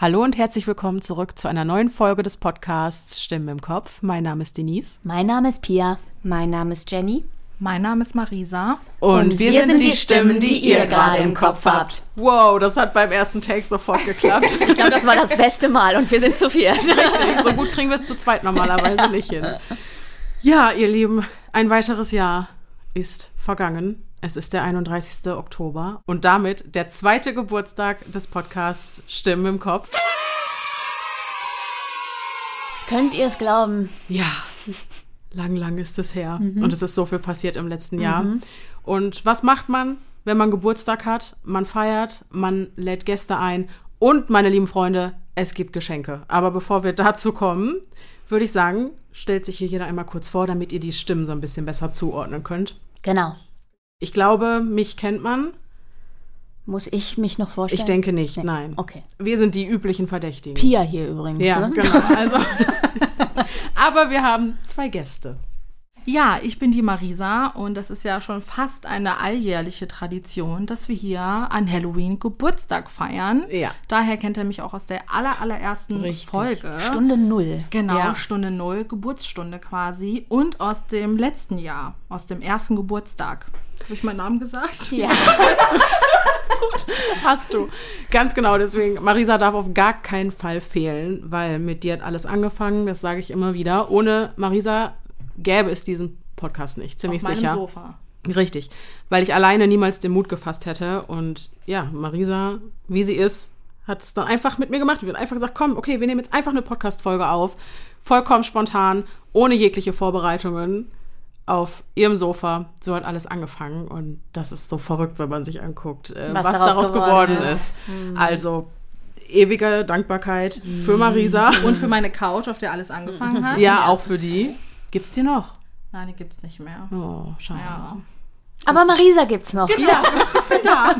Hallo und herzlich willkommen zurück zu einer neuen Folge des Podcasts Stimmen im Kopf. Mein Name ist Denise. Mein Name ist Pia. Mein Name ist Jenny. Mein Name ist Marisa. Und, und wir, wir, sind, die Stimmen, die ihr gerade im Kopf habt. Wow, das hat beim ersten Take sofort geklappt. ich glaube, das war das beste Mal und wir sind zu viert. Richtig, so gut kriegen wir es zu zweit normalerweise nicht hin. Ja, ihr Lieben, ein weiteres Jahr ist vergangen. Es ist der 31. Oktober und damit der zweite Geburtstag des Podcasts Stimmen im Kopf. Könnt ihr es glauben? Ja, lang, lang ist es her. Mhm. Und es ist so viel passiert im letzten Jahr. Mhm. Und was macht man, wenn man Geburtstag hat? Man feiert, man lädt Gäste ein und, meine lieben Freunde, es gibt Geschenke. Aber bevor wir dazu kommen, würde ich sagen, stellt sich hier jeder einmal kurz vor, damit ihr die Stimmen so ein bisschen besser zuordnen könnt. Genau. Ich glaube, mich kennt man. Muss ich mich noch vorstellen? Ich denke nicht, nee. nein. Okay. Wir sind die üblichen Verdächtigen. Pia hier übrigens. Ja, ne? genau. Also, aber wir haben zwei Gäste. Ja, ich bin die Marisa und das ist ja schon fast eine alljährliche Tradition, dass wir hier an Halloween Geburtstag feiern. Ja. Daher kennt er mich auch aus der aller, allerersten Richtig. Folge. Stunde Null. Genau, ja. Stunde Null, Geburtsstunde quasi. Und aus dem letzten Jahr, aus dem ersten Geburtstag. Habe ich meinen Namen gesagt? Ja. Hast du. Hast du. Ganz genau, deswegen, Marisa darf auf gar keinen Fall fehlen, weil mit dir hat alles angefangen, das sage ich immer wieder. Ohne Marisa gäbe es diesen Podcast nicht, ziemlich Auf sicher. Sofa. Richtig, weil ich alleine niemals den Mut gefasst hätte. Und ja, Marisa, wie sie ist, hat es dann einfach mit mir gemacht. Wir haben einfach gesagt, komm, okay, wir nehmen jetzt einfach eine Podcast-Folge auf. Vollkommen spontan, ohne jegliche Vorbereitungen auf ihrem Sofa. So hat alles angefangen. Und das ist so verrückt, wenn man sich anguckt, äh, was, was, daraus, geworden, geworden, ist. Mhm. Also ewige Dankbarkeit für Marisa. Und für meine Couch, auf der alles angefangen hat. Ja, auch für die. Gibt's die noch? Nein, die gibt's nicht mehr. Oh, schade. Ja. Aber Marisa gibt's noch. Genau. Ja, da.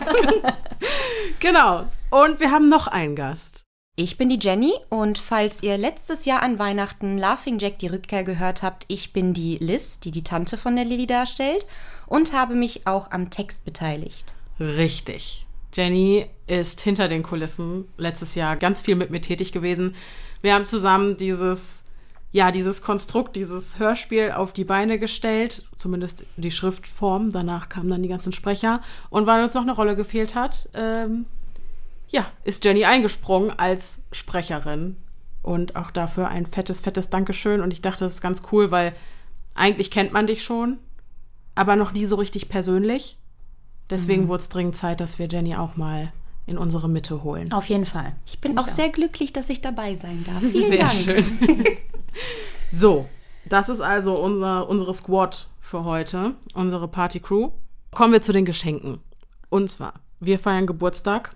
genau. Und wir haben noch einen Gast. Ich bin die Jenny und falls ihr letztes Jahr an Weihnachten Laughing Jack die Rückkehr gehört habt, ich bin die Liz, die die Tante von der Lilly darstellt und habe mich auch am Text beteiligt. Richtig. Jenny ist hinter den Kulissen letztes Jahr ganz viel mit mir tätig gewesen. Wir haben zusammen dieses ja, dieses Konstrukt, dieses Hörspiel auf die Beine gestellt, zumindest die Schriftform. Danach kamen dann die ganzen Sprecher. Und weil uns noch eine Rolle gefehlt hat, ähm, ja, ist Jenny eingesprungen als Sprecherin. Und auch dafür ein fettes, fettes Dankeschön. Und ich dachte, das ist ganz cool, weil eigentlich kennt man dich schon, aber noch nie so richtig persönlich. Deswegen mhm. wurde es dringend Zeit, dass wir Jenny auch mal in unsere Mitte holen. Auf jeden Fall. Ich bin auch, auch, sehr glücklich, dass ich dabei sein darf. Vielen sehr Dank. schön. so, das ist also unser, unsere Squad für heute, unsere Party-Crew. Kommen wir zu den Geschenken. Und zwar, wir feiern Geburtstag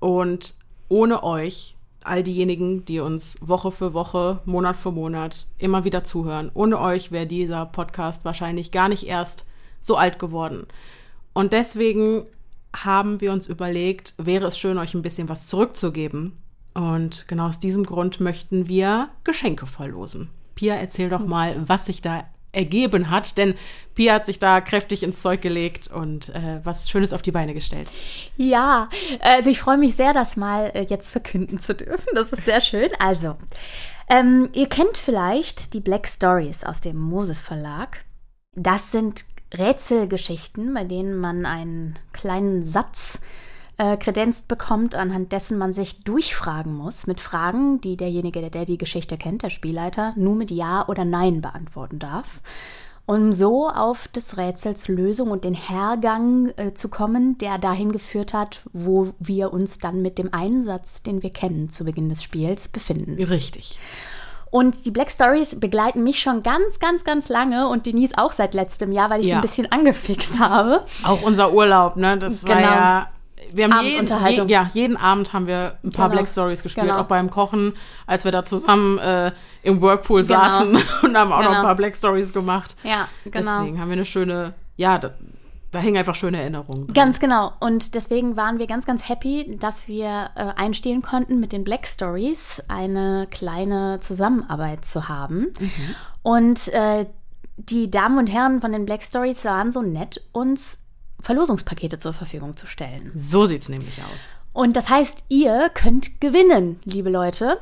und ohne euch, all diejenigen, die uns Woche für Woche, Monat für Monat immer wieder zuhören, ohne euch wäre dieser Podcast wahrscheinlich gar nicht erst so alt geworden. Und deswegen haben wir uns überlegt, wäre es schön, euch ein bisschen was zurückzugeben. Und genau aus diesem Grund möchten wir Geschenke verlosen. Pia, erzähl doch mal, was sich da ergeben hat, denn Pia hat sich da kräftig ins Zeug gelegt und äh, was Schönes auf die Beine gestellt. Ja, also ich freue mich sehr, das mal äh, jetzt verkünden zu dürfen. Das ist sehr schön. Also, ähm, ihr kennt vielleicht die Black Stories aus dem Moses Verlag. Das sind Rätselgeschichten, bei denen man einen kleinen Satz äh, kredenzt bekommt, anhand dessen man sich durchfragen muss, mit Fragen, die derjenige, der, der die Geschichte kennt, der Spielleiter, nur mit Ja oder Nein beantworten darf. Um so auf des Rätsels Lösung und den Hergang äh, zu kommen, der dahin geführt hat, wo wir uns dann mit dem Einsatz, den wir kennen, zu Beginn des Spiels befinden. Richtig. Und die Black Stories begleiten mich schon ganz, ganz, ganz lange und Denise auch seit letztem Jahr, weil ich ja. sie ein bisschen angefixt habe. Auch unser Urlaub, ne? Das genau. war ja wir haben jeden, je, ja, jeden Abend haben wir ein paar genau. Black Stories gespielt, genau. auch beim Kochen, als wir da zusammen äh, im Whirlpool genau. saßen und haben auch noch ein genau. paar Black Stories gemacht. Ja, genau. Deswegen haben wir eine schöne, ja, da, da hängen einfach schöne Erinnerungen. Drin. Ganz genau. Und deswegen waren wir ganz, ganz happy, dass wir äh, einstehen konnten, mit den Black Stories eine kleine Zusammenarbeit zu haben. Mhm. Und äh, die Damen und Herren von den Black Stories waren so nett, uns Verlosungspakete zur Verfügung zu stellen. So sieht es nämlich aus. Und das heißt, ihr könnt gewinnen, liebe Leute.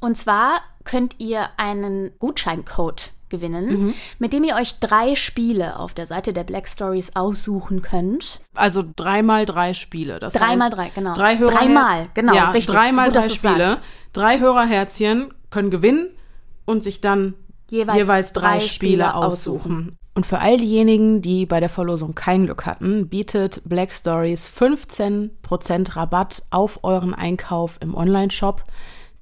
Und zwar könnt ihr einen Gutscheincode gewinnen, Mhm. mit dem ihr euch drei Spiele auf der Seite der Black Stories aussuchen könnt. Also dreimal drei Spiele. Das Dreimal drei, genau. Drei Hörer Dreimal, genau, Ja, richtig. Dreimal Gut, drei Spiele. Drei Hörerherzchen können gewinnen und sich dann Jeweils jeweils, drei, drei Spiele Spiele aussuchen. Und für all diejenigen, die bei der Verlosung kein Glück hatten, bietet Black Stories 15% Rabatt auf euren Einkauf im Onlineshop.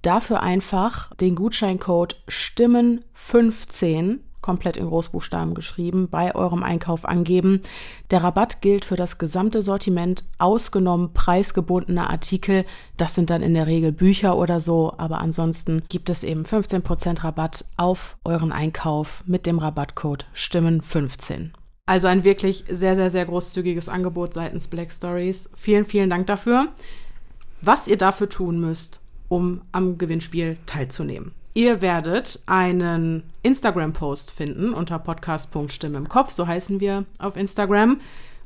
Dafür einfach den Gutscheincode Stimmen15 komplett in Großbuchstaben geschrieben, bei eurem Einkauf angeben. Der Rabatt gilt für das gesamte Sortiment, ausgenommen preisgebundene Artikel. Das sind dann in der Regel Bücher oder so, aber ansonsten gibt es eben 15% Rabatt auf euren Einkauf mit dem Rabattcode Stimmen15. Also ein wirklich sehr, sehr, sehr großzügiges Angebot seitens Black Stories. Vielen, vielen Dank dafür. Was ihr dafür tun müsst, um am Gewinnspiel teilzunehmen. Ihr werdet einen Instagram-Post finden unter podcast.stimme im Kopf, so heißen wir auf Instagram.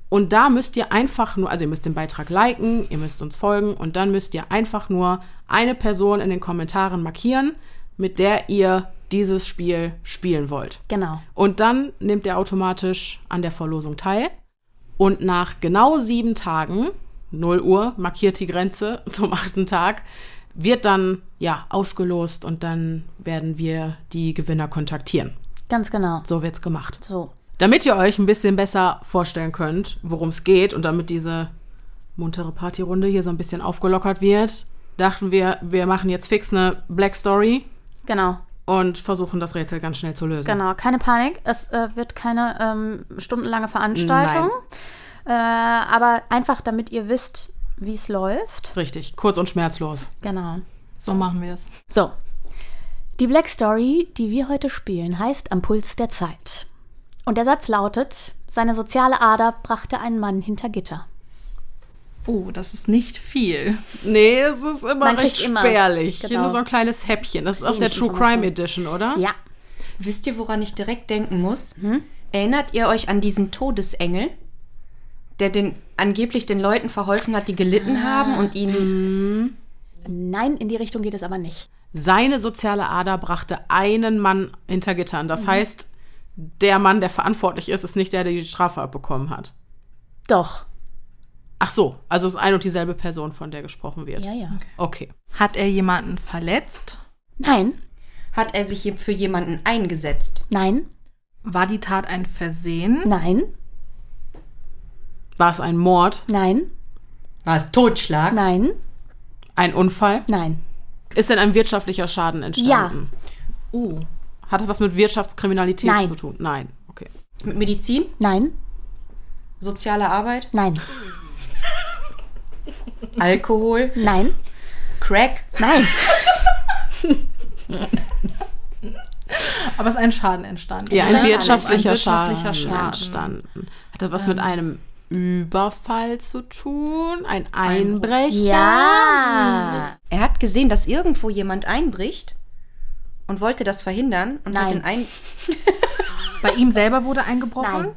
Und da müsst ihr einfach nur, also ihr müsst den Beitrag liken, ihr müsst uns folgen und dann müsst ihr einfach nur eine Person in den Kommentaren markieren, mit der ihr dieses Spiel spielen wollt. Genau. Und dann nimmt er automatisch an der Verlosung teil. Und nach genau sieben Tagen, 0 Uhr, markiert die Grenze zum achten Tag, wird dann ja ausgelost und dann werden wir die Gewinner kontaktieren. Ganz genau. So wird's gemacht. So. Damit ihr euch ein bisschen besser vorstellen könnt, worum es geht und damit diese muntere Partyrunde hier so ein bisschen aufgelockert wird, dachten wir, wir machen jetzt fix eine Black Story Genau. und versuchen das Rätsel ganz schnell zu lösen. Genau, keine Panik. Es äh, wird keine ähm, stundenlange Veranstaltung. Äh, aber einfach, damit ihr wisst, wie es läuft. Richtig, kurz und schmerzlos. Genau. So machen wir es. So. Die Black Story, die wir heute spielen, heißt Am Puls der Zeit. Und der Satz lautet: Seine soziale Ader brachte einen Mann hinter Gitter. Oh, das ist nicht viel. Nee, es ist immer Man recht immer- spärlich. Hier genau. nur so ein kleines Häppchen. Das ist aus der True. Crime Edition, oder? Ja. Wisst ihr, woran ich direkt denken muss? Erinnert ihr euch an diesen Todesengel, der den angeblich den Leuten verholfen hat, die gelitten haben und ihnen. Nein, in die Richtung geht es aber nicht. Seine soziale Ader brachte einen Mann hinter Gittern. Das heißt, der Mann, der verantwortlich ist, ist nicht der, der die Strafe abbekommen hat. Doch. Ach so, also es ist ein und dieselbe Person, von der gesprochen wird. Ja, ja. Okay. Hat er jemanden verletzt? Nein, Hat er sich für jemanden eingesetzt? nein, War die Tat ein Versehen? nein, War es ein Mord? nein, War es Totschlag? nein, Ein Unfall? nein. Ist denn ein wirtschaftlicher Schaden entstanden? Oh. Hat das was mit Wirtschaftskriminalität Nein. zu tun? Nein. Okay. Mit Medizin? Nein, Soziale Arbeit? nein, Alkohol? nein, Crack? nein. Aber es ist ein Schaden entstanden. Ja, ein wirtschaftlicher, Ein Schaden, wirtschaftlicher Schaden. entstanden. Hat das was mit einem Überfall zu tun? Ein Einbrecher? Ja. Er hat gesehen, dass irgendwo jemand einbricht und wollte das verhindern und hat Nein. den ein. Bei ihm selber wurde eingebrochen? Nein.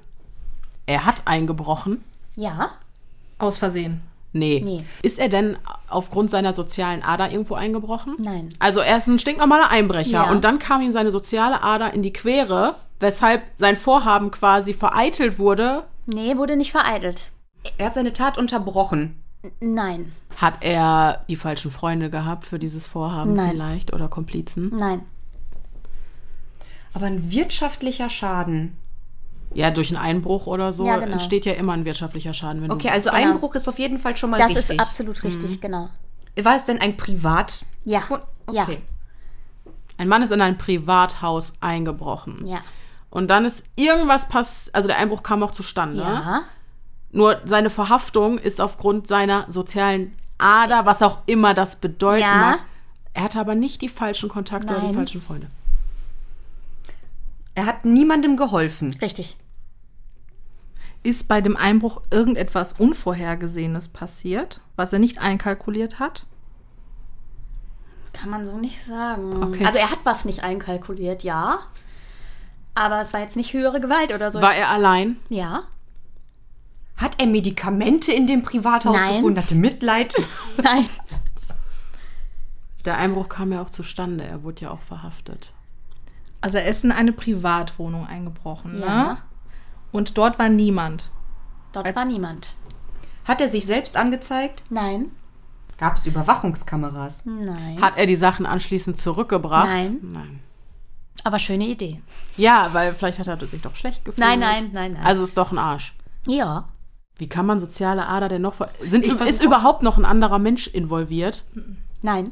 Er hat eingebrochen? Ja. Aus Versehen. Nee. Nee. Ist er denn aufgrund seiner sozialen Ader irgendwo eingebrochen? Nein. Also er ist ein stinknormaler Einbrecher Ja. und dann kam ihm seine soziale Ader in die Quere, weshalb sein Vorhaben quasi vereitelt wurde. Nee, wurde nicht vereitelt. Er hat seine Tat unterbrochen. Nein, Hat er die falschen Freunde gehabt für dieses Vorhaben Nein. vielleicht oder Komplizen? nein. Aber ein wirtschaftlicher Schaden. Ja, durch einen Einbruch oder so Ja, genau. entsteht ja immer ein wirtschaftlicher Schaden. Wenn Okay, also Genau. Einbruch ist auf jeden Fall schon mal Das richtig. ist absolut richtig, genau. War es denn ein Privat? Ja. Ja. Okay. du, ein Mann ist in ein Privathaus eingebrochen. Ja. Und dann ist irgendwas passiert, also der Einbruch kam auch zustande. Ja. Nur seine Verhaftung ist aufgrund seiner sozialen Ader, was auch immer das bedeuten Ja. mag. Er hatte aber nicht die falschen Kontakte oder die Nein. falschen Freunde. Er hat niemandem geholfen. Richtig. Ist bei dem Einbruch irgendetwas Unvorhergesehenes passiert, was er nicht einkalkuliert hat? Kann man so nicht sagen. Okay. Also er hat was nicht einkalkuliert, ja. Aber es war jetzt nicht höhere Gewalt oder so. War er allein? ja. Hat er Medikamente in dem Privathaus Nein. gefunden? Hatte Mitleid? Nein. Der Einbruch kam ja auch zustande. Er wurde ja auch verhaftet. Also er ist in eine Privatwohnung eingebrochen, Ja. ne? Und dort war niemand. Dort war niemand. Hat er sich selbst angezeigt? Nein. Gab es Überwachungskameras? Nein. Hat er die Sachen anschließend zurückgebracht? Nein. Nein. Aber schöne Idee. Ja, weil vielleicht hat er sich doch schlecht gefühlt. Nein, nein, nein, nein. Also ist doch ein Arsch. Ja. Wie kann man soziale Ader denn noch ver sind, Ich Ist überhaupt noch ein anderer Mensch involviert? Nein.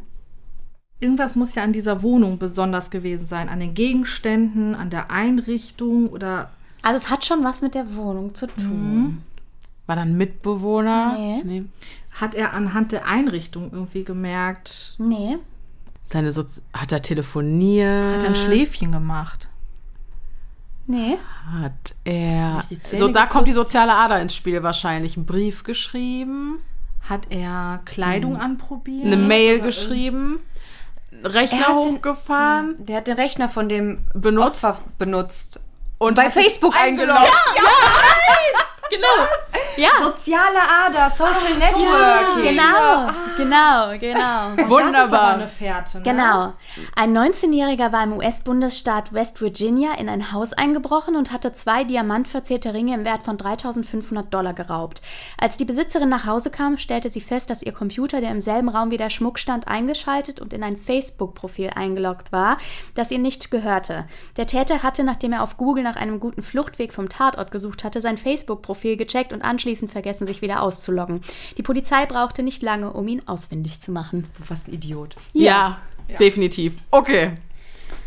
Irgendwas muss ja an dieser Wohnung besonders gewesen sein. An den Gegenständen, an der Einrichtung oder. Also es hat schon was mit der Wohnung zu tun. War dann Mitbewohner? Nee. Hat er anhand der Einrichtung irgendwie gemerkt, Nee. Seine Sozi hat er telefoniert? hat er ein Schläfchen gemacht? Nee. Hat er. So, da kommt die geputzt? soziale Ader ins Spiel wahrscheinlich. Einen Brief geschrieben, Hat er Kleidung anprobiert? eine Mail geschrieben, Rechner Er den- hochgefahren Der hat den Rechner von dem Benutzt. Opfer benutzt. und Bei Facebook eingeloggt. eingeloggt. Genau. Ja. Soziale Ader, Social Networking. Genau. Genau, genau. Das ist aber Wunderbar. eine Fährte, ne? Genau. Ein 19-Jähriger war im US-Bundesstaat West Virginia in ein Haus eingebrochen und hatte zwei diamantverzierte Ringe im Wert von 3500 Dollar geraubt. Als die Besitzerin nach Hause kam, stellte sie fest, dass ihr Computer, der im selben Raum wie der Schmuck stand, eingeschaltet und in ein Facebook-Profil eingeloggt war, das ihr nicht gehörte. Der Täter hatte, nachdem er auf Google nach einem guten Fluchtweg vom Tatort gesucht hatte, sein Facebook-Profil gecheckt und anschließend vergessen, sich wieder auszuloggen. Die Polizei brauchte nicht lange, um ihn ausfindig zu machen. Was ein Idiot. Ja, definitiv. Okay.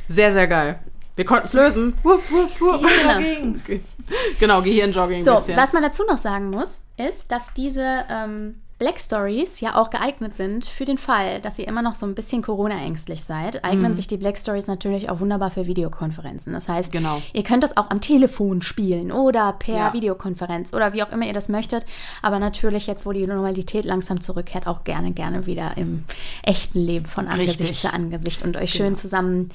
Sehr, sehr geil. Wir konnten es lösen. Wupp, wupp, wupp. Dagegen. Genau, Gehirnjogging So, ein bisschen. was man dazu noch sagen muss, ist, dass diese ähm, Black Stories ja auch geeignet sind für den Fall, dass ihr immer noch so ein bisschen Corona-ängstlich seid, eignen sich die Black Stories natürlich auch wunderbar für Videokonferenzen. Das heißt, Genau. ihr könnt das auch am Telefon spielen oder per Ja. Videokonferenz oder wie auch immer ihr das möchtet. Aber natürlich jetzt, wo die Normalität langsam zurückkehrt, auch gerne, gerne wieder im echten Leben von Angesicht Richtig. zu Angesicht und euch schön zusammen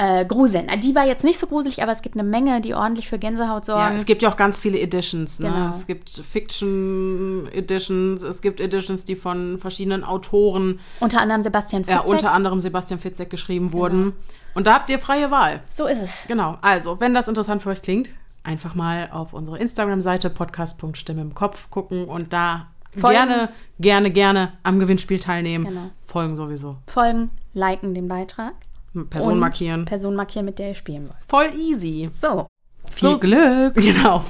äh, gruseln. Die war jetzt nicht so gruselig, aber es gibt eine Menge, die ordentlich für Gänsehaut sorgen. Ja, es gibt ja auch ganz viele Editions. Ne? Genau. Es gibt Fiction Editions, es gibt Editions, die von verschiedenen Autoren, Unter anderem Sebastian ja, Fitzek. unter anderem Sebastian Fitzek, geschrieben wurden. Und da habt ihr freie Wahl. so ist es. Genau. Also, wenn das interessant für euch klingt, einfach mal auf unsere Instagram-Seite podcast.stimme im Kopf gucken und da Folgen. gerne, gerne, gerne am Gewinnspiel teilnehmen. Genau. Folgen sowieso. Folgen, liken den Beitrag. Person und markieren. Person markieren, mit der ihr spielen wollt. Voll easy. So. Viel Glück. Genau.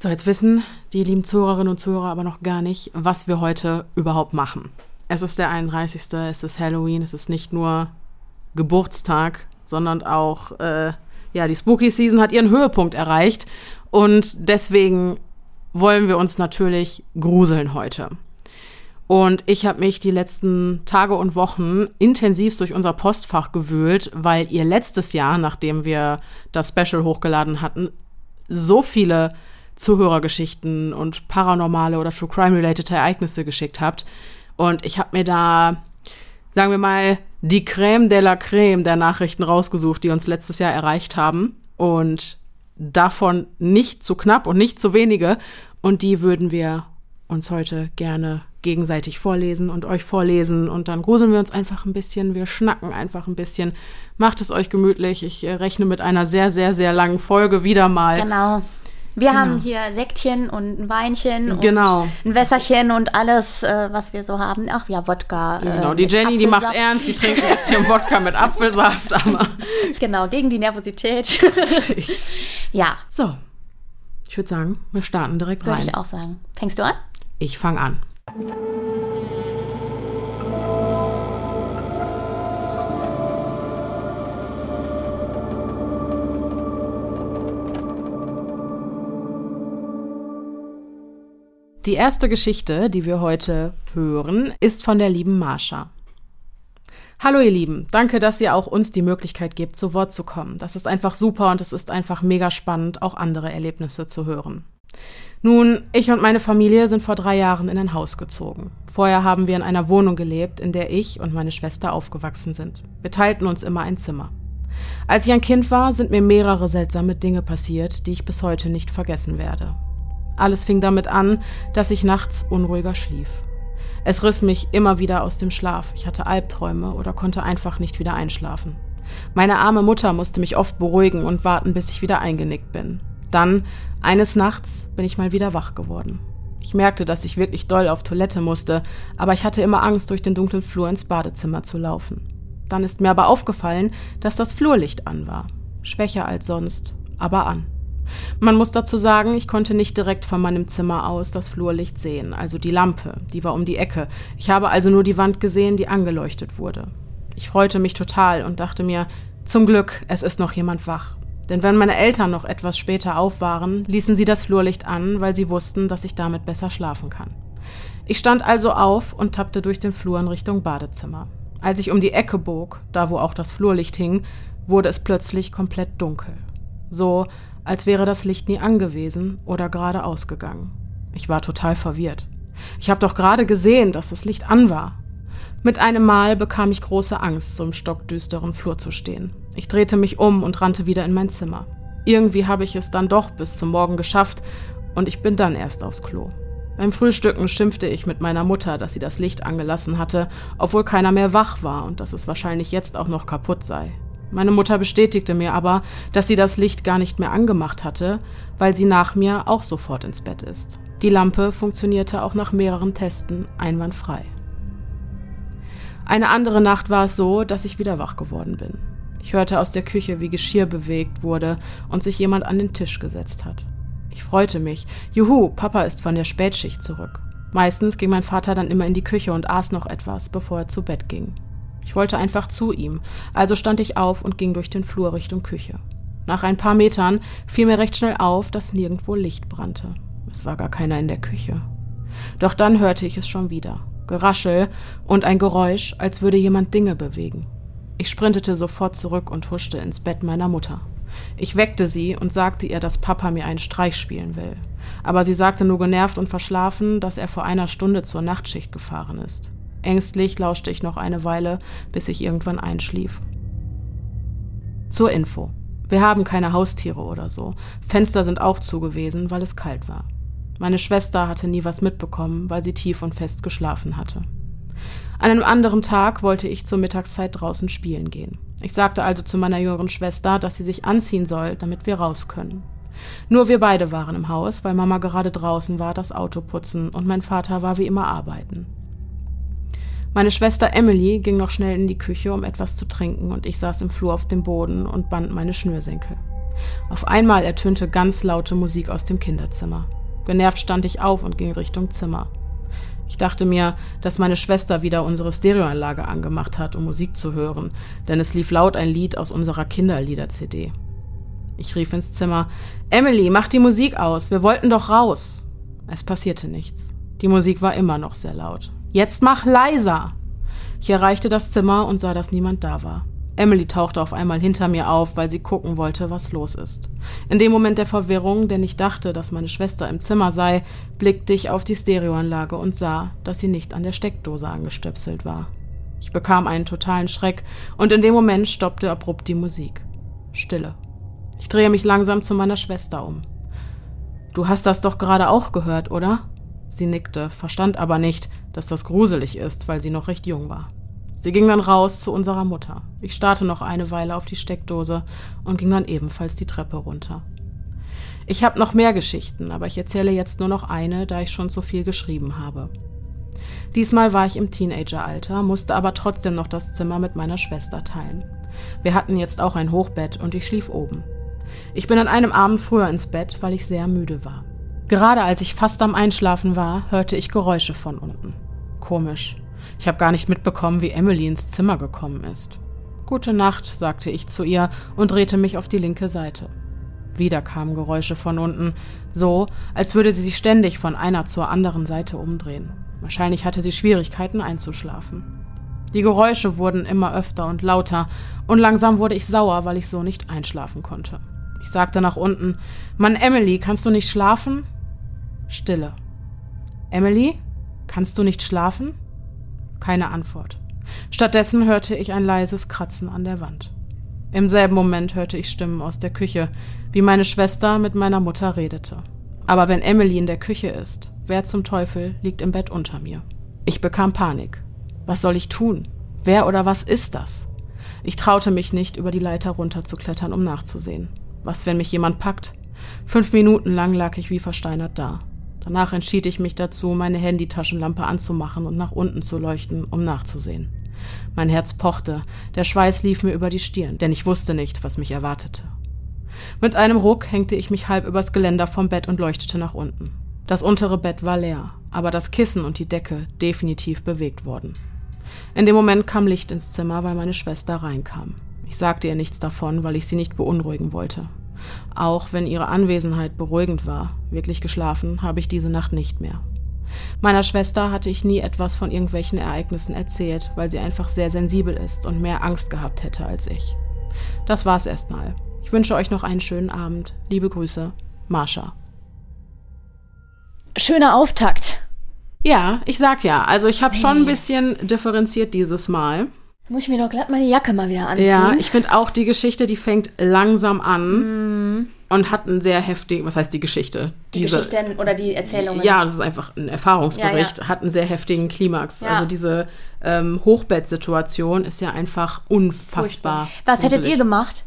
So, jetzt wissen die lieben Zuhörerinnen und Zuhörer aber noch gar nicht, was wir heute überhaupt machen. Es ist der 31. Es ist Halloween. Es ist nicht nur Geburtstag, sondern auch, äh, ja, die Spooky Season hat ihren Höhepunkt erreicht. Und deswegen wollen wir uns natürlich gruseln heute. Und ich habe mich die letzten Tage und Wochen intensiv durch unser Postfach gewühlt, weil ihr letztes Jahr, nachdem wir das Special hochgeladen hatten, so viele Zuhörergeschichten und paranormale oder True Crime-related Ereignisse geschickt habt. Und ich habe mir da, sagen wir mal, die Crème de la Crème der Nachrichten rausgesucht, die uns letztes Jahr erreicht haben. Und davon nicht zu knapp und nicht zu wenige. Und die würden wir uns heute gerne gegenseitig vorlesen und euch vorlesen. Und dann gruseln wir uns einfach ein bisschen. Wir schnacken einfach ein bisschen. Macht es euch gemütlich. Ich äh, rechne mit einer sehr, sehr, sehr langen Folge wieder mal. Genau. Wir haben hier Sektchen und ein Weinchen und Genau. ein Wässerchen und alles, äh, was wir so haben. Ach ja, Wodka. Genau, äh, die mit Jenny, die macht ernst, die trinkt ein bisschen Wodka mit Apfelsaft, aber Genau, gegen die Nervosität. ja, so. Ich würde sagen, wir starten direkt würde rein. ich auch sagen. Fängst du an? Ich fange an. Die erste Geschichte, die wir heute hören, ist von der lieben Marsha. Hallo ihr Lieben, danke, dass ihr auch uns die Möglichkeit gebt, zu Wort zu kommen. Das ist einfach super und es ist einfach mega spannend, auch andere Erlebnisse zu hören. Nun, ich und meine Familie sind vor drei Jahren in ein Haus gezogen. Vorher haben wir in einer Wohnung gelebt, in der ich und meine Schwester aufgewachsen sind. Wir teilten uns immer ein Zimmer. Als ich ein Kind war, sind mir mehrere seltsame Dinge passiert, die ich bis heute nicht vergessen werde. Alles fing damit an, dass ich nachts unruhiger schlief. Es riss mich immer wieder aus dem Schlaf. Ich hatte Albträume oder konnte einfach nicht wieder einschlafen. Meine arme Mutter musste mich oft beruhigen und warten, bis ich wieder eingenickt bin. Dann, eines Nachts, bin ich mal wieder wach geworden. Ich merkte, dass ich wirklich doll auf Toilette musste, aber ich hatte immer Angst, durch den dunklen Flur ins Badezimmer zu laufen. Dann ist mir aber aufgefallen, dass das Flurlicht an war. Schwächer als sonst, aber an. Man muss dazu sagen, ich konnte nicht direkt von meinem Zimmer aus das Flurlicht sehen, also die Lampe, die war um die Ecke. Ich habe also nur die Wand gesehen, die angeleuchtet wurde. Ich freute mich total und dachte mir, zum Glück, es ist noch jemand wach. Denn wenn meine Eltern noch etwas später auf waren, ließen sie das Flurlicht an, weil sie wussten, dass ich damit besser schlafen kann. Ich stand also auf und tappte durch den Flur in Richtung Badezimmer. Als ich um die Ecke bog, da wo auch das Flurlicht hing, wurde es plötzlich komplett dunkel. So, als wäre das Licht nie angewesen oder gerade ausgegangen. Ich war total verwirrt. Ich habe doch gerade gesehen, dass das Licht an war. Mit einem Mal bekam ich große Angst, so im stockdüsteren Flur zu stehen. Ich drehte mich um und rannte wieder in mein Zimmer. Irgendwie habe ich es dann doch bis zum Morgen geschafft und ich bin dann erst aufs Klo. Beim Frühstücken schimpfte ich mit meiner Mutter, dass sie das Licht angelassen hatte, obwohl keiner mehr wach war und dass es wahrscheinlich jetzt auch noch kaputt sei. Meine Mutter bestätigte mir aber, dass sie das Licht gar nicht mehr angemacht hatte, weil sie nach mir auch sofort ins Bett ist. Die Lampe funktionierte auch nach mehreren Testen einwandfrei. Eine andere Nacht war es so, dass ich wieder wach geworden bin. Ich hörte aus der Küche, wie Geschirr bewegt wurde und sich jemand an den Tisch gesetzt hat. Ich freute mich. Juhu, Papa ist von der Spätschicht zurück. Meistens ging mein Vater dann immer in die Küche und aß noch etwas, bevor er zu Bett ging. Ich wollte einfach zu ihm, also stand ich auf und ging durch den Flur Richtung Küche. Nach ein paar Metern fiel mir recht schnell auf, dass nirgendwo Licht brannte. Es war gar keiner in der Küche. Doch dann hörte ich es schon wieder. Geraschel und ein Geräusch, als würde jemand Dinge bewegen. Ich sprintete sofort zurück und huschte ins Bett meiner Mutter. Ich weckte sie und sagte ihr, dass Papa mir einen Streich spielen will. Aber sie sagte nur genervt und verschlafen, dass er vor einer Stunde zur Nachtschicht gefahren ist. Ängstlich lauschte ich noch eine Weile, bis ich irgendwann einschlief. Zur Info. Wir haben keine Haustiere oder so. Fenster sind auch zu gewesen, weil es kalt war. Meine Schwester hatte nie was mitbekommen, weil sie tief und fest geschlafen hatte. An einem anderen Tag wollte ich zur Mittagszeit draußen spielen gehen. Ich sagte also zu meiner jüngeren Schwester, dass sie sich anziehen soll, damit wir raus können. Nur wir beide waren im Haus, weil Mama gerade draußen war, das Auto putzen und mein Vater war wie immer arbeiten. Meine Schwester Emily ging noch schnell in die Küche, um etwas zu trinken, und ich saß im Flur auf dem Boden und band meine Schnürsenkel. Auf einmal ertönte ganz laute Musik aus dem Kinderzimmer. Genervt stand ich auf und ging Richtung Zimmer. Ich dachte mir, dass meine Schwester wieder unsere Stereoanlage angemacht hat, um Musik zu hören, denn es lief laut ein Lied aus unserer Kinderlieder-CD. Ich rief ins Zimmer, Emily, mach die Musik aus, wir wollten doch raus. Es passierte nichts. Die Musik war immer noch sehr laut. Jetzt mach leiser! Ich erreichte das Zimmer und sah, dass niemand da war. Emily tauchte auf einmal hinter mir auf, weil sie gucken wollte, was los ist. In dem Moment der Verwirrung, denn ich dachte, dass meine Schwester im Zimmer sei, blickte ich auf die Stereoanlage und sah, dass sie nicht an der Steckdose angestöpselt war. Ich bekam einen totalen Schreck und in dem Moment stoppte abrupt die Musik. Stille. Ich drehe mich langsam zu meiner Schwester um. Du hast das doch gerade auch gehört, oder? Sie nickte, verstand aber nicht, dass das gruselig ist, weil sie noch recht jung war. Sie ging dann raus zu unserer Mutter. Ich starrte noch eine Weile auf die Steckdose und ging dann ebenfalls die Treppe runter. Ich habe noch mehr Geschichten, aber ich erzähle jetzt nur noch eine, da ich schon so viel geschrieben habe. Diesmal war ich im Teenageralter, musste aber trotzdem noch das Zimmer mit meiner Schwester teilen. Wir hatten jetzt auch ein Hochbett und ich schlief oben. Ich bin an einem Abend früher ins Bett, weil ich sehr müde war. Gerade als ich fast am Einschlafen war, hörte ich Geräusche von unten. Komisch. Ich habe gar nicht mitbekommen, wie Emily ins Zimmer gekommen ist. Gute Nacht, sagte ich zu ihr und drehte mich auf die linke Seite. Wieder kamen Geräusche von unten, so als würde sie sich ständig von einer zur anderen Seite umdrehen. Wahrscheinlich hatte sie Schwierigkeiten einzuschlafen. Die Geräusche wurden immer öfter und lauter, und langsam wurde ich sauer, weil ich so nicht einschlafen konnte. Ich sagte nach unten Mann, Emily, kannst du nicht schlafen? Stille. Emily, kannst du nicht schlafen? Keine Antwort. Stattdessen hörte ich ein leises Kratzen an der Wand. Im selben Moment hörte ich Stimmen aus der Küche, wie meine Schwester mit meiner Mutter redete. Aber wenn Emily in der Küche ist, wer zum Teufel liegt im Bett unter mir? Ich bekam Panik. Was soll ich tun? Wer oder was ist das? Ich traute mich nicht, über die Leiter runterzuklettern, um nachzusehen. Was, wenn mich jemand packt? Fünf Minuten lang lag ich wie versteinert da. Danach entschied ich mich dazu, meine Handytaschenlampe anzumachen und nach unten zu leuchten, um nachzusehen. Mein Herz pochte, der Schweiß lief mir über die Stirn, denn ich wusste nicht, was mich erwartete. Mit einem Ruck hängte ich mich halb übers Geländer vom Bett und leuchtete nach unten. Das untere Bett war leer, aber das Kissen und die Decke definitiv bewegt worden. In dem Moment kam Licht ins Zimmer, weil meine Schwester reinkam. Ich sagte ihr nichts davon, weil ich sie nicht beunruhigen wollte. Auch wenn ihre Anwesenheit beruhigend war, wirklich geschlafen habe ich diese Nacht nicht mehr. Meiner Schwester hatte ich nie etwas von irgendwelchen Ereignissen erzählt, weil sie einfach sehr sensibel ist und mehr Angst gehabt hätte als ich. Das war's erstmal. Ich wünsche euch noch einen schönen Abend. Liebe Grüße, Marsha. Schöner Auftakt. Ja, ich sag ja. Also ich habe schon ein bisschen differenziert dieses Mal. Muss ich mir doch glatt meine Jacke mal wieder anziehen. Ja, ich finde auch die Geschichte, die fängt langsam an und hat einen sehr heftigen, was heißt die Geschichte? die Geschichten oder die Erzählungen. Ja, das ist einfach ein Erfahrungsbericht, Ja, hat einen sehr heftigen Klimax. Ja. Also diese ähm, Hochbettsituation ist ja einfach unfassbar. Was hättet ihr gemacht?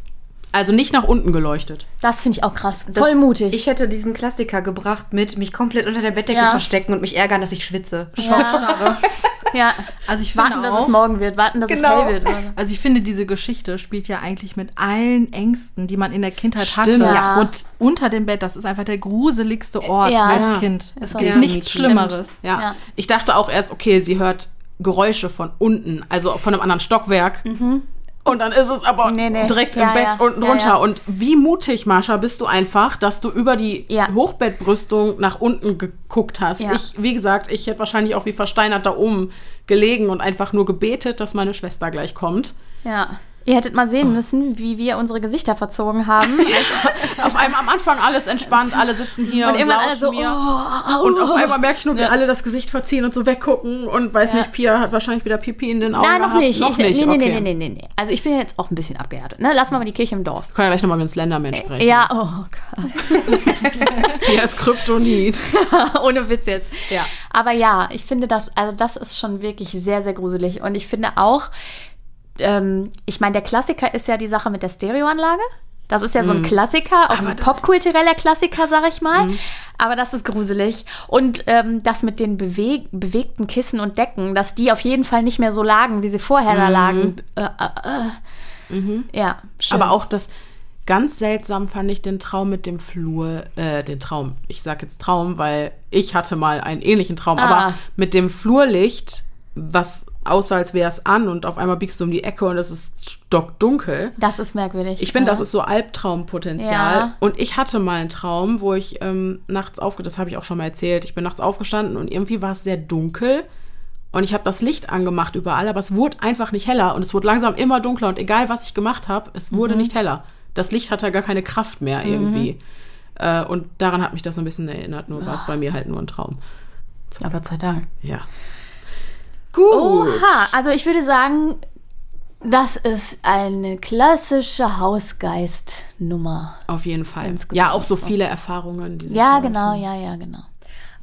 Also nicht nach unten geleuchtet. Das finde ich auch krass. Das- Voll mutig. Ich hätte diesen Klassiker gebracht mit mich komplett unter der Bettdecke Ja. verstecken und mich ärgern, dass ich schwitze. ja. ja. Also ich finde Warten, dass auch, es morgen wird. Warten, dass Genau. es hell wird. Also ich finde, diese Geschichte spielt ja eigentlich mit allen Ängsten, die man in der Kindheit Stimmt. hatte. Ja. Und unter dem Bett, das ist einfach der gruseligste Ort Ja. als Ja. Kind. Es Ist gibt nichts. Schlimmeres. Ja. Ja. Ich dachte auch erst, okay, sie hört Geräusche von unten, also von einem anderen Stockwerk. Und dann ist es aber. Nee, nee. direkt Ja, im Bett ja. unten drunter. ja. Und wie mutig, Marsha, bist du einfach, dass du über die. Hochbettbrüstung nach unten geguckt hast. Ich, wie gesagt, ich hätte wahrscheinlich auch wie versteinert da oben gelegen und einfach nur gebetet, dass meine Schwester gleich kommt. Ja. Ihr hättet mal sehen müssen, wie wir unsere Gesichter verzogen haben. Auf einmal am Anfang alles entspannt, alle sitzen hier und, Und lauschen so, mir. oh, Und auf einmal merke ich nur, wie alle das Gesicht verziehen und so weggucken und weiß Ja. nicht, Pia hat wahrscheinlich wieder Pipi in den Augen Nein, noch gehabt. nicht. Noch ich, nicht, nee, nee, okay. nee, nee, nee, nee. Also ich bin jetzt auch ein bisschen abgehärtet. Ne? Lassen wir mal die Kirche im Dorf. Wir können ja gleich nochmal mit dem Slenderman sprechen. Ja, oh Gott. Pia ist Kryptonit. Ohne Witz jetzt. Ja. Aber ja, ich finde das, also das ist schon wirklich sehr, sehr gruselig. Und ich finde auch, ähm, ich meine, der Klassiker ist ja die Sache mit der Stereoanlage. Das ist ja so ein Klassiker, auch Mhm. Aber ein popkultureller Klassiker, sag ich mal. Aber das ist gruselig. Und ähm, das mit den beweg bewegten Kissen und Decken, dass die auf jeden Fall nicht mehr so lagen, wie sie vorher Mhm. da lagen. Äh, äh, äh. Ja, schön. Aber auch das ganz seltsam fand ich den Traum mit dem Flur, äh, den Traum. Ich sag jetzt Traum, weil ich hatte mal einen ähnlichen Traum, Ah. aber mit dem Flurlicht, was aussah, als wäre es an und auf einmal biegst du um die Ecke und es ist stockdunkel. das ist merkwürdig. Ich finde, ja. das ist so Albtraumpotenzial. Ja. Und ich hatte mal einen Traum, wo ich ähm, nachts aufge... Das habe ich auch schon mal erzählt. Ich bin nachts aufgestanden und irgendwie war es sehr dunkel. Und ich habe das Licht angemacht überall, aber es wurde einfach nicht heller. Und es wurde langsam immer dunkler. Und egal, was ich gemacht habe, es wurde nicht heller. Das Licht hatte gar keine Kraft mehr irgendwie. Äh, und daran hat mich das so ein bisschen erinnert. Nur war es bei mir halt nur ein Traum. Ja, Gott sei Dank. Ja. Gut. Oha, also ich würde sagen, das ist eine klassische Hausgeist-Nummer. Auf jeden Fall. Insgesamt Ja, auch so viele Erfahrungen. Die sich Ja, genau, ja, ja, genau.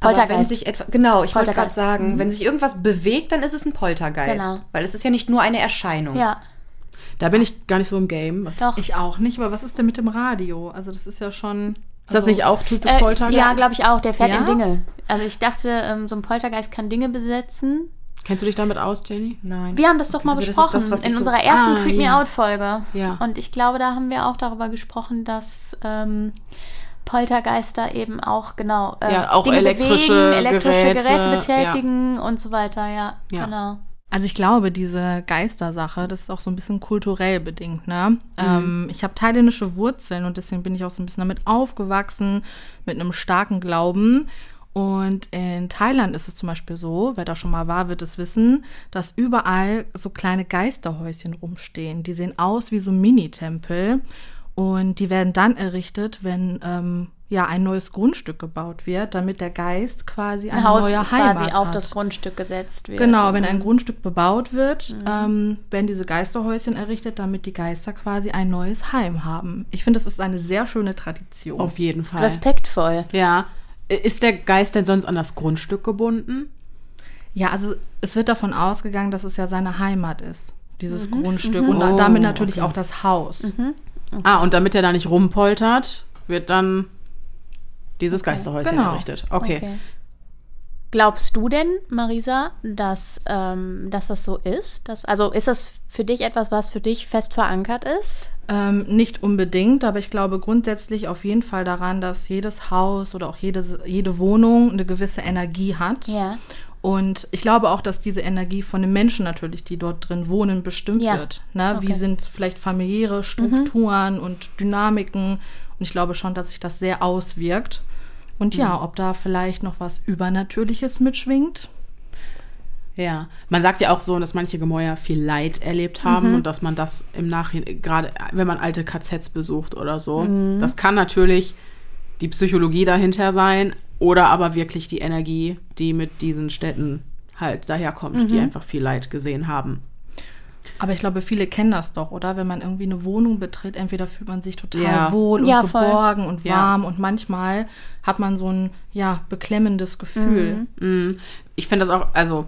Aber wenn Poltergeist. sich etwa, genau, ich wollte gerade Poltergeist. sagen, wenn sich irgendwas bewegt, dann ist es ein Poltergeist. Genau. Weil es ist ja nicht nur eine Erscheinung. Ja, Da bin ich gar nicht so im Game. Was, doch. Ich auch nicht, aber was ist denn mit dem Radio? Also das ist ja schon. ist das nicht auch typisch Äh, Poltergeist? ja, glaube ich auch. Der fährt Ja? in Dinge. Also ich dachte, ähm, so ein Poltergeist kann Dinge besetzen. Kennst du dich damit aus, Jenny? Nein. Wir haben das doch mal Also das besprochen das, was ich in so- unserer ersten Ah, Creep Me ja. Out Folge. Ja. Und ich glaube, da haben wir auch darüber gesprochen, dass ähm, Poltergeister eben auch genau äh, Ja, auch Dinge elektrische bewegen, elektrische Geräte, Geräte, betätigen und so weiter. Ja, Ja. genau. Also ich glaube, diese Geistersache, das ist auch so ein bisschen kulturell bedingt. Ne? Ähm, ich habe thailändische Wurzeln und deswegen bin ich auch so ein bisschen damit aufgewachsen, mit einem starken Glauben. Und in Thailand ist es zum Beispiel so, wer da schon mal war, wird es wissen, dass überall so kleine Geisterhäuschen rumstehen. Die sehen aus wie so Mini-Tempel und die werden dann errichtet, wenn ähm, ja ein neues Grundstück gebaut wird, damit der Geist quasi eine Ein Haus neue Heimat quasi auf hat. das Grundstück gesetzt wird. Genau, wenn ein Grundstück bebaut wird, Mhm. ähm, werden diese Geisterhäuschen errichtet, damit die Geister quasi ein neues Heim haben. Ich finde, das ist eine sehr schöne Tradition. Auf jeden Fall. Respektvoll. Ja. Ist der Geist denn sonst an das Grundstück gebunden? Ja, also es wird davon ausgegangen, dass es ja seine Heimat ist, dieses Mhm. Grundstück. Und Oh, damit natürlich okay. auch das Haus. Ah, und damit er da nicht rumpoltert, wird dann dieses Geisterhäuschen Genau. errichtet. Okay. Glaubst du denn, Marisa, dass, ähm, dass das so ist? Dass, also ist das für dich etwas, was für dich fest verankert ist? Ähm, nicht unbedingt, aber ich glaube grundsätzlich auf jeden Fall daran, dass jedes Haus oder auch jede, jede Wohnung eine gewisse Energie hat. Ja. Und ich glaube auch, dass diese Energie von den Menschen natürlich, die dort drin wohnen, bestimmt Ja. wird. Ne? Wie Okay. Mhm. sind vielleicht familiäre Strukturen und Dynamiken? Und ich glaube schon, dass sich das sehr auswirkt. Und Mhm. ja, ob da vielleicht noch was Übernatürliches mitschwingt. Ja, man sagt ja auch so, dass manche Gemäuer viel Leid erlebt haben und dass man das im Nachhinein, gerade wenn man alte KZs besucht oder so, das kann natürlich die Psychologie dahinter sein oder aber wirklich die Energie, die mit diesen Städten halt daherkommt, die einfach viel Leid gesehen haben. Aber ich glaube, viele kennen das doch, oder? Wenn man irgendwie eine Wohnung betritt, entweder fühlt man sich total Ja. wohl und Ja, voll. geborgen und Ja. warm und manchmal hat man so ein, ja, beklemmendes Gefühl. Mm, Ich finde das auch, also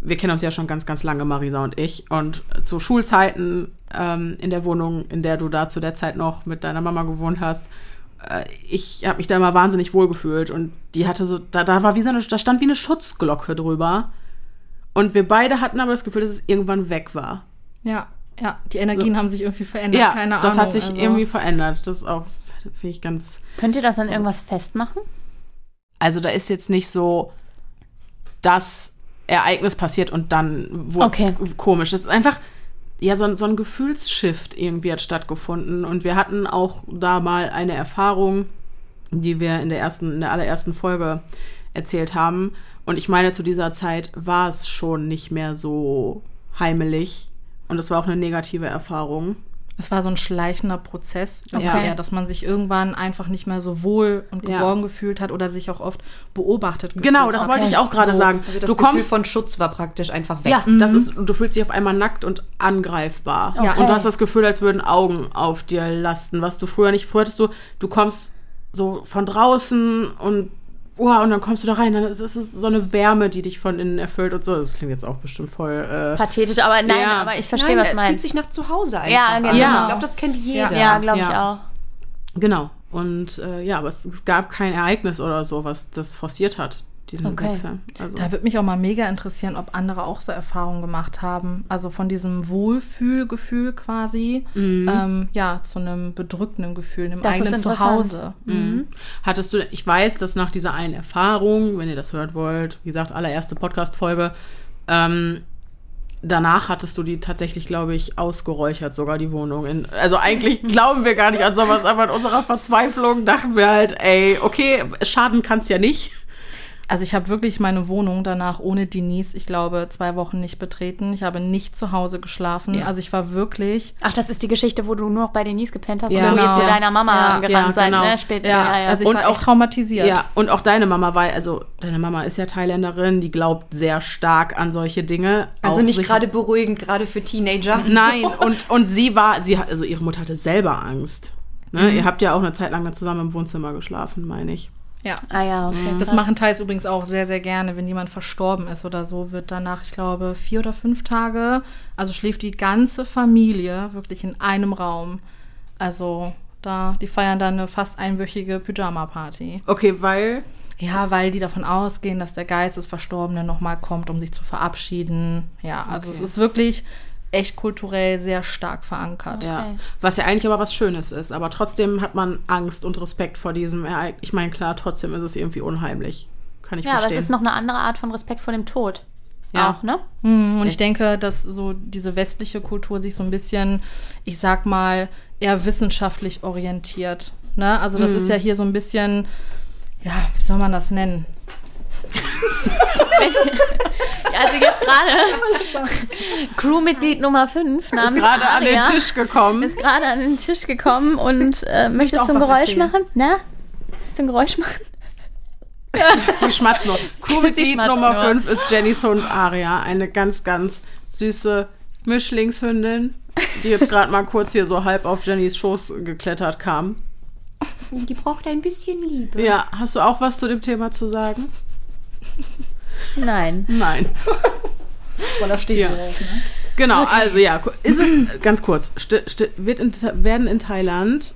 wir kennen uns ja schon ganz, ganz lange, Marisa und ich. Und zu Schulzeiten ähm, in der Wohnung, in der du da zu der Zeit noch mit deiner Mama gewohnt hast, äh, ich habe mich da immer wahnsinnig wohl gefühlt. Und die hatte so, da, da war wie so eine, da stand wie eine Schutzglocke drüber. Und wir beide hatten aber das Gefühl, dass es irgendwann weg war. Ja, ja, die Energien haben sich irgendwie verändert. Ja, Keine das Ahnung. hat sich also- irgendwie verändert. Das ist auch, finde ich, ganz. Könnt ihr das an irgendwas festmachen? Also da ist jetzt nicht so, das Ereignis passiert und dann wurde Okay. es komisch. Das ist einfach, ja, so, ein- so ein Gefühlsshift irgendwie hat stattgefunden. Und wir hatten auch da mal eine Erfahrung, die wir in der ersten, in der allerersten Folge erzählt haben. Und ich meine, zu dieser Zeit war es schon nicht mehr so heimelig. Und es war auch eine negative Erfahrung. Es war so ein schleichender Prozess, Okay. eher, dass man sich irgendwann einfach nicht mehr so wohl und Ja. geborgen gefühlt hat oder sich auch oft beobachtet gefühlt Genau, das hat. wollte ich auch gerade So, sagen. Also das du Gefühl kommst von Schutz war praktisch einfach weg. Ja, das ist, und du fühlst dich auf einmal nackt und angreifbar. Okay. Und du hast das Gefühl, als würden Augen auf dir lasten, was du früher nicht. Früher hattest du, du kommst so von draußen und, oh, und dann kommst du da rein. Dann ist es so eine Wärme, die dich von innen erfüllt und so. Das klingt jetzt auch bestimmt voll. Äh, Pathetisch, aber nein, Ja. aber ich verstehe, Nein, was du fühlt meinst. sich nach zu Hause einfach Ja, an. genau. Ja. Ich glaube, das kennt jeder. Ja, glaube ich Ja. auch. genau. Und äh, ja, aber es, es gab kein Ereignis oder so, was das forciert hat, diesen Okay. Wechsel. Also, Da würde mich auch mal mega interessieren, ob andere auch so Erfahrungen gemacht haben. Also von diesem Wohlfühlgefühl quasi, ähm, ja, zu einem bedrückenden Gefühl, einem Das eigenen. Zuhause. Mhm. Hattest du, ich weiß, dass nach dieser einen Erfahrung, wenn ihr das hört wollt, wie gesagt, allererste Podcast-Folge, ähm, danach hattest du die tatsächlich, glaube ich, ausgeräuchert, sogar die Wohnung. In, also eigentlich glauben wir gar nicht an sowas, aber in unserer Verzweiflung dachten wir halt, ey, okay, schaden kann es ja nicht. Also ich habe wirklich meine Wohnung danach ohne Denise, ich glaube, zwei Wochen nicht betreten. Ich habe nicht zu Hause geschlafen. Ja. Also ich war wirklich Ach, das ist die Geschichte, wo du nur noch bei Denise gepennt hast Ja, und genau. zu deiner Mama Ja, gerannt ja, seid, genau. ne? Spät, Ja, also ich Und war auch- echt traumatisiert. Ja, und auch deine Mama war, also deine Mama ist ja Thailänderin, die glaubt sehr stark an solche Dinge. Also nicht gerade beruhigend, gerade für Teenager. Nein, und, und sie war, sie hat, also ihre Mutter hatte selber Angst. Ne? Ihr habt ja auch eine Zeit lang zusammen im Wohnzimmer geschlafen, meine ich. Ja. Ah ja, okay. Das krass. machen Thais übrigens auch sehr, sehr gerne. Wenn jemand verstorben ist oder so, wird danach, ich glaube, vier oder fünf Tage, also schläft die ganze Familie wirklich in einem Raum. Also da, die feiern dann eine fast einwöchige Pyjama-Party. Okay, weil. Ja, weil die davon ausgehen, dass der Geist des Verstorbenen nochmal kommt, um sich zu verabschieden. Ja, also Okay. es ist wirklich echt kulturell sehr stark verankert. Ja. Okay. Was ja eigentlich aber was Schönes ist. Aber trotzdem hat man Angst und Respekt vor diesem Ereignis. Ich meine, klar, trotzdem ist es irgendwie unheimlich. Kann ich Ja, aber verstehen. es ist noch eine andere Art von Respekt vor dem Tod. Ja. Auch, ne? Mhm, Und ich denke, dass so diese westliche Kultur sich so ein bisschen, ich sag mal, eher wissenschaftlich orientiert. Ne? Also das ist ja hier so ein bisschen, ja, wie soll man das nennen? Also jetzt gerade Crewmitglied Nummer 5 namens ist gerade an den Tisch gekommen. ist gerade an den Tisch gekommen und äh, möchtest du ein Geräusch erzählen. machen? Na? Willst du ein Geräusch machen? Sie schmatzt nur. Crewmitglied schmatzt Nummer nur. 5 ist Jennys Hund Aria. Eine ganz, ganz süße Mischlingshündin, die jetzt gerade mal kurz hier so halb auf Jennys Schoß geklettert kam. Die braucht ein bisschen Liebe. Ja, hast du auch was zu dem Thema zu sagen? Nein. Nein. Boah, da steht Ja. drauf, ne? Genau, also ja, ist es ganz kurz, wird in, werden in Thailand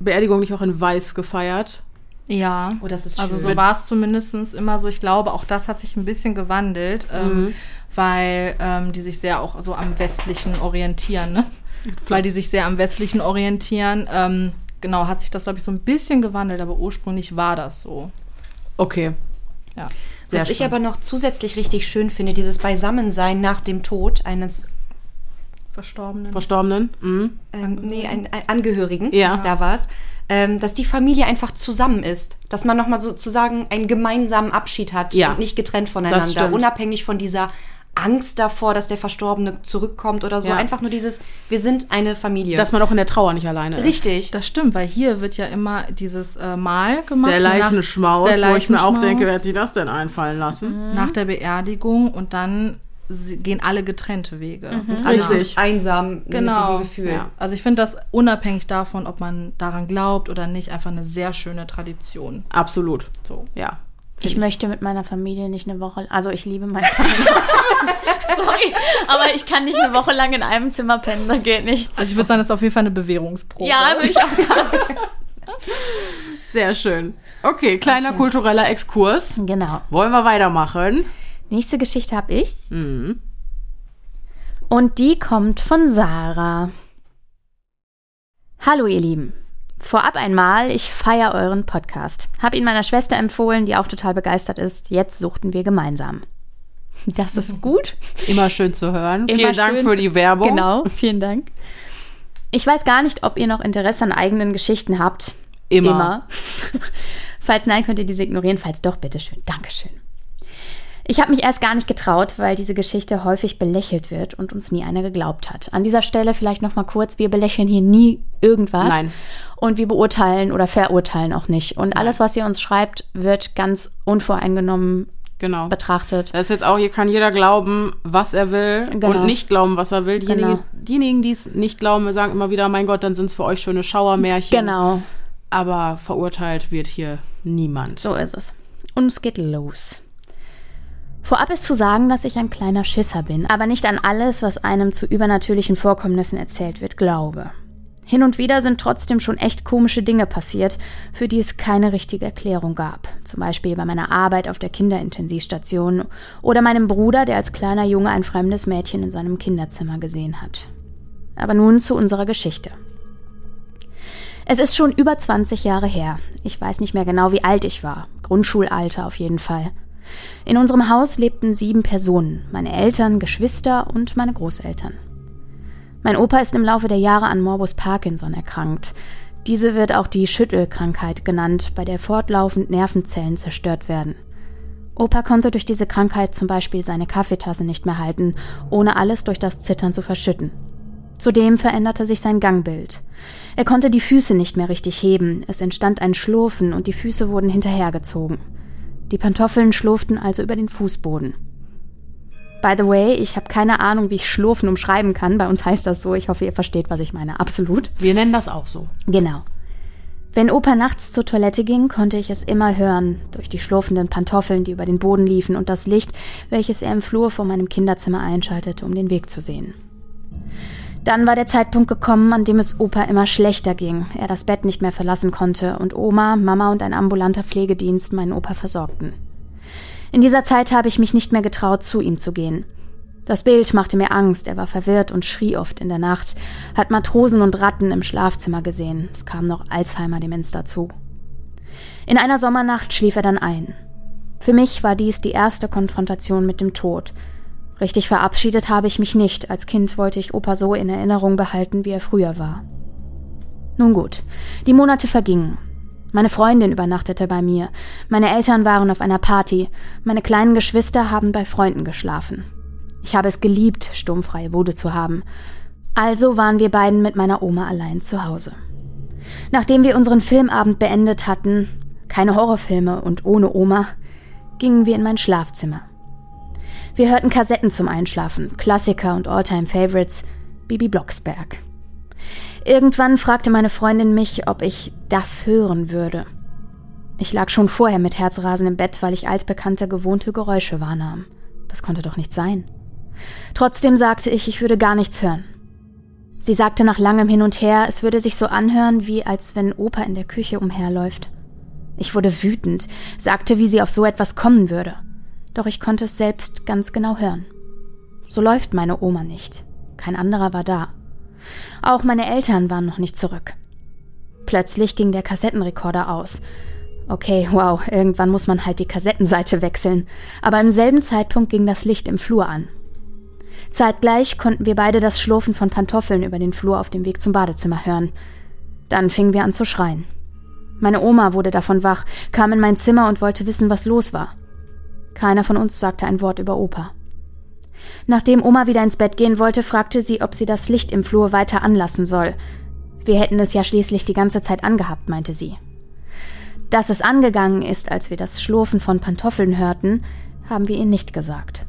Beerdigungen nicht auch in Weiß gefeiert? Ja. Oh, das ist Also schön. so war es zumindest immer so. Ich glaube, auch das hat sich ein bisschen gewandelt, ähm, weil ähm, die sich sehr auch so am Westlichen orientieren, ne? Weil die sich sehr am Westlichen orientieren. Ähm, genau, hat sich das, glaube ich, so ein bisschen gewandelt, aber ursprünglich war das so. Okay. Ja. Sehr Was ich spannend. aber noch zusätzlich richtig schön finde, dieses Beisammensein nach dem Tod eines Verstorbenen. Verstorbenen? Mhm. ähm, nee, ein, ein Angehörigen, Ja. da war's, ähm, dass die Familie einfach zusammen ist. Dass man nochmal sozusagen einen gemeinsamen Abschied hat Ja. und nicht getrennt Das voneinander. stimmt. Unabhängig von dieser Angst davor, dass der Verstorbene zurückkommt oder so. Ja. Einfach nur dieses, wir sind eine Familie. Dass man auch in der Trauer nicht alleine ist. Richtig. Das stimmt, weil hier wird ja immer dieses äh, Mal gemacht. Der Leichenschmaus, der wo ich mir auch denke, wer hat sich das denn einfallen lassen? nach der Beerdigung und dann gehen alle getrennte Wege. Und alle Richtig. einsam Genau. mit diesem Gefühl. Ja. Also ich finde das unabhängig davon, ob man daran glaubt oder nicht, einfach eine sehr schöne Tradition. Absolut. So. Ja. Ich möchte mit meiner Familie nicht eine Woche. Also ich liebe meine Familie. Sorry, aber ich kann nicht eine Woche lang in einem Zimmer pennen. Das geht nicht. Also ich würde sagen, das ist auf jeden Fall eine Bewährungsprobe. Ja, würde ich auch sagen. Sehr schön. Okay, kleiner kultureller Exkurs. Genau. Wollen wir weitermachen? Nächste Geschichte habe ich. Mhm. Und die kommt von Sarah. Hallo ihr Lieben. Vorab einmal, ich feiere euren Podcast. Hab ihn meiner Schwester empfohlen, die auch total begeistert ist. Jetzt suchten wir gemeinsam. Das ist gut. Immer schön zu hören. Immer Vielen Dank für die Werbung. Genau, vielen Dank. Ich weiß gar nicht, ob ihr noch Interesse an eigenen Geschichten habt. Immer. falls nein, könnt ihr diese ignorieren. Falls doch, bitteschön. Dankeschön. Ich habe mich erst gar nicht getraut, weil diese Geschichte häufig belächelt wird und uns nie einer geglaubt hat. An dieser Stelle vielleicht noch mal kurz, wir belächeln hier nie irgendwas. Nein. Und wir beurteilen oder verurteilen auch nicht. Und alles, was ihr uns schreibt, wird ganz unvoreingenommen Genau. betrachtet. Das ist jetzt auch, hier kann jeder glauben, was er will Genau. und nicht glauben, was er will. Diejenigen, Genau. diejenigen die es nicht glauben, wir sagen immer wieder, mein Gott, dann sind es für euch schöne Schauermärchen. Genau, Aber verurteilt wird hier niemand. so ist es. Und es geht los. Vorab ist zu sagen, dass ich ein kleiner Schisser bin, aber nicht an alles, was einem zu übernatürlichen Vorkommnissen erzählt wird, glaube. Hin und wieder sind trotzdem schon echt komische Dinge passiert, für die es keine richtige Erklärung gab. Zum Beispiel bei meiner Arbeit auf der Kinderintensivstation oder meinem Bruder, der als kleiner Junge ein fremdes Mädchen in seinem Kinderzimmer gesehen hat. Aber nun zu unserer Geschichte. Es ist schon über 20 Jahre her. Ich weiß nicht mehr genau, wie alt ich war. Grundschulalter auf jeden Fall. In unserem Haus lebten sieben Personen. Meine Eltern, Geschwister und meine Großeltern. Mein Opa ist im Laufe der Jahre an Morbus Parkinson erkrankt. Diese wird auch die Schüttelkrankheit genannt, bei der fortlaufend Nervenzellen zerstört werden. Opa konnte durch diese Krankheit zum Beispiel seine Kaffeetasse nicht mehr halten, ohne alles durch das Zittern zu verschütten. Zudem veränderte sich sein Gangbild. Er konnte die Füße nicht mehr richtig heben, es entstand ein Schlurfen und die Füße wurden hinterhergezogen. Die Pantoffeln schlurften also über den Fußboden. By the way, ich habe keine Ahnung, wie ich Schlurfen umschreiben kann. Bei uns heißt das so. Ich hoffe, ihr versteht, was ich meine. Absolut. Wir nennen das auch so. Genau. Wenn Opa nachts zur Toilette ging, konnte ich es immer hören, durch die schlurfenden Pantoffeln, die über den Boden liefen, und das Licht, welches er im Flur vor meinem Kinderzimmer einschaltete, um den Weg zu sehen. Dann war der Zeitpunkt gekommen, an dem es Opa immer schlechter ging, er das Bett nicht mehr verlassen konnte und Oma, Mama und ein ambulanter Pflegedienst meinen Opa versorgten. In dieser Zeit habe ich mich nicht mehr getraut, zu ihm zu gehen. Das Bild machte mir Angst, er war verwirrt und schrie oft in der Nacht, hat Matrosen und Ratten im Schlafzimmer gesehen, es kam noch Alzheimer-Demenz dazu. In einer Sommernacht schlief er dann ein. Für mich war dies die erste Konfrontation mit dem Tod. Richtig verabschiedet habe ich mich nicht, als Kind wollte ich Opa so in Erinnerung behalten, wie er früher war. Nun gut, die Monate vergingen. Meine Freundin übernachtete bei mir, meine Eltern waren auf einer Party, meine kleinen Geschwister haben bei Freunden geschlafen. Ich habe es geliebt, sturmfreie Bude zu haben. Also waren wir beiden mit meiner Oma allein zu Hause. Nachdem wir unseren Filmabend beendet hatten, keine Horrorfilme und ohne Oma, gingen wir in mein Schlafzimmer. Wir hörten Kassetten zum Einschlafen, Klassiker und Alltime Favorites, Bibi Blocksberg. Irgendwann fragte meine Freundin mich, ob ich das hören würde. Ich lag schon vorher mit Herzrasen im Bett, weil ich altbekannte, gewohnte Geräusche wahrnahm. Das konnte doch nicht sein. Trotzdem sagte ich, ich würde gar nichts hören. Sie sagte nach langem Hin und Her, es würde sich so anhören, wie als wenn Opa in der Küche umherläuft. Ich wurde wütend, sagte, wie sie auf so etwas kommen würde. Doch ich konnte es selbst ganz genau hören. So läuft meine Oma nicht. Kein anderer war da. Auch meine Eltern waren noch nicht zurück. Plötzlich ging der Kassettenrekorder aus. Okay, wow, irgendwann muss man halt die Kassettenseite wechseln. Aber im selben Zeitpunkt ging das Licht im Flur an. Zeitgleich konnten wir beide das Schlurfen von Pantoffeln über den Flur auf dem Weg zum Badezimmer hören. Dann fingen wir an zu schreien. Meine Oma wurde davon wach, kam in mein Zimmer und wollte wissen, was los war. Keiner von uns sagte ein Wort über Opa. Nachdem Oma wieder ins Bett gehen wollte, fragte sie, ob sie das Licht im Flur weiter anlassen soll. Wir hätten es ja schließlich die ganze Zeit angehabt, meinte sie. Dass es angegangen ist, als wir das Schlurfen von Pantoffeln hörten, haben wir ihr nicht gesagt.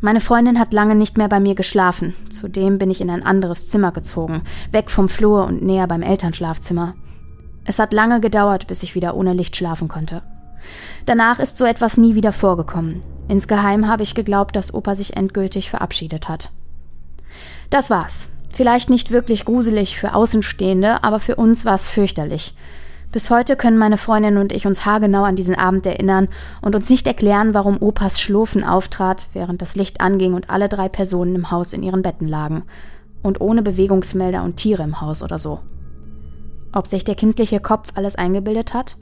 Meine Freundin hat lange nicht mehr bei mir geschlafen. Zudem bin ich in ein anderes Zimmer gezogen, weg vom Flur und näher beim Elternschlafzimmer. Es hat lange gedauert, bis ich wieder ohne Licht schlafen konnte. Danach ist so etwas nie wieder vorgekommen. Insgeheim habe ich geglaubt, dass Opa sich endgültig verabschiedet hat. Das war's. Vielleicht nicht wirklich gruselig für Außenstehende, aber für uns war es fürchterlich. Bis heute können meine Freundin und ich uns haargenau an diesen Abend erinnern und uns nicht erklären, warum Opas Schlurfen auftrat, während das Licht anging und alle drei Personen im Haus in ihren Betten lagen. Und ohne Bewegungsmelder und Tiere im Haus oder so. Ob sich der kindliche Kopf alles eingebildet hat?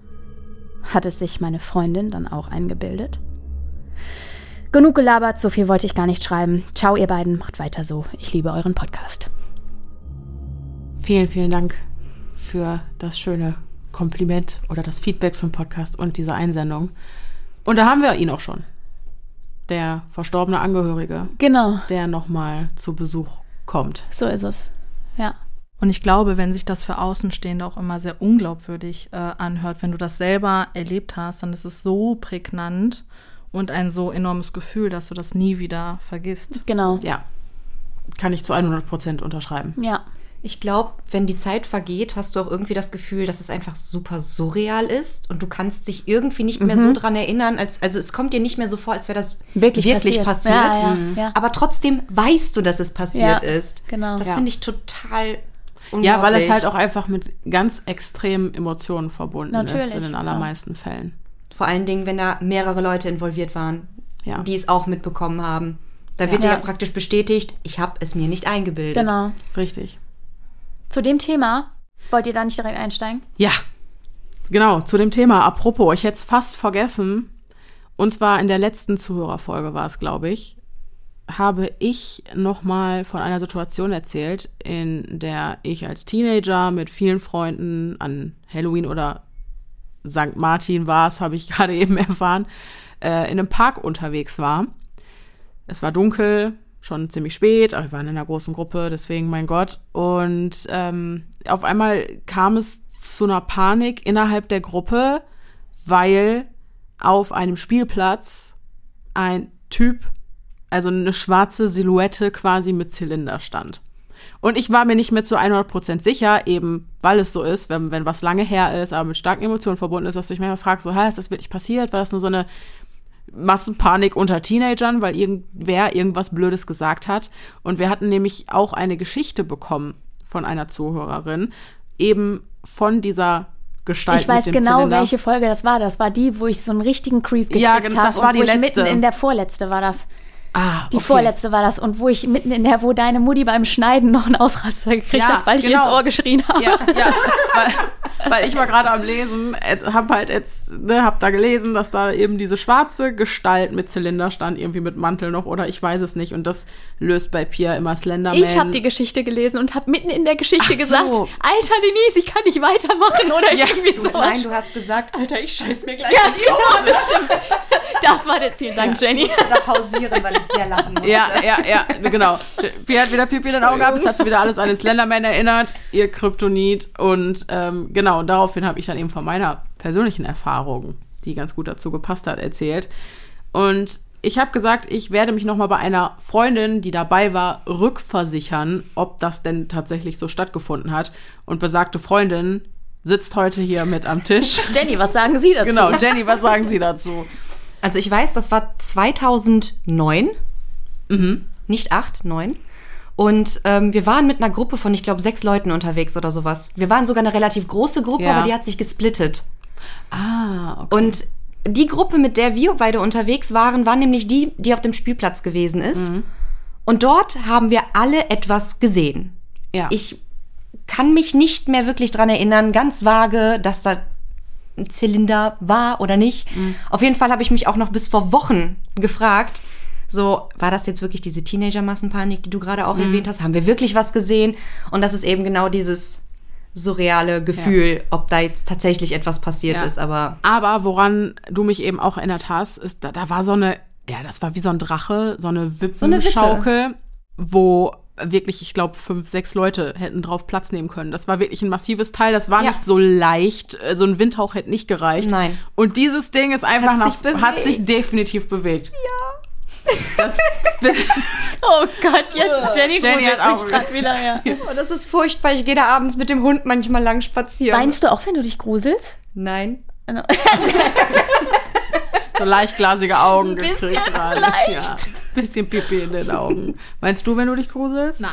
Hat es sich meine Freundin dann auch eingebildet? Genug gelabert, so viel wollte ich gar nicht schreiben. Ciao, ihr beiden, macht weiter so. Ich liebe euren Podcast. Vielen, vielen Dank für das schöne Kompliment oder das Feedback zum Podcast und diese Einsendung. Und da haben wir ihn auch schon. Der verstorbene Angehörige, Genau, der nochmal zu Besuch kommt. so ist es. Ja. Und ich glaube, wenn sich das für Außenstehende auch immer sehr unglaubwürdig äh, anhört, wenn du das selber erlebt hast, dann ist es so prägnant und ein so enormes Gefühl, dass du das nie wieder vergisst. Genau. Ja, kann ich zu 100 Prozent unterschreiben. Ja. Ich glaube, wenn die Zeit vergeht, hast du auch irgendwie das Gefühl, dass es einfach super surreal ist und du kannst dich irgendwie nicht mehr so dran erinnern, als, also es kommt dir nicht mehr so vor, als wäre das Wirklich wirklich passiert. passiert. Ja, ja, ja. Aber trotzdem weißt du, dass es passiert Ja, ist. genau. Das Ja. finde ich total Ja, weil es halt auch einfach mit ganz extremen Emotionen verbunden Natürlich, ist in den ja. allermeisten Fällen. Vor allen Dingen, wenn da mehrere Leute involviert waren, Ja. die es auch mitbekommen haben. Da wird Ja. dir ja praktisch bestätigt, ich habe es mir nicht eingebildet. Genau. Richtig. Zu dem Thema wollt ihr da nicht direkt einsteigen? Ja, genau, zu dem Thema. Apropos, ich hätte es fast vergessen. Und zwar in der letzten Zuhörerfolge war es, glaube ich, habe ich nochmal von einer Situation erzählt, in der ich als Teenager mit vielen Freunden an Halloween oder St. Martin war es, habe ich gerade eben erfahren, äh, in einem Park unterwegs war. Es war dunkel, schon ziemlich spät, aber wir waren in einer großen Gruppe, deswegen mein Gott. Und ähm, auf einmal kam es zu einer Panik innerhalb der Gruppe, weil auf einem Spielplatz ein Typ, also eine schwarze Silhouette quasi mit Zylinder stand. Und ich war mir nicht mehr zu 100% sicher, eben weil es so ist, wenn, wenn was lange her ist, aber mit starken Emotionen verbunden ist, dass du dich manchmal fragst, so, hä, ist das wirklich passiert? War das nur so eine Massenpanik unter Teenagern, weil irgendwer irgendwas Blödes gesagt hat. Und wir hatten nämlich auch eine Geschichte bekommen von einer Zuhörerin, eben von dieser Gestalt Ich weiß genau, Zylinder. welche Folge das war. Das war die, wo ich so einen richtigen Creep gekriegt Ja, habe. gen- das war und die wo ich letzte. mitten in der vorletzte war das. Ah, Die okay. vorletzte war das. Und wo ich mitten in der, wo deine Mutti beim Schneiden noch einen Ausraster gekriegt Ja, hat, weil ich ihr genau. ins Ohr geschrien habe. Ja, ja, weil, weil ich war gerade am Lesen, hab halt jetzt, ne, hab da gelesen, dass da eben diese schwarze Gestalt mit Zylinder stand, irgendwie mit Mantel noch oder ich weiß es nicht. Und das löst bei Pia immer Slenderman. Ich habe die Geschichte gelesen und habe mitten in der Geschichte Ach so. gesagt, Alter Denise, ich kann nicht weitermachen oder Ja, irgendwie Du, so. nein, du hast gesagt, Alter, ich scheiß mir gleich ja, in die Hose. genau, das. Das war der, vielen Dank, Jenny. Ich musste da pausieren, weil ich sehr lachen musste. Ja, ja, ja, genau. Pia hat wieder Pipi in den Augen gehabt, es hat sie wieder alles an den Slenderman erinnert, ihr Kryptonit. Und ähm, genau, daraufhin habe ich dann eben von meiner persönlichen Erfahrung, die ganz gut dazu gepasst hat, erzählt. Und ich habe gesagt, ich werde mich nochmal bei einer Freundin, die dabei war, rückversichern, ob das denn tatsächlich so stattgefunden hat. Und besagte Freundin sitzt heute hier mit am Tisch. Jenny, was sagen Sie dazu? genau, Jenny, was sagen Sie dazu? Also ich weiß, das war 2009. Mhm. Nicht 8, 9. Und ähm, wir waren mit einer Gruppe von, ich glaube, sechs Leuten unterwegs oder sowas. Wir waren sogar eine relativ große Gruppe, Ja. aber die hat sich gesplittet. Ah, okay. Und die Gruppe, mit der wir beide unterwegs waren, war nämlich die, die auf dem Spielplatz gewesen ist. Und dort haben wir alle etwas gesehen. ja. Ich kann mich nicht mehr wirklich dran erinnern, ganz vage, dass da Zylinder war oder nicht. Auf jeden Fall habe ich mich auch noch bis vor Wochen gefragt, so, war das jetzt wirklich diese Teenager-Massenpanik, die du gerade auch erwähnt hast? Haben wir wirklich was gesehen? Und das ist eben genau dieses surreale Gefühl, ob da jetzt tatsächlich etwas passiert Ja. ist, aber Aber woran du mich eben auch erinnert hast, ist, da, da war so eine, ja, das war wie so ein Drache, so eine eine Wippe. Wippenschaukel, wo wirklich, ich glaube, fünf, sechs Leute hätten drauf Platz nehmen können. Das war wirklich ein massives Teil. Das war Ja. nicht so leicht. äh, So ein Windhauch hätte nicht gereicht. Nein. Und dieses Ding ist einfach Hat nach, sich bewegt. hat sich definitiv bewegt. Oh Gott, jetzt Jenny, Jenny gruselt hat auch- sich grad wieder. Ja. oh, das ist furchtbar. Ich gehe da abends mit dem Hund manchmal lang spazieren. Weinst du auch, wenn du dich gruselst? Nein. So leichtglasige Augen gekriegt gerade. vielleicht. Ja. Bisschen Pipi in den Augen. Meinst du, wenn du dich gruselst? Nein.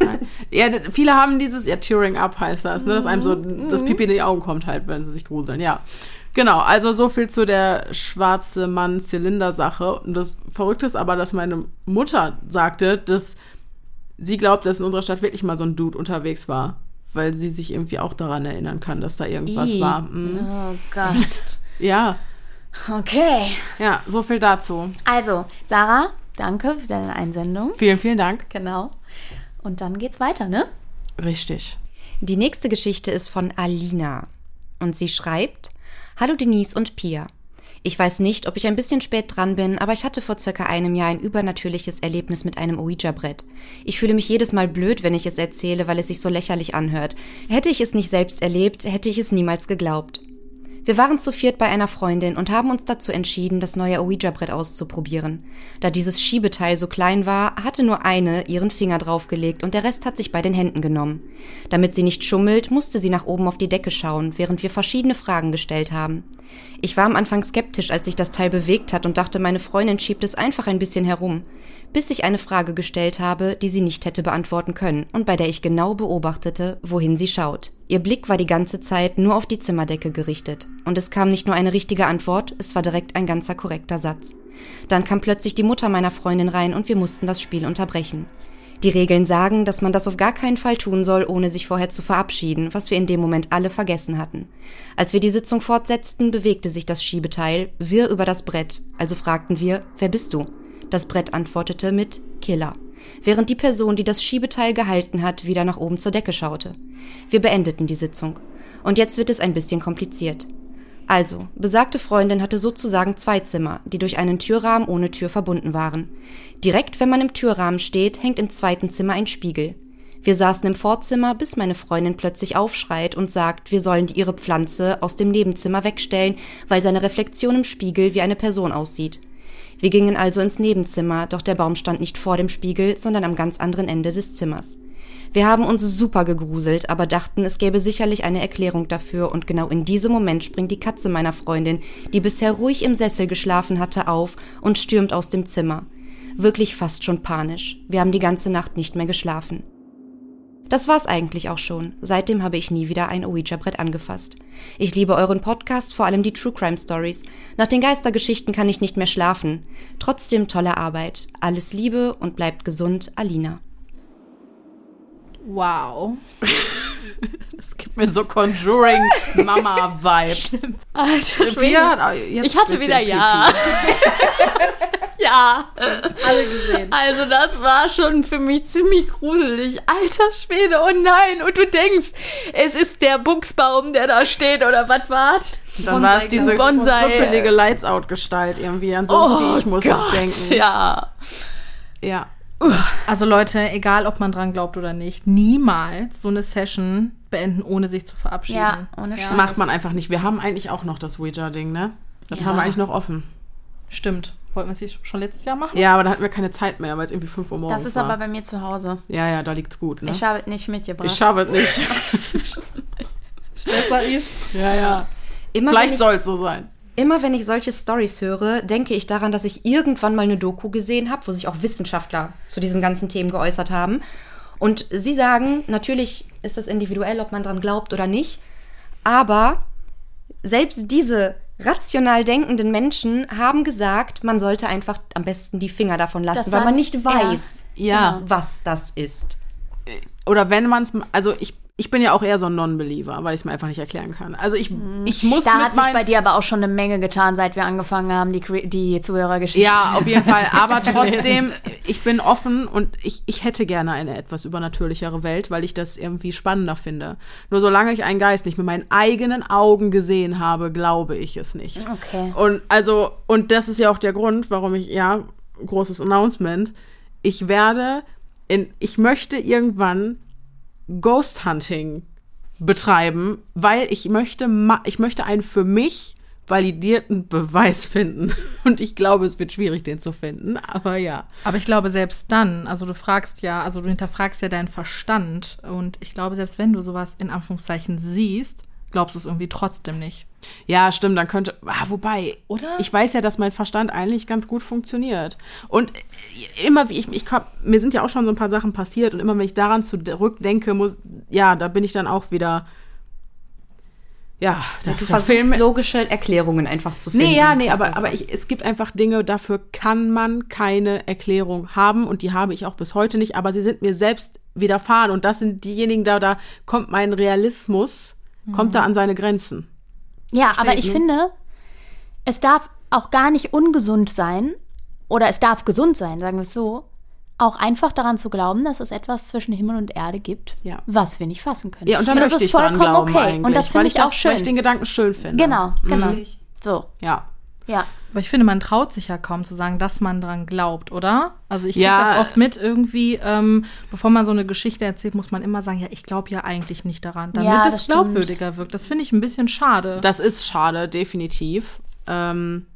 Nein. Ja, viele haben dieses, ja, Tearing up heißt das, ne? Dass einem so Mhm. das Pipi in die Augen kommt halt, wenn sie sich gruseln, ja. Genau, also so viel zu der schwarze Mann-Zylinder-Sache. Und das Verrückte ist aber, dass meine Mutter sagte, dass sie glaubt, dass in unserer Stadt wirklich mal so ein Dude unterwegs war. Weil sie sich irgendwie auch daran erinnern kann, dass da irgendwas Ih. war. Mhm. Oh Gott. Ja, Okay. ja, so viel dazu. Also, Sarah, danke für deine Einsendung. Vielen, vielen Dank. Genau. Und dann geht's weiter, ne? Richtig. Die nächste Geschichte ist von Alina. Und sie schreibt: Hallo Denise und Pia. Ich weiß nicht, ob ich ein bisschen spät dran bin, aber ich hatte vor circa einem Jahr ein übernatürliches Erlebnis mit einem Ouija-Brett. Ich fühle mich jedes Mal blöd, wenn ich es erzähle, weil es sich so lächerlich anhört. Hätte ich es nicht selbst erlebt, hätte ich es niemals geglaubt. Wir waren zu viert bei einer Freundin und haben uns dazu entschieden, das neue Ouija-Brett auszuprobieren. Da dieses Schiebeteil so klein war, hatte nur eine ihren Finger draufgelegt und der Rest hat sich bei den Händen genommen. Damit sie nicht schummelt, musste sie nach oben auf die Decke schauen, während wir verschiedene Fragen gestellt haben. Ich war am Anfang skeptisch, als sich das Teil bewegt hat und dachte, meine Freundin schiebt es einfach ein bisschen herum, bis ich eine Frage gestellt habe, die sie nicht hätte beantworten können und bei der ich genau beobachtete, wohin sie schaut. Ihr Blick war die ganze Zeit nur auf die Zimmerdecke gerichtet. Und es kam nicht nur eine richtige Antwort, es war direkt ein ganzer korrekter Satz. Dann kam plötzlich die Mutter meiner Freundin rein und wir mussten das Spiel unterbrechen. Die Regeln sagen, dass man das auf gar keinen Fall tun soll, ohne sich vorher zu verabschieden, was wir in dem Moment alle vergessen hatten. Als wir die Sitzung fortsetzten, bewegte sich das Schiebeteil wirr über das Brett, also fragten wir, wer bist du? Das Brett antwortete mit Killer, während die Person, die das Schiebeteil gehalten hat, wieder nach oben zur Decke schaute. Wir beendeten die Sitzung. Und jetzt wird es ein bisschen kompliziert. Also, besagte Freundin hatte sozusagen zwei Zimmer, die durch einen Türrahmen ohne Tür verbunden waren. Direkt, wenn man im Türrahmen steht, hängt im zweiten Zimmer ein Spiegel. Wir saßen im Vorzimmer, bis meine Freundin plötzlich aufschreit und sagt, wir sollen ihre Pflanze aus dem Nebenzimmer wegstellen, weil seine Reflexion im Spiegel wie eine Person aussieht. Wir gingen also ins Nebenzimmer, doch der Baum stand nicht vor dem Spiegel, sondern am ganz anderen Ende des Zimmers. Wir haben uns super gegruselt, aber dachten, es gäbe sicherlich eine Erklärung dafür und genau in diesem Moment springt die Katze meiner Freundin, die bisher ruhig im Sessel geschlafen hatte, auf und stürmt aus dem Zimmer. Wirklich fast schon panisch. Wir haben die ganze Nacht nicht mehr geschlafen. Das war's eigentlich auch schon. Seitdem habe ich nie wieder ein Ouija-Brett angefasst. Ich liebe euren Podcast, vor allem die True Crime Stories. Nach den Geistergeschichten kann ich nicht mehr schlafen. Trotzdem tolle Arbeit. Alles Liebe und bleibt gesund, Alina. Wow. Es gibt mir so Conjuring-Mama-Vibes. Alter jetzt Ich hatte wieder Ja. ja. Alle gesehen. Also das war schon für mich ziemlich gruselig. Alter Schwede, oh nein. Und du denkst, es ist der Buchsbaum, der da steht oder was war's? Dann war es diese krüppelige Lights-Out-Gestalt irgendwie. An so ein Viech muss ich denken. Oh Ja. Ja. Also Leute, egal ob man dran glaubt oder nicht, niemals so eine Session beenden, ohne sich zu verabschieden. Ja, ohne Macht man einfach nicht. Wir haben eigentlich auch noch das Ouija-Ding, ne? Das Ja. haben wir eigentlich noch offen. Stimmt. Wollten wir es nicht schon letztes Jahr machen? Ja, aber da hatten wir keine Zeit mehr, weil es irgendwie 5 Uhr morgens Das ist war. aber bei mir zu Hause. ja, ja, da liegt's gut, ne? Ich habe es nicht mitgebracht. Ich schaffe es nicht. Besser ist. ja, ja. Immer Vielleicht ich, soll es so sein. Immer wenn ich solche Stories höre, denke ich daran, dass ich irgendwann mal eine Doku gesehen habe, wo sich auch Wissenschaftler zu diesen ganzen Themen geäußert haben. Und sie sagen, natürlich ist das individuell, ob man dran glaubt oder nicht, aber selbst diese rational denkenden Menschen haben gesagt, man sollte einfach am besten die Finger davon lassen, Das weil man nicht weiß, Ja. was das ist. Oder wenn man es, also ich, ich bin ja auch eher so ein Non-Believer, weil ich es mir einfach nicht erklären kann. Also ich, ich muss Mhm. Da hat sich bei dir aber auch schon eine Menge getan, seit wir angefangen haben, die, die Zuhörergeschichte. Ja, auf jeden Fall. Aber trotzdem, ich bin offen und ich, ich hätte gerne eine etwas übernatürlichere Welt, weil ich das irgendwie spannender finde. Nur solange ich einen Geist nicht mit meinen eigenen Augen gesehen habe, glaube ich es nicht. Okay. Und also, und das ist ja auch der Grund, warum ich, ja, großes Announcement, ich werde in, ich möchte irgendwann Ghost Hunting betreiben, weil ich möchte, ich möchte einen für mich validierten Beweis finden. Und ich glaube, es wird schwierig, den zu finden, aber ja. Aber ich glaube, selbst dann, also du fragst ja, also du hinterfragst ja deinen Verstand. Und ich glaube, selbst wenn du sowas in Anführungszeichen siehst, glaubst du es irgendwie trotzdem nicht. Ja, stimmt, dann könnte, ah, wobei, Oder? Ich weiß ja, dass mein Verstand eigentlich ganz gut funktioniert. Und immer wie ich, ich komm, mir sind ja auch schon so ein paar Sachen passiert und immer wenn ich daran zurückdenke, muss, ja, da bin ich dann auch wieder, ja, da Du verfilme- versuchst logische Erklärungen einfach zu finden. Nee, ja, nee, aber, aber ich, es gibt einfach Dinge, dafür kann man keine Erklärung haben und die habe ich auch bis heute nicht, aber sie sind mir selbst widerfahren und das sind diejenigen, da, da kommt mein Realismus, kommt da an seine Grenzen. Ja, aber Verstehe, ich ne? finde, es darf auch gar nicht ungesund sein, oder es darf gesund sein, sagen wir es so, auch einfach daran zu glauben, dass es etwas zwischen Himmel und Erde gibt, Ja. was wir nicht fassen können. Ja, und dann das möchte ist ich vollkommen glauben okay. eigentlich, Und das weil finde ich ich auch das, weil ich schön. den Gedanken schön finde. Genau, genau. Mhm. So, Ja. Ja. Aber ich finde, man traut sich ja kaum zu sagen, dass man dran glaubt, oder? Also ich kriege Ja. das oft mit irgendwie, ähm, bevor man so eine Geschichte erzählt, muss man immer sagen, ja, ich glaube ja eigentlich nicht daran, damit Ja, es das stimmt. glaubwürdiger wirkt. Das finde ich ein bisschen schade. Das ist schade, definitiv. Ähm,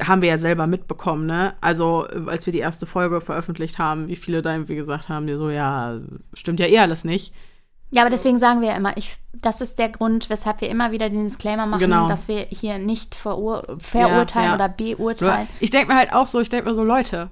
haben wir ja selber mitbekommen, ne? Also, äh, als wir die erste Folge veröffentlicht haben, wie viele da irgendwie gesagt haben, die so, ja, stimmt ja eh alles nicht. Ja, aber deswegen sagen wir ja immer, ich, das ist der Grund, weshalb wir immer wieder den Disclaimer machen, Genau. dass wir hier nicht verur verurteilen Ja, ja. oder beurteilen. ich denke mir halt auch so, ich denke mir so, Leute,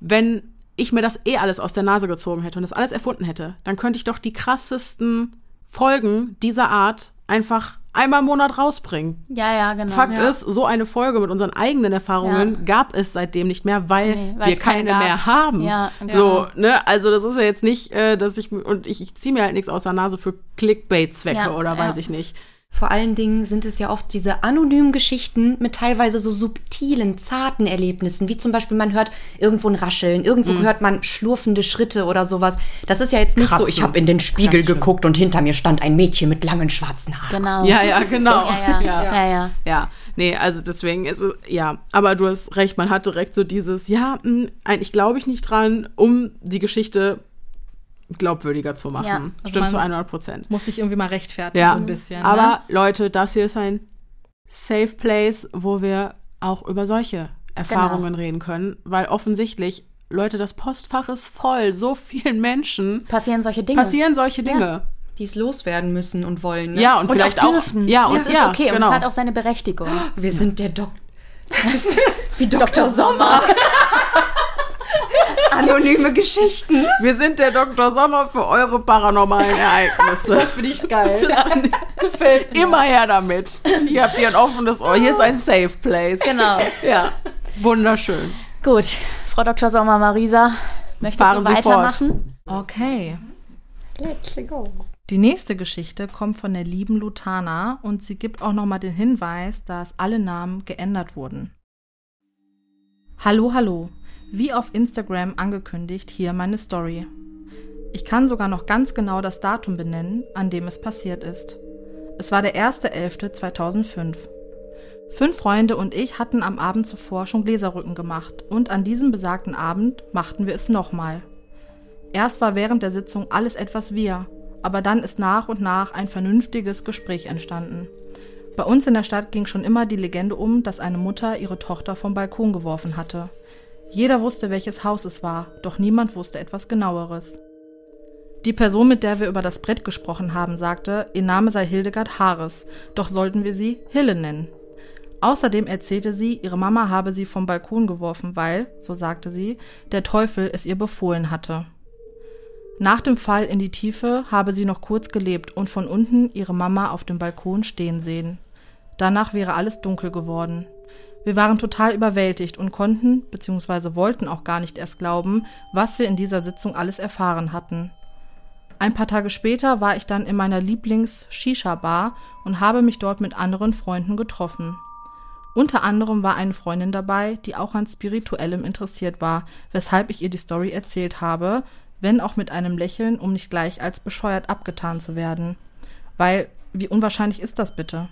wenn ich mir das eh alles aus der Nase gezogen hätte und das alles erfunden hätte, dann könnte ich doch die krassesten Folgen dieser Art einfach einmal im Monat rausbringen. Ja, ja, genau. Fakt ja. ist, so eine Folge mit unseren eigenen Erfahrungen Ja. gab es seitdem nicht mehr, weil Nee, wir keine gab. mehr haben. Ja, So, ne, also das ist ja jetzt nicht, äh, dass ich und ich, ich ziehe mir halt nichts aus der Nase für Clickbait-Zwecke oder weiß ich nicht. Vor allen Dingen sind es ja oft diese anonymen Geschichten mit teilweise so subtilen, zarten Erlebnissen, wie zum Beispiel man hört irgendwo ein Rascheln, irgendwo hört man schlurfende Schritte oder sowas. Das ist ja jetzt nicht so, Kratzen. ich habe in den Spiegel schlimm. geguckt und hinter mir stand ein Mädchen mit langen schwarzen Haaren. Genau. Ja, ja, genau. So, ja, ja, ja, ja, ja. Ja, nee, also deswegen ist es, ja, aber du hast recht, man hat direkt so dieses, ja, mh, eigentlich glaube ich nicht dran, um die Geschichte glaubwürdiger zu machen. Ja. Also Stimmt zu 100 Prozent. Muss sich irgendwie mal rechtfertigen, Ja, so ein bisschen. aber ne? Leute, das hier ist ein Safe Place, wo wir auch über solche Erfahrungen Genau. reden können, weil offensichtlich, Leute, das Postfach ist voll, so vielen Menschen Passieren solche Dinge. passieren solche Dinge. Die es loswerden müssen und wollen. Ne? Ja, und, Und vielleicht auch auch, dürfen. ja, und das ist ja, okay genau. und es hat auch seine Berechtigung. Wir sind der Dok wie Dr. Sommer. Anonyme Geschichten. Wir sind der Dr. Sommer für eure paranormalen Ereignisse. Das finde ich geil. Das gefällt mir. Immer her damit. Hier habt ihr ein offenes Ohr. Hier ist ein Safe Place. Genau. Ja, wunderschön. Gut, Frau Dr. Sommer Marisa, möchtest Fahren du Sie weitermachen? Okay. Let's go. Die nächste Geschichte kommt von der lieben Lutana und sie gibt auch nochmal den Hinweis, dass alle Namen geändert wurden. Hallo, hallo. Wie auf Instagram angekündigt, hier meine Story. Ich kann sogar noch ganz genau das Datum benennen, an dem es passiert ist. Es war der 1.11.2005. Fünf Freunde und ich hatten am Abend zuvor schon Gläserrücken gemacht und an diesem besagten Abend machten wir es nochmal. Erst war während der Sitzung alles etwas wir, aber dann ist nach und nach ein vernünftiges Gespräch entstanden. Bei uns in der Stadt ging schon immer die Legende um, dass eine Mutter ihre Tochter vom Balkon geworfen hatte. Jeder wusste, welches Haus es war, doch niemand wusste etwas genaueres. Die Person, mit der wir über das Brett gesprochen haben, sagte, ihr Name sei Hildegard Haares, doch sollten wir sie Hille nennen. Außerdem erzählte sie, ihre Mama habe sie vom Balkon geworfen, weil, so sagte sie, der Teufel es ihr befohlen hatte. Nach dem Fall in die Tiefe habe sie noch kurz gelebt und von unten ihre Mama auf dem Balkon stehen sehen. Danach wäre alles dunkel geworden. Wir waren total überwältigt und konnten bzw. wollten auch gar nicht erst glauben, was wir in dieser Sitzung alles erfahren hatten. Ein paar Tage später war ich dann in meiner Lieblings-Shisha-Bar und habe mich dort mit anderen Freunden getroffen. Unter anderem war eine Freundin dabei, die auch an Spirituellem interessiert war, weshalb ich ihr die Story erzählt habe, wenn auch mit einem Lächeln, um nicht gleich als bescheuert abgetan zu werden. Weil, wie unwahrscheinlich ist das bitte?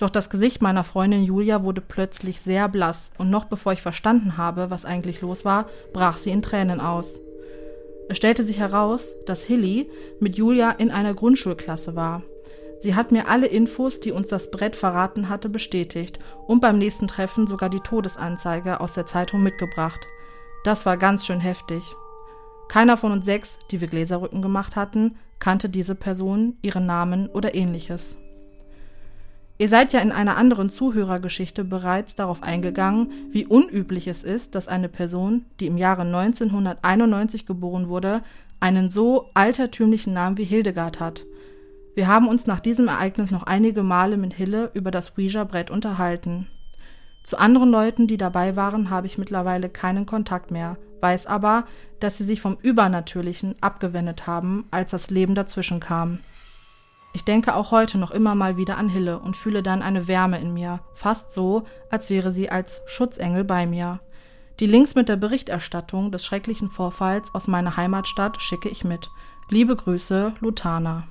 Doch das Gesicht meiner Freundin Julia wurde plötzlich sehr blass, und noch bevor ich verstanden habe, was eigentlich los war, brach sie in Tränen aus. Es stellte sich heraus, dass Hilly mit Julia in einer Grundschulklasse war. Sie hat mir alle Infos, die uns das Brett verraten hatte, bestätigt und beim nächsten Treffen sogar die Todesanzeige aus der Zeitung mitgebracht. Das war ganz schön heftig. Keiner von uns sechs, die wir Gläserrücken gemacht hatten, kannte diese Person, ihren Namen oder ähnliches. Ihr seid ja in einer anderen Zuhörergeschichte bereits darauf eingegangen, wie unüblich es ist, dass eine Person, die im Jahre 1991 geboren wurde, einen so altertümlichen Namen wie Hildegard hat. Wir haben uns nach diesem Ereignis noch einige Male mit Hille über das Ouija-Brett unterhalten. Zu anderen Leuten, die dabei waren, habe ich mittlerweile keinen Kontakt mehr, weiß aber, dass sie sich vom Übernatürlichen abgewendet haben, als das Leben dazwischen kam. Ich denke auch heute noch immer mal wieder an Hille und fühle dann eine Wärme in mir, fast so, als wäre sie als Schutzengel bei mir. Die Links mit der Berichterstattung des schrecklichen Vorfalls aus meiner Heimatstadt schicke ich mit. Liebe Grüße, Lutana.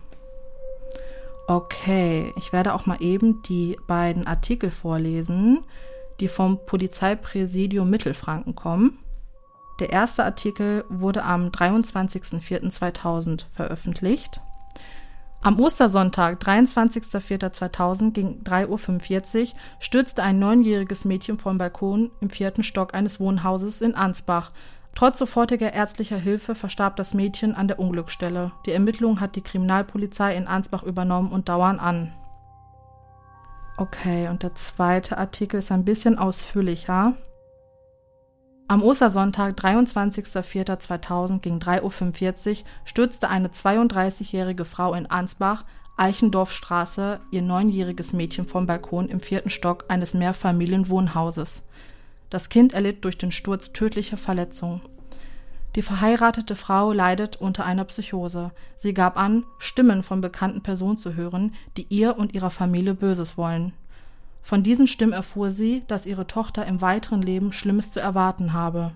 Okay, ich werde auch mal eben die beiden Artikel vorlesen, die vom Polizeipräsidium Mittelfranken kommen. Der erste Artikel wurde am 23.04.2000 veröffentlicht. Am Ostersonntag, 23.04.2000 gegen 3.45 Uhr stürzte ein neunjähriges Mädchen vom Balkon im vierten Stock eines Wohnhauses in Ansbach. Trotz sofortiger ärztlicher Hilfe verstarb das Mädchen an der Unglücksstelle. Die Ermittlung hat die Kriminalpolizei in Ansbach übernommen und dauern an. Okay, und der zweite Artikel ist ein bisschen ausführlicher. Am Ostersonntag, 23.04.2000 gegen 3.45 Uhr stürzte eine 32-jährige Frau in Ansbach, Eichendorfstraße, ihr neunjähriges Mädchen vom Balkon im vierten Stock eines Mehrfamilienwohnhauses. Das Kind erlitt durch den Sturz tödliche Verletzungen. Die verheiratete Frau leidet unter einer Psychose. Sie gab an, Stimmen von bekannten Personen zu hören, die ihr und ihrer Familie Böses wollen. Von diesen Stimmen erfuhr sie, dass ihre Tochter im weiteren Leben Schlimmes zu erwarten habe.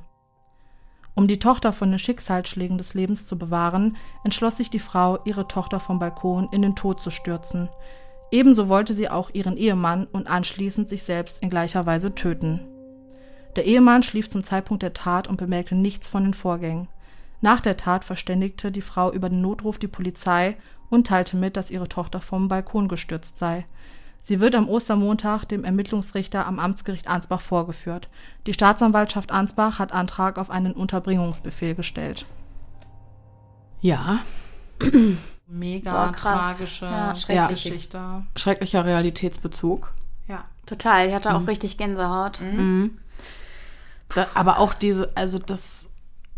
Um die Tochter von den Schicksalsschlägen des Lebens zu bewahren, entschloss sich die Frau, ihre Tochter vom Balkon in den Tod zu stürzen. Ebenso wollte sie auch ihren Ehemann und anschließend sich selbst in gleicher Weise töten. Der Ehemann schlief zum Zeitpunkt der Tat und bemerkte nichts von den Vorgängen. Nach der Tat verständigte die Frau über den Notruf die Polizei und teilte mit, dass ihre Tochter vom Balkon gestürzt sei. Sie wird am Ostermontag dem Ermittlungsrichter am Amtsgericht Ansbach vorgeführt. Die Staatsanwaltschaft Ansbach hat Antrag auf einen Unterbringungsbefehl gestellt. Ja. Mega Boah, tragische Ja. Geschichte. Schrecklicher Realitätsbezug. Ja. Total, ich hatte auch richtig Gänsehaut. Mhm. Da, aber auch diese, also das,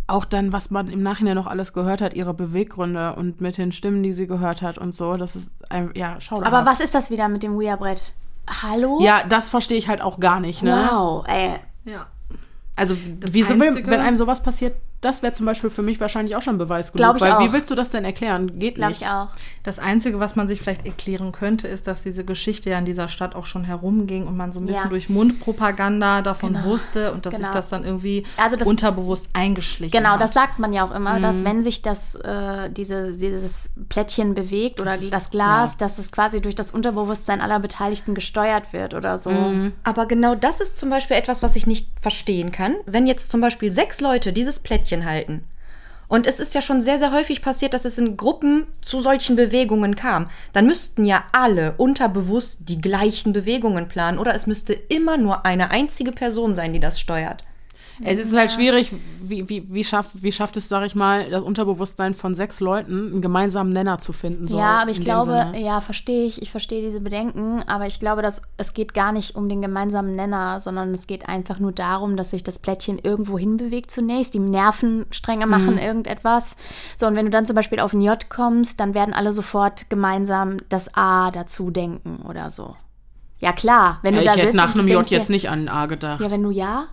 auch dann, was man im Nachhinein noch alles gehört hat, ihre Beweggründe und mit den Stimmen, die sie gehört hat und so, das ist, ein, ja, schauderhaft. Aber was ist das wieder mit dem Ouija-Brett? Hallo? Ja, das verstehe ich halt auch gar nicht, ne? Wow, ey. Ja. Also, wieso will, Einzige- wenn einem sowas passiert, das wäre zum Beispiel für mich wahrscheinlich auch schon Beweis genug. Glaub ich weil auch. wie willst du das denn erklären? Geht Glaube nicht. ich auch. Das Einzige, was man sich vielleicht erklären könnte, ist, dass diese Geschichte ja in dieser Stadt auch schon herumging und man so ein bisschen Ja. durch Mundpropaganda davon Genau. wusste und dass sich Genau. das dann irgendwie Also das- unterbewusst eingeschlichen Genau, hat. das sagt man ja auch immer, dass Mhm. wenn sich das, äh, diese, dieses Plättchen bewegt oder Das das Glas, ja. dass es quasi durch das Unterbewusstsein aller Beteiligten gesteuert wird oder so. Mhm. Aber genau das ist zum Beispiel etwas, was ich nicht verstehen kann. Wenn jetzt zum Beispiel sechs Leute dieses Plättchen halten Und es ist ja schon sehr, sehr häufig passiert, dass es in Gruppen zu solchen Bewegungen kam. Dann müssten ja alle unterbewusst die gleichen Bewegungen planen oder es müsste immer nur eine einzige Person sein, die das steuert. Es ist halt schwierig, wie, wie, wie, schafft, wie schafft es, sag ich mal, das Unterbewusstsein von sechs Leuten, einen gemeinsamen Nenner zu finden. So ja, aber ich glaube, Sinne. ja, verstehe ich, ich verstehe diese Bedenken, aber ich glaube, dass es geht gar nicht um den gemeinsamen Nenner, sondern es geht einfach nur darum, dass sich das Plättchen irgendwo hinbewegt zunächst. Die Nervenstränge machen irgendetwas. So, und wenn du dann zum Beispiel auf ein J kommst, dann werden alle sofort gemeinsam das A dazu denken oder so. Ja, klar, wenn du Ja, da ich hätte sitzt nach einem J dir- jetzt nicht an ein A gedacht. Ja, wenn du ja.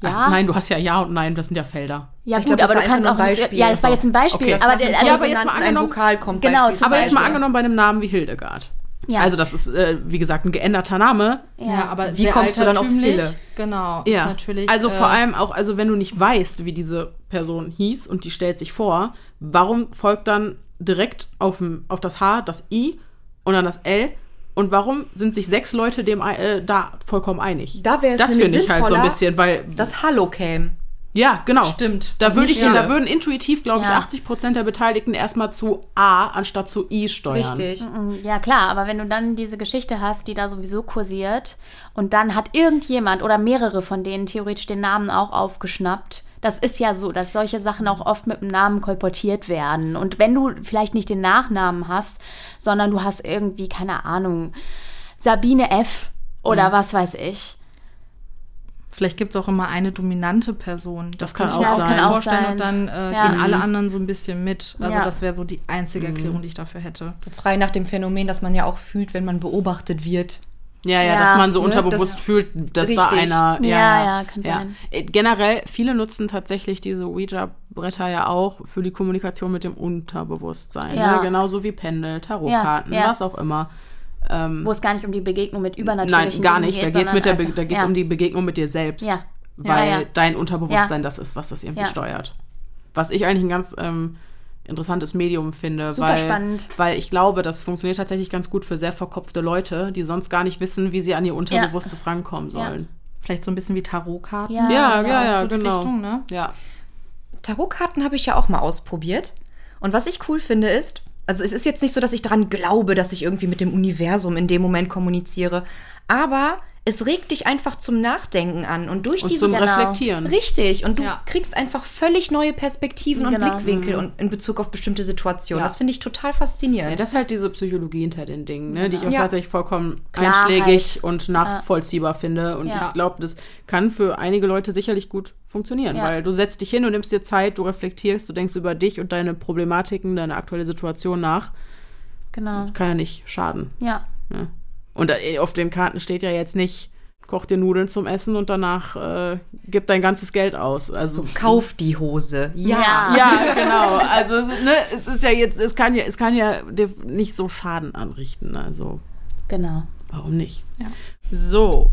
Ja, Ach, nein, du hast ja Ja und Nein, das sind ja Felder. ja Ich gut, glaub, aber du kannst auch. ein ein- Beispiel. Ja, das war jetzt ein Beispiel. Okay. Aber, der, also, Ja, aber jetzt mal ein angenommen- Vokal kommt Genau, Aber jetzt mal angenommen bei einem Namen wie Hildegard. Ja. Also das ist, äh, wie gesagt, ein geänderter Name. Ja, aber Wie sehr kommst du dann auf. Hille? Genau, ist natürlich. also äh, vor allem auch, also wenn du nicht weißt, wie diese Person hieß und die stellt sich vor, warum folgt dann direkt auf, dem, auf das H das I und dann das L? Und warum sind sich sechs Leute dem äh, da vollkommen einig? Da wäre es Das finde ich halt so ein bisschen, weil Das Hallo käme. ja, genau. Stimmt. Da würde ich, Ja. da würden intuitiv, glaube ich, Ja. 80 Prozent der Beteiligten erstmal zu A anstatt zu I steuern. Richtig. Mm, Ja, klar, aber wenn du dann diese Geschichte hast, die da sowieso kursiert, und dann hat irgendjemand oder mehrere von denen theoretisch den Namen auch aufgeschnappt. Das ist ja so, dass solche Sachen auch oft mit dem Namen kolportiert werden. Und wenn du vielleicht nicht den Nachnamen hast, sondern du hast irgendwie, keine Ahnung, Sabine F. oder was weiß ich. Vielleicht gibt es auch immer eine dominante Person. Das kann könnte ich auch mir sein. Kann auch vorstellen sein. und dann äh, Ja. gehen alle anderen so ein bisschen mit. Also Ja. das wäre so die einzige Erklärung, die ich dafür hätte. Frei nach dem Phänomen, dass man ja auch fühlt, wenn man beobachtet wird. Ja, ja, Ja, dass man so ne, unterbewusst das- fühlt, dass da Richtig. einer. Ja, ja, kann sein. Äh, Generell, viele nutzen tatsächlich diese Ouija-Bretter ja auch für die Kommunikation mit dem Unterbewusstsein. Ja. Ne? Genauso wie Pendel, Tarotkarten, Ja, ja. was auch immer. Ähm, Wo es gar nicht um die Begegnung mit nein, übernatürlichen gar Dingen nicht. Da geht, sondern mit der Be da geht's ja. um die Begegnung mit dir selbst. Ja. Weil Ja, ja. dein Unterbewusstsein Ja. das ist, was das irgendwie Ja. steuert. Was ich eigentlich ein ganz ähm, interessantes Medium finde, Super weil, spannend. weil ich glaube, das funktioniert tatsächlich ganz gut für sehr verkopfte Leute, die sonst gar nicht wissen, wie sie an ihr Unterbewusstes rankommen Ja. sollen. Vielleicht so ein bisschen wie Tarotkarten. Ja, Ja, ja, ja, so die genau. Richtung, ne? Ja. Tarotkarten habe ich ja auch mal ausprobiert. Und was ich cool finde ist, also es ist jetzt nicht so, dass ich daran glaube, dass ich irgendwie mit dem Universum in dem Moment kommuniziere, aber es regt dich einfach zum Nachdenken an und durch Und dieses zum Genau. Reflektieren. Richtig. Und du Ja. kriegst einfach völlig neue Perspektiven und Genau. Blickwinkel und in Bezug auf bestimmte Situationen. Ja. Das finde ich total faszinierend. Ja, das ist halt diese Psychologie hinter den Dingen, ne, die ich auch Ja. tatsächlich vollkommen Klarheit. einschlägig und nachvollziehbar finde. Und Ja. ich glaube, das kann für einige Leute sicherlich gut funktionieren, Ja. weil du setzt dich hin und nimmst dir Zeit, du reflektierst, du denkst über dich und deine Problematiken, deine aktuelle Situation nach. Genau. Kann ja nicht schaden. Ja. Ne? Und äh, auf den Karten steht ja jetzt nicht, koch dir Nudeln zum Essen und danach äh, gib dein ganzes Geld aus. Also Kauf die Hose. Ja. ja, genau. Also ne, es ist ja jetzt, es kann ja, es kann ja dir nicht so Schaden anrichten. Also Genau. warum nicht? Ja. So.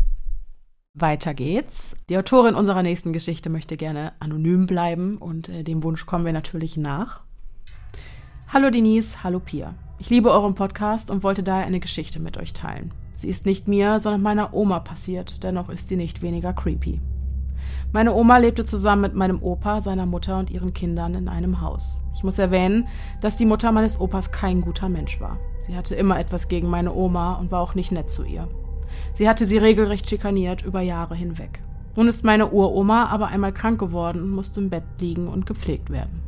Weiter geht's. Die Autorin unserer nächsten Geschichte möchte gerne anonym bleiben und äh, dem Wunsch kommen wir natürlich nach. Hallo Denise, hallo Pia. Ich liebe euren Podcast und wollte daher eine Geschichte mit euch teilen. Sie ist nicht mir, sondern meiner Oma passiert, dennoch ist sie nicht weniger creepy. Meine Oma lebte zusammen mit meinem Opa, seiner Mutter und ihren Kindern in einem Haus. Ich muss erwähnen, dass die Mutter meines Opas kein guter Mensch war. Sie hatte immer etwas gegen meine Oma und war auch nicht nett zu ihr. Sie hatte sie regelrecht schikaniert über Jahre hinweg. Nun ist meine Uroma aber einmal krank geworden und musste im Bett liegen und gepflegt werden.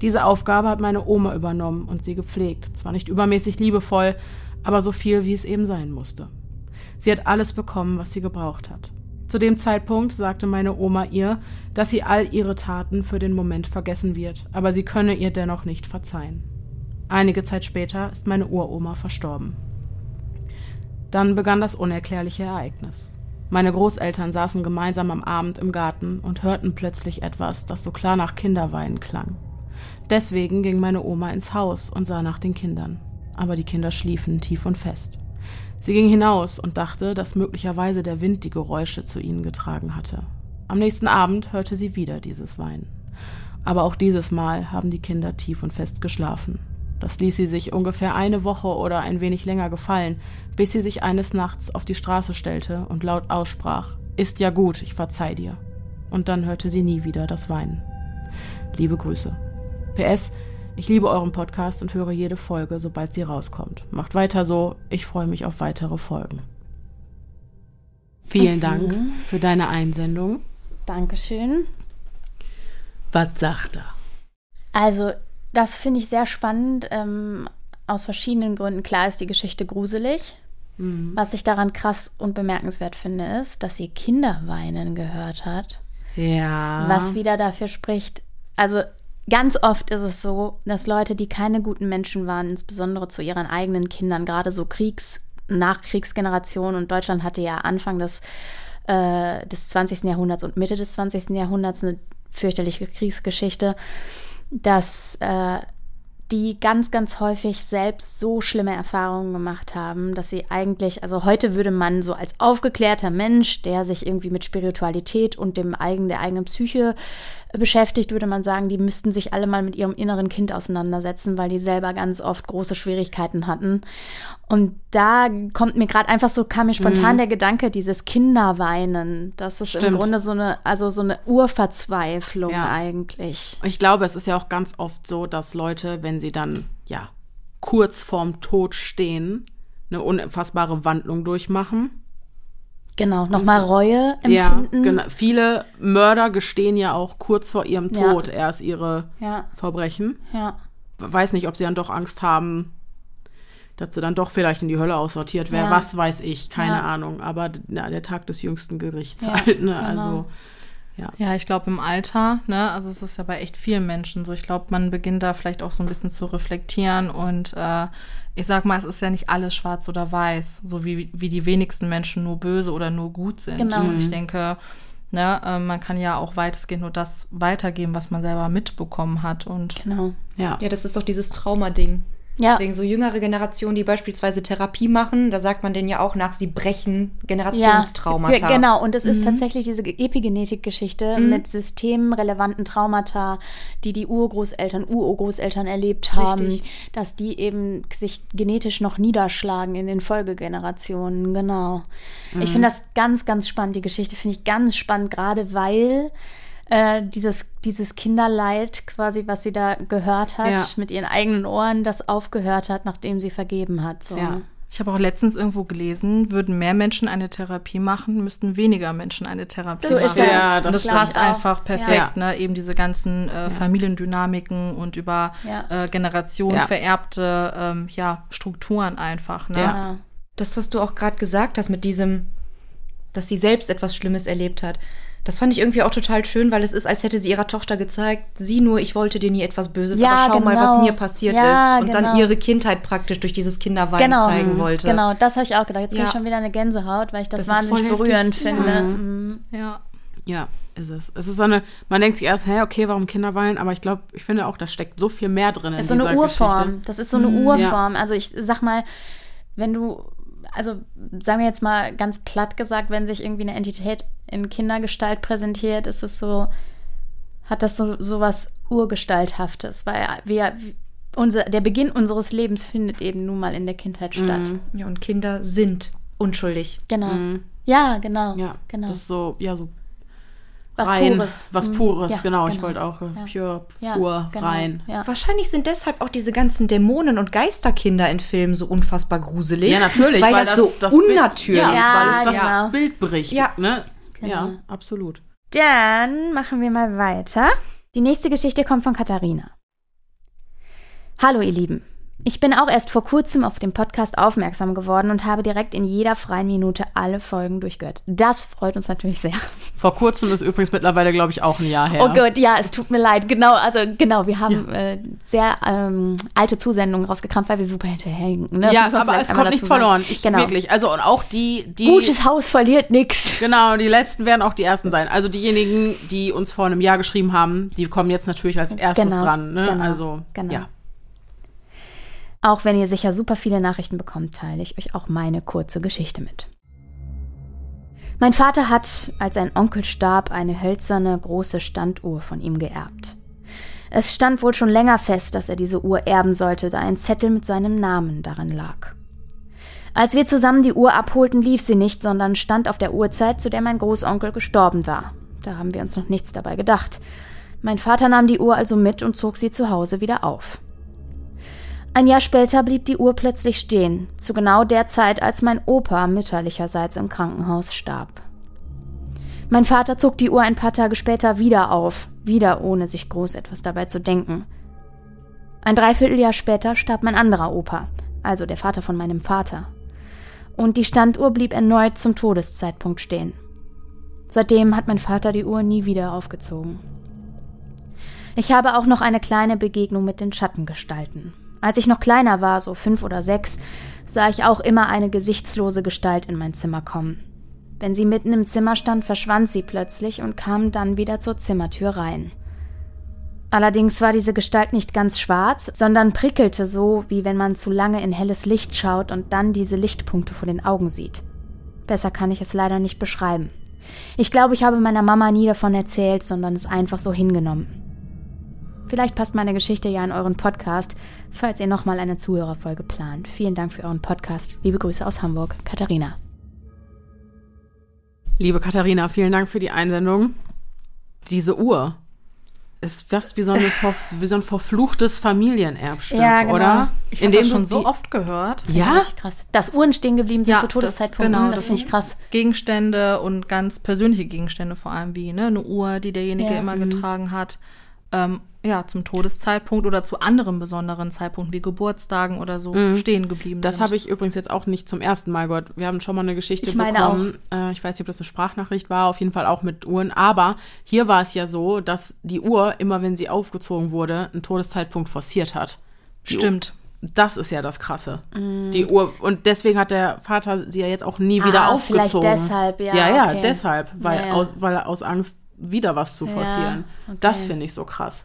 Diese Aufgabe hat meine Oma übernommen und sie gepflegt. Zwar nicht übermäßig liebevoll, aber so viel, wie es eben sein musste. Sie hat alles bekommen, was sie gebraucht hat. Zu dem Zeitpunkt sagte meine Oma ihr, dass sie all ihre Taten für den Moment vergessen wird, aber sie könne ihr dennoch nicht verzeihen. Einige Zeit später ist meine Uroma verstorben. Dann begann das unerklärliche Ereignis. Meine Großeltern saßen gemeinsam am Abend im Garten und hörten plötzlich etwas, das so klar nach Kinderweinen klang. Deswegen ging meine Oma ins Haus und sah nach den Kindern. Aber die Kinder schliefen tief und fest. Sie ging hinaus und dachte, dass möglicherweise der Wind die Geräusche zu ihnen getragen hatte. Am nächsten Abend hörte sie wieder dieses Weinen. Aber auch dieses Mal haben die Kinder tief und fest geschlafen. Das ließ sie sich ungefähr eine Woche oder ein wenig länger gefallen, bis sie sich eines Nachts auf die Straße stellte und laut aussprach, Ist ja gut, ich verzeih dir. Und dann hörte sie nie wieder das Weinen. Liebe Grüße. PS, ich liebe euren Podcast und höre jede Folge, sobald sie rauskommt. Macht weiter so, ich freue mich auf weitere Folgen. Vielen Dank für deine Einsendung. Dankeschön. Was sagt er? Also, das finde ich sehr spannend. Ähm, aus verschiedenen Gründen. Klar ist die Geschichte gruselig. Was ich daran krass und bemerkenswert finde, ist, dass sie Kinderweinen gehört hat. Ja. Was wieder dafür spricht. Also ganz oft ist es so, dass Leute, die keine guten Menschen waren, insbesondere zu ihren eigenen Kindern, gerade so Kriegs-, Nachkriegsgenerationen und Deutschland hatte ja Anfang des, äh, des 20. Jahrhunderts und Mitte des 20. Jahrhunderts eine fürchterliche Kriegsgeschichte, dass äh, die ganz, ganz häufig selbst so schlimme Erfahrungen gemacht haben, dass sie eigentlich, also heute würde man so als aufgeklärter Mensch, der sich irgendwie mit Spiritualität und dem eigenen, der eigenen Psyche beschäftigt, würde man sagen, die müssten sich alle mal mit ihrem inneren Kind auseinandersetzen, weil die selber ganz oft große Schwierigkeiten hatten. Und da kommt mir gerade einfach so, kam mir spontan der Gedanke, dieses Kinderweinen, das ist im Stimmt. Grunde so eine, also so eine Urverzweiflung Ja. eigentlich. Ich glaube, es ist ja auch ganz oft so, dass Leute, wenn sie dann, ja, kurz vorm Tod stehen, eine unfassbare Wandlung durchmachen. Genau, nochmal Reue Ja, empfinden. genau. Viele Mörder gestehen ja auch kurz vor ihrem Ja. Tod erst ihre Ja, Verbrechen. ja. Weiß nicht, ob sie dann doch Angst haben, dass sie dann doch vielleicht in die Hölle aussortiert wäre. Ja. Was weiß ich, keine Ja. Ahnung. Aber na, der Tag des jüngsten Gerichts Ja, halt, ne? genau. Also, Ja, ich glaube im Alter, ne, also es ist ja bei echt vielen Menschen so. Ich glaube, man beginnt da vielleicht auch so ein bisschen zu reflektieren und äh, ich sag mal, es ist ja nicht alles schwarz oder weiß, so wie, wie die wenigsten Menschen nur böse oder nur gut sind. Genau. Und ich denke, ne, äh, man kann ja auch weitestgehend nur das weitergeben, was man selber mitbekommen hat. Und Genau. ja. Ja, das ist doch dieses Traumading. Ja. Deswegen so jüngere Generationen, die beispielsweise Therapie machen, da sagt man denen ja auch nach, sie brechen Generationstraumata. ge- Genau, und es ist tatsächlich diese Epigenetik-Geschichte Mhm. mit systemrelevanten Traumata, die die Urgroßeltern, Urgroßeltern erlebt haben, Richtig. dass die eben sich genetisch noch niederschlagen in den Folgegenerationen. Genau. Ich finde das ganz, ganz spannend. Die Geschichte finde ich ganz spannend, gerade weil äh, dieses, dieses Kinderleid quasi, was sie da gehört hat, Ja. mit ihren eigenen Ohren, das aufgehört hat, nachdem sie vergeben hat. So. Ja. ich habe auch letztens irgendwo gelesen, würden mehr Menschen eine Therapie machen, müssten weniger Menschen eine Therapie So ist machen. es. Ja, Und das das passt einfach perfekt, Ja. ne? Eben diese ganzen äh, Familiendynamiken und über Ja. äh, Generationen Ja. vererbte ähm, ja, Strukturen einfach. Ne? Ja. Genau. Das, was du auch gerade gesagt hast mit diesem, dass sie selbst etwas Schlimmes erlebt hat, das fand ich irgendwie auch total schön, weil es ist, als hätte sie ihrer Tochter gezeigt, sieh nur, ich wollte dir nie etwas Böses, Ja, aber schau mal, genau. was mir passiert Ja, ist. Und genau. dann ihre Kindheit praktisch durch dieses Kinderwein zeigen wollte. Genau, das habe ich auch gedacht. Jetzt kriege ich Ja. schon wieder eine Gänsehaut, weil ich das, Das wahnsinnig berührend finde. Ja. Mhm. Ja. Ja, ist es. Es ist so eine, man denkt sich erst, hä, okay, warum Kinder weinen? Aber ich glaube, ich finde auch, da steckt so viel mehr drin in Das ist so eine Urform. Geschichte. Mhm, Das ist so eine Urform. Also ich sag mal, wenn du, also sagen wir jetzt mal ganz platt gesagt, wenn sich irgendwie eine Entität in Kindergestalt präsentiert, ist es so, hat das so, so was Urgestalthaftes, weil wir, unser, der Beginn unseres Lebens findet eben nun mal in der Kindheit statt. Mhm. Ja, und Kinder sind unschuldig. Genau. Ja, genau. Ja, genau. das ist so, ja, so was rein, Pures. was Mhm. Pures, Ja, genau. Ich wollte auch äh, Ja. pure, Ja, pur, genau. rein. Ja. Wahrscheinlich sind deshalb auch diese ganzen Dämonen und Geisterkinder in Filmen so unfassbar gruselig. Ja, natürlich, weil, weil, das, das, so Bild- unnatürlich Ja, weil es das genau. Bild berichtet, Ja. ne? Genau. Ja, absolut. Dann machen wir mal weiter. Die nächste Geschichte kommt von Katharina. Hallo ihr Lieben. Ich bin auch erst vor kurzem auf den Podcast aufmerksam geworden und habe direkt in jeder freien Minute alle Folgen durchgehört. Das freut uns natürlich sehr. Vor kurzem ist übrigens mittlerweile, glaube ich, auch ein Jahr her. Oh Gott, ja, es tut mir leid. Genau, also genau, wir haben äh, sehr ähm, alte Zusendungen rausgekramt, weil wir super hinterherhinken. Ne? Ja, aber es kommt nichts verloren. Ich, genau. Wirklich. Also, und auch die, die. Gutes Haus verliert nichts. Genau, die letzten werden auch die ersten sein. Also diejenigen, die uns vor einem Jahr geschrieben haben, die kommen jetzt natürlich als erstes Genau, dran. Ne? genau, also, genau. ja. Auch wenn ihr sicher super viele Nachrichten bekommt, teile ich euch auch meine kurze Geschichte mit. Mein Vater hat, als ein Onkel starb, eine hölzerne große Standuhr von ihm geerbt. Es stand wohl schon länger fest, dass er diese Uhr erben sollte, da ein Zettel mit seinem Namen darin lag. Als wir zusammen die Uhr abholten, lief sie nicht, sondern stand auf der Uhrzeit, zu der mein Großonkel gestorben war. Da haben wir uns noch nichts dabei gedacht. Mein Vater nahm die Uhr also mit und zog sie zu Hause wieder auf. Ein Jahr später blieb die Uhr plötzlich stehen, zu genau der Zeit, als mein Opa mütterlicherseits im Krankenhaus starb. Mein Vater zog die Uhr ein paar Tage später wieder auf, wieder ohne sich groß etwas dabei zu denken. Ein Dreivierteljahr später starb mein anderer Opa, also der Vater von meinem Vater. Und die Standuhr blieb erneut zum Todeszeitpunkt stehen. Seitdem hat mein Vater die Uhr nie wieder aufgezogen. Ich habe auch noch eine kleine Begegnung mit den Schattengestalten. Als ich noch kleiner war, so fünf oder sechs, sah ich auch immer eine gesichtslose Gestalt in mein Zimmer kommen. Wenn sie mitten im Zimmer stand, verschwand sie plötzlich und kam dann wieder zur Zimmertür rein. Allerdings war diese Gestalt nicht ganz schwarz, sondern prickelte so, wie wenn man zu lange in helles Licht schaut und dann diese Lichtpunkte vor den Augen sieht. Besser kann ich es leider nicht beschreiben. Ich glaube, ich habe meiner Mama nie davon erzählt, sondern es einfach so hingenommen. Vielleicht passt meine Geschichte ja in euren Podcast, falls ihr nochmal eine Zuhörerfolge plant. Vielen Dank für euren Podcast. Liebe Grüße aus Hamburg, Katharina. Liebe Katharina, vielen Dank für die Einsendung. Diese Uhr ist fast wie so, eine, wie so ein verfluchtes Familienerbstück, Ja, genau. oder? Ich In habe dem das schon so oft gehört. Ja? Richtig krass. Dass Uhren stehen geblieben sind Ja, zu Todeszeitpunkten, das- genau, das, das finde ich krass. Gegenstände und ganz persönliche Gegenstände vor allem, wie ne, eine Uhr, die derjenige Ja. immer Mhm. getragen hat. Ähm, ja, zum Todeszeitpunkt oder zu anderen besonderen Zeitpunkten wie Geburtstagen oder so stehen geblieben Mhm. Das sind. habe ich übrigens jetzt auch nicht zum ersten Mal gehört. Wir haben schon mal eine Geschichte Ich meine bekommen. Äh, ich weiß nicht, ob das eine Sprachnachricht war, auf jeden Fall auch mit Uhren. Aber hier war es ja so, dass die Uhr, immer wenn sie aufgezogen wurde, einen Todeszeitpunkt forciert hat. Stimmt. Das ist ja das Krasse. Die Uhr. Und deswegen hat der Vater sie ja jetzt auch nie wieder Ah, vielleicht aufgezogen. deshalb, ja, Ja, ja, okay. deshalb. Weil, Ja, ja. Aus, weil er aus Angst wieder was zu Ja, forcieren. okay. Das finde ich so krass.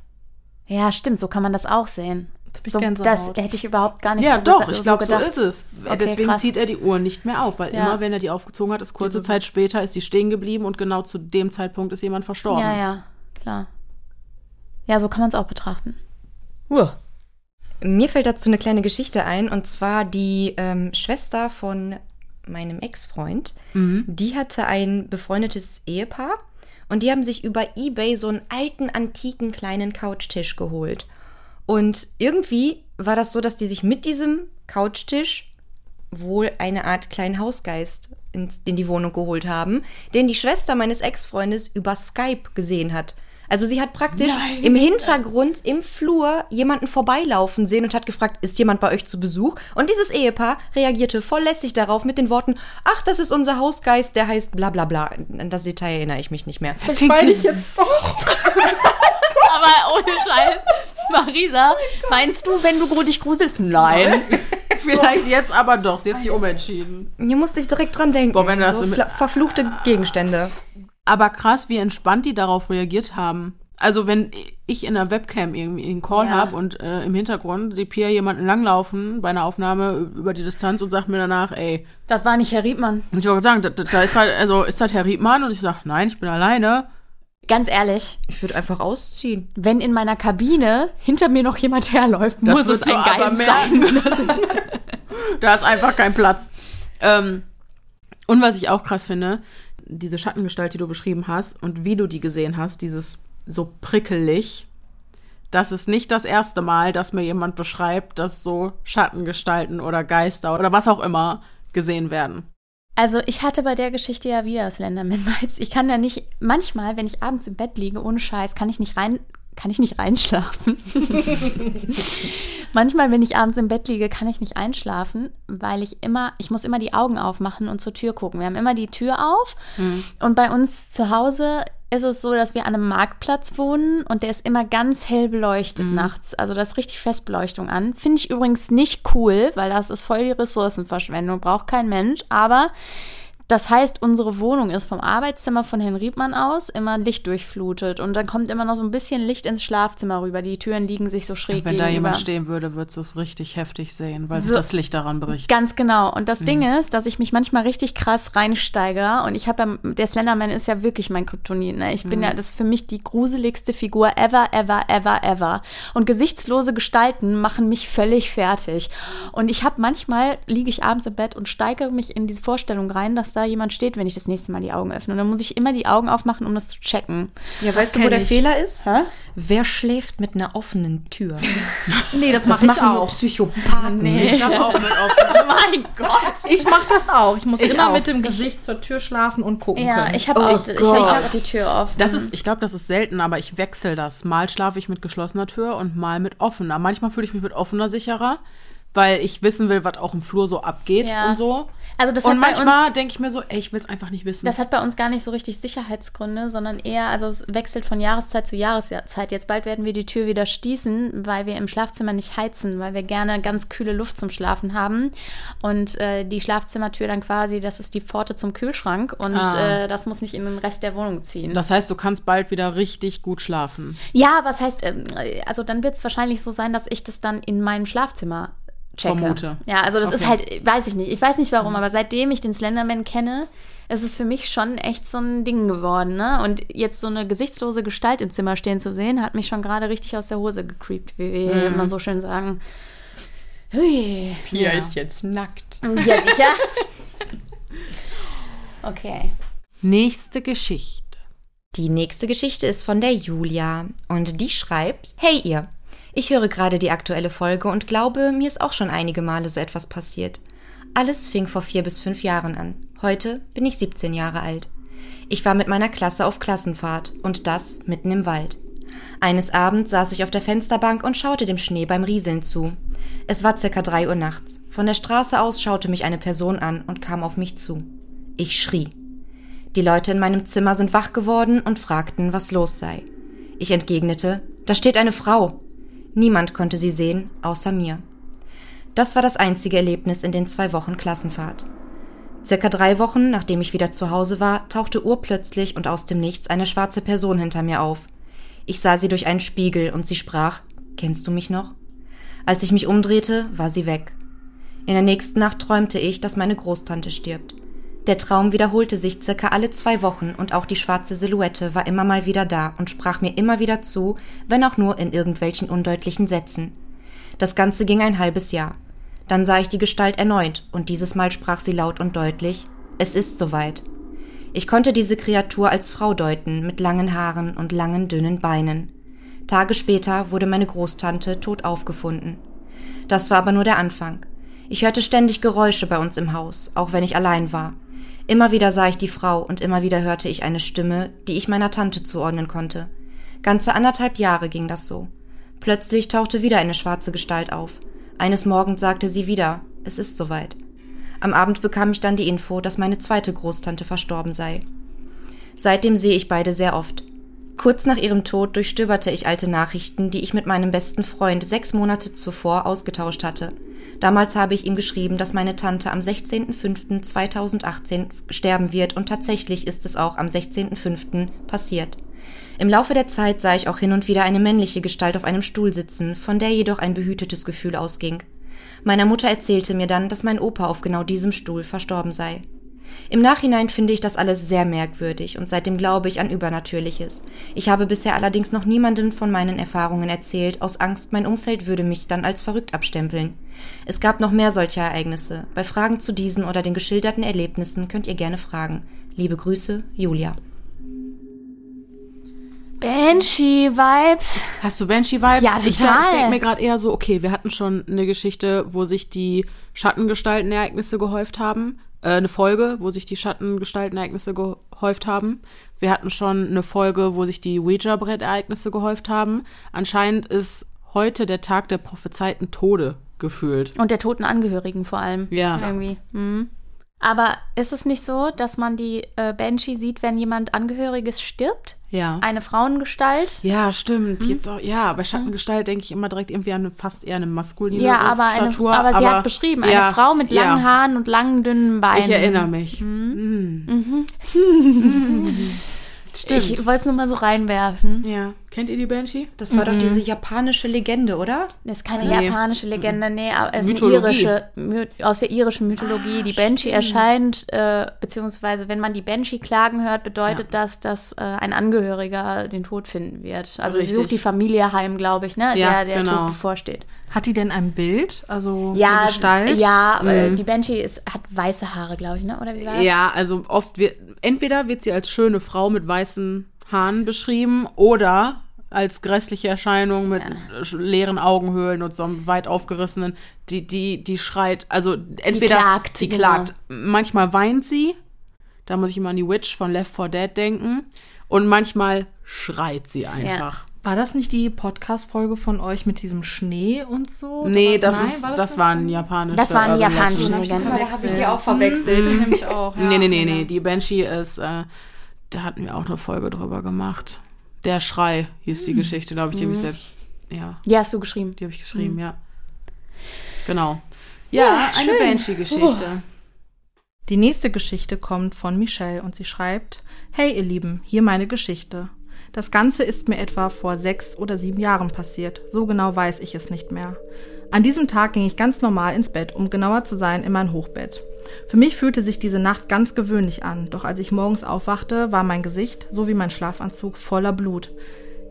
Ja, stimmt, so kann man das auch sehen. So, das hätte ich überhaupt gar nicht Ja, so doch, gesa- ich glaube, so gedacht. ist es. Okay, Deswegen krass. zieht er die Uhr nicht mehr auf, weil Ja. immer, wenn er die aufgezogen hat, ist kurze Zeit später, ist die stehen geblieben und genau zu dem Zeitpunkt ist jemand verstorben. Ja, ja, klar. Ja, so kann man es auch betrachten. Mir fällt dazu eine kleine Geschichte ein, und zwar die ähm, Schwester von meinem Ex-Freund. Die hatte ein befreundetes Ehepaar und die haben sich über Ebay so einen alten, antiken kleinen Couchtisch geholt. Und irgendwie war das so, dass die sich mit diesem Couchtisch wohl eine Art kleinen Hausgeist in, in die Wohnung geholt haben, den die Schwester meines Ex-Freundes über Skype gesehen hat. Also sie hat praktisch im Hintergrund, im Flur jemanden vorbeilaufen sehen und hat gefragt, ist jemand bei euch zu Besuch? Und dieses Ehepaar reagierte voll lässig darauf mit den Worten, ach, das ist unser Hausgeist, der heißt bla bla bla. An das Detail erinnere ich mich nicht mehr. meine ich jetzt Aber ohne Scheiß. Marisa, meinst du, wenn du dich gruselst? Nein. Vielleicht jetzt aber doch, sie hat sich umentschieden. Hier musste ich direkt dran denken. Boah, wenn du das so verfluchte Gegenstände. Aber krass, wie entspannt die darauf reagiert haben. Also wenn ich in der Webcam irgendwie einen Call Ja. habe und äh, im Hintergrund sehe Pia jemanden langlaufen bei einer Aufnahme über die Distanz und sagt mir danach, ey, Das war nicht Herr Riedmann. und ich wollte sagen, da, da ist halt, also ist das Herr Riedmann? Und ich sage, nein, ich bin alleine. Ganz ehrlich, Ich würde einfach ausziehen. wenn in meiner Kabine hinter mir noch jemand herläuft, Das muss es ein aber Geist merken. sein. da ist einfach kein Platz. Ähm, und was ich auch krass finde, diese Schattengestalt, die du beschrieben hast und wie du die gesehen hast, dieses so prickelig, das ist nicht das erste Mal, dass mir jemand beschreibt, dass so Schattengestalten oder Geister oder was auch immer gesehen werden. Also ich hatte bei der Geschichte ja wieder Slenderman-Vibes. Ich kann ja nicht, manchmal, wenn ich abends im Bett liege, ohne Scheiß, kann ich nicht rein, kann ich nicht reinschlafen. manchmal, wenn ich abends im Bett liege, kann ich nicht einschlafen, weil ich immer, ich muss immer die Augen aufmachen und zur Tür gucken. Wir haben immer die Tür auf und bei uns zu Hause ist es so, dass wir an einem Marktplatz wohnen und der ist immer ganz hell beleuchtet nachts. Also da ist richtig Festbeleuchtung an. Finde ich übrigens nicht cool, weil das ist voll die Ressourcenverschwendung, braucht kein Mensch. Aber das heißt, unsere Wohnung ist vom Arbeitszimmer von Herrn Riedmann aus immer lichtdurchflutet und dann kommt immer noch so ein bisschen Licht ins Schlafzimmer rüber. Die Türen liegen sich so schräg Wenn da gegenüber. jemand stehen würde, würdest du es richtig heftig sehen, weil sich So- das Licht daran bricht. Ganz genau. Und das Ding Mhm. ist, dass ich mich manchmal richtig krass reinsteigere. Und ich habe ja, der Slenderman ist ja wirklich mein Kryptonit. Ne? Ich bin Mhm. ja, das ist für mich die gruseligste Figur ever, ever, ever, ever. Und gesichtslose Gestalten machen mich völlig fertig. Und ich habe manchmal, liege ich abends im Bett und steigere mich in diese Vorstellung rein, dass da da jemand steht, wenn ich das nächste Mal die Augen öffne. Und dann muss ich immer die Augen aufmachen, um das zu checken. Ja, weißt du, wo der ich. Fehler ist? Hä? Wer schläft mit einer offenen Tür? Nee, das, Das mache ich machen nur auch. Psychopathen. Ich schlafe auch mit offen. mein Gott. Ich mache das auch. Ich muss Ich immer auch. mit dem Gesicht zur Tür schlafen und gucken Ja, können. ich habe Oh auch, ich, ich hab auch die Tür offen. Das ist, ich glaube, das ist selten, aber ich wechsle das. Mal schlafe ich mit geschlossener Tür und mal mit offener. Manchmal fühle ich mich mit offener sicherer, weil ich wissen will, was auch im Flur so abgeht Ja. und so. Also das und manchmal denke ich mir so, ey, ich will es einfach nicht wissen. Das hat bei uns gar nicht so richtig Sicherheitsgründe, sondern eher, also es wechselt von Jahreszeit zu Jahreszeit. Jetzt bald werden wir die Tür wieder schließen, weil wir im Schlafzimmer nicht heizen, weil wir gerne ganz kühle Luft zum Schlafen haben. Und äh, die Schlafzimmertür dann quasi, das ist die Pforte zum Kühlschrank und Ah. äh, das muss nicht in den Rest der Wohnung ziehen. das heißt, du kannst bald wieder richtig gut schlafen. ja, was heißt, ähm, also dann wird es wahrscheinlich so sein, dass ich das dann in meinem Schlafzimmer checke. Vermute. Ja, also das ist Okay. halt, weiß ich nicht. Ich weiß nicht warum, aber seitdem ich den Slenderman kenne, ist es für mich schon echt so ein Ding geworden. Ne? Und jetzt so eine gesichtslose Gestalt im Zimmer stehen zu sehen, hat mich schon gerade richtig aus der Hose gecreept, wie wir Mhm. immer so schön sagen. Hui. Pia ist jetzt nackt. Ja, sicher. Okay. Nächste Geschichte. Die nächste Geschichte ist von der Julia und die schreibt: Hey ihr, ich höre gerade die aktuelle Folge und glaube, mir ist auch schon einige Male so etwas passiert. Alles fing vor vier bis fünf Jahren an. Heute bin ich 17 Jahre alt. Ich war mit meiner Klasse auf Klassenfahrt und das mitten im Wald. Eines Abends saß ich auf der Fensterbank und schaute dem Schnee beim Rieseln zu. Es war circa drei Uhr nachts. Von der Straße aus schaute mich eine Person an und kam auf mich zu. Ich schrie. Die Leute in meinem Zimmer sind wach geworden und fragten, was los sei. Ich entgegnete, da steht eine Frau. Niemand konnte sie sehen, außer mir. Das war das einzige Erlebnis in den zwei Wochen Klassenfahrt. Circa drei Wochen, nachdem ich wieder zu Hause war, tauchte urplötzlich und aus dem Nichts eine schwarze Person hinter mir auf. Ich sah sie durch einen Spiegel und sie sprach, Kennst du mich noch? Als ich mich umdrehte, war sie weg. In der nächsten Nacht träumte ich, dass meine Großtante stirbt. Der Traum wiederholte sich circa alle zwei Wochen und auch die schwarze Silhouette war immer mal wieder da und sprach mir immer wieder zu, wenn auch nur in irgendwelchen undeutlichen Sätzen. Das Ganze ging ein halbes Jahr. Dann sah ich die Gestalt erneut und dieses Mal sprach sie laut und deutlich, es ist soweit. Ich konnte diese Kreatur als Frau deuten, mit langen Haaren und langen, dünnen Beinen. Tage später wurde meine Großtante tot aufgefunden. Das war aber nur der Anfang. Ich hörte ständig Geräusche bei uns im Haus, auch wenn ich allein war. Immer wieder sah ich die Frau und immer wieder hörte ich eine Stimme, die ich meiner Tante zuordnen konnte. Ganze anderthalb Jahre ging das so. Plötzlich tauchte wieder eine schwarze Gestalt auf. Eines Morgens sagte sie wieder, es ist soweit. Am Abend bekam ich dann die Info, dass meine zweite Großtante verstorben sei. Seitdem sehe ich beide sehr oft. Kurz nach ihrem Tod durchstöberte ich alte Nachrichten, die ich mit meinem besten Freund sechs Monate zuvor ausgetauscht hatte. Damals habe ich ihm geschrieben, dass meine Tante am 16.05.2018 sterben wird und tatsächlich ist es auch am 16.05. passiert. Im Laufe der Zeit sah ich auch hin und wieder eine männliche Gestalt auf einem Stuhl sitzen, von der jedoch ein behütetes Gefühl ausging. Meiner Mutter erzählte mir dann, dass mein Opa auf genau diesem Stuhl verstorben sei. Im Nachhinein finde ich das alles sehr merkwürdig und seitdem glaube ich an Übernatürliches. Ich habe bisher allerdings noch niemandem von meinen Erfahrungen erzählt, aus Angst, mein Umfeld würde mich dann als verrückt abstempeln. Es gab noch mehr solcher Ereignisse. Bei Fragen zu diesen oder den geschilderten Erlebnissen könnt ihr gerne fragen. Liebe Grüße, Julia. Banshee-Vibes. Hast du Banshee-Vibes? Ja, Ich, total. ich denke mir gerade eher so, okay, wir hatten schon eine Geschichte, wo sich die Schattengestaltenereignisse gehäuft haben. Äh, eine Folge, wo sich die Schattengestaltenereignisse gehäuft haben. Wir hatten schon eine Folge, wo sich die Ouija-Brett-Ereignisse gehäuft haben. Anscheinend ist heute der Tag der prophezeiten Tode gefühlt. Und der toten Angehörigen vor allem. Ja. Irgendwie. Mhm. Aber ist es nicht so, dass man die äh, Banshee sieht, wenn jemand Angehöriges stirbt? Ja. Eine Frauengestalt? Ja, stimmt. Jetzt auch, ja, bei Schattengestalt denke ich immer direkt irgendwie an eine, fast eher eine maskuline Ja, aber, eine, Statur. aber sie hat beschrieben, ja, eine Frau mit langen ja. Haaren und langen, dünnen Beinen. Ich erinnere mich. Mhm. Stimmt. Ich wollte es nur mal so reinwerfen. ja. Kennt ihr die Banshee? Das war doch diese japanische Legende, oder? Das ist keine Nee. japanische Legende, nee, aber es ist Mythologie. eine irische, My aus der irischen Mythologie. die Banshee erscheint, äh, beziehungsweise wenn man die Banshee klagen hört, bedeutet das, dass äh, ein Angehöriger den Tod finden wird. Also sie Richtig. sucht die Familie heim, glaube ich, ne, Ja, der der genau. Tod bevorsteht. Hat die denn ein Bild? Also Ja, eine Gestalt? ja, äh, Mhm. die Banshee ist, hat weiße Haare, glaube ich, ne? Oder wie war das? Ja, also oft wird, entweder wird sie als schöne Frau mit weißen Haaren beschrieben oder als grässliche Erscheinung mit sch- leeren Augenhöhlen und so einem weit aufgerissenen, die, die, die schreit, also entweder klagt, die genau. klagt. Manchmal weint sie, da muss ich immer an die Witch von Left 4 Dead denken, und manchmal schreit sie einfach. War das nicht die Podcast-Folge von euch mit diesem Schnee und so? Nee, Da war- das Nein, ist, war das, das war ein japanischer. Das waren Urban japanische Legend. Legenden. da habe ich die auch verwechselt. Mhm, nämlich auch, ja. Nee, nee, nee, nee. Die Banshee ist, äh, da hatten wir auch eine Folge drüber gemacht. Der Schrei hieß die Geschichte, glaube ich, die habe ich selbst, ja, Die hast du geschrieben. die habe ich geschrieben, ja. Genau. Ja, eine schön. Banshee-Geschichte. Die nächste Geschichte kommt von Michelle und sie schreibt: Hey ihr Lieben, hier meine Geschichte. Das Ganze ist mir etwa vor sechs oder sieben Jahren passiert. So genau weiß ich es nicht mehr. An diesem Tag ging ich ganz normal ins Bett, um genauer zu sein, in mein Hochbett. Für mich fühlte sich diese Nacht ganz gewöhnlich an, doch als ich morgens aufwachte, war mein Gesicht sowie mein Schlafanzug voller Blut.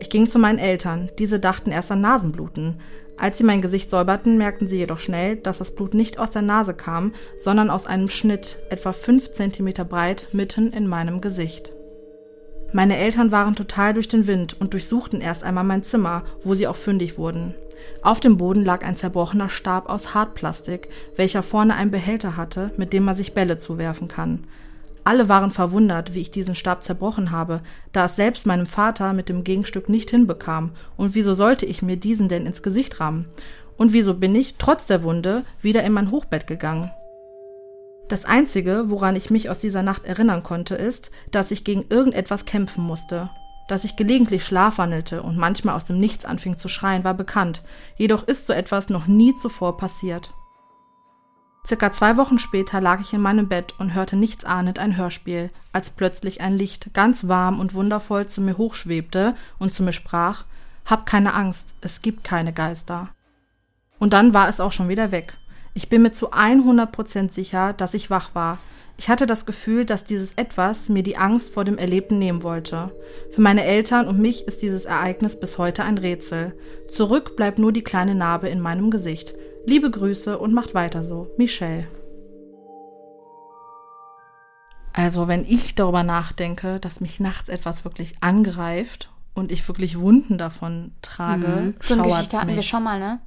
Ich ging zu meinen Eltern. Diese dachten erst an Nasenbluten. Als sie mein Gesicht säuberten, merkten sie jedoch schnell, dass das Blut nicht aus der Nase kam, sondern aus einem Schnitt, etwa fünf Zentimeter breit, mitten in meinem Gesicht. Meine Eltern waren total durch den Wind und durchsuchten erst einmal mein Zimmer, wo sie auch fündig wurden. Auf dem Boden lag ein zerbrochener Stab aus Hartplastik, welcher vorne einen Behälter hatte, mit dem man sich Bälle zuwerfen kann. Alle waren verwundert, wie ich diesen Stab zerbrochen habe, da es selbst meinem Vater mit dem Gegenstück nicht hinbekam. Und wieso sollte ich mir diesen denn ins Gesicht rammen? Und wieso bin ich, trotz der Wunde, wieder in mein Hochbett gegangen? Das Einzige, woran ich mich aus dieser Nacht erinnern konnte, ist, dass ich gegen irgendetwas kämpfen musste. Dass ich gelegentlich schlafwandelte und manchmal aus dem Nichts anfing zu schreien, war bekannt. Jedoch ist so etwas noch nie zuvor passiert. Circa zwei Wochen später lag ich in meinem Bett und hörte nichtsahnend ein Hörspiel, als plötzlich ein Licht ganz warm und wundervoll zu mir hochschwebte und zu mir sprach, Hab keine Angst, es gibt keine Geister. Und dann war es auch schon wieder weg. Ich bin mir zu 100% sicher, dass ich wach war. Ich hatte das Gefühl, dass dieses Etwas mir die Angst vor dem Erlebten nehmen wollte. Für meine Eltern und mich ist dieses Ereignis bis heute ein Rätsel. Zurück bleibt nur die kleine Narbe in meinem Gesicht. Liebe Grüße und macht weiter so. Michelle. Also, wenn ich darüber nachdenke, dass mich nachts etwas wirklich angreift und ich wirklich Wunden davon trage, So eine Geschichte hatten wir schon mal, ne?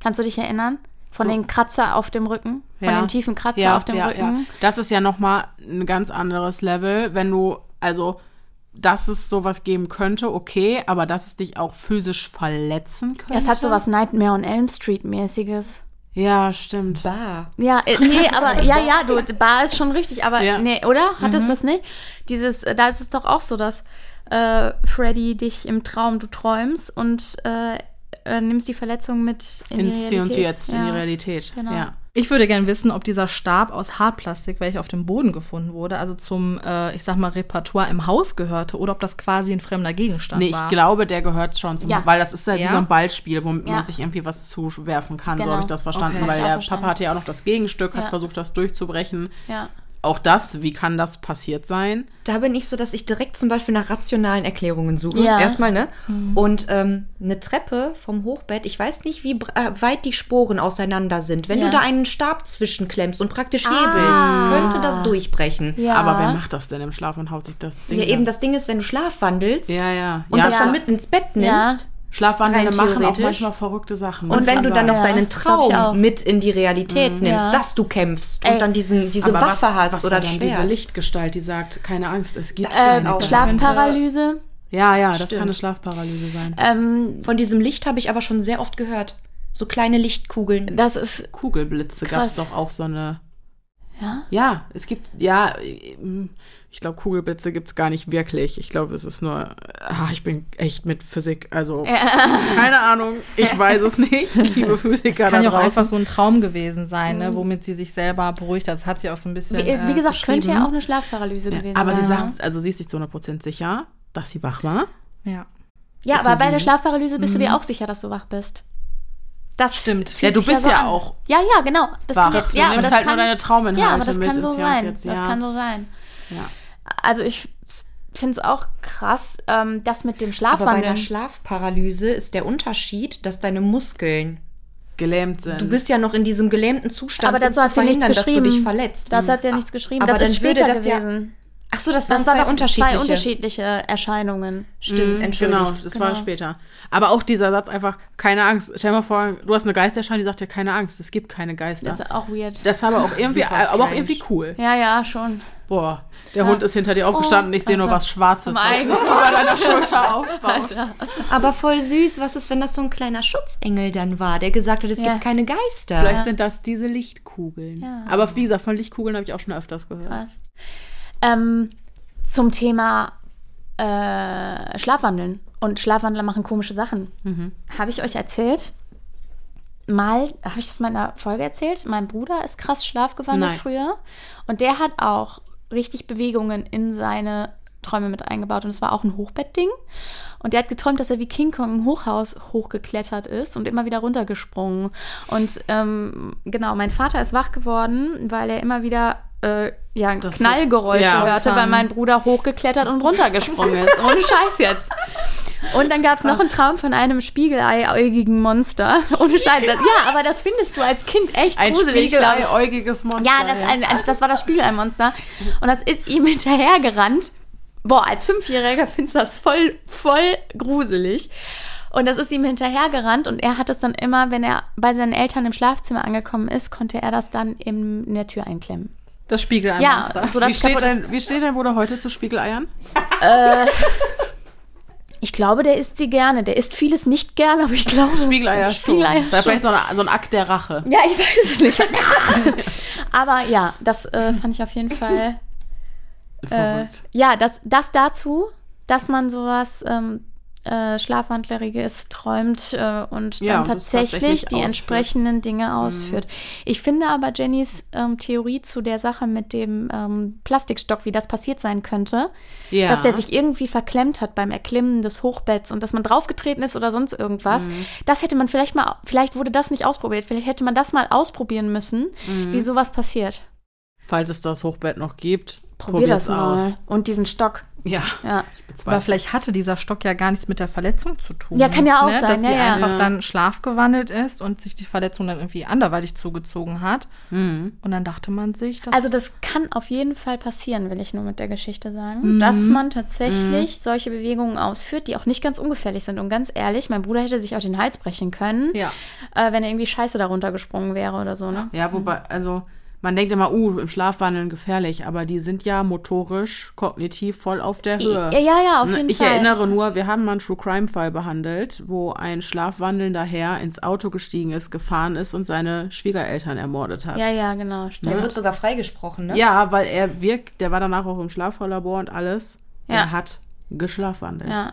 Kannst du dich erinnern? Von So. den Kratzer auf dem Rücken? Von Ja. dem tiefen Kratzer ja, auf dem ja, Rücken? Ja. Das ist ja nochmal ein ganz anderes Level, wenn du, also, dass es sowas geben könnte, okay, aber dass es dich auch physisch verletzen könnte. Es hat so was Nightmare on Elm Street mäßiges. Ja, stimmt. Bah. Ja, äh, nee, aber ja, ja, du, Bar ist schon richtig, aber Ja. nee, oder? Hat es das nicht? Dieses, äh, da ist es doch auch so, dass äh, Freddy dich im Traum, du träumst und äh, äh, nimmst die Verletzung mit in Ins die Hier und Realität. Jetzt, in ja. die Realität. Genau. Ja. Ich würde gerne wissen, ob dieser Stab aus Hartplastik, welcher auf dem Boden gefunden wurde, also zum, äh, ich sag mal, Repertoire im Haus gehörte oder ob das quasi ein fremder Gegenstand Nee, ich war. glaube, der gehört schon zum, Ja. weil das ist ja, wie Ja? so ein Ballspiel, womit Ja. man sich irgendwie was zuwerfen kann. So Genau. habe ich das verstanden, Okay. weil ich der verstanden. Papa hatte ja auch noch das Gegenstück, hat versucht, das durchzubrechen. Ja. Auch das, wie kann das passiert sein? Da bin ich so, dass ich direkt zum Beispiel nach rationalen Erklärungen suche. Ja. Erstmal, ne? Und ähm, eine Treppe vom Hochbett, ich weiß nicht, wie äh, weit die Sporen auseinander sind. Wenn Ja. du da einen Stab zwischenklemmst und praktisch Ah. hebelst, könnte das durchbrechen. ja. Aber wer macht das denn im Schlaf und haut sich das Ding? Ja, da- eben das Ding ist, wenn du schlafwandelst Ja, ja. und das Ja. dann mit ins Bett nimmst. Schlafwandelnde machen auch manchmal verrückte Sachen. Und muss wenn du dann noch Ja, deinen. Traum mit in die Realität nimmst, Ja. dass du kämpfst Ey. und dann diesen, diese Aber Waffe was, hast was oder dann diese Lichtgestalt, die sagt, keine Angst, es gibt Das Ähm, auch-. Schlafparalyse. Ja, ja, das Stimmt. kann eine Schlafparalyse sein. Ähm, Von diesem Licht habe ich aber schon sehr oft gehört. So kleine Lichtkugeln. das ist, Kugelblitze gab es doch auch so eine. ja. Ja, es gibt, ja, ich glaube, Kugelblitze gibt es gar nicht wirklich. Ich glaube, es ist nur, ah, ich bin echt mit Physik, also keine Ahnung, ich weiß es nicht, liebe Physiker Kann da ja auch einfach so ein Traum gewesen sein, ne, womit sie sich selber beruhigt hat. Das hat sie auch so ein bisschen. Wie, äh, wie gesagt, könnte ja auch eine Schlafparalyse Ja, gewesen aber sein. sie ne? sagt, also sie ist sich zu 100% sicher, dass sie wach war. Ja. Ja, Ist aber bei der sie. Schlafparalyse bist du dir auch sicher, dass du wach bist. Das Stimmt. Ja, du bist so ja auch Ja, ja, genau. Das wach. kann jetzt, Du ja, aber nimmst das halt nur kann, deine Trauminhalte Ja, aber das mit kann so sein. jetzt, Das ja. kann so sein. Ja. Also ich finde es auch krass, ähm, das mit dem Aber bei einer. Schlafparalyse ist der Unterschied, dass deine Muskeln, Gelähmt sind. du bist ja noch in diesem gelähmten Zustand, aber dazu um hat sie nichts geschrieben. dass du dich verletzt. Dazu hat sie ja nichts geschrieben. Aber das ist dann würde später das ja- gewesen. Ach so, das waren das waren zwei doch unterschiedliche. zwei unterschiedliche Erscheinungen. Stimmt, Mhm, entschuldigt. Genau, das war Genau. später. Aber auch dieser Satz einfach, keine Angst. Stell dir mal vor, du hast eine Geisterschein, die sagt dir, keine Angst, es gibt keine Geister. Das ist auch weird. Das ist aber auch irgendwie, aber auch irgendwie cool. ja, ja, schon. Boah, der Hund ist hinter dir aufgestanden und ich sehe nur was Schwarzes, was über deiner Schulter aufbaut. Aber voll süß, was ist, wenn das so ein kleiner Schutzengel dann war, der gesagt hat, es Ja. gibt keine Geister. Vielleicht sind das diese Lichtkugeln. Ja. Aber wie gesagt, von Lichtkugeln habe ich auch schon öfters gehört. Was? Ähm, zum Thema äh, Schlafwandeln. Und Schlafwandler machen komische Sachen. Habe ich euch erzählt? Mal, habe ich das mal in einer Folge erzählt? Mein Bruder ist krass schlafgewandelt Nein. früher. Und der hat auch richtig Bewegungen in seine Träume mit eingebaut. Und es war auch ein Hochbettding. Und der hat geträumt, dass er wie King Kong im Hochhaus hochgeklettert ist und immer wieder runtergesprungen. Und ähm, genau, mein Vater ist wach geworden, weil er immer wieder äh, ja, Das- Knallgeräusche ja, hörte, weil mein Bruder hochgeklettert und runtergesprungen ist. Ohne Scheiß jetzt. Und dann gab es noch einen Traum von einem spiegeleiäugigen Monster. Ohne Scheiß. Ja, aber das findest du als Kind echt Ein gruselig, ich. spiegeleiäugiges Monster. Ja, das, ein, ein, das war das Spiegeleimonster. Und das ist ihm hinterhergerannt. Boah, als Fünfjähriger findest du das voll, voll gruselig. Und das ist ihm hinterhergerannt und er hat es dann immer, wenn er bei seinen Eltern im Schlafzimmer angekommen ist, konnte er das dann im, in der Tür einklemmen. Das Spiegel Ja, so wie, steht dein, wie steht dein Bruder heute zu Spiegeleiern? Ich glaube, der isst sie gerne. Der isst vieles nicht gerne, aber ich glaube. Spiegeleier. Spiegeleier Das ist vielleicht so, eine, so ein Akt der Rache. Ja, ich weiß es nicht. aber ja, das äh, fand ich auf jeden Fall. Äh, ja, das, das dazu, dass man sowas ähm, äh, Schlafwandleriges träumt äh, und Ja, dann und das tatsächlich, tatsächlich die ausführt. Mhm. entsprechenden Dinge ausführt. Ich finde aber Jennys ähm, Theorie zu der Sache mit dem ähm, Plastikstock, wie das passiert sein könnte, Ja. dass der sich irgendwie verklemmt hat beim Erklimmen des Hochbetts und dass man draufgetreten ist oder sonst irgendwas. Mhm. Das hätte man vielleicht mal, vielleicht wurde das nicht ausprobiert, vielleicht hätte man das mal ausprobieren müssen, Mhm. wie sowas passiert. Falls es das Hochbett noch gibt, Probier das probier's mal. aus. Und diesen Stock. Ja, Ja. ich Aber vielleicht hatte dieser Stock ja gar nichts mit der Verletzung zu tun. Ja, kann ja auch ne? sein, Dass ja, sie ja. einfach Ja. dann schlafgewandelt ist und sich die Verletzung dann irgendwie anderweitig zugezogen hat. Mhm. Und dann dachte man sich, dass Also das kann auf jeden Fall passieren, will ich nur mit der Geschichte Mhm. sagen, dass man tatsächlich solche Bewegungen ausführt, die auch nicht ganz ungefährlich sind. Und ganz ehrlich, mein Bruder hätte sich auch den Hals brechen können, Ja. äh, wenn er irgendwie scheiße darunter gesprungen wäre oder so. Ne? Ja, wobei, also man denkt immer, uh, im Schlafwandeln gefährlich, aber die sind ja motorisch, kognitiv voll auf der Höhe. Ja, ja, ja, auf Ne, jeden ich Fall. erinnere nur, wir haben mal einen True Crime Fall behandelt, wo ein schlafwandelnder Herr ins Auto gestiegen ist, gefahren ist und seine Schwiegereltern ermordet hat. Ja, ja, genau, Der stimmt. wird sogar freigesprochen, ne? Ja, weil er wirkt, der war danach auch im Schlaflabor und alles. Ja. Er hat geschlafwandelt. Ja.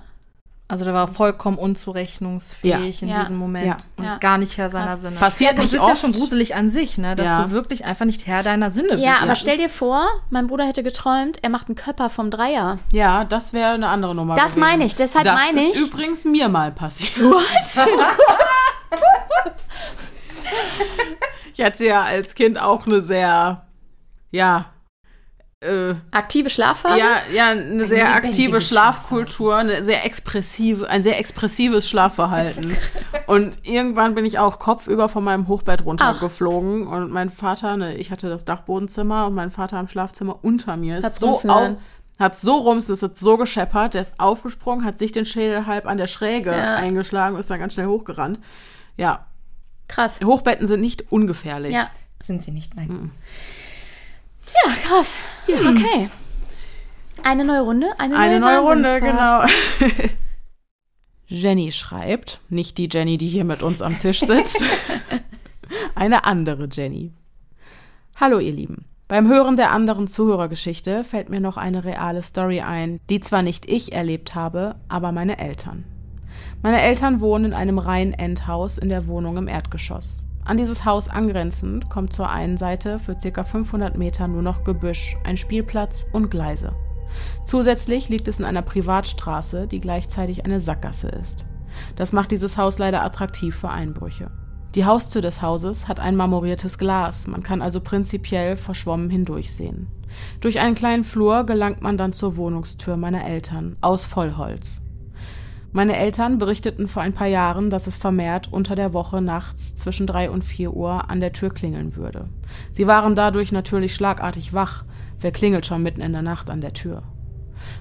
Also der war vollkommen unzurechnungsfähig in Ja. diesem Moment Ja. und Ja. gar nicht Herr Das ist seiner. Sinne. Passiert das nicht ist ja oft. schon gruselig an sich, ne, dass Ja. du wirklich einfach nicht Herr deiner Sinne bist. Ja, aber Das stell dir ist- vor, mein Bruder hätte geträumt, er macht einen Körper vom Dreier. Ja, das wäre eine andere Nummer. Das gewesen. meine ich, deshalb das meine ist ich- übrigens mir mal passiert. ich hatte ja als Kind auch eine sehr, ja, äh, Aktive Schlafphase? ja, ja, eine sehr lebendige aktive Schlafkultur, eine sehr expressive, ein sehr expressives Schlafverhalten. und irgendwann bin ich auch kopfüber von meinem Hochbett runtergeflogen und mein Vater, ne, ich hatte das Dachbodenzimmer und mein Vater im Schlafzimmer unter mir ist Hat's so rumsen au hören. hat so rumsen, es hat so gescheppert, der ist aufgesprungen, hat sich den Schädel halb an der Schräge Ja. eingeschlagen und ist dann ganz schnell hochgerannt. Ja, Krass. Hochbetten sind nicht ungefährlich. Ja. Sind sie nicht, nein. Ja, krass. Okay. Eine neue Runde, eine, Eine neue Runde, genau. Jenny schreibt, nicht die Jenny, die hier mit uns am Tisch sitzt, eine andere Jenny. Hallo ihr Lieben. Beim Hören der anderen Zuhörergeschichte fällt mir noch eine reale Story ein, die zwar nicht ich erlebt habe, aber meine Eltern. Meine Eltern wohnen in einem reinen Endhaus in der Wohnung im Erdgeschoss. An dieses Haus angrenzend kommt zur einen Seite für ca. 500 Meter nur noch Gebüsch, ein Spielplatz und Gleise. Zusätzlich liegt es in einer Privatstraße, die gleichzeitig eine Sackgasse ist. Das macht dieses Haus leider attraktiv für Einbrüche. Die Haustür des Hauses hat ein marmoriertes Glas, man kann also prinzipiell verschwommen hindurchsehen. Durch einen kleinen Flur gelangt man dann zur Wohnungstür meiner Eltern aus Vollholz. Meine Eltern berichteten vor ein paar Jahren, dass es vermehrt unter der Woche nachts zwischen drei und vier Uhr an der Tür klingeln würde. Sie waren dadurch natürlich schlagartig wach. Wer klingelt schon mitten in der Nacht an der Tür?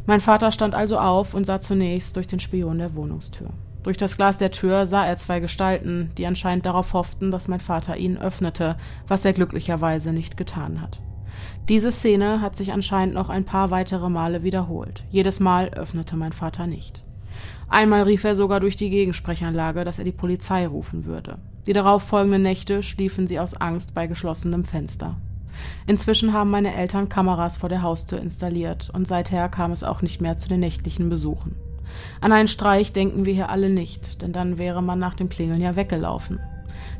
Mein Vater stand also auf und sah zunächst durch den Spion der Wohnungstür. Durch das Glas der Tür sah er zwei Gestalten, die anscheinend darauf hofften, dass mein Vater ihnen öffnete, was er glücklicherweise nicht getan hat. Diese Szene hat sich anscheinend noch ein paar weitere Male wiederholt. Jedes Mal öffnete mein Vater nicht. Einmal rief er sogar durch die Gegensprechanlage, dass er die Polizei rufen würde. Die darauffolgenden Nächte schliefen sie aus Angst bei geschlossenem Fenster. Inzwischen haben meine Eltern Kameras vor der Haustür installiert und seither kam es auch nicht mehr zu den nächtlichen Besuchen. An einen Streich denken wir hier alle nicht, denn dann wäre man nach dem Klingeln ja weggelaufen.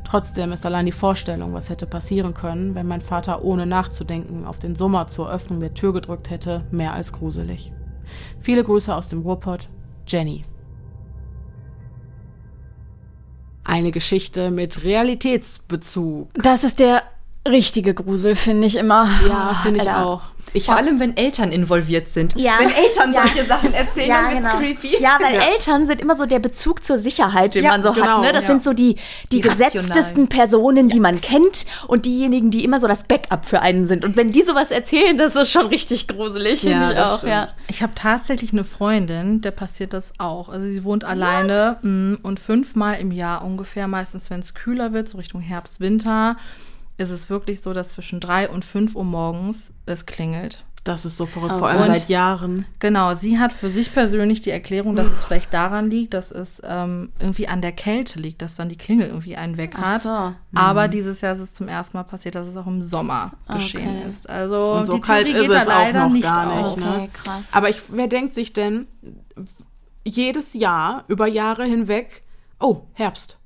Trotzdem ist allein die Vorstellung, was hätte passieren können, wenn mein Vater ohne nachzudenken auf den Summer zur Öffnung der Tür gedrückt hätte, mehr als gruselig. Viele Grüße aus dem Ruhrpott, Jenny. Eine Geschichte mit Realitätsbezug. Das ist der richtige Grusel, finde ich immer. Ja, finde ich Alter. auch. Ich Vor allem, wenn Eltern involviert sind. Ja. Wenn Eltern Ja. solche Sachen erzählen, Ja, dann wird's genau. creepy. Ja, weil Eltern sind immer so der Bezug zur Sicherheit, den Ja, man so genau, hat. Ne? Das ja. sind so die, die, Die gesetztesten. Personen, die man kennt und diejenigen, die immer so das Backup für einen sind. Und wenn die sowas erzählen, das ist schon richtig gruselig, Ja, finde ich auch. stimmt. Ja. Ich habe tatsächlich eine Freundin, der passiert das auch. Also sie wohnt alleine mm, und fünfmal im Jahr ungefähr, meistens wenn es kühler wird, so Richtung Herbst, Winter, ist es wirklich so, dass zwischen drei und fünf Uhr morgens es klingelt. das ist so verrückt, Oh, vor allem und- seit Jahren. Genau, sie hat für sich persönlich die Erklärung, dass es vielleicht daran liegt, dass es ähm, irgendwie an der Kälte liegt, dass dann die Klingel irgendwie einen weg Ach hat. so. Aber dieses Jahr ist es zum ersten Mal passiert, dass es auch im Sommer geschehen Okay. ist. Also Und so die kalt Theorie ist geht es da auch leider noch nicht gar nicht, auf. ne? Okay, krass. Aber ich, wer denkt sich denn jedes Jahr über Jahre hinweg, oh, Herbst,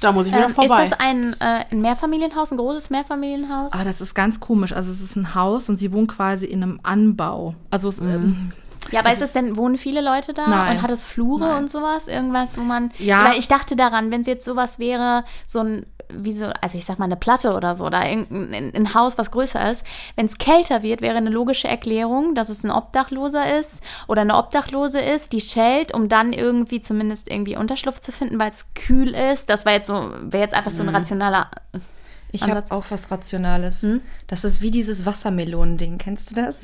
da muss ich wieder Ähm, vorbei. Ist das ein, äh, ein Mehrfamilienhaus, ein großes Mehrfamilienhaus? Ah, das ist ganz komisch. Also es ist ein Haus und sie wohnt quasi in einem Anbau. Also es, ähm, Ja, aber ist es denn, wohnen viele Leute da Nein. und hat es Flure Nein. und sowas? Irgendwas, wo man. Ja. Weil ich dachte daran, wenn es jetzt sowas wäre, so ein, wie so, also ich sag mal eine Platte oder so, oder ein, ein Haus, was größer ist. Wenn es kälter wird, wäre eine logische Erklärung, dass es ein Obdachloser ist oder eine Obdachlose ist, die schellt, um dann irgendwie zumindest irgendwie Unterschlupf zu finden, weil es kühl ist. Das war jetzt so, wäre jetzt einfach so ein rationaler. Ich habe auch was Rationales. Das ist wie dieses Wassermelonending. Kennst du das?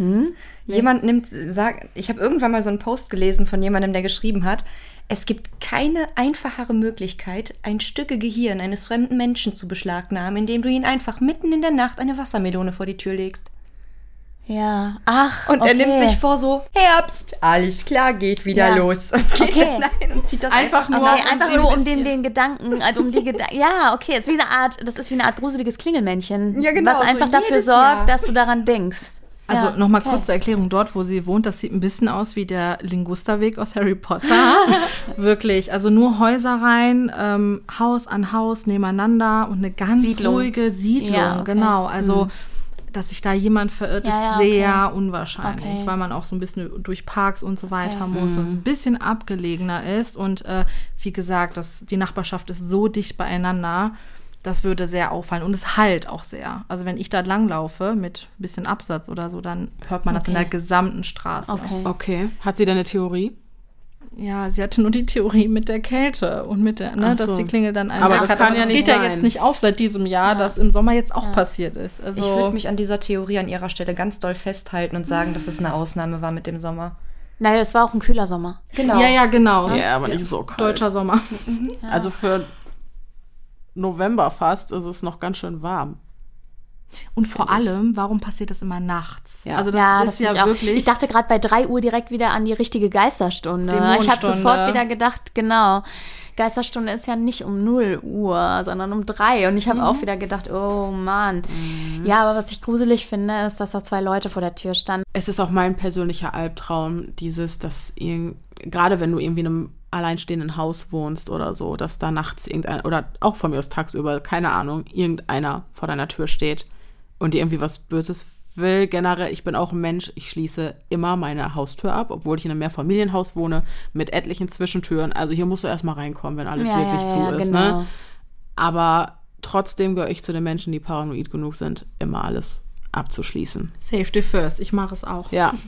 Jemand nimmt, sagt, ich habe irgendwann mal so einen Post gelesen von jemandem, der geschrieben hat, es gibt keine einfachere Möglichkeit, ein Stücke Gehirn eines fremden Menschen zu beschlagnahmen, indem du ihn einfach mitten in der Nacht eine Wassermelone vor die Tür legst. Ja. Ach. Und okay. er nimmt sich vor so, Herbst, alles klar, geht wieder Ja. los. Und geht Okay. dann und zieht das Einfach nur- Okay, um einfach nur um den, den Gedanken, also um die Gedanken. Ja, okay, es ist wie eine Art, das ist wie eine Art gruseliges Klingelmännchen. Ja, genau, Was so einfach dafür jedes sorgt, Jahr. dass du daran denkst. Also Ja, nochmal okay. kurz zur Erklärung, dort, wo sie wohnt, das sieht ein bisschen aus wie der Lingusterweg aus Harry Potter. Wirklich, also nur Häuser rein, ähm, Haus an Haus nebeneinander und eine ganz Siedlung. ruhige Siedlung. Ja, okay. Genau, also dass sich da jemand verirrt, Ja, ist ja, sehr okay. unwahrscheinlich, Okay. weil man auch so ein bisschen durch Parks und so weiter Okay. muss und es ein bisschen abgelegener ist. Und äh, wie gesagt, das, die Nachbarschaft ist so dicht beieinander, das würde sehr auffallen. Und es halt auch sehr. Also wenn ich da langlaufe mit ein bisschen Absatz oder so, dann hört man das in Okay. der gesamten Straße. Okay. okay, hat sie denn eine Theorie? Ja, sie hatte nur die Theorie mit der Kälte und mit der, ne, so. dass die Klingel dann einen Aber das hat. kann Aber ja das nicht geht ja sein. jetzt nicht auf seit diesem Jahr, dass im Sommer jetzt auch passiert ist. Also Ich würde mich an dieser Theorie an ihrer Stelle ganz doll festhalten und sagen, dass es eine Ausnahme war mit dem Sommer. Naja, es war auch ein kühler Sommer. Genau. ja, ja, genau. Ja, aber nicht so kalt. Deutscher Sommer. Also für November fast ist es noch ganz schön warm. Und vor allem, warum passiert das immer nachts? Ja. Also das ja, ist das ja ich auch. wirklich. Ich dachte gerade bei 3 Uhr direkt wieder an die richtige Geisterstunde. Ich habe sofort wieder gedacht, genau. Geisterstunde ist ja nicht um 0 Uhr, sondern um 3. Und ich habe auch wieder gedacht, oh Mann. Ja, aber was ich gruselig finde, ist, dass da zwei Leute vor der Tür standen. Es ist auch mein persönlicher Albtraum, dieses, dass irgend- gerade wenn du irgendwie in einem alleinstehenden Haus wohnst oder so, dass da nachts irgendein, oder auch von mir aus tagsüber, keine Ahnung, irgendeiner vor deiner Tür steht und dir irgendwie was Böses will generell, ich bin auch ein Mensch, ich schließe immer meine Haustür ab, obwohl ich in einem Mehrfamilienhaus wohne, mit etlichen Zwischentüren. Also hier musst du erstmal reinkommen, wenn alles Ja, wirklich ja, zu ja, ist. genau. Ne? Aber trotzdem gehöre ich zu den Menschen, die paranoid genug sind, immer alles abzuschließen. Safety first. Ich mache es auch. Ja.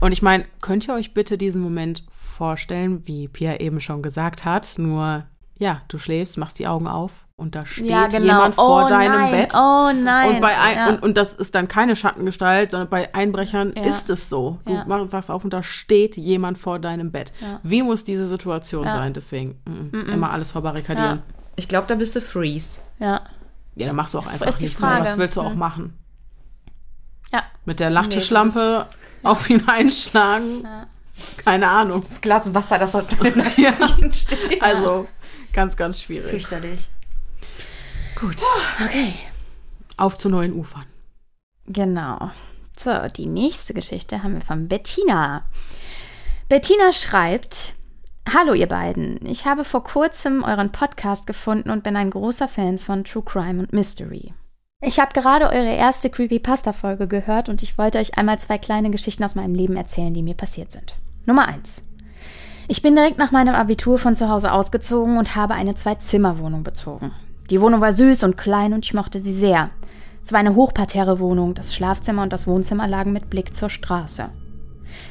Und ich meine, könnt ihr euch bitte diesen Moment vorstellen, wie Pia eben schon gesagt hat, nur ja, du schläfst, machst die Augen auf und da steht ja, genau. jemand vor oh, deinem nein. Bett. Oh nein. Und, bei ein, ja. und, und das ist dann keine Schattengestalt, sondern bei Einbrechern Ja. ist es so. Du machst was auf und da steht jemand vor deinem Bett. Wie muss diese Situation sein? Deswegen mm, mm, immer alles verbarrikadieren. Ich glaube, da bist du Freeze. ja. Ja, dann machst du auch einfach nichts mehr. Was willst du auch Hm. machen? Ja. Mit der Lacktischlampe auf ihn einschlagen? Keine Ahnung. Das Glas Wasser, das dort Küche steht. Also ganz, ganz schwierig. Fürchterlich. Gut. Okay. Auf zu neuen Ufern. Genau. So, die nächste Geschichte haben wir von Bettina. Bettina schreibt: Hallo, ihr beiden. Ich habe vor kurzem euren Podcast gefunden und bin ein großer Fan von True Crime und Mystery. Ich habe gerade eure erste Creepypasta-Folge gehört und ich wollte euch einmal zwei kleine Geschichten aus meinem Leben erzählen, die mir passiert sind. Nummer eins. Ich bin direkt nach meinem Abitur von zu Hause ausgezogen und habe eine Zwei-Zimmer-Wohnung bezogen. Die Wohnung war süß und klein und ich mochte sie sehr. Es war eine Hochparterre-Wohnung, das Schlafzimmer und das Wohnzimmer lagen mit Blick zur Straße.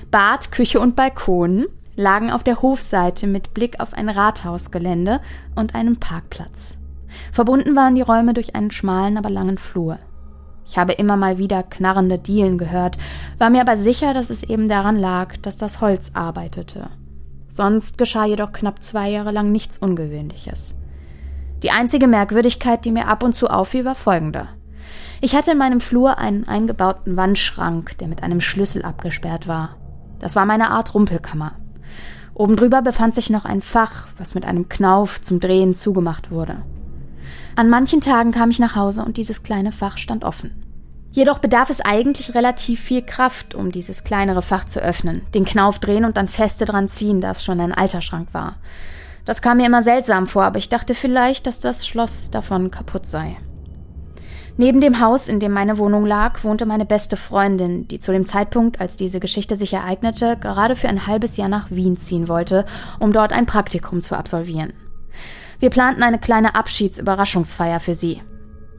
Bad, Küche und Balkon lagen auf der Hofseite mit Blick auf ein Rathausgelände und einen Parkplatz. Verbunden waren die Räume durch einen schmalen, aber langen Flur. Ich habe immer mal wieder knarrende Dielen gehört, war mir aber sicher, dass es eben daran lag, dass das Holz arbeitete. Sonst geschah jedoch knapp zwei Jahre lang nichts Ungewöhnliches. Die einzige Merkwürdigkeit, die mir ab und zu auffiel, war folgende. Ich hatte in meinem Flur einen eingebauten Wandschrank, der mit einem Schlüssel abgesperrt war. Das war meine Art Rumpelkammer. Oben drüber befand sich noch ein Fach, was mit einem Knauf zum Drehen zugemacht wurde. An manchen Tagen kam ich nach Hause und dieses kleine Fach stand offen. Jedoch bedarf es eigentlich relativ viel Kraft, um dieses kleinere Fach zu öffnen, den Knauf drehen und dann feste dran ziehen, da es schon ein alter Schrank war. Das kam mir immer seltsam vor, aber ich dachte vielleicht, dass das Schloss davon kaputt sei. Neben dem Haus, in dem meine Wohnung lag, wohnte meine beste Freundin, die zu dem Zeitpunkt, als diese Geschichte sich ereignete, gerade für ein halbes Jahr nach Wien ziehen wollte, um dort ein Praktikum zu absolvieren. Wir planten eine kleine Abschiedsüberraschungsfeier für sie.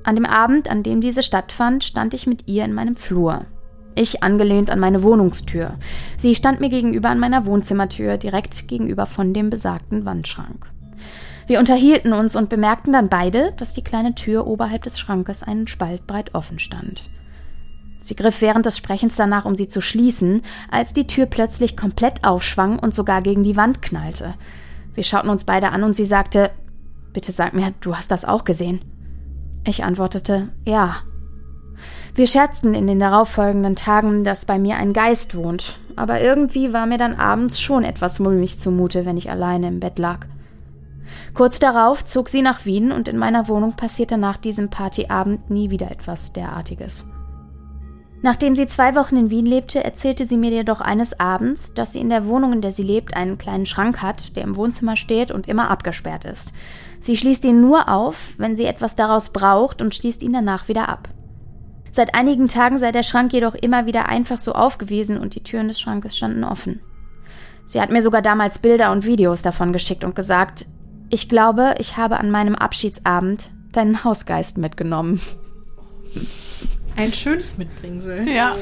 An dem Abend, an dem diese stattfand, stand ich mit ihr in meinem Flur. Ich angelehnt an meine Wohnungstür. Sie stand mir gegenüber an meiner Wohnzimmertür, direkt gegenüber von dem besagten Wandschrank. Wir unterhielten uns und bemerkten dann beide, dass die kleine Tür oberhalb des Schrankes einen Spalt breit offen stand. Sie griff während des Sprechens danach, um sie zu schließen, als die Tür plötzlich komplett aufschwang und sogar gegen die Wand knallte. Wir schauten uns beide an und sie sagte, Bitte sag mir, du hast das auch gesehen. Ich antwortete, ja. Wir scherzten in den darauffolgenden Tagen, dass bei mir ein Geist wohnt, aber irgendwie war mir dann abends schon etwas mulmig zumute, wenn ich alleine im Bett lag. Kurz darauf zog sie nach Wien und in meiner Wohnung passierte nach diesem Partyabend nie wieder etwas derartiges. Nachdem sie zwei Wochen in Wien lebte, erzählte sie mir jedoch eines Abends, dass sie in der Wohnung, in der sie lebt, einen kleinen Schrank hat, der im Wohnzimmer steht und immer abgesperrt ist. Sie schließt ihn nur auf, wenn sie etwas daraus braucht und schließt ihn danach wieder ab. Seit einigen Tagen sei der Schrank jedoch immer wieder einfach so aufgewiesen und die Türen des Schrankes standen offen. Sie hat mir sogar damals Bilder und Videos davon geschickt und gesagt, ich glaube, ich habe an meinem Abschiedsabend deinen Hausgeist mitgenommen. Ein schönes Mitbringsel. Ja.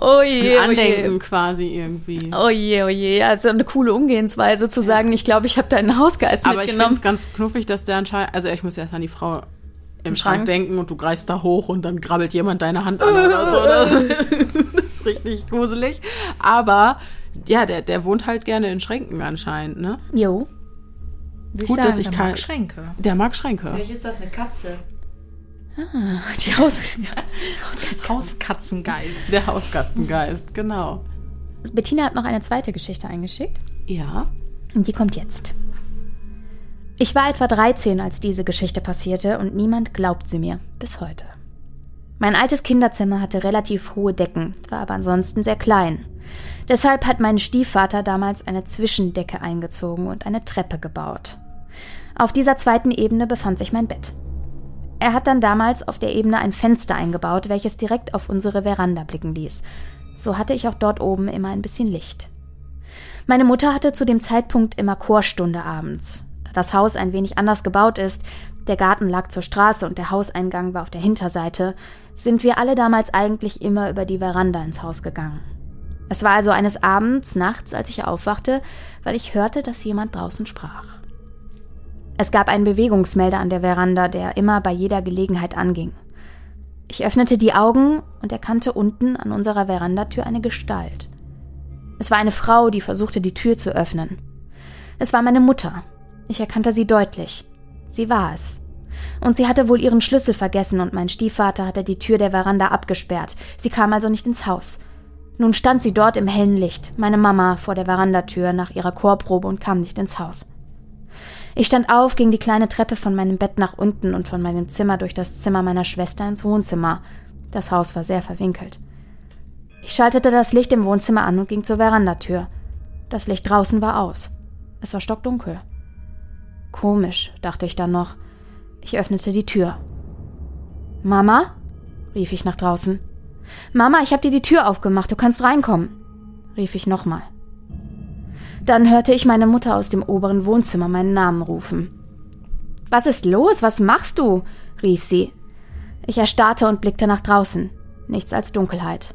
Oh je, Ein Andenken quasi irgendwie. Oh je, oh je. Also eine coole Umgehensweise zu sagen, ich glaube, ich habe deinen Hausgeist Aber ich finde mitgenommen. es ganz knuffig, dass der anscheinend. Also, ich muss erst an die Frau im Schrank? Schrank denken und du greifst da hoch und dann krabbelt jemand deine Hand an oder so. Das, das ist richtig gruselig. Aber ja, der, der wohnt halt gerne in Schränken anscheinend, ne? Jo. Gut, ich dass sagen. ich Der kann. mag Schränke. Der mag Schränke. Vielleicht ist das eine Katze. Die Haus Hauskatzengeist. Der Hauskatzengeist, genau. Bettina hat noch eine zweite Geschichte eingeschickt. Ja. Und die kommt jetzt. Ich war etwa 13, als diese Geschichte passierte und niemand glaubt sie mir. Bis heute. Mein altes Kinderzimmer hatte relativ hohe Decken, war aber ansonsten sehr klein. Deshalb hat mein Stiefvater damals eine Zwischendecke eingezogen und eine Treppe gebaut. Auf dieser zweiten Ebene befand sich mein Bett. Er hat dann damals auf der Ebene ein Fenster eingebaut, welches direkt auf unsere Veranda blicken ließ. So hatte ich auch dort oben immer ein bisschen Licht. Meine Mutter hatte zu dem Zeitpunkt immer Chorstunde abends. Da das Haus ein wenig anders gebaut ist, der Garten lag zur Straße und der Hauseingang war auf der Hinterseite, sind wir alle damals eigentlich immer über die Veranda ins Haus gegangen. Es war also eines Abends, nachts, als ich aufwachte, weil ich hörte, dass jemand draußen sprach. Es gab einen Bewegungsmelder an der Veranda, der immer bei jeder Gelegenheit anging. Ich öffnete die Augen und erkannte unten an unserer Verandatür eine Gestalt. Es war eine Frau, die versuchte, die Tür zu öffnen. Es war meine Mutter. Ich erkannte sie deutlich. Sie war es. Und sie hatte wohl ihren Schlüssel vergessen und mein Stiefvater hatte die Tür der Veranda abgesperrt. Sie kam also nicht ins Haus. Nun stand sie dort im hellen Licht, meine Mama, vor der Verandatür nach ihrer Chorprobe und kam nicht ins Haus. Ich stand auf, ging die kleine Treppe von meinem Bett nach unten und von meinem Zimmer durch das Zimmer meiner Schwester ins Wohnzimmer. Das Haus war sehr verwinkelt. Ich schaltete das Licht im Wohnzimmer an und ging zur Verandatür. Das Licht draußen war aus. Es war stockdunkel. Komisch, dachte ich dann noch. Ich öffnete die Tür. Mama? rief ich nach draußen. Mama, ich hab dir die Tür aufgemacht, du kannst reinkommen, rief ich nochmal. Dann hörte ich meine Mutter aus dem oberen Wohnzimmer meinen Namen rufen. Was ist los? Was machst du? rief sie. Ich erstarrte und blickte nach draußen. Nichts als Dunkelheit.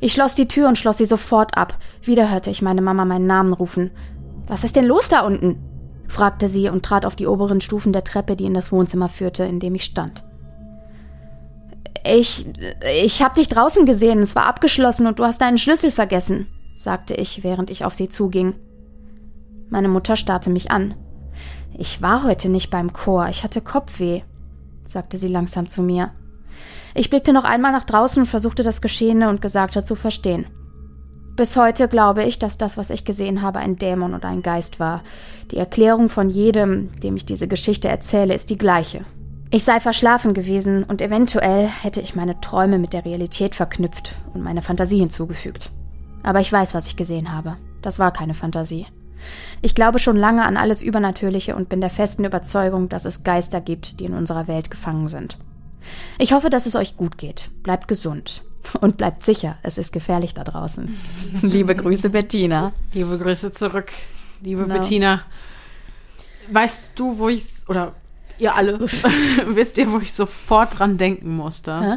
Ich schloss die Tür und schloss sie sofort ab. Wieder hörte ich meine Mama meinen Namen rufen. Was ist denn los da unten? fragte sie und trat auf die oberen Stufen der Treppe, die in das Wohnzimmer führte, in dem ich stand. Ich. ich hab dich draußen gesehen, es war abgeschlossen und du hast deinen Schlüssel vergessen, sagte ich, während ich auf sie zuging. Meine Mutter starrte mich an. Ich war heute nicht beim Chor, ich hatte Kopfweh, sagte sie langsam zu mir. Ich blickte noch einmal nach draußen und versuchte das Geschehene und Gesagte zu verstehen. Bis heute glaube ich, dass das, was ich gesehen habe, ein Dämon oder ein Geist war. Die Erklärung von jedem, dem ich diese Geschichte erzähle, ist die gleiche. Ich sei verschlafen gewesen und eventuell hätte ich meine Träume mit der Realität verknüpft und meine Fantasie hinzugefügt. Aber ich weiß, was ich gesehen habe. Das war keine Fantasie. Ich glaube schon lange an alles Übernatürliche und bin der festen Überzeugung, dass es Geister gibt, die in unserer Welt gefangen sind. Ich hoffe, dass es euch gut geht. Bleibt gesund. Und bleibt sicher, es ist gefährlich da draußen. Liebe Grüße, Bettina. Liebe Grüße zurück, liebe Genau. Bettina. Weißt du, wo ich, oder ihr alle, wisst ihr, wo ich sofort dran denken musste? Hä?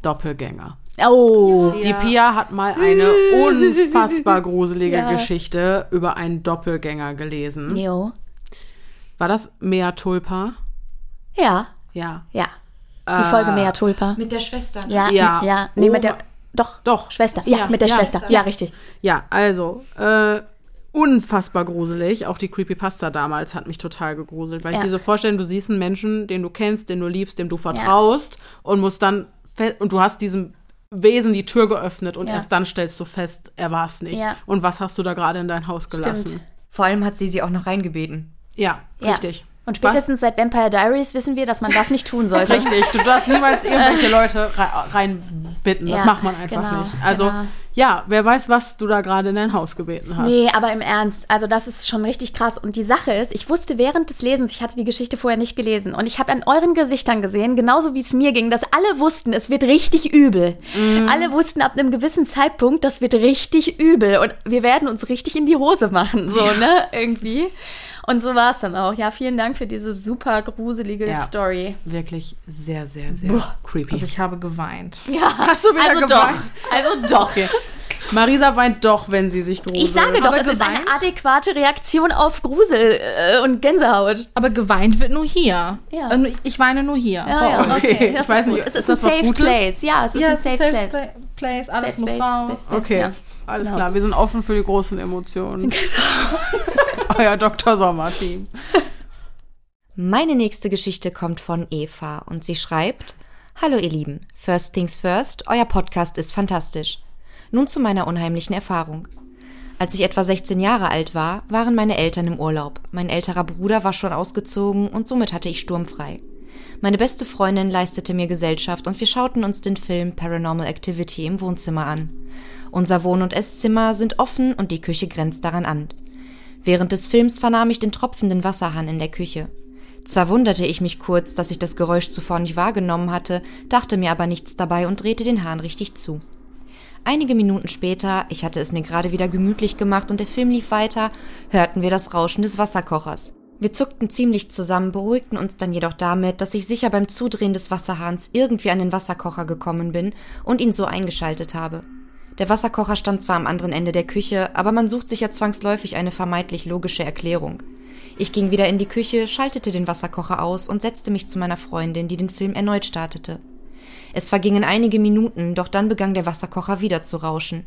Doppelgänger. Oh. Die Pia hat mal eine unfassbar gruselige Ja. Geschichte über einen Doppelgänger gelesen. Jo. War das Mea Tulpa? Ja, Ja. ja. Die Folge Mea Tulpa. Mit der Schwester. ne? Ja, Ja. ja. Nee, mit Oh der. Doch. Doch. Schwester. Ja, Ja, mit der ja. Schwester. Ja, richtig. Ja, also, äh, unfassbar gruselig. Auch die Creepypasta damals hat mich total gegruselt, weil Ja. ich dir so vorstelle, du siehst einen Menschen, den du kennst, den du liebst, dem du vertraust und musst dann und du hast diesem Wesen die Tür geöffnet und Ja. erst dann stellst du fest, er war es nicht. Ja. Und was hast du da gerade in dein Haus gelassen? Vor allem hat sie sie auch noch reingebeten. Ja. richtig. Und spätestens seit Vampire Diaries wissen wir, dass man das nicht tun sollte. Richtig, du darfst niemals irgendwelche Leute rei- reinbitten. Das Ja, macht man einfach genau, nicht. Also, genau. ja, wer weiß, was du da gerade in dein Haus gebeten hast. Nee, aber im Ernst, also das ist schon richtig krass. Und die Sache ist, ich wusste während des Lesens, ich hatte die Geschichte vorher nicht gelesen, und ich habe an euren Gesichtern gesehen, genauso wie es mir ging, dass alle wussten, es wird richtig übel. Mhm. Alle wussten ab einem gewissen Zeitpunkt, das wird richtig übel und wir werden uns richtig in die Hose machen, so, ne, irgendwie. Und so war es dann auch. Ja, vielen Dank für diese super gruselige Ja. Story. Wirklich sehr, sehr, sehr creepy. Also ich habe geweint. Ja, Hast du wieder also geweint? doch. Also doch. Okay. Marisa weint doch, wenn sie sich gruselt. Ich sage doch, Aber es ist eine geweint? adäquate Reaktion auf Grusel äh, und Gänsehaut. Aber geweint wird nur hier. Ja. Ich weine nur hier. Ja, Oh, ja, okay. okay. Ich Das weiß nicht, Es ist ist ein das was safe Gutes? place. Ja, es ist Ja, ein safe, ist place. Pla- Place, alles Safe muss space, raus. safe Okay, alles Genau. klar. Wir sind offen für die großen Emotionen. Euer Dr. Sommer-Team. Meine nächste Geschichte kommt von Eva und sie schreibt: Hallo ihr Lieben, First Things First, euer Podcast ist fantastisch. Nun zu meiner unheimlichen Erfahrung. Als ich etwa 16 Jahre alt war, waren meine Eltern im Urlaub. Mein älterer Bruder war schon ausgezogen und somit hatte ich sturmfrei. Meine beste Freundin leistete mir Gesellschaft und wir schauten uns den Film Paranormal Activity im Wohnzimmer an. Unser Wohn- und Esszimmer sind offen und die Küche grenzt daran an. Während des Films vernahm ich den tropfenden Wasserhahn in der Küche. Zwar wunderte ich mich kurz, dass ich das Geräusch zuvor nicht wahrgenommen hatte, dachte mir aber nichts dabei und drehte den Hahn richtig zu. Einige Minuten später, ich hatte es mir gerade wieder gemütlich gemacht und der Film lief weiter, hörten wir das Rauschen des Wasserkochers. Wir zuckten ziemlich zusammen, beruhigten uns dann jedoch damit, dass ich sicher beim Zudrehen des Wasserhahns irgendwie an den Wasserkocher gekommen bin und ihn so eingeschaltet habe. Der Wasserkocher stand zwar am anderen Ende der Küche, aber man sucht sich ja zwangsläufig eine vermeintlich logische Erklärung. Ich ging wieder in die Küche, schaltete den Wasserkocher aus und setzte mich zu meiner Freundin, die den Film erneut startete. Es vergingen einige Minuten, doch dann begann der Wasserkocher wieder zu rauschen.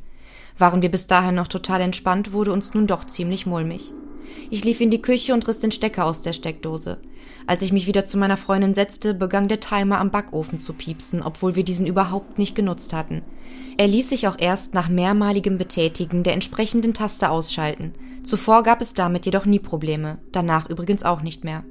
Waren wir bis dahin noch total entspannt, wurde uns nun doch ziemlich mulmig. Ich lief in die Küche und riss den Stecker aus der Steckdose. Als ich mich wieder zu meiner Freundin setzte, begann der Timer am Backofen zu piepsen, obwohl wir diesen überhaupt nicht genutzt hatten. Er ließ sich auch erst nach mehrmaligem Betätigen der entsprechenden Taste ausschalten. Zuvor gab es damit jedoch nie Probleme, danach übrigens auch nicht mehr.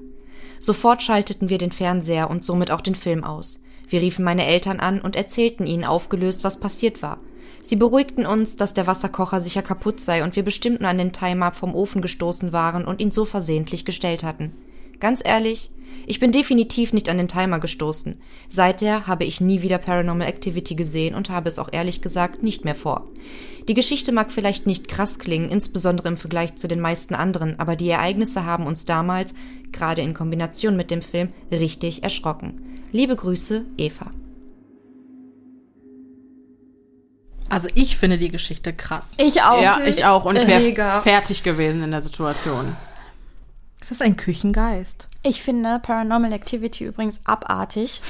Sofort schalteten wir den Fernseher und somit auch den Film aus. Wir riefen meine Eltern an und erzählten ihnen aufgelöst, was passiert war. Sie beruhigten uns, dass der Wasserkocher sicher kaputt sei und wir bestimmt nur an den Timer vom Ofen gestoßen waren und ihn so versehentlich gestellt hatten. Ganz ehrlich, ich bin definitiv nicht an den Timer gestoßen. Seither habe ich nie wieder Paranormal Activity gesehen und habe es auch ehrlich gesagt nicht mehr vor. Die Geschichte mag vielleicht nicht krass klingen, insbesondere im Vergleich zu den meisten anderen, aber die Ereignisse haben uns damals, gerade in Kombination mit dem Film, richtig erschrocken. Liebe Grüße, Eva. Also ich finde die Geschichte krass. Ich auch. Ja, ich auch. Und ich wäre fertig gewesen in der Situation. Ist das ein Küchengeist? Ich finde Paranormal Activity übrigens abartig.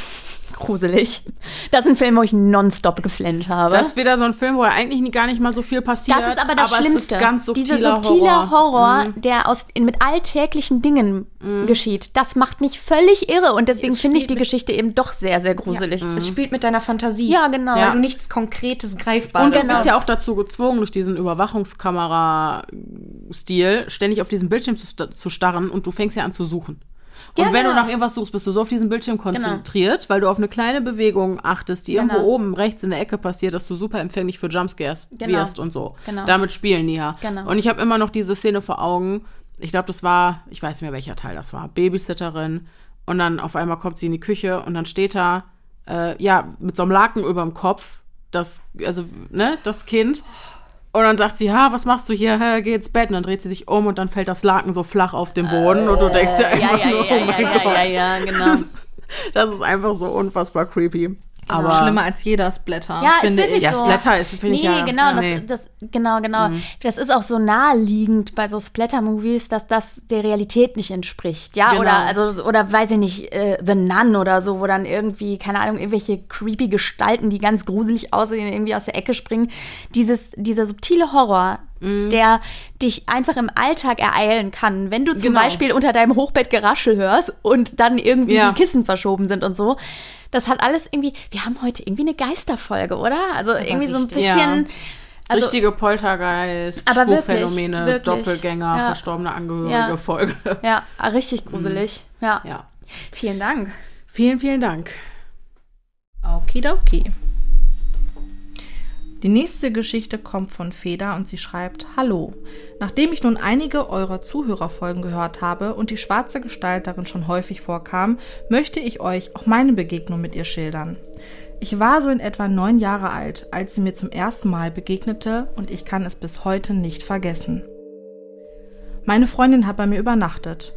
Gruselig. Das ist ein Film, wo ich nonstop geflennt habe. Das ist wieder so ein Film, wo ja eigentlich gar nicht mal so viel passiert. Das ist aber das es Schlimmste. ist ganz subtiler Dieser subtile Horror, Horror. Mhm. der aus, mit alltäglichen Dingen geschieht, das macht mich völlig irre. Und deswegen Es finde ich die Geschichte eben doch sehr, sehr gruselig. Es spielt mit deiner Fantasie. Ja, genau. Weil Ja. du nichts Konkretes, Greifbares Und du Genau. bist ja auch dazu gezwungen, durch diesen Überwachungskamera-Stil ständig auf diesen Bildschirm zu, zu starren und du fängst ja an zu suchen. Und Ja, wenn du genau. nach irgendwas suchst, bist du so auf diesen Bildschirm konzentriert, weil du auf eine kleine Bewegung achtest, die Genau. irgendwo oben rechts in der Ecke passiert, dass du super empfänglich für Jumpscares Genau. wirst und so. Genau. Damit spielen die ja. Genau. Und ich habe immer noch diese Szene vor Augen. Ich glaube, das war, ich weiß nicht mehr, welcher Teil das war, Babysitterin. Und dann auf einmal kommt sie in die Küche und dann steht da, äh, ja, mit so einem Laken über dem Kopf, das, also, ne, das Kind. Und dann sagt sie, ha, was machst du hier? Hä, geh ins Bett. Und dann dreht sie sich um und dann fällt das Laken so flach auf den Boden und du denkst dir Äh, ja, einfach ja, nur, ja, oh mein ja, Gott. ja, ja, ja, genau. Das ist einfach so unfassbar creepy. Aber Schlimmer als jeder Splatter, Ja, ist finde wirklich ich. Ja, so. Splatter ist, finde nee, ich ja. genau, das, nee. das, genau, genau. Das ist auch so naheliegend bei so Splatter-Movies, dass das der Realität nicht entspricht. Ja, Genau. oder, also, oder weiß ich nicht, äh, The Nun oder so, wo dann irgendwie, keine Ahnung, irgendwelche creepy Gestalten, die ganz gruselig aussehen, irgendwie aus der Ecke springen. Dieses, dieser subtile Horror, der dich einfach im Alltag ereilen kann, wenn du zum Genau. Beispiel unter deinem Hochbett Geraschel hörst und dann irgendwie Ja. die Kissen verschoben sind und so. Das hat alles irgendwie, wir haben heute irgendwie eine Geisterfolge, oder? Also irgendwie so ein richtig. bisschen. Also, Richtige Poltergeist, Aber wirklich, Spukphänomene, wirklich. Doppelgänger, Ja. verstorbene Angehörige Ja. Folge. ja, richtig gruselig. Ja. Ja. Vielen Dank. Vielen, vielen Dank. Okidoki. Die nächste Geschichte kommt von Feda und sie schreibt: Hallo. Nachdem ich nun einige eurer Zuhörerfolgen gehört habe und die schwarze Gestalt darin schon häufig vorkam, möchte ich euch auch meine Begegnung mit ihr schildern. Ich war so in etwa neun Jahre alt, als sie mir zum ersten Mal begegnete und ich kann es bis heute nicht vergessen. Meine Freundin hat bei mir übernachtet.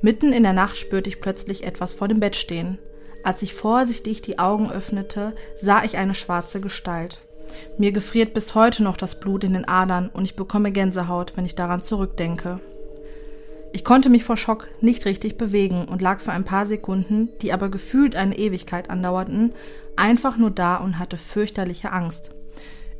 Mitten in der Nacht spürte ich plötzlich etwas vor dem Bett stehen. Als ich vorsichtig die Augen öffnete, sah ich eine schwarze Gestalt. Mir gefriert bis heute noch das Blut in den Adern und ich bekomme Gänsehaut, wenn ich daran zurückdenke. Ich konnte mich vor Schock nicht richtig bewegen und lag für ein paar Sekunden, die aber gefühlt eine Ewigkeit andauerten, einfach nur da und hatte fürchterliche Angst.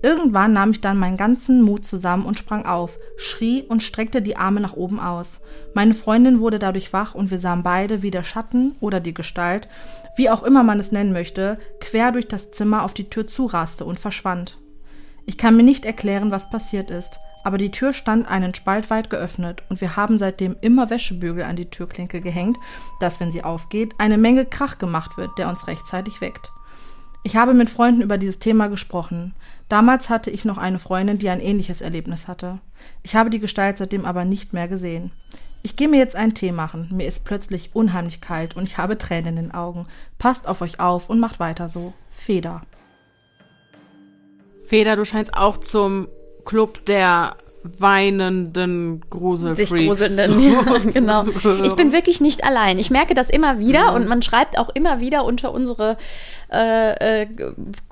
Irgendwann nahm ich dann meinen ganzen Mut zusammen und sprang auf, schrie und streckte die Arme nach oben aus. Meine Freundin wurde dadurch wach und wir sahen beide, wie der Schatten oder die Gestalt, wie auch immer man es nennen möchte, quer durch das Zimmer auf die Tür zuraste und verschwand. Ich kann mir nicht erklären, was passiert ist, aber die Tür stand einen Spalt weit geöffnet und wir haben seitdem immer Wäschebügel an die Türklinke gehängt, dass, wenn sie aufgeht, eine Menge Krach gemacht wird, der uns rechtzeitig weckt. Ich habe mit Freunden über dieses Thema gesprochen. Damals hatte ich noch eine Freundin, die ein ähnliches Erlebnis hatte. Ich habe die Gestalt seitdem aber nicht mehr gesehen. Ich gehe mir jetzt einen Tee machen. Mir ist plötzlich unheimlich kalt und ich habe Tränen in den Augen. Passt auf euch auf und macht weiter so. Feder. Feder, du scheinst auch zum Club der weinenden Gruselfreaks. Ja, genau. Ich bin wirklich nicht allein. Ich merke das immer wieder mhm. und man schreibt auch immer wieder unter unsere äh, äh,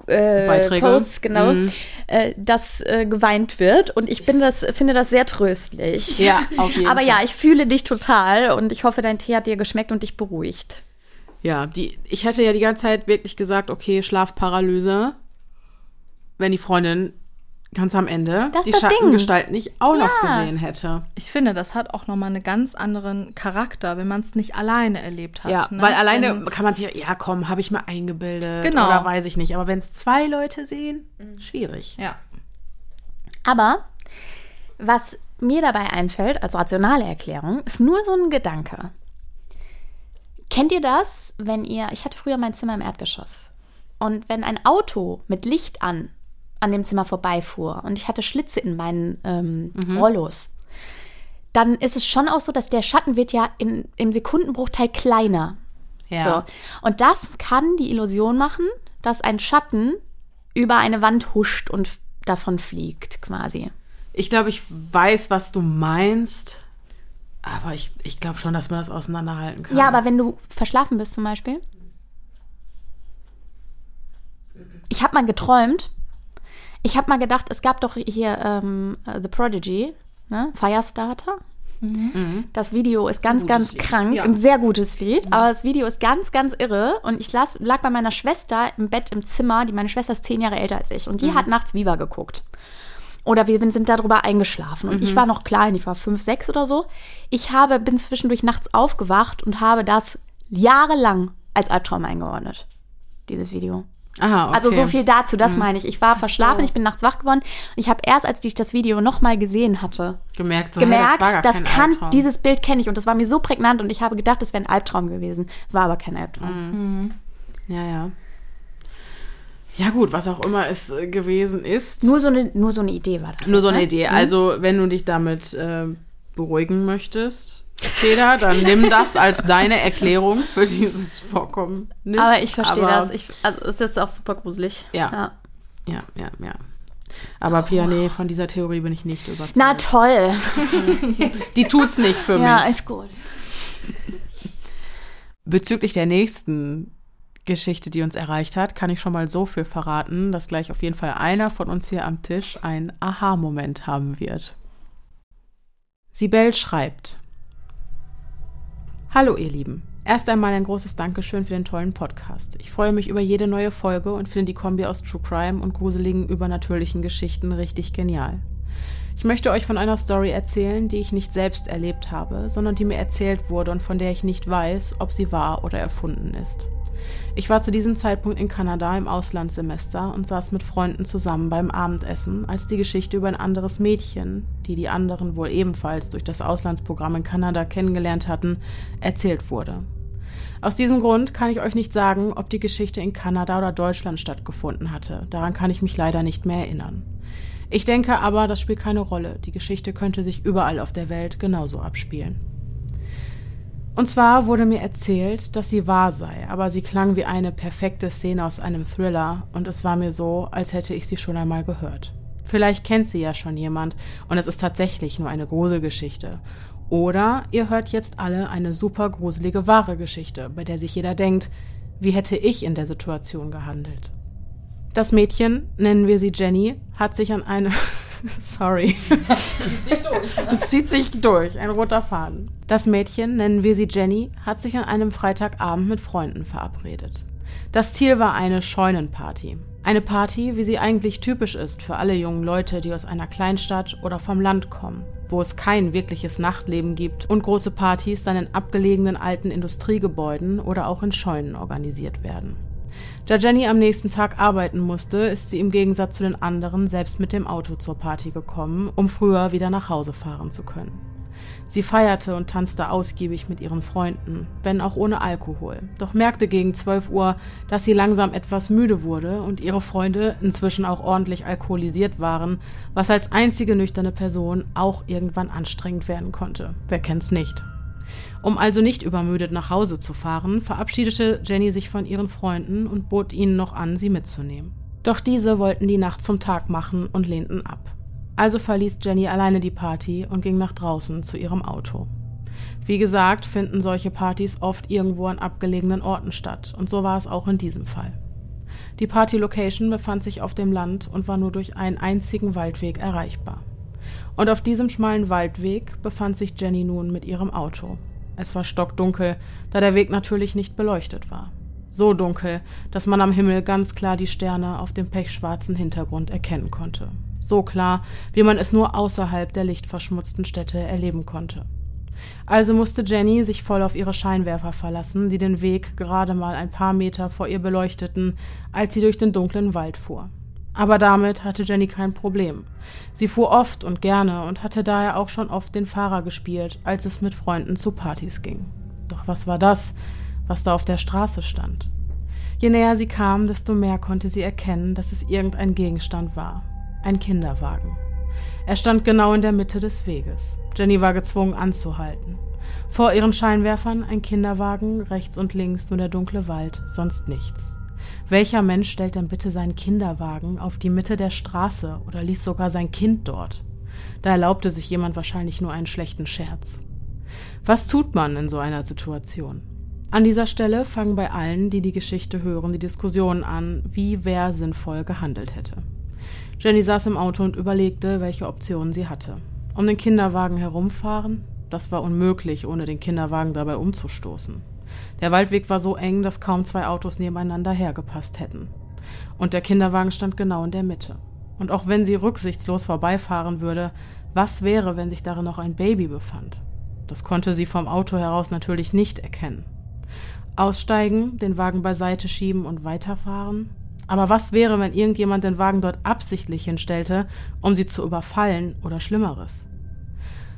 äh Posts, genau, mhm. äh, dass äh, geweint wird und ich bin das, finde das sehr tröstlich. Ja, auf jeden Aber Fall. ja, ich fühle dich total und ich hoffe, dein Tee hat dir geschmeckt und dich beruhigt. Ja, die, ich hätte ja die ganze Zeit wirklich gesagt, okay, Schlafparalyse, wenn die Freundin ganz am Ende das die Schattengestalt nicht auch ja. noch gesehen hätte. Ich finde, das hat auch nochmal einen ganz anderen Charakter, wenn man es nicht alleine erlebt hat. Ja, ne? weil alleine wenn, kann man sich, ja komm, habe ich mir eingebildet genau. oder weiß ich nicht. Aber wenn es zwei Leute sehen, schwierig. Ja. Aber was mir dabei einfällt, als rationale Erklärung, ist nur so ein Gedanke. Kennt ihr das, wenn ihr, ich hatte früher mein Zimmer im Erdgeschoss. Und wenn ein Auto mit Licht an an dem Zimmer vorbeifuhr und ich hatte Schlitze in meinen ähm, mhm. Rollos, dann ist es schon auch so, dass der Schatten wird ja in, im Sekundenbruchteil kleiner. Ja. So. Und das kann die Illusion machen, dass ein Schatten über eine Wand huscht und davon fliegt, quasi. Ich glaube, ich weiß, was du meinst. Aber ich, ich glaube schon, dass man das auseinanderhalten kann. Ja, aber wenn du verschlafen bist zum Beispiel. Ich habe mal geträumt, ich habe mal gedacht, es gab doch hier ähm, uh, The Prodigy, ne? Firestarter. Mhm. Das Video ist ganz, ganz Lied. krank. Ja. Ein sehr gutes Lied, mhm. aber das Video ist ganz, ganz irre. Und ich las, lag bei meiner Schwester im Bett im Zimmer. Die, meine Schwester ist zehn Jahre älter als ich. Und die mhm. hat nachts Viva geguckt. Oder wir sind darüber eingeschlafen. Und ich mhm. war noch klein, ich war fünf, sechs oder so. Ich habe, bin zwischendurch nachts aufgewacht und habe das jahrelang als Albtraum eingeordnet. Dieses Video. Aha, okay. Also so viel dazu, das mhm. meine ich. Ich war verschlafen, so. ich bin nachts wach geworden. Ich habe erst, als ich das Video nochmal gesehen hatte, gemerkt, so, gemerkt hey, das, das kann, Albtraum. dieses Bild kenne ich. Und das war mir so prägnant und ich habe gedacht, das wäre ein Albtraum gewesen. War aber kein Albtraum. Mhm. Ja, ja. Ja gut, was auch immer es äh, gewesen ist. Nur so, eine, nur so eine Idee war das. Nur so eine ne? Idee. Mhm. Also wenn du dich damit äh, beruhigen möchtest, Feder, dann nimm das als deine Erklärung für dieses Vorkommnis. Aber ich verstehe das. Ich, also es ist auch super gruselig. Ja. Ja, ja, ja. ja. Aber oh. Pia, nee, von dieser Theorie bin ich nicht überzeugt. Na toll. Die tut's nicht für mich. Ja, ist gut. Bezüglich der nächsten Geschichte, die uns erreicht hat, kann ich schon mal so viel verraten, dass gleich auf jeden Fall einer von uns hier am Tisch einen Aha-Moment haben wird. Sibel schreibt: Hallo ihr Lieben. Erst einmal ein großes Dankeschön für den tollen Podcast. Ich freue mich über jede neue Folge und finde die Kombi aus True Crime und gruseligen übernatürlichen Geschichten richtig genial. Ich möchte euch von einer Story erzählen, die ich nicht selbst erlebt habe, sondern die mir erzählt wurde und von der ich nicht weiß, ob sie wahr oder erfunden ist. Ich war zu diesem Zeitpunkt in Kanada im Auslandssemester und saß mit Freunden zusammen beim Abendessen, als die Geschichte über ein anderes Mädchen, die die anderen wohl ebenfalls durch das Auslandsprogramm in Kanada kennengelernt hatten, erzählt wurde. Aus diesem Grund kann ich euch nicht sagen, ob die Geschichte in Kanada oder Deutschland stattgefunden hatte. Daran kann ich mich leider nicht mehr erinnern. Ich denke aber, das spielt keine Rolle. Die Geschichte könnte sich überall auf der Welt genauso abspielen. Und zwar wurde mir erzählt, dass sie wahr sei, aber sie klang wie eine perfekte Szene aus einem Thriller und es war mir so, als hätte ich sie schon einmal gehört. Vielleicht kennt sie ja schon jemand und es ist tatsächlich nur eine Gruselgeschichte. Oder ihr hört jetzt alle eine super gruselige wahre Geschichte, bei der sich jeder denkt, wie hätte ich in der Situation gehandelt? Das Mädchen, nennen wir sie Jenny, hat sich an eine Sorry. Es zieht sich durch. Ne? Es zieht sich durch, ein roter Faden. Das Mädchen, nennen wir sie Jenny, hat sich an einem Freitagabend mit Freunden verabredet. Das Ziel war eine Scheunenparty. Eine Party, wie sie eigentlich typisch ist für alle jungen Leute, die aus einer Kleinstadt oder vom Land kommen, wo es kein wirkliches Nachtleben gibt und große Partys dann in abgelegenen alten Industriegebäuden oder auch in Scheunen organisiert werden. Da Jenny am nächsten Tag arbeiten musste, ist sie im Gegensatz zu den anderen selbst mit dem Auto zur Party gekommen, um früher wieder nach Hause fahren zu können. Sie feierte und tanzte ausgiebig mit ihren Freunden, wenn auch ohne Alkohol, doch merkte gegen 12 Uhr, dass sie langsam etwas müde wurde und ihre Freunde inzwischen auch ordentlich alkoholisiert waren, was als einzige nüchterne Person auch irgendwann anstrengend werden konnte. Wer kennt's nicht? Um also nicht übermüdet nach Hause zu fahren, verabschiedete Jenny sich von ihren Freunden und bot ihnen noch an, sie mitzunehmen. Doch diese wollten die Nacht zum Tag machen und lehnten ab. Also verließ Jenny alleine die Party und ging nach draußen zu ihrem Auto. Wie gesagt, finden solche Partys oft irgendwo an abgelegenen Orten statt, und so war es auch in diesem Fall. Die Party-Location befand sich auf dem Land und war nur durch einen einzigen Waldweg erreichbar. Und auf diesem schmalen Waldweg befand sich Jenny nun mit ihrem Auto. Es war stockdunkel, da der Weg natürlich nicht beleuchtet war. So dunkel, dass man am Himmel ganz klar die Sterne auf dem pechschwarzen Hintergrund erkennen konnte so klar, wie man es nur außerhalb der lichtverschmutzten Städte erleben konnte. Also musste Jenny sich voll auf ihre Scheinwerfer verlassen, die den Weg gerade mal ein paar Meter vor ihr beleuchteten, als sie durch den dunklen Wald fuhr. Aber damit hatte Jenny kein Problem. Sie fuhr oft und gerne und hatte daher auch schon oft den Fahrer gespielt, als es mit Freunden zu Partys ging. Doch was war das, was da auf der Straße stand? Je näher sie kam, desto mehr konnte sie erkennen, dass es irgendein Gegenstand war ein Kinderwagen. Er stand genau in der Mitte des Weges. Jenny war gezwungen anzuhalten. Vor ihren Scheinwerfern ein Kinderwagen, rechts und links nur der dunkle Wald, sonst nichts. Welcher Mensch stellt denn bitte seinen Kinderwagen auf die Mitte der Straße oder ließ sogar sein Kind dort? Da erlaubte sich jemand wahrscheinlich nur einen schlechten Scherz. Was tut man in so einer Situation? An dieser Stelle fangen bei allen, die die Geschichte hören, die Diskussionen an, wie wer sinnvoll gehandelt hätte. Jenny saß im Auto und überlegte, welche Optionen sie hatte. Um den Kinderwagen herumfahren? Das war unmöglich, ohne den Kinderwagen dabei umzustoßen. Der Waldweg war so eng, dass kaum zwei Autos nebeneinander hergepasst hätten. Und der Kinderwagen stand genau in der Mitte. Und auch wenn sie rücksichtslos vorbeifahren würde, was wäre, wenn sich darin noch ein Baby befand? Das konnte sie vom Auto heraus natürlich nicht erkennen. Aussteigen, den Wagen beiseite schieben und weiterfahren? Aber was wäre, wenn irgendjemand den Wagen dort absichtlich hinstellte, um sie zu überfallen oder Schlimmeres?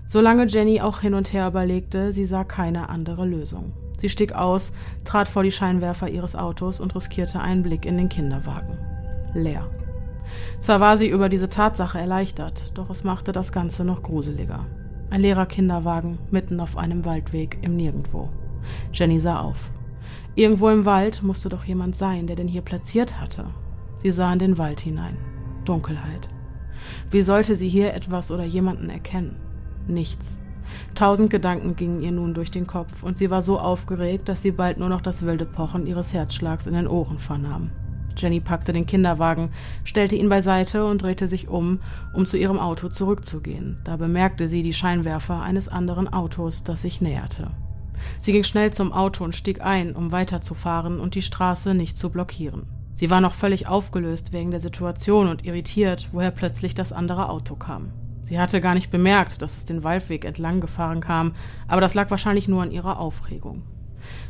Solange Jenny auch hin und her überlegte, sie sah keine andere Lösung. Sie stieg aus, trat vor die Scheinwerfer ihres Autos und riskierte einen Blick in den Kinderwagen. Leer. Zwar war sie über diese Tatsache erleichtert, doch es machte das Ganze noch gruseliger. Ein leerer Kinderwagen mitten auf einem Waldweg im Nirgendwo. Jenny sah auf. Irgendwo im Wald musste doch jemand sein, der den hier platziert hatte. Sie sah in den Wald hinein. Dunkelheit. Wie sollte sie hier etwas oder jemanden erkennen? Nichts. Tausend Gedanken gingen ihr nun durch den Kopf, und sie war so aufgeregt, dass sie bald nur noch das wilde Pochen ihres Herzschlags in den Ohren vernahm. Jenny packte den Kinderwagen, stellte ihn beiseite und drehte sich um, um zu ihrem Auto zurückzugehen. Da bemerkte sie die Scheinwerfer eines anderen Autos, das sich näherte. Sie ging schnell zum Auto und stieg ein, um weiterzufahren und die Straße nicht zu blockieren. Sie war noch völlig aufgelöst wegen der Situation und irritiert, woher plötzlich das andere Auto kam. Sie hatte gar nicht bemerkt, dass es den Waldweg entlang gefahren kam, aber das lag wahrscheinlich nur an ihrer Aufregung.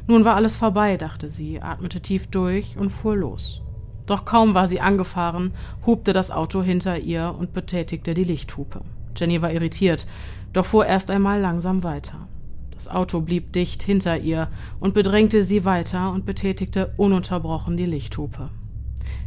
Nun war alles vorbei, dachte sie, atmete tief durch und fuhr los. Doch kaum war sie angefahren, hupte das Auto hinter ihr und betätigte die Lichthupe. Jenny war irritiert, doch fuhr erst einmal langsam weiter. Das Auto blieb dicht hinter ihr und bedrängte sie weiter und betätigte ununterbrochen die Lichthupe.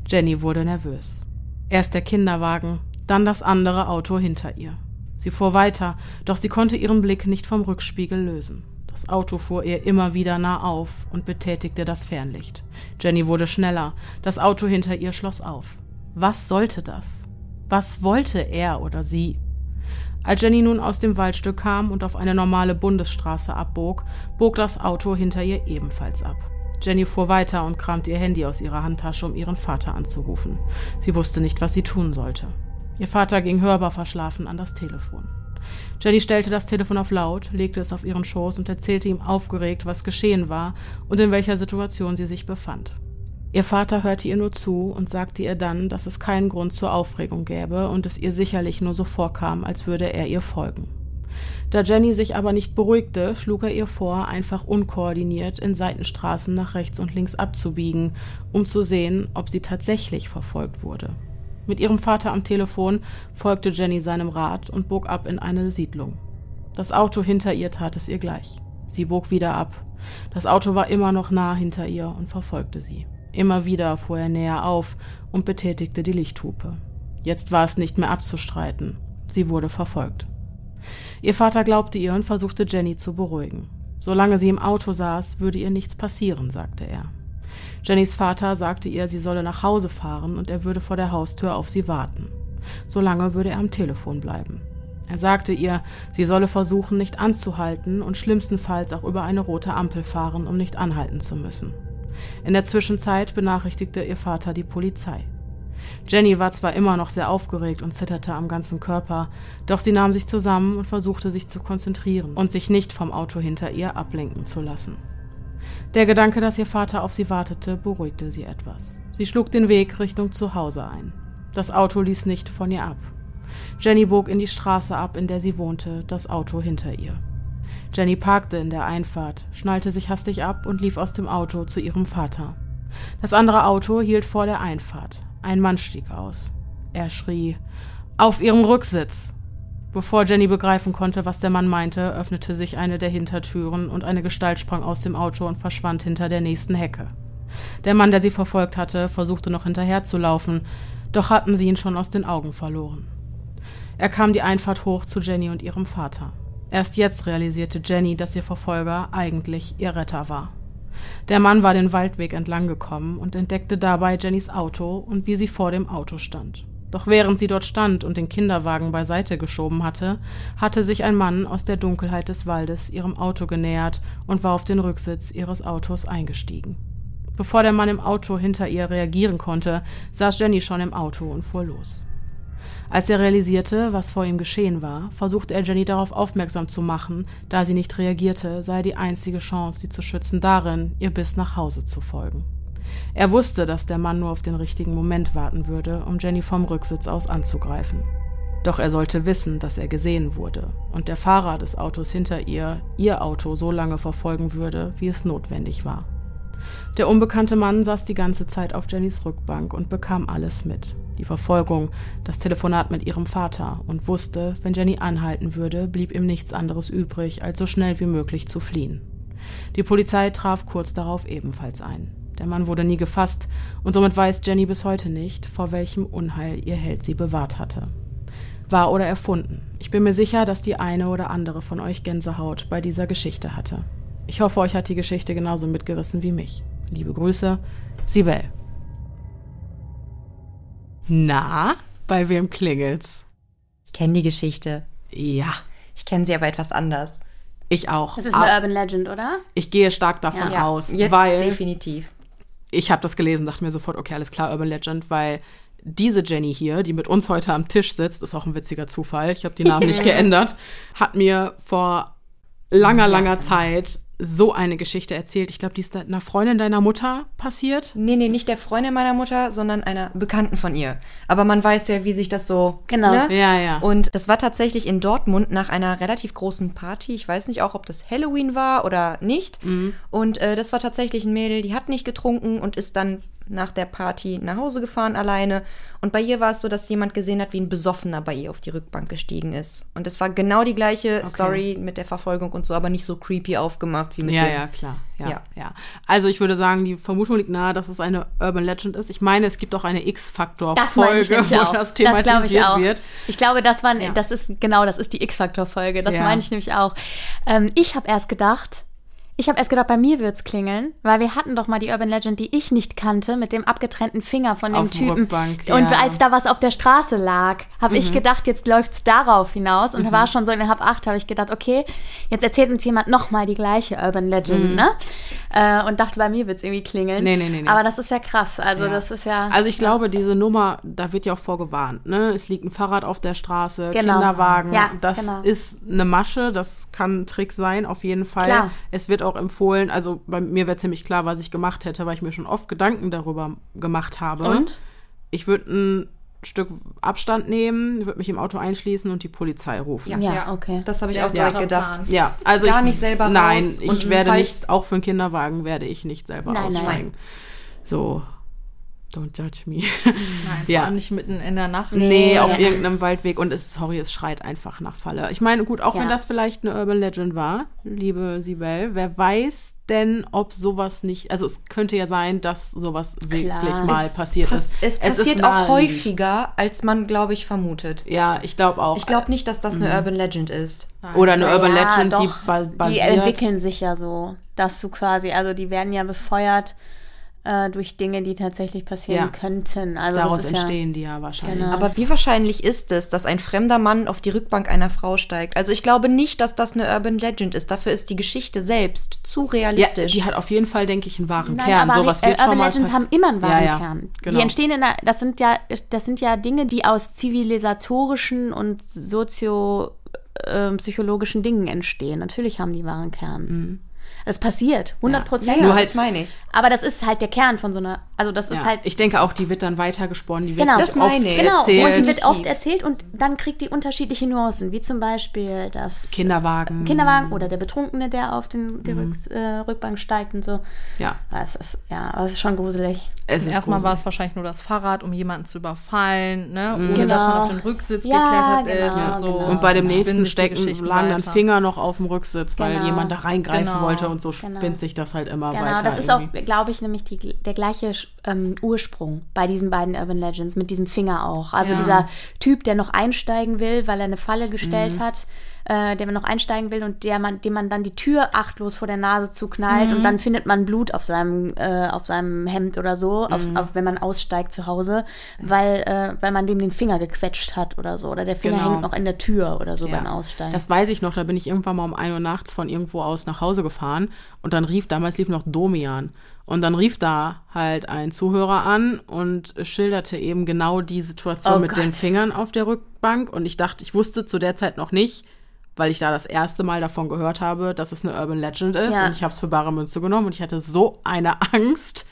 Jenny wurde nervös. Erst der Kinderwagen, dann das andere Auto hinter ihr. Sie fuhr weiter, doch sie konnte ihren Blick nicht vom Rückspiegel lösen. Das Auto fuhr ihr immer wieder nah auf und betätigte das Fernlicht. Jenny wurde schneller, das Auto hinter ihr schloss auf. Was sollte das? Was wollte er oder sie? Als Jenny nun aus dem Waldstück kam und auf eine normale Bundesstraße abbog, bog das Auto hinter ihr ebenfalls ab. Jenny fuhr weiter und kramte ihr Handy aus ihrer Handtasche, um ihren Vater anzurufen. Sie wusste nicht, was sie tun sollte. Ihr Vater ging hörbar verschlafen an das Telefon. Jenny stellte das Telefon auf laut, legte es auf ihren Schoß und erzählte ihm aufgeregt, was geschehen war und in welcher Situation sie sich befand. Ihr Vater hörte ihr nur zu und sagte ihr dann, dass es keinen Grund zur Aufregung gäbe und es ihr sicherlich nur so vorkam, als würde er ihr folgen. Da Jenny sich aber nicht beruhigte, schlug er ihr vor, einfach unkoordiniert in Seitenstraßen nach rechts und links abzubiegen, um zu sehen, ob sie tatsächlich verfolgt wurde. Mit ihrem Vater am Telefon folgte Jenny seinem Rat und bog ab in eine Siedlung. Das Auto hinter ihr tat es ihr gleich. Sie bog wieder ab. Das Auto war immer noch nah hinter ihr und verfolgte sie. Immer wieder fuhr er näher auf und betätigte die Lichthupe. Jetzt war es nicht mehr abzustreiten. Sie wurde verfolgt. Ihr Vater glaubte ihr und versuchte Jenny zu beruhigen. Solange sie im Auto saß, würde ihr nichts passieren, sagte er. Jennys Vater sagte ihr, sie solle nach Hause fahren und er würde vor der Haustür auf sie warten. Solange würde er am Telefon bleiben. Er sagte ihr, sie solle versuchen, nicht anzuhalten und schlimmstenfalls auch über eine rote Ampel fahren, um nicht anhalten zu müssen. In der Zwischenzeit benachrichtigte ihr Vater die Polizei. Jenny war zwar immer noch sehr aufgeregt und zitterte am ganzen Körper, doch sie nahm sich zusammen und versuchte sich zu konzentrieren und sich nicht vom Auto hinter ihr ablenken zu lassen. Der Gedanke, dass ihr Vater auf sie wartete, beruhigte sie etwas. Sie schlug den Weg Richtung Zuhause ein. Das Auto ließ nicht von ihr ab. Jenny bog in die Straße ab, in der sie wohnte, das Auto hinter ihr. Jenny parkte in der Einfahrt, schnallte sich hastig ab und lief aus dem Auto zu ihrem Vater. Das andere Auto hielt vor der Einfahrt. Ein Mann stieg aus. Er schrie Auf ihrem Rücksitz. Bevor Jenny begreifen konnte, was der Mann meinte, öffnete sich eine der Hintertüren und eine Gestalt sprang aus dem Auto und verschwand hinter der nächsten Hecke. Der Mann, der sie verfolgt hatte, versuchte noch hinterherzulaufen, doch hatten sie ihn schon aus den Augen verloren. Er kam die Einfahrt hoch zu Jenny und ihrem Vater. Erst jetzt realisierte Jenny, dass ihr Verfolger eigentlich ihr Retter war. Der Mann war den Waldweg entlang gekommen und entdeckte dabei Jennys Auto und wie sie vor dem Auto stand. Doch während sie dort stand und den Kinderwagen beiseite geschoben hatte, hatte sich ein Mann aus der Dunkelheit des Waldes ihrem Auto genähert und war auf den Rücksitz ihres Autos eingestiegen. Bevor der Mann im Auto hinter ihr reagieren konnte, saß Jenny schon im Auto und fuhr los. Als er realisierte, was vor ihm geschehen war, versuchte er Jenny darauf aufmerksam zu machen, da sie nicht reagierte, sei die einzige Chance, sie zu schützen, darin, ihr bis nach Hause zu folgen. Er wusste, dass der Mann nur auf den richtigen Moment warten würde, um Jenny vom Rücksitz aus anzugreifen. Doch er sollte wissen, dass er gesehen wurde und der Fahrer des Autos hinter ihr ihr Auto so lange verfolgen würde, wie es notwendig war. Der unbekannte Mann saß die ganze Zeit auf Jennys Rückbank und bekam alles mit. Die Verfolgung, das Telefonat mit ihrem Vater und wusste, wenn Jenny anhalten würde, blieb ihm nichts anderes übrig, als so schnell wie möglich zu fliehen. Die Polizei traf kurz darauf ebenfalls ein. Der Mann wurde nie gefasst und somit weiß Jenny bis heute nicht, vor welchem Unheil ihr Held sie bewahrt hatte. Wahr oder erfunden. Ich bin mir sicher, dass die eine oder andere von euch Gänsehaut bei dieser Geschichte hatte. Ich hoffe, euch hat die Geschichte genauso mitgerissen wie mich. Liebe Grüße, Sibel. Na, bei wem klingelt's? Ich kenne die Geschichte. Ja, Ich kenne sie aber etwas anders. ich auch. Das ist Aber eine Urban Legend, oder? ich gehe stark davon Ja, aus, jetzt weil definitiv. Ich habe das gelesen, dachte mir sofort, okay, alles klar, Urban Legend, weil diese Jenny hier, die mit uns heute am Tisch sitzt, ist auch ein witziger Zufall, ich habe die Namen nicht geändert, hat mir vor langer, langer Zeit so eine Geschichte erzählt. Ich glaube, die ist einer Freundin deiner Mutter passiert. Nee, nee, nicht der Freundin meiner Mutter, sondern einer Bekannten von ihr. Aber man weiß ja, wie sich das so. Genau. Ne? Ja, ja. Und das war tatsächlich in Dortmund nach einer relativ großen Party. Ich weiß nicht auch, ob das Halloween war oder nicht. Und äh, das war tatsächlich ein Mädel, die hat nicht getrunken und ist dann nach der Party nach Hause gefahren alleine. Und bei ihr war es so, dass jemand gesehen hat, wie ein Besoffener bei ihr auf die Rückbank gestiegen ist. Und es war genau die gleiche Story mit der Verfolgung und so, aber nicht so creepy aufgemacht wie mit ja, dem. ja, klar. Ja, ja, Ja. Also ich würde sagen, die Vermutung liegt nahe, dass es eine Urban Legend ist. Ich meine, es gibt auch eine Das ich X-Faktor-Folge, wo auch. das glaube ich thematisiert auch. wird. Ich glaube, das war, Ja. das ist genau, das ist die X-Faktor-Folge. Das Ja. meine ich nämlich auch. Ähm, ich habe erst gedacht, ich habe erst gedacht, bei mir wird's klingeln, weil wir hatten doch mal die Urban Legend, die ich nicht kannte, mit dem abgetrennten Finger von dem Auf der Typen. Rückbank, Und ja. als da was auf der Straße lag, habe ich gedacht, jetzt läuft's darauf hinaus. Und da war schon so in halb acht, habe ich gedacht, okay, jetzt erzählt uns jemand nochmal die gleiche Urban Legend, ne? Äh, und dachte, bei mir wird's irgendwie klingeln. Nee, nee, nee, nee. Aber das ist ja krass. Also Ja. das ist ja. Also ich glaube, diese Nummer, da wird ja auch vorgewarnt. Ne? Es liegt ein Fahrrad auf der Straße, Genau. Kinderwagen. Ja, das genau. ist eine Masche, das kann ein Trick sein, auf jeden Fall. Klar. Es wird auch empfohlen, also bei mir wäre ziemlich klar, was ich gemacht hätte, weil ich mir schon oft Gedanken darüber gemacht habe. Und? Ich würde ein Stück Abstand nehmen, würde mich im Auto einschließen und die Polizei rufen. Ja. ja, okay. Das habe ich Sehr auch direkt gedacht. Plan. Ja, also Gar ich, nicht selber Nein, raus ich und werde nicht, auch für einen Kinderwagen werde ich nicht selber Nein, nein. aussteigen. So. Don't judge me. Nein, vor Ja. allem nicht mitten in der Nacht. Nee, auf irgendeinem Waldweg. Und es, sorry, es schreit einfach nach Falle. Ich meine, gut, auch wenn Ja. das vielleicht eine Urban Legend war, liebe Sibel, wer weiß denn, ob sowas nicht, also es könnte ja sein, dass sowas wirklich Klar. mal Es passiert pass- ist. Es ist passiert auch häufiger, als man, glaube ich, vermutet. Ja, ich glaube auch. Ich glaube nicht, dass das eine Urban Legend ist. Oder eine Urban Ja, Legend, die doch. Die basiert. entwickeln sich ja so, dass du quasi, also die werden ja befeuert äh, durch Dinge, die tatsächlich passieren Ja. könnten. Also Daraus entstehen die ja wahrscheinlich. Genau. Aber wie wahrscheinlich ist es, dass ein fremder Mann auf die Rückbank einer Frau steigt? Also ich glaube nicht, dass das eine Urban Legend ist. Dafür ist die Geschichte selbst zu Ja, realistisch. die hat auf jeden Fall, denke ich, einen wahren Nein, Kern. aber Sowas äh, wird schon Urban mal Legends haben immer einen wahren ja, ja, Kern. Genau. Die entstehen in der, das sind ja, das sind ja Dinge, die aus zivilisatorischen und soziopsychologischen Dingen entstehen. Natürlich haben die wahren Kern. Das passiert, 100 Prozent. ja, Nur das halt- meine ich. Aber das ist halt der Kern von so einer, also das ist halt ich denke auch, die wird dann weitergesponnen. Die wird Genau. Das meine oft ich. Genau, erzählt. und die wird oft erzählt und dann kriegt die unterschiedliche Nuancen, wie zum Beispiel das Kinderwagen. Kinderwagen oder der Betrunkene, der auf den, die Mhm. Rücks, äh, Rückbank steigt und so. Ja, Das ist, ja, das ist schon gruselig. es ist Erstmal war es wahrscheinlich nur das Fahrrad, um jemanden zu überfallen, ne? ohne Genau. dass man auf den Rücksitz Ja, geklettert ist genau, und so. genau. Und bei dem nächsten Stecken Geschichten lagen dann. Finger noch auf dem Rücksitz, weil Genau. jemand da reingreifen Genau. wollte und so Genau. spinnt sich das halt immer Genau, weiter. das ist auch, irgendwie. glaube ich, nämlich die, der gleiche ähm, Ursprung bei diesen beiden Urban Legends mit diesem Finger auch. Also Ja. dieser Typ, der noch einsteigen will, weil er eine Falle gestellt Mhm. hat, äh, der noch einsteigen will und der man, dem man dann die Tür achtlos vor der Nase zuknallt Mhm. und dann findet man Blut auf seinem, äh, auf seinem Hemd oder so, auf, Mhm. auf, wenn man aussteigt zu Hause, weil, äh, weil man dem den Finger gequetscht hat oder so. Oder der Finger Genau. hängt noch in der Tür oder so Ja. beim Aussteigen. Das weiß ich noch, da bin ich irgendwann mal um 1 Uhr nachts von irgendwo aus nach Hause gefahren und dann rief, damals lief noch Domian. Und dann rief da halt ein Zuhörer an und schilderte eben genau die Situation Oh mit den Gott. Fingern auf der Rückbank. Und ich dachte, ich wusste zu der Zeit noch nicht, weil ich da das erste Mal davon gehört habe, dass es eine Urban Legend ist. Ja. Und ich habe es für bare Münze genommen und ich hatte so eine Angst.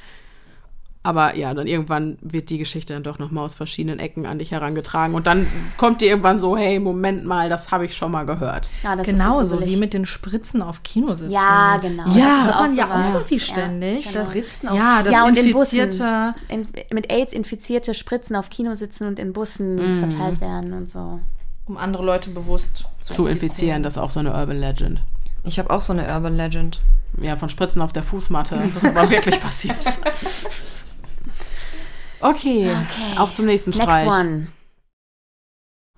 Aber ja, dann irgendwann wird die Geschichte dann doch nochmal aus verschiedenen Ecken an dich herangetragen. Und dann kommt dir irgendwann so, hey, Moment mal, das habe ich schon mal gehört. ja, das ist Genauso gruselig. wie mit den Spritzen auf Kinositzen. Ja, genau. Ja, Das man auch ja auch irgendwie Ja, ständig. genau. Das, Spritzen auf ja, das ja, und in Bussen. infizierte In, mit AIDS infizierte Spritzen auf Kino sitzen und in Bussen Mhm. verteilt werden und so. Um andere Leute bewusst zu, Zu infizieren, das ist auch so eine Urban Legend. Ich habe auch so eine Urban Legend. Ja, von Spritzen auf der Fußmatte. Das ist aber wirklich passiert. Okay, Okay. auf zum nächsten Next Streich. one.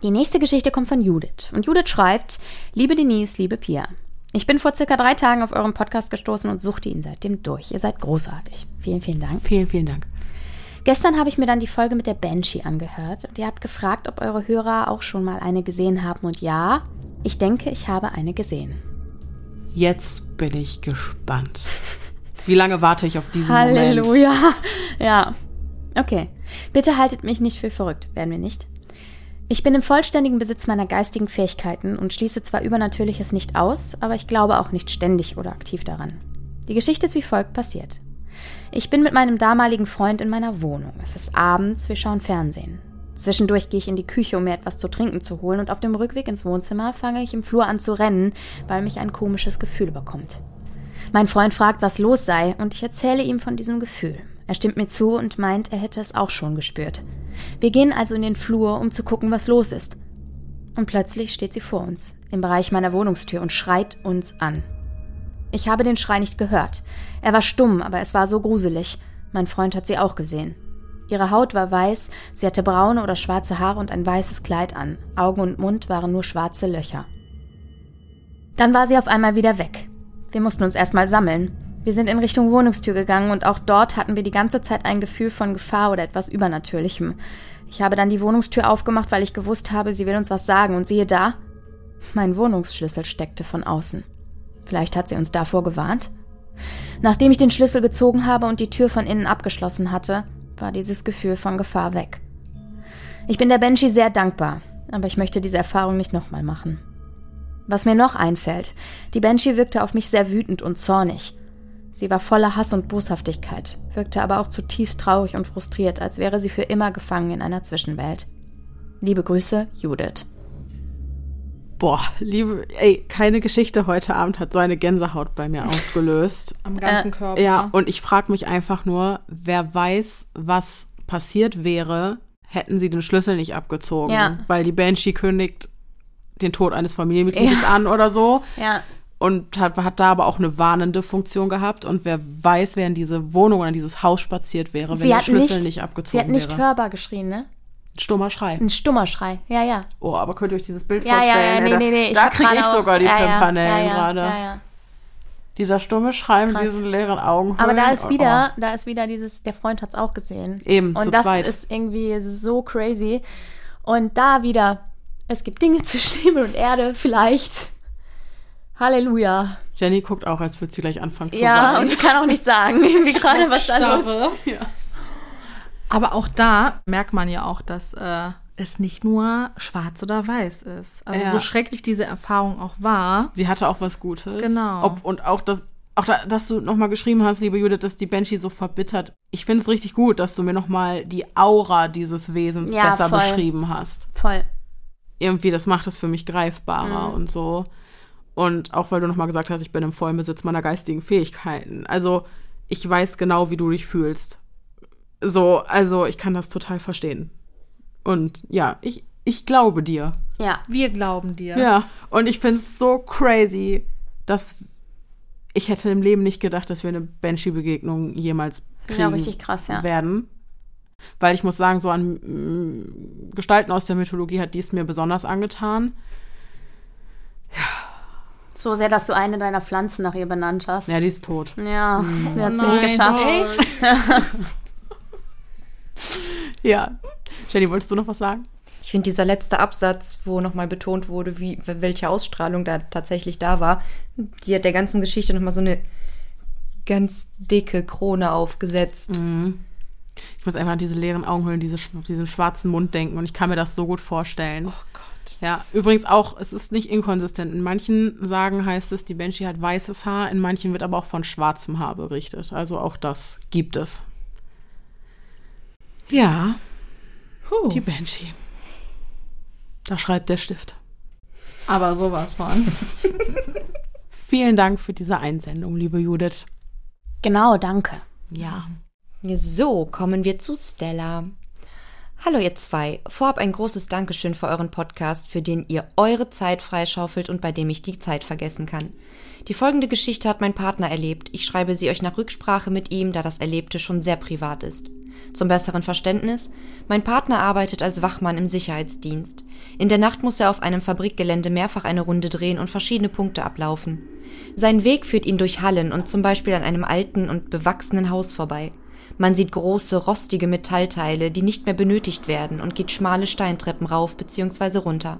Die nächste Geschichte kommt von Judith. Und Judith schreibt, liebe Denise, liebe Pia. Ich bin vor circa drei Tagen auf euren Podcast gestoßen und suchte ihn seitdem durch. Ihr seid großartig. Vielen, vielen Dank. Vielen, vielen Dank. Gestern habe ich mir dann die Folge mit der Banshee angehört und ihr habt gefragt, ob eure Hörer auch schon mal eine gesehen haben. Und ja, ich denke, ich habe eine gesehen. Jetzt bin ich gespannt. Wie lange warte ich auf diesen Moment? Halleluja. Ja. Okay. Bitte haltet mich nicht für verrückt, werden wir nicht. Ich bin im vollständigen Besitz meiner geistigen Fähigkeiten und schließe zwar Übernatürliches nicht aus, aber ich glaube auch nicht ständig oder aktiv daran. Die Geschichte ist wie folgt passiert. Ich bin mit meinem damaligen Freund in meiner Wohnung. Es ist abends, wir schauen Fernsehen. Zwischendurch gehe ich in die Küche, um mir etwas zu trinken zu holen, und auf dem Rückweg ins Wohnzimmer fange ich im Flur an zu rennen, weil mich ein komisches Gefühl überkommt. Mein Freund fragt, was los sei, und ich erzähle ihm von diesem Gefühl. Er stimmt mir zu und meint, er hätte es auch schon gespürt. Wir gehen also in den Flur, um zu gucken, was los ist. Und plötzlich steht sie vor uns, im Bereich meiner Wohnungstür, und schreit uns an. Ich habe den Schrei nicht gehört. Er war stumm, aber es war so gruselig. Mein Freund hat sie auch gesehen. Ihre Haut war weiß, sie hatte braune oder schwarze Haare und ein weißes Kleid an. Augen und Mund waren nur schwarze Löcher. Dann war sie auf einmal wieder weg. Wir mussten uns erstmal sammeln. Wir sind in Richtung Wohnungstür gegangen und auch dort hatten wir die ganze Zeit ein Gefühl von Gefahr oder etwas Übernatürlichem. Ich habe dann die Wohnungstür aufgemacht, weil ich gewusst habe, sie will uns was sagen und siehe da, mein Wohnungsschlüssel steckte von außen. Vielleicht hat sie uns davor gewarnt? Nachdem ich den Schlüssel gezogen habe und die Tür von innen abgeschlossen hatte, war dieses Gefühl von Gefahr weg. Ich bin der Banshee sehr dankbar, aber ich möchte diese Erfahrung nicht nochmal machen. Was mir noch einfällt, die Banshee wirkte auf mich sehr wütend und zornig. Sie war voller Hass und Boshaftigkeit, wirkte aber auch zutiefst traurig und frustriert, als wäre sie für immer gefangen in einer Zwischenwelt. Liebe Grüße, Judith. Boah, liebe, ey, keine Geschichte heute Abend hat so eine Gänsehaut bei mir ausgelöst. Am ganzen Körper. Ja, und ich frage mich einfach nur, wer weiß, was passiert wäre, hätten sie den Schlüssel nicht abgezogen. Ja. Weil die Banshee kündigt den Tod eines Familienmitgliedes Ja. an oder so. Ja. Und hat, hat da aber auch eine warnende Funktion gehabt. Und wer weiß, wer in diese Wohnung oder in dieses Haus spaziert wäre, wenn Sie der Schlüssel nicht, nicht, abgezogen sie hat nicht wäre. hörbar geschrien, ne? Ein stummer Schrei. Ein stummer Schrei. Ja, ja. Oh, aber könnt ihr euch dieses Bild Ja, ja, vorstellen? ja, nee, ey, nee, nee. Da, kriege ich sogar die ja, ja, Pimpanellen ja, ja, gerade. Ja, ja. Dieser stumme Schrei mit diesen leeren Augen. Aber da ist wieder, da ist wieder dieses, der Freund hat es auch gesehen. Eben, Und zu das zweit. ist irgendwie so crazy. Und da wieder, es gibt Dinge zwischen Himmel und Erde, vielleicht. Halleluja. Jenny guckt auch, als würde sie gleich anfangen zu Ja, und weinen. sie kann auch nicht sagen, irgendwie gerade was da los ist. Starre. Aber auch da merkt man ja auch, dass äh, es nicht nur schwarz oder weiß ist. Also Ja. so schrecklich diese Erfahrung auch war. Sie hatte auch was Gutes. Genau. Ob, und auch, das, auch da, dass du nochmal geschrieben hast, liebe Judith, dass die Banshee so verbittert. Ich finde es richtig gut, dass du mir nochmal die Aura dieses Wesens Ja, besser voll. beschrieben hast. Voll. Irgendwie, das macht es für mich greifbarer Mhm. und so. Und auch weil du nochmal gesagt hast, ich bin im vollen Besitz meiner geistigen Fähigkeiten. Also, ich weiß genau, wie du dich fühlst. So, also, ich kann das total verstehen. Und ja, ich, ich glaube dir. Ja. Wir glauben dir. Ja, und ich finde es so crazy, dass ich hätte im Leben nicht gedacht, dass wir eine Banshee-Begegnung jemals kriegen Ja, richtig krass, ja. werden. Weil ich muss sagen, so an mm, Gestalten aus der Mythologie hat dies mir besonders angetan. So sehr, dass du eine deiner Pflanzen nach ihr benannt hast. Ja, die ist tot. Ja, sie hat es Nein, nicht geschafft. Ja. Jenny, wolltest du noch was sagen? Ich finde dieser letzte Absatz, wo nochmal betont wurde, wie, welche Ausstrahlung da tatsächlich da war, die hat der ganzen Geschichte nochmal so eine ganz dicke Krone aufgesetzt. Ich muss einfach an diese leeren Augenhöhlen, diese, diesen schwarzen Mund denken und ich kann mir das so gut vorstellen. Oh Gott. Ja, übrigens auch, es ist nicht inkonsistent. In manchen Sagen heißt es, die Banshee hat weißes Haar, in manchen wird aber auch von schwarzem Haar berichtet. Also auch das gibt es. Ja, Puh. die Banshee. Da schreibt der Stift. Aber sowas von. Vielen Dank für diese Einsendung, liebe Judith. Genau, danke. Ja. So, kommen wir zu Stella. Hallo ihr zwei. Vorab ein großes Dankeschön für euren Podcast, für den ihr eure Zeit freischaufelt und bei dem ich die Zeit vergessen kann. Die folgende Geschichte hat mein Partner erlebt. Ich schreibe sie euch nach Rücksprache mit ihm, da das Erlebte schon sehr privat ist. Zum besseren Verständnis, mein Partner arbeitet als Wachmann im Sicherheitsdienst. In der Nacht muss er auf einem Fabrikgelände mehrfach eine Runde drehen und verschiedene Punkte ablaufen. Sein Weg führt ihn durch Hallen und zum Beispiel an einem alten und bewachsenen Haus vorbei. Man sieht große, rostige Metallteile, die nicht mehr benötigt werden und geht schmale Steintreppen rauf bzw. runter.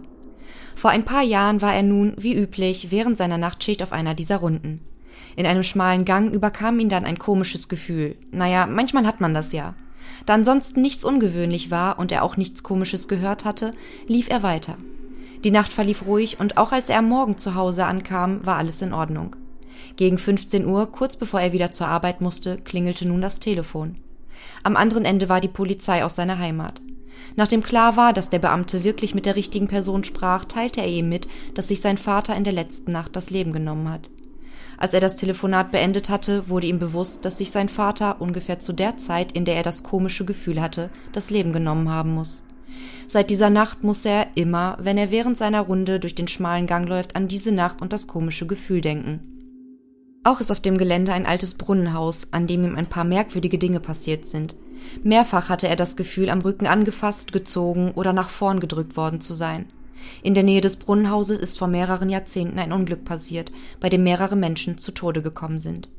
Vor ein paar Jahren war er nun, wie üblich, während seiner Nachtschicht auf einer dieser Runden. In einem schmalen Gang überkam ihn dann ein komisches Gefühl. Naja, manchmal hat man das ja. Da ansonsten nichts ungewöhnlich war und er auch nichts Komisches gehört hatte, lief er weiter. Die Nacht verlief ruhig und auch als er am Morgen zu Hause ankam, war alles in Ordnung. Gegen 15 Uhr, kurz bevor er wieder zur Arbeit musste, klingelte nun das Telefon. Am anderen Ende war die Polizei aus seiner Heimat. Nachdem klar war, dass der Beamte wirklich mit der richtigen Person sprach, teilte er ihm mit, dass sich sein Vater in der letzten Nacht das Leben genommen hat. Als er das Telefonat beendet hatte, wurde ihm bewusst, dass sich sein Vater ungefähr zu der Zeit, in der er das komische Gefühl hatte, das Leben genommen haben muss. Seit dieser Nacht muss er immer, wenn er während seiner Runde durch den schmalen Gang läuft, an diese Nacht und das komische Gefühl denken. Auch ist auf dem Gelände ein altes Brunnenhaus, an dem ihm ein paar merkwürdige Dinge passiert sind. Mehrfach hatte er das Gefühl, am Rücken angefasst, gezogen oder nach vorn gedrückt worden zu sein. In der Nähe des Brunnenhauses ist vor mehreren Jahrzehnten ein Unglück passiert, bei dem mehrere Menschen zu Tode gekommen sind.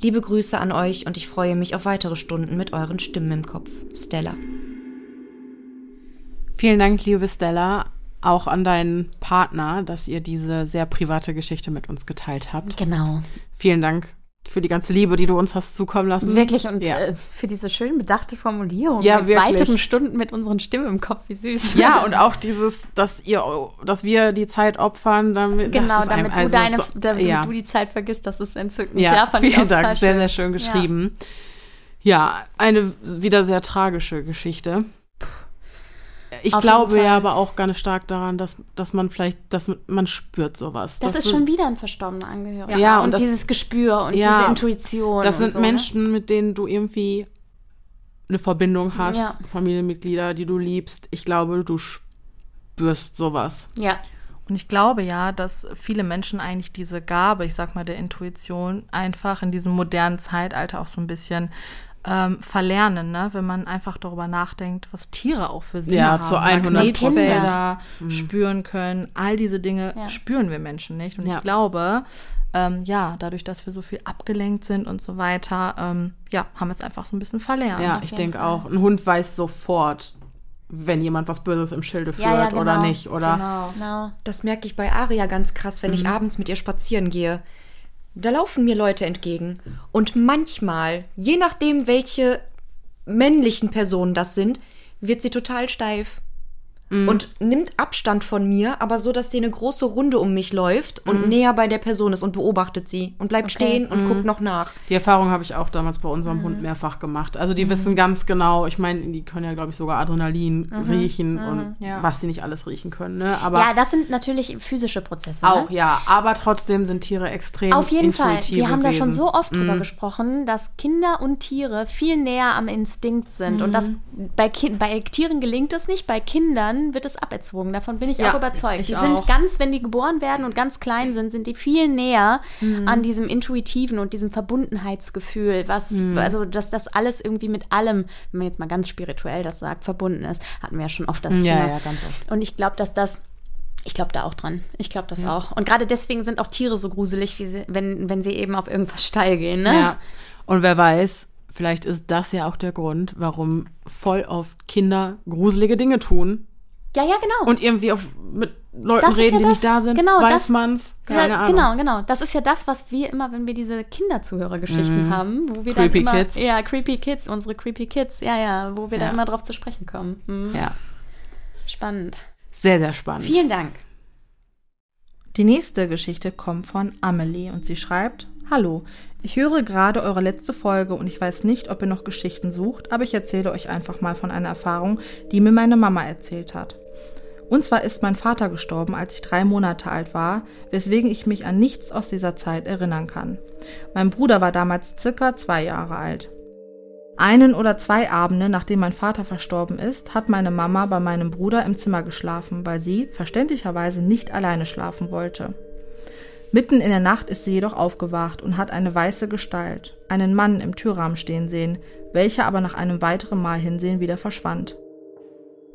Liebe Grüße an euch und ich freue mich auf weitere Stunden mit euren Stimmen im Kopf. Stella. Vielen Dank, liebe Stella, auch an deinen Partner, dass ihr diese sehr private Geschichte mit uns geteilt habt. Genau. Vielen Dank für die ganze Liebe, die du uns hast zukommen lassen. Wirklich und Ja. äh, für diese schön bedachte Formulierung. Ja, mit wirklich. weiteren Stunden mit unseren Stimmen im Kopf, wie süß. Ja, und auch dieses, dass ihr, dass wir die Zeit opfern, damit Genau, damit, einem- also du, deine, so, damit ja. du die Zeit vergisst, das ist entzückend. Ja, ich vielen Dank, sehr, sehr schön geschrieben. Ja. eine wieder sehr tragische Geschichte. Ich Auf glaube ja aber auch ganz stark daran, dass, dass man vielleicht, dass man, spürt sowas. Das, ist sind- schon wieder ein verstorbener Angehöriger. Ja, und, und das- dieses Gespür und Ja, diese Intuition. Das sind so, ne? Menschen, mit denen du irgendwie eine Verbindung hast, Ja. Familienmitglieder, die du liebst. Ich glaube, du spürst sowas. Ne? Ja. Und ich glaube ja, dass viele Menschen eigentlich diese Gabe, ich sag mal, der Intuition einfach in diesem modernen Zeitalter auch so ein bisschen ähm, verlernen, ne? wenn man einfach darüber nachdenkt, was Tiere auch für Sinne Ja, haben. zu 100 Magnetfelder spüren können, all diese Dinge Ja. spüren wir Menschen nicht. Und Ja. ich glaube, ähm, ja, dadurch, dass wir so viel abgelenkt sind und so weiter, ähm, ja, haben wir es einfach so ein bisschen verlernt. Ja, ich denke auch. Ein Hund weiß sofort, wenn jemand was Böses im Schilde führt Ja, ja, genau. oder nicht. Oder Genau. Genau. Das merke ich bei Aria ganz krass, wenn ich Mhm. abends mit ihr spazieren gehe. Da laufen mir Leute entgegen. Und manchmal, je nachdem, welche männlichen Personen das sind, wird sie total steif. Mhm. Und nimmt Abstand von mir, aber so, dass sie eine große Runde um mich läuft Mhm. und näher bei der Person ist und beobachtet sie und bleibt stehen und Mhm. guckt noch nach. Die Erfahrung habe ich auch damals bei unserem Mhm. Hund mehrfach gemacht. Also die wissen ganz genau, ich meine, die können ja, glaube ich, sogar Adrenalin riechen und Ja. was sie nicht alles riechen können. Ne? Aber Ja, das sind natürlich physische Prozesse. auch, ne? ja. Aber trotzdem sind Tiere extrem Auf jeden Fall. Wir haben da schon Wesen. so oft drüber gesprochen, dass Kinder und Tiere viel näher am Instinkt sind. Und das bei, Ki bei Tieren gelingt es nicht, bei Kindern wird es aberzogen. Davon bin ich Ja, auch überzeugt. ich die auch. sind ganz, wenn die geboren werden und ganz klein sind, sind die viel näher an diesem intuitiven und diesem Verbundenheitsgefühl, was, also dass das alles irgendwie mit allem, wenn man jetzt mal ganz spirituell das sagt, verbunden ist. Hatten wir ja schon oft das Ja, Thema. ja, ganz oft. Und ich glaube, dass das. Ich glaube da auch dran. Ich glaube das auch. Und gerade deswegen sind auch Tiere so gruselig, wie sie, wenn, wenn sie eben auf irgendwas steil gehen. Ne? Ja. Und wer weiß, vielleicht ist das ja auch der Grund, warum voll oft Kinder gruselige Dinge tun ja, ja, genau. und irgendwie auf, mit Leuten Das reden, ja die das- nicht da sind. genau, weiß das- man's? Keine ja, Ahnung. Genau, genau. Das ist ja das, was wir immer, wenn wir diese Kinderzuhörergeschichten haben, wo wir Mhm. Creepy dann immer, Kids. ja, Creepy Kids, unsere Creepy Kids, ja, ja, wo wir Ja. da immer drauf zu sprechen kommen. Mhm. Ja, Spannend. sehr, sehr spannend. Vielen Dank. Die nächste Geschichte kommt von Amelie und sie schreibt: Hallo, ich höre gerade eure letzte Folge und ich weiß nicht, ob ihr noch Geschichten sucht, aber ich erzähle euch einfach mal von einer Erfahrung, die mir meine Mama erzählt hat. Und zwar ist mein Vater gestorben, als ich drei Monate alt war, weswegen ich mich an nichts aus dieser Zeit erinnern kann. Mein Bruder war damals circa zwei Jahre alt. Einen oder zwei Abende, nachdem mein Vater verstorben ist, hat meine Mama bei meinem Bruder im Zimmer geschlafen, weil sie verständlicherweise nicht alleine schlafen wollte. Mitten in der Nacht ist sie jedoch aufgewacht und hat eine weiße Gestalt, einen Mann im Türrahmen stehen sehen, welcher aber nach einem weiteren Mal hinsehen wieder verschwand.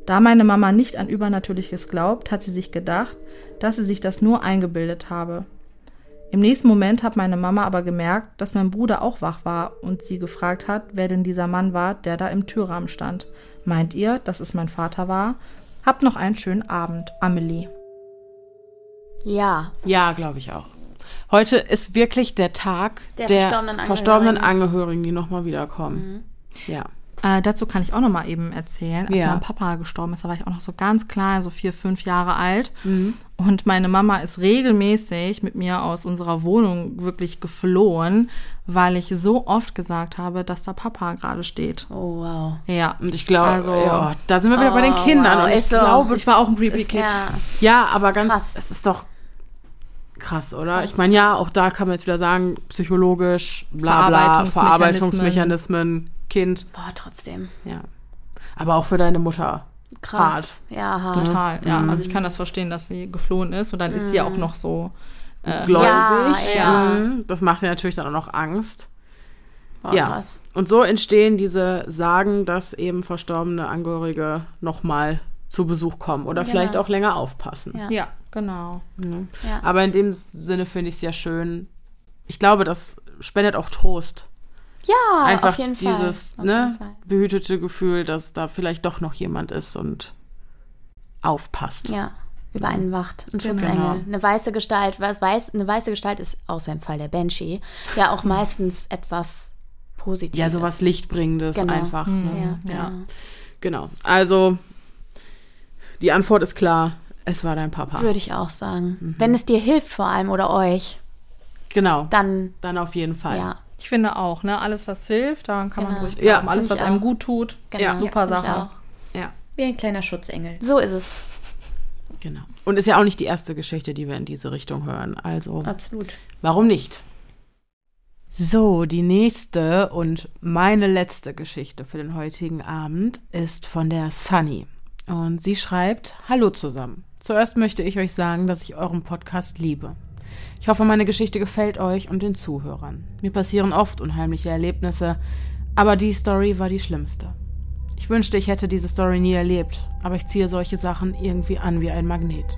Da meine Mama nicht an Übernatürliches glaubt, hat sie sich gedacht, dass sie sich das nur eingebildet habe. Im nächsten Moment hat meine Mama aber gemerkt, dass mein Bruder auch wach war und sie gefragt hat, wer denn dieser Mann war, der da im Türrahmen stand. Meint ihr, dass es mein Vater war? Habt noch einen schönen Abend, Amelie. Ja, Ja, glaube ich auch. Heute ist wirklich der Tag Der der, verstorbenen verstorbenen Angehörigen. Angehörigen, die nochmal wiederkommen. Ja. Äh, dazu kann ich auch noch mal eben erzählen. Als Ja. mein Papa gestorben ist, da war ich auch noch so ganz klein, so vier, fünf Jahre alt. Mhm. Und meine Mama ist regelmäßig mit mir aus unserer Wohnung wirklich geflohen, weil ich so oft gesagt habe, dass da Papa gerade steht. oh wow. Ja. Und ich glaube, Also- ja, da sind wir wieder bei den Oh, Kindern. wow, Und ich ist so. glaube, Ich war auch ein Creepy Kid. ja, ja, aber ganz, Krass. es ist doch krass, oder? Ich meine, ja, auch da kann man jetzt wieder sagen, psychologisch, bla bla, Verarbeitungsmechanismen. Verarbeitungsmechanismen, Kind, boah, trotzdem. ja. Aber auch für deine Mutter. Krass. Hart. Ja, hart. Total, ja. Also ich kann das verstehen, dass sie geflohen ist und dann ist sie auch noch so. Äh, Gläubig. Ja, ja. Mhm. Das macht dir natürlich dann auch noch Angst. Boah, Ja. krass. Und so entstehen diese Sagen, dass eben verstorbene Angehörige nochmal zu Besuch kommen oder Genau. vielleicht auch länger aufpassen. Ja. ja, genau. Ja. Aber in dem Sinne finde ich es ja schön. Ich glaube, das spendet auch Trost. Ja, Einfach auf jeden dieses Fall. Auf ne, Fall. behütete Gefühl, dass da vielleicht doch noch jemand ist und aufpasst. Ja, über einen wacht. Ein Genau. Schutzengel. Eine weiße Gestalt. Was weiß, eine weiße Gestalt ist, außer im Fall der Banshee, ja auch meistens etwas Positives. Ja, sowas Lichtbringendes Genau. einfach. Ja, Ne? ja. Ja. Genau. Also, die Antwort ist klar. Es war dein Papa. Würde ich auch sagen. Mhm. Wenn es dir hilft, vor allem oder euch, Genau. dann Dann auf jeden Fall. ja. Ich finde auch, ne, alles was hilft, daran kann man Genau. ruhig Ja, glauben. alles finde was einem auch. gut tut. Genau. Ja. super ich Sache. Ja. Wie ein kleiner Schutzengel. So ist es. Genau. Und ist ja auch nicht die erste Geschichte, die wir in diese Richtung hören. Also, Absolut. warum nicht? So, die nächste und meine letzte Geschichte für den heutigen Abend ist von der Sunny. Und sie schreibt: Hallo zusammen. Zuerst möchte ich euch sagen, dass ich euren Podcast liebe. Ich hoffe, meine Geschichte gefällt euch und den Zuhörern. Mir passieren oft unheimliche Erlebnisse, aber die Story war die schlimmste. Ich wünschte, ich hätte diese Story nie erlebt, aber ich ziehe solche Sachen irgendwie an wie ein Magnet.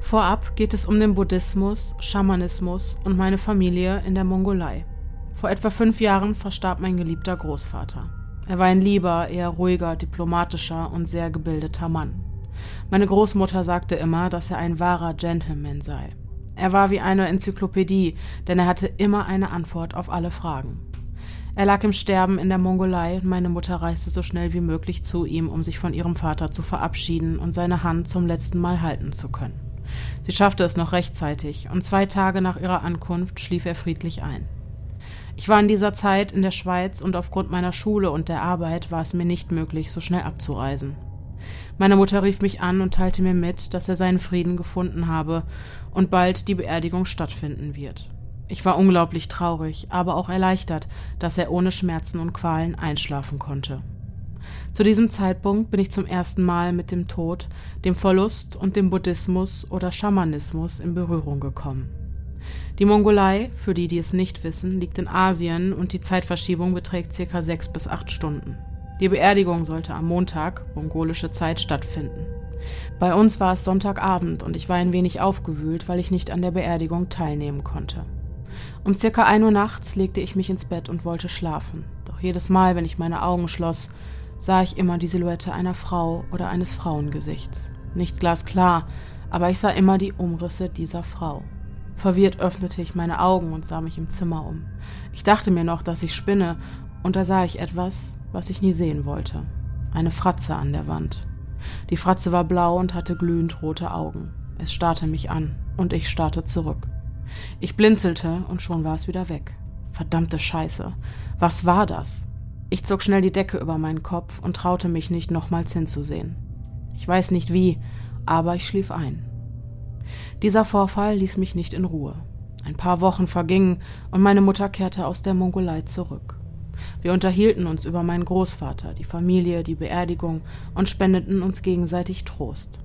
Vorab geht es um den Buddhismus, Schamanismus und meine Familie in der Mongolei. Vor etwa fünf Jahren verstarb mein geliebter Großvater. Er war ein lieber, eher ruhiger, diplomatischer und sehr gebildeter Mann. Meine Großmutter sagte immer, dass er ein wahrer Gentleman sei. Er war wie eine Enzyklopädie, denn er hatte immer eine Antwort auf alle Fragen. Er lag im Sterben in der Mongolei und meine Mutter reiste so schnell wie möglich zu ihm, um sich von ihrem Vater zu verabschieden und seine Hand zum letzten Mal halten zu können. Sie schaffte es noch rechtzeitig, und zwei Tage nach ihrer Ankunft schlief er friedlich ein. Ich war in dieser Zeit in der Schweiz und aufgrund meiner Schule und der Arbeit war es mir nicht möglich, so schnell abzureisen. Meine Mutter rief mich an und teilte mir mit, dass er seinen Frieden gefunden habe und bald die Beerdigung stattfinden wird. Ich war unglaublich traurig, aber auch erleichtert, dass er ohne Schmerzen und Qualen einschlafen konnte. Zu diesem Zeitpunkt bin ich zum ersten Mal mit dem Tod, dem Verlust und dem Buddhismus oder Schamanismus in Berührung gekommen. Die Mongolei, für die, die es nicht wissen, liegt in Asien und die Zeitverschiebung beträgt circa sechs bis acht Stunden. Die Beerdigung sollte am Montag, mongolische Zeit, stattfinden. Bei uns war es Sonntagabend und ich war ein wenig aufgewühlt, weil ich nicht an der Beerdigung teilnehmen konnte. Um circa ein Uhr nachts legte ich mich ins Bett und wollte schlafen. Doch jedes Mal, wenn ich meine Augen schloss, sah ich immer die Silhouette einer Frau oder eines Frauengesichts. Nicht glasklar, aber ich sah immer die Umrisse dieser Frau. Verwirrt öffnete ich meine Augen und sah mich im Zimmer um. Ich dachte mir noch, dass ich spinne, und da sah ich etwas, was ich nie sehen wollte. Eine Fratze an der Wand. Die Fratze war blau und hatte glühend rote Augen. Es starrte mich an, und ich starrte zurück. Ich blinzelte, und schon war es wieder weg. Verdammte Scheiße. Was war das? Ich zog schnell die Decke über meinen Kopf und traute mich nicht, nochmals hinzusehen. Ich weiß nicht wie, aber ich schlief ein. Dieser Vorfall ließ mich nicht in Ruhe. Ein paar Wochen vergingen und meine Mutter kehrte aus der Mongolei zurück. Wir unterhielten uns über meinen Großvater, die Familie, die Beerdigung und spendeten uns gegenseitig Trost.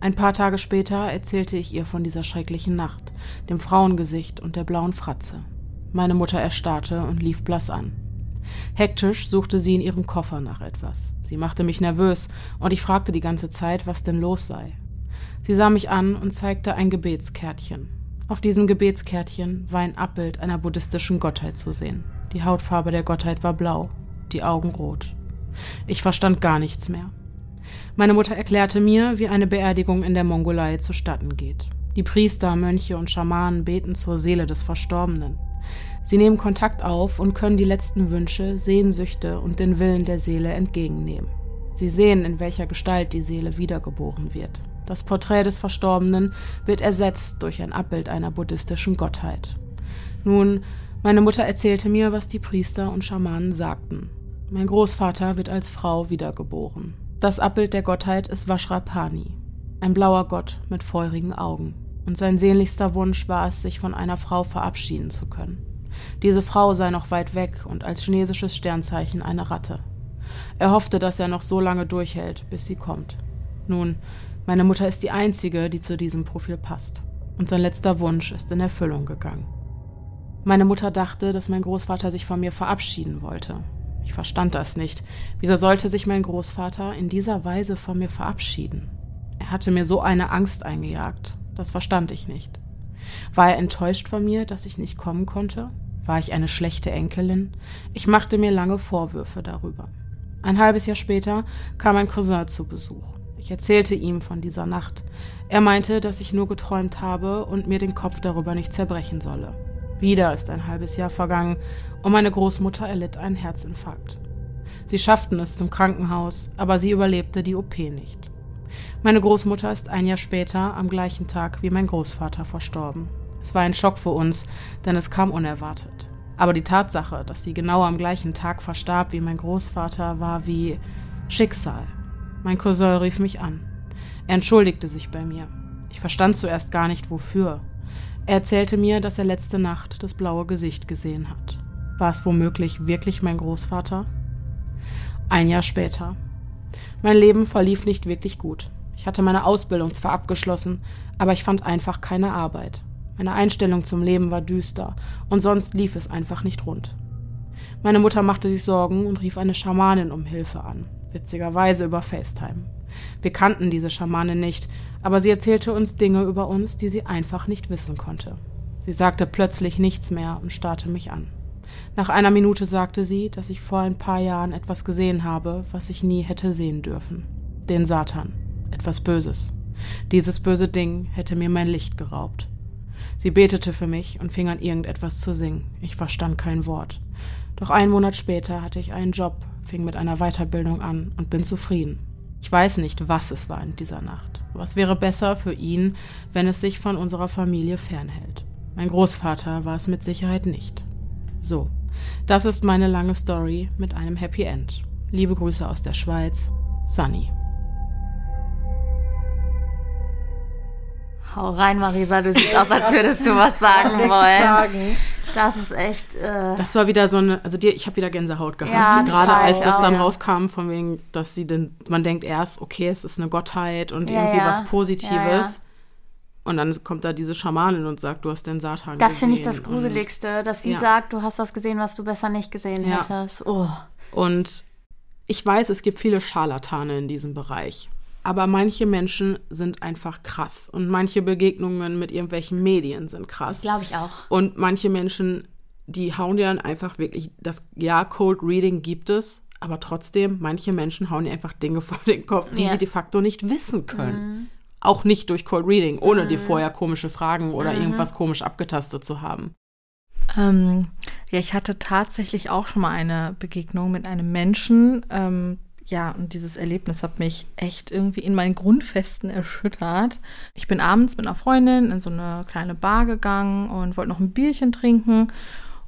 Ein paar Tage später erzählte ich ihr von dieser schrecklichen Nacht, dem Frauengesicht und der blauen Fratze. Meine Mutter erstarrte und lief blass an. Hektisch suchte sie in ihrem Koffer nach etwas. Sie machte mich nervös, und ich fragte die ganze Zeit, was denn los sei. Sie sah mich an und zeigte ein Gebetskärtchen. Auf diesem Gebetskärtchen war ein Abbild einer buddhistischen Gottheit zu sehen. Die Hautfarbe der Gottheit war blau, die Augen rot. Ich verstand gar nichts mehr. Meine Mutter erklärte mir, wie eine Beerdigung in der Mongolei zustatten geht. Die Priester, Mönche und Schamanen beten zur Seele des Verstorbenen. Sie nehmen Kontakt auf und können die letzten Wünsche, Sehnsüchte und den Willen der Seele entgegennehmen. Sie sehen, in welcher Gestalt die Seele wiedergeboren wird. Das Porträt des Verstorbenen wird ersetzt durch ein Abbild einer buddhistischen Gottheit. Nun, meine Mutter erzählte mir, was die Priester und Schamanen sagten. Mein Großvater wird als Frau wiedergeboren. Das Abbild der Gottheit ist Vajrapani, ein blauer Gott mit feurigen Augen. Und sein sehnlichster Wunsch war es, sich von einer Frau verabschieden zu können. Diese Frau sei noch weit weg und als chinesisches Sternzeichen eine Ratte. Er hoffte, dass er noch so lange durchhält, bis sie kommt. Nun, meine Mutter ist die Einzige, die zu diesem Profil passt. Und sein letzter Wunsch ist in Erfüllung gegangen. Meine Mutter dachte, dass mein Großvater sich von mir verabschieden wollte. Ich verstand das nicht. Wieso sollte sich mein Großvater in dieser Weise von mir verabschieden? Er hatte mir so eine Angst eingejagt. Das verstand ich nicht. War er enttäuscht von mir, dass ich nicht kommen konnte? War ich eine schlechte Enkelin? Ich machte mir lange Vorwürfe darüber. Ein halbes Jahr später kam ein Cousin zu Besuch. Ich erzählte ihm von dieser Nacht. Er meinte, dass ich nur geträumt habe und mir den Kopf darüber nicht zerbrechen solle. Wieder ist ein halbes Jahr vergangen und meine Großmutter erlitt einen Herzinfarkt. Sie schafften es zum Krankenhaus, aber sie überlebte die OP nicht. Meine Großmutter ist ein Jahr später, am gleichen Tag wie mein Großvater, verstorben. Es war ein Schock für uns, denn es kam unerwartet. Aber die Tatsache, dass sie genau am gleichen Tag verstarb wie mein Großvater, war wie Schicksal. Mein Cousin rief mich an. Er entschuldigte sich bei mir. Ich verstand zuerst gar nicht, wofür. Er erzählte mir, dass er letzte Nacht das blaue Gesicht gesehen hat. War es womöglich wirklich mein Großvater? Ein Jahr später. Mein Leben verlief nicht wirklich gut. Ich hatte meine Ausbildung zwar abgeschlossen, aber ich fand einfach keine Arbeit. Meine Einstellung zum Leben war düster und sonst lief es einfach nicht rund. Meine Mutter machte sich Sorgen und rief eine Schamanin um Hilfe an, witzigerweise über FaceTime. Wir kannten diese Schamanin nicht, aber sie erzählte uns Dinge über uns, die sie einfach nicht wissen konnte. Sie sagte plötzlich nichts mehr und starrte mich an. Nach einer Minute sagte sie, dass ich vor ein paar Jahren etwas gesehen habe, was ich nie hätte sehen dürfen. Den Satan. Etwas Böses. Dieses böse Ding hätte mir mein Licht geraubt. Sie betete für mich und fing an irgendetwas zu singen. Ich verstand kein Wort. Doch einen Monat später hatte ich einen Job, fing mit einer Weiterbildung an und bin zufrieden. Ich weiß nicht, was es war in dieser Nacht. Was wäre besser für ihn, wenn es sich von unserer Familie fernhält? Mein Großvater war es mit Sicherheit nicht. So, das ist meine lange Story mit einem Happy End. Liebe Grüße aus der Schweiz, Sunny. Hau rein, Marisa, du siehst aus, als würdest du was sagen wollen. Sagen. Das ist echt. Äh, Das war wieder so eine, also die, ich habe wieder Gänsehaut gehabt, Ja, gerade als das auch, dann ja. rauskam, von wegen, dass sie denn, man denkt erst, okay, es ist eine Gottheit und Ja, irgendwie was Positives. Und dann kommt da diese Schamanin und sagt, du hast den Satan das finde ich gesehen. das Gruseligste, dass sie sagt, du hast was gesehen, was du besser nicht gesehen hättest. Oh. Und ich weiß, es gibt viele Scharlatane in diesem Bereich. Aber manche Menschen sind einfach krass. Und manche Begegnungen mit irgendwelchen Medien sind krass. Glaube ich auch. Und manche Menschen, die hauen dir dann einfach wirklich, das ja, Cold Reading gibt es, aber trotzdem, manche Menschen hauen dir einfach Dinge vor den Kopf, die Ja. sie de facto nicht wissen können. Auch nicht durch Cold Reading, ohne dir vorher komische Fragen oder irgendwas komisch abgetastet zu haben. Ähm, ja, ich hatte tatsächlich auch schon mal eine Begegnung mit einem Menschen. Ähm, ja, und dieses Erlebnis hat mich echt irgendwie in meinen Grundfesten erschüttert. Ich bin abends mit einer Freundin in so eine kleine Bar gegangen und wollte noch ein Bierchen trinken.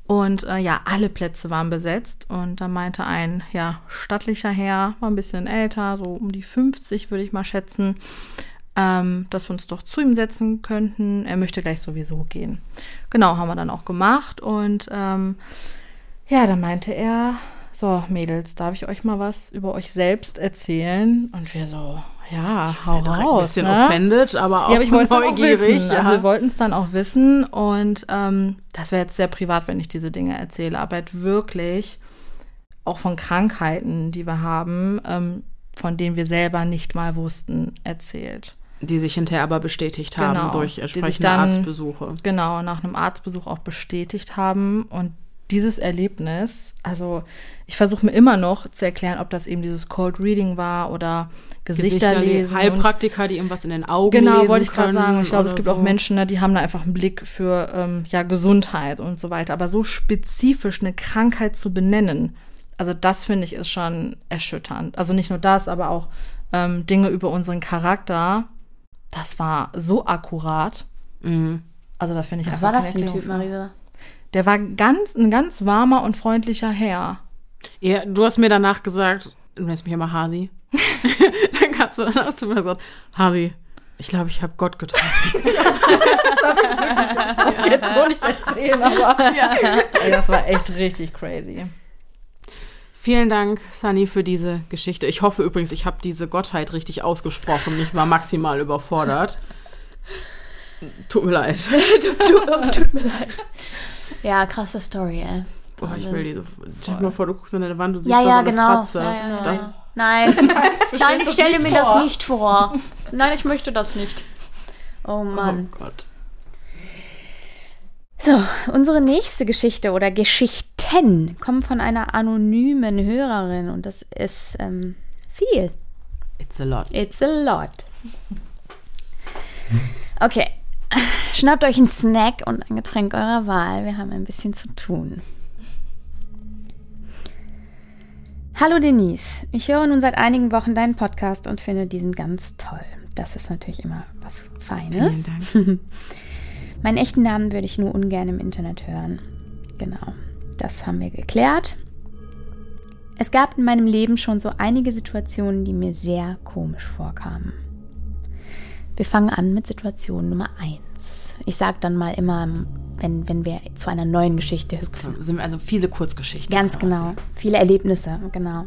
Und äh, ja, alle Plätze waren besetzt. Und da meinte ein, ja, stattlicher Herr, war ein bisschen älter, so um die 50 würde ich mal schätzen, ähm, dass wir uns doch zu ihm setzen könnten. Er möchte gleich sowieso gehen. Genau, haben wir dann auch gemacht. Und ähm, ja, dann meinte er, so Mädels, darf ich euch mal was über euch selbst erzählen? Und wir so, ja, hau Direkt raus. ein bisschen ne? offended, aber auch Ja, aber ich auch neugierig. ja. Also wir wollten es dann auch wissen und ähm, das wäre jetzt sehr privat, wenn ich diese Dinge erzähle, aber halt wirklich auch von Krankheiten, die wir haben, ähm, von denen wir selber nicht mal wussten, erzählt. die sich hinterher aber bestätigt haben Genau, durch entsprechende dann- Arztbesuche. Genau, nach einem Arztbesuch auch bestätigt haben und dieses Erlebnis, also ich versuche mir immer noch zu erklären, ob das eben dieses Cold Reading war oder Gesichter, Gesichter lesen. und- Heilpraktiker, die irgendwas in den Augen Genau, lesen wollte ich gerade sagen. Ich glaube, es gibt so. auch Menschen, ne, die haben da einfach einen Blick für ähm, ja, Gesundheit und so weiter. Aber so spezifisch eine Krankheit zu benennen, also das finde ich ist schon erschütternd. Also nicht nur das, aber auch ähm, Dinge über unseren Charakter. Das war so akkurat. Mhm. Also da finde ich Was einfach war das für ein Typ, Marisa? Der war ganz, ein ganz warmer und freundlicher Herr. Ja, du hast mir danach gesagt, du nennst mich immer Hasi. dann kamst du danach zu mir und gesagt, Hasi, ich glaube, ich habe Gott getroffen. Jetzt so nicht erzählen, aber Ey, das war echt richtig crazy. Vielen Dank, Sunny, für diese Geschichte. Ich hoffe übrigens, ich habe diese Gottheit richtig ausgesprochen. Ich war maximal überfordert. Tut mir leid. Tut mir leid. Ja, krasse Story, ey. Boah, ich will diese. Stell dir mal vor, du guckst an der Wand und siehst Ja, da ja, so eine genau. Fratze. Ja, ja, das. Nein, nein, ich stelle mir das nicht vor. Nein, ich möchte das nicht. Oh Mann. Oh Gott. So, unsere nächste Geschichte oder Geschichten kommen von einer anonymen Hörerin und das ist ähm, viel. It's a lot. It's a lot. Okay, schnappt euch einen Snack und ein Getränk eurer Wahl. Wir haben ein bisschen zu tun. Hallo Denise, ich höre nun seit einigen Wochen deinen Podcast und finde diesen ganz toll. Das ist natürlich immer was Feines. Vielen Dank. Meinen echten Namen würde ich nur ungern im Internet hören. Genau, das haben wir geklärt. Es gab in meinem Leben schon so einige Situationen, die mir sehr komisch vorkamen. Wir fangen an mit Situation Nummer 1. Ich sage dann mal immer, wenn, wenn wir zu einer neuen Geschichte Es sind also viele Kurzgeschichten. Ganz genau. Viele Erlebnisse, genau.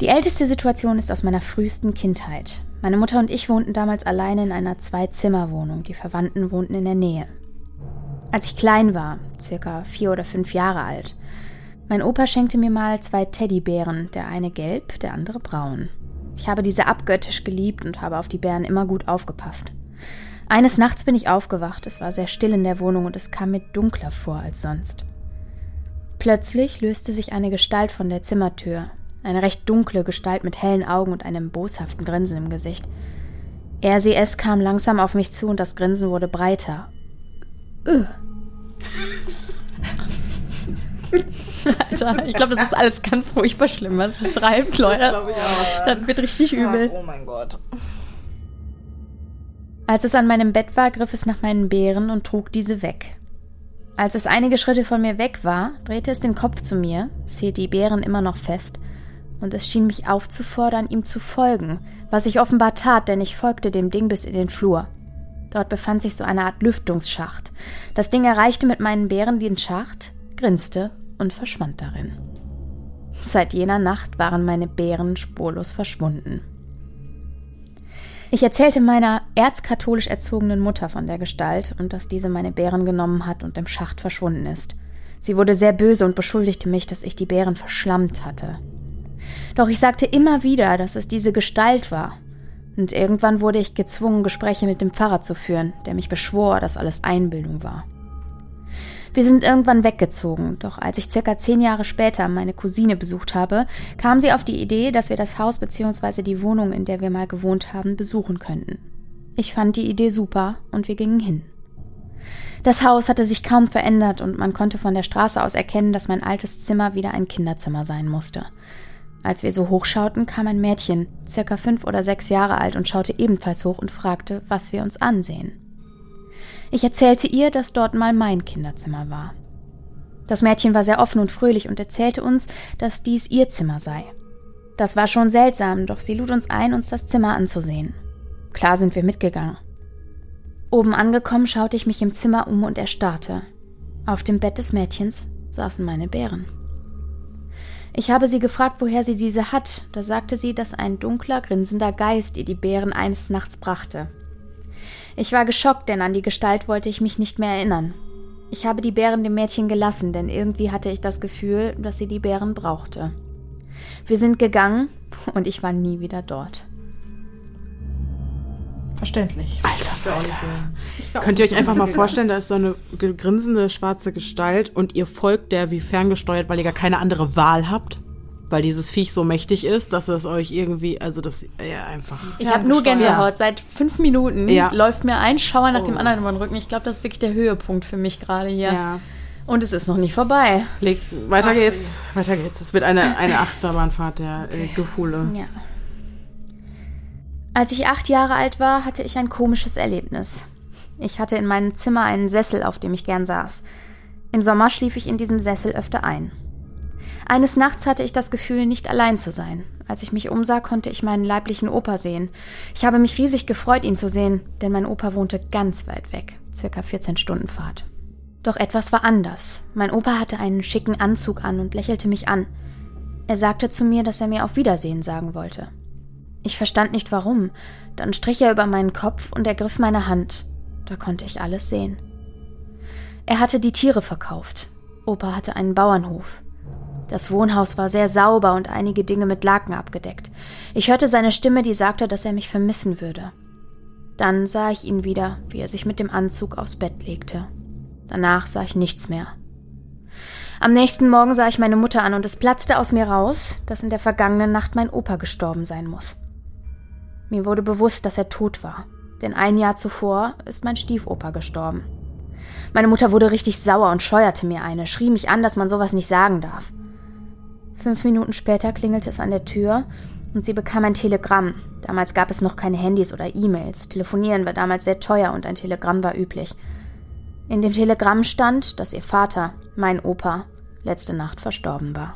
Die älteste Situation ist aus meiner frühesten Kindheit. Meine Mutter und ich wohnten damals alleine in einer Zwei-Zimmer-Wohnung. Die Verwandten wohnten in der Nähe. Als ich klein war, circa vier oder fünf Jahre alt, mein Opa schenkte mir mal zwei Teddybären, der eine gelb, der andere braun. Ich habe diese abgöttisch geliebt und habe auf die Bären immer gut aufgepasst. Eines Nachts bin ich aufgewacht, es war sehr still in der Wohnung und es kam mir dunkler vor als sonst. Plötzlich löste sich eine Gestalt von der Zimmertür, eine recht dunkle Gestalt mit hellen Augen und einem boshaften Grinsen im Gesicht. Es kam langsam auf mich zu und das Grinsen wurde breiter. Öh. Alter, ich glaube, das ist alles ganz furchtbar schlimm, was sie schreibt, Leute. Das wird richtig übel. Oh mein Gott. Als es an meinem Bett war, griff es nach meinen Beeren und trug diese weg. Als es einige Schritte von mir weg war, drehte es den Kopf zu mir, es hielt die Beeren immer noch fest, und es schien mich aufzufordern, ihm zu folgen, was ich offenbar tat, denn ich folgte dem Ding bis in den Flur. Dort befand sich so eine Art Lüftungsschacht. Das Ding erreichte mit meinen Beeren den Schacht, grinste und verschwand darin. Seit jener Nacht waren meine Beeren spurlos verschwunden. Ich erzählte meiner erzkatholisch erzogenen Mutter von der Gestalt und dass diese meine Beeren genommen hat und im Schacht verschwunden ist. Sie wurde sehr böse und beschuldigte mich, dass ich die Beeren verschlammt hatte. Doch ich sagte immer wieder, dass es diese Gestalt war. Und irgendwann wurde ich gezwungen, Gespräche mit dem Pfarrer zu führen, der mich beschwor, dass alles Einbildung war. Wir sind irgendwann weggezogen, doch als ich circa zehn Jahre später meine Cousine besucht habe, kam sie auf die Idee, dass wir das Haus bzw. die Wohnung, in der wir mal gewohnt haben, besuchen könnten. Ich fand die Idee super und wir gingen hin. Das Haus hatte sich kaum verändert und man konnte von der Straße aus erkennen, dass mein altes Zimmer wieder ein Kinderzimmer sein musste. Als wir so hochschauten, kam ein Mädchen, circa fünf oder sechs Jahre alt, und schaute ebenfalls hoch und fragte, was wir uns ansehen. Ich erzählte ihr, dass dort mal mein Kinderzimmer war. Das Mädchen war sehr offen und fröhlich und erzählte uns, dass dies ihr Zimmer sei. Das war schon seltsam, doch sie lud uns ein, uns das Zimmer anzusehen. Klar sind wir mitgegangen. Oben angekommen schaute ich mich im Zimmer um und erstarrte. Auf dem Bett des Mädchens saßen meine Bären. Ich habe sie gefragt, woher sie diese hat. Da sagte sie, dass ein dunkler, grinsender Geist ihr die Bären eines Nachts brachte. Ich war geschockt, denn an die Gestalt wollte ich mich nicht mehr erinnern. Ich habe die Bären dem Mädchen gelassen, denn irgendwie hatte ich das Gefühl, dass sie die Bären brauchte. Wir sind gegangen und ich war nie wieder dort. Verständlich. Alter, Alter. Könnt ihr euch einfach mal vorstellen, da ist so eine grinsende schwarze Gestalt und ihr folgt der wie ferngesteuert, weil ihr gar keine andere Wahl habt? Weil dieses Viech so mächtig ist, dass es euch irgendwie, also das, ja, einfach. Ich habe nur Gänsehaut. Seit fünf Minuten Ja. läuft mir ein Schauer nach dem anderen über den Rücken. Ich glaube, das ist wirklich der Höhepunkt für mich gerade hier. Ja. Und es ist noch nicht vorbei. Leg, weiter geht's, weiter geht's. Es wird eine, eine Achterbahnfahrt der äh, Gefühle. Ja. Als ich acht Jahre alt war, hatte ich ein komisches Erlebnis. Ich hatte in meinem Zimmer einen Sessel, auf dem ich gern saß. Im Sommer schlief ich in diesem Sessel öfter ein. Eines Nachts hatte ich das Gefühl, nicht allein zu sein. Als ich mich umsah, konnte ich meinen leiblichen Opa sehen. Ich habe mich riesig gefreut, ihn zu sehen, denn mein Opa wohnte ganz weit weg, circa 14 Stunden Fahrt. Doch etwas war anders. Mein Opa hatte einen schicken Anzug an und lächelte mich an. Er sagte zu mir, dass er mir auf Wiedersehen sagen wollte. Ich verstand nicht warum. Dann strich er über meinen Kopf und ergriff meine Hand. Da konnte ich alles sehen. Er hatte die Tiere verkauft. Opa hatte einen Bauernhof. Das Wohnhaus war sehr sauber und einige Dinge mit Laken abgedeckt. Ich hörte seine Stimme, die sagte, dass er mich vermissen würde. Dann sah ich ihn wieder, wie er sich mit dem Anzug aufs Bett legte. Danach sah ich nichts mehr. Am nächsten Morgen sah ich meine Mutter an und es platzte aus mir raus, dass in der vergangenen Nacht mein Opa gestorben sein muss. Mir wurde bewusst, dass er tot war, denn ein Jahr zuvor ist mein Stiefopa gestorben. Meine Mutter wurde richtig sauer und scheuerte mir eine, schrie mich an, dass man sowas nicht sagen darf. Fünf Minuten später klingelte es an der Tür und sie bekam ein Telegramm. Damals gab es noch keine Handys oder E-Mails. Telefonieren war damals sehr teuer und ein Telegramm war üblich. In dem Telegramm stand, dass ihr Vater, mein Opa, letzte Nacht verstorben war.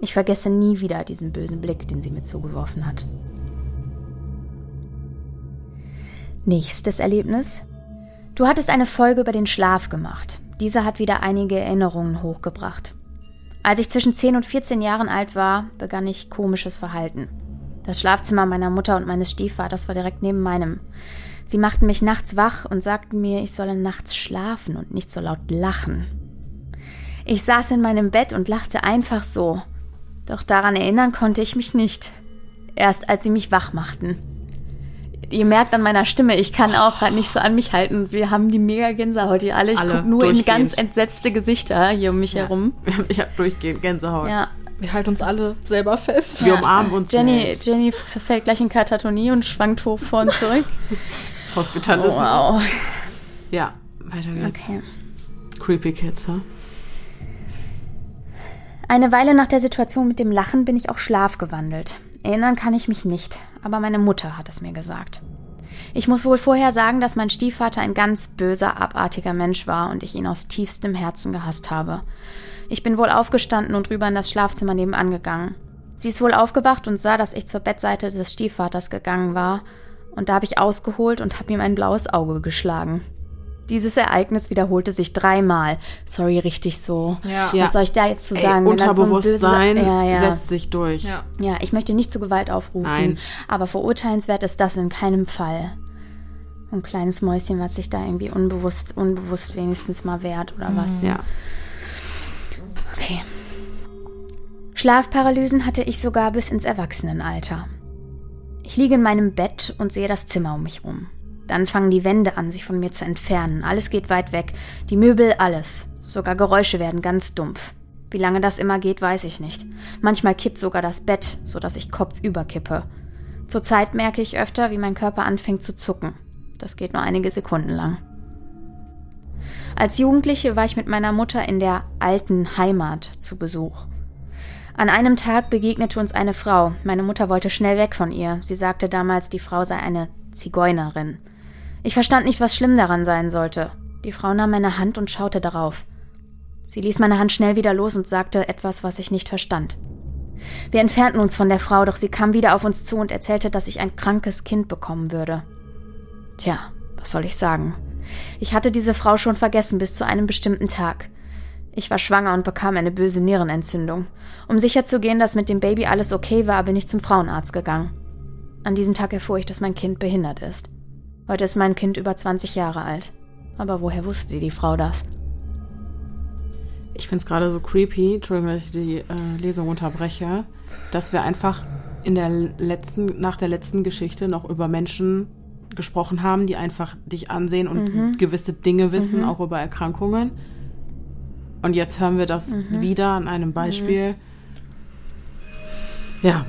Ich vergesse nie wieder diesen bösen Blick, den sie mir zugeworfen hat. Nächstes Erlebnis. Du hattest eine Folge über den Schlaf gemacht. Dieser hat wieder einige Erinnerungen hochgebracht. Als ich zwischen 10 und 14 Jahren alt war, begann ich komisches Verhalten. Das Schlafzimmer meiner Mutter und meines Stiefvaters war direkt neben meinem. Sie machten mich nachts wach und sagten mir, ich solle nachts schlafen und nicht so laut lachen. Ich saß in meinem Bett und lachte einfach so. Doch daran erinnern konnte ich mich nicht. Erst als sie mich wach machten. Ihr merkt an meiner Stimme, ich kann auch gerade nicht so an mich halten. Wir haben die mega Gänsehaut hier alle. Ich Alle, gucke nur in ganz entsetzte Gesichter hier um mich herum. Ich habe durchgehend Gänsehaut. Ja. Wir halten uns alle selber fest. Wir umarmen uns. Jenny, selbst. Jenny verfällt gleich in Katatonie und schwankt hoch vor und zurück. Hospitalismus. Oh, wow. Ja, weiter geht's. Okay. Creepy Kids, ha? Eine Weile nach der Situation mit dem Lachen bin ich auch schlafgewandelt. Erinnern kann ich mich nicht, aber meine Mutter hat es mir gesagt. Ich muss wohl vorher sagen, dass mein Stiefvater ein ganz böser, abartiger Mensch war und ich ihn aus tiefstem Herzen gehasst habe. Ich bin wohl aufgestanden und rüber in das Schlafzimmer nebenan gegangen. Sie ist wohl aufgewacht und sah, dass ich zur Bettseite des Stiefvaters gegangen war, und da habe ich ausgeholt und habe ihm ein blaues Auge geschlagen. Dieses Ereignis wiederholte sich dreimal. Sorry, richtig so. Ja. Ja. Was soll ich da jetzt zu sagen? so Unterbewusstsein böse- ja, ja. setzt sich durch. Ja. Ja, ich möchte nicht zu Gewalt aufrufen, Nein. aber verurteilenswert ist das in keinem Fall. Ein kleines Mäuschen, was sich da irgendwie unbewusst, unbewusst wenigstens mal wehrt oder was. Ja. Okay. Schlafparalysen hatte ich sogar bis ins Erwachsenenalter. Ich liege in meinem Bett und sehe das Zimmer um mich rum. Dann fangen die Wände an, sich von mir zu entfernen. Alles geht weit weg. Die Möbel, alles. Sogar Geräusche werden ganz dumpf. Wie lange das immer geht, weiß ich nicht. Manchmal kippt sogar das Bett, sodass ich kopfüber kippe. Zurzeit merke ich öfter, wie mein Körper anfängt zu zucken. Das geht nur einige Sekunden lang. Als Jugendliche war ich mit meiner Mutter in der alten Heimat zu Besuch. An einem Tag begegnete uns eine Frau. Meine Mutter wollte schnell weg von ihr. Sie sagte damals, die Frau sei eine Zigeunerin. Ich verstand nicht, was schlimm daran sein sollte. Die Frau nahm meine Hand und schaute darauf. Sie ließ meine Hand schnell wieder los und sagte etwas, was ich nicht verstand. Wir entfernten uns von der Frau, doch sie kam wieder auf uns zu und erzählte, dass ich ein krankes Kind bekommen würde. Tja, was soll ich sagen? Ich hatte diese Frau schon vergessen bis zu einem bestimmten Tag. Ich war schwanger und bekam eine böse Nierenentzündung. Um sicherzugehen, dass mit dem Baby alles okay war, bin ich zum Frauenarzt gegangen. An diesem Tag erfuhr ich, dass mein Kind behindert ist. Heute ist mein Kind über 20 Jahre alt. Aber woher wusste die Frau das? Ich finde es gerade so creepy, Entschuldigung, dass ich die äh, Lesung unterbreche, dass wir einfach in der letzten, nach der letzten Geschichte noch über Menschen gesprochen haben, die einfach dich ansehen und gewisse Dinge wissen, auch über Erkrankungen. Und jetzt hören wir das wieder an einem Beispiel. Ja,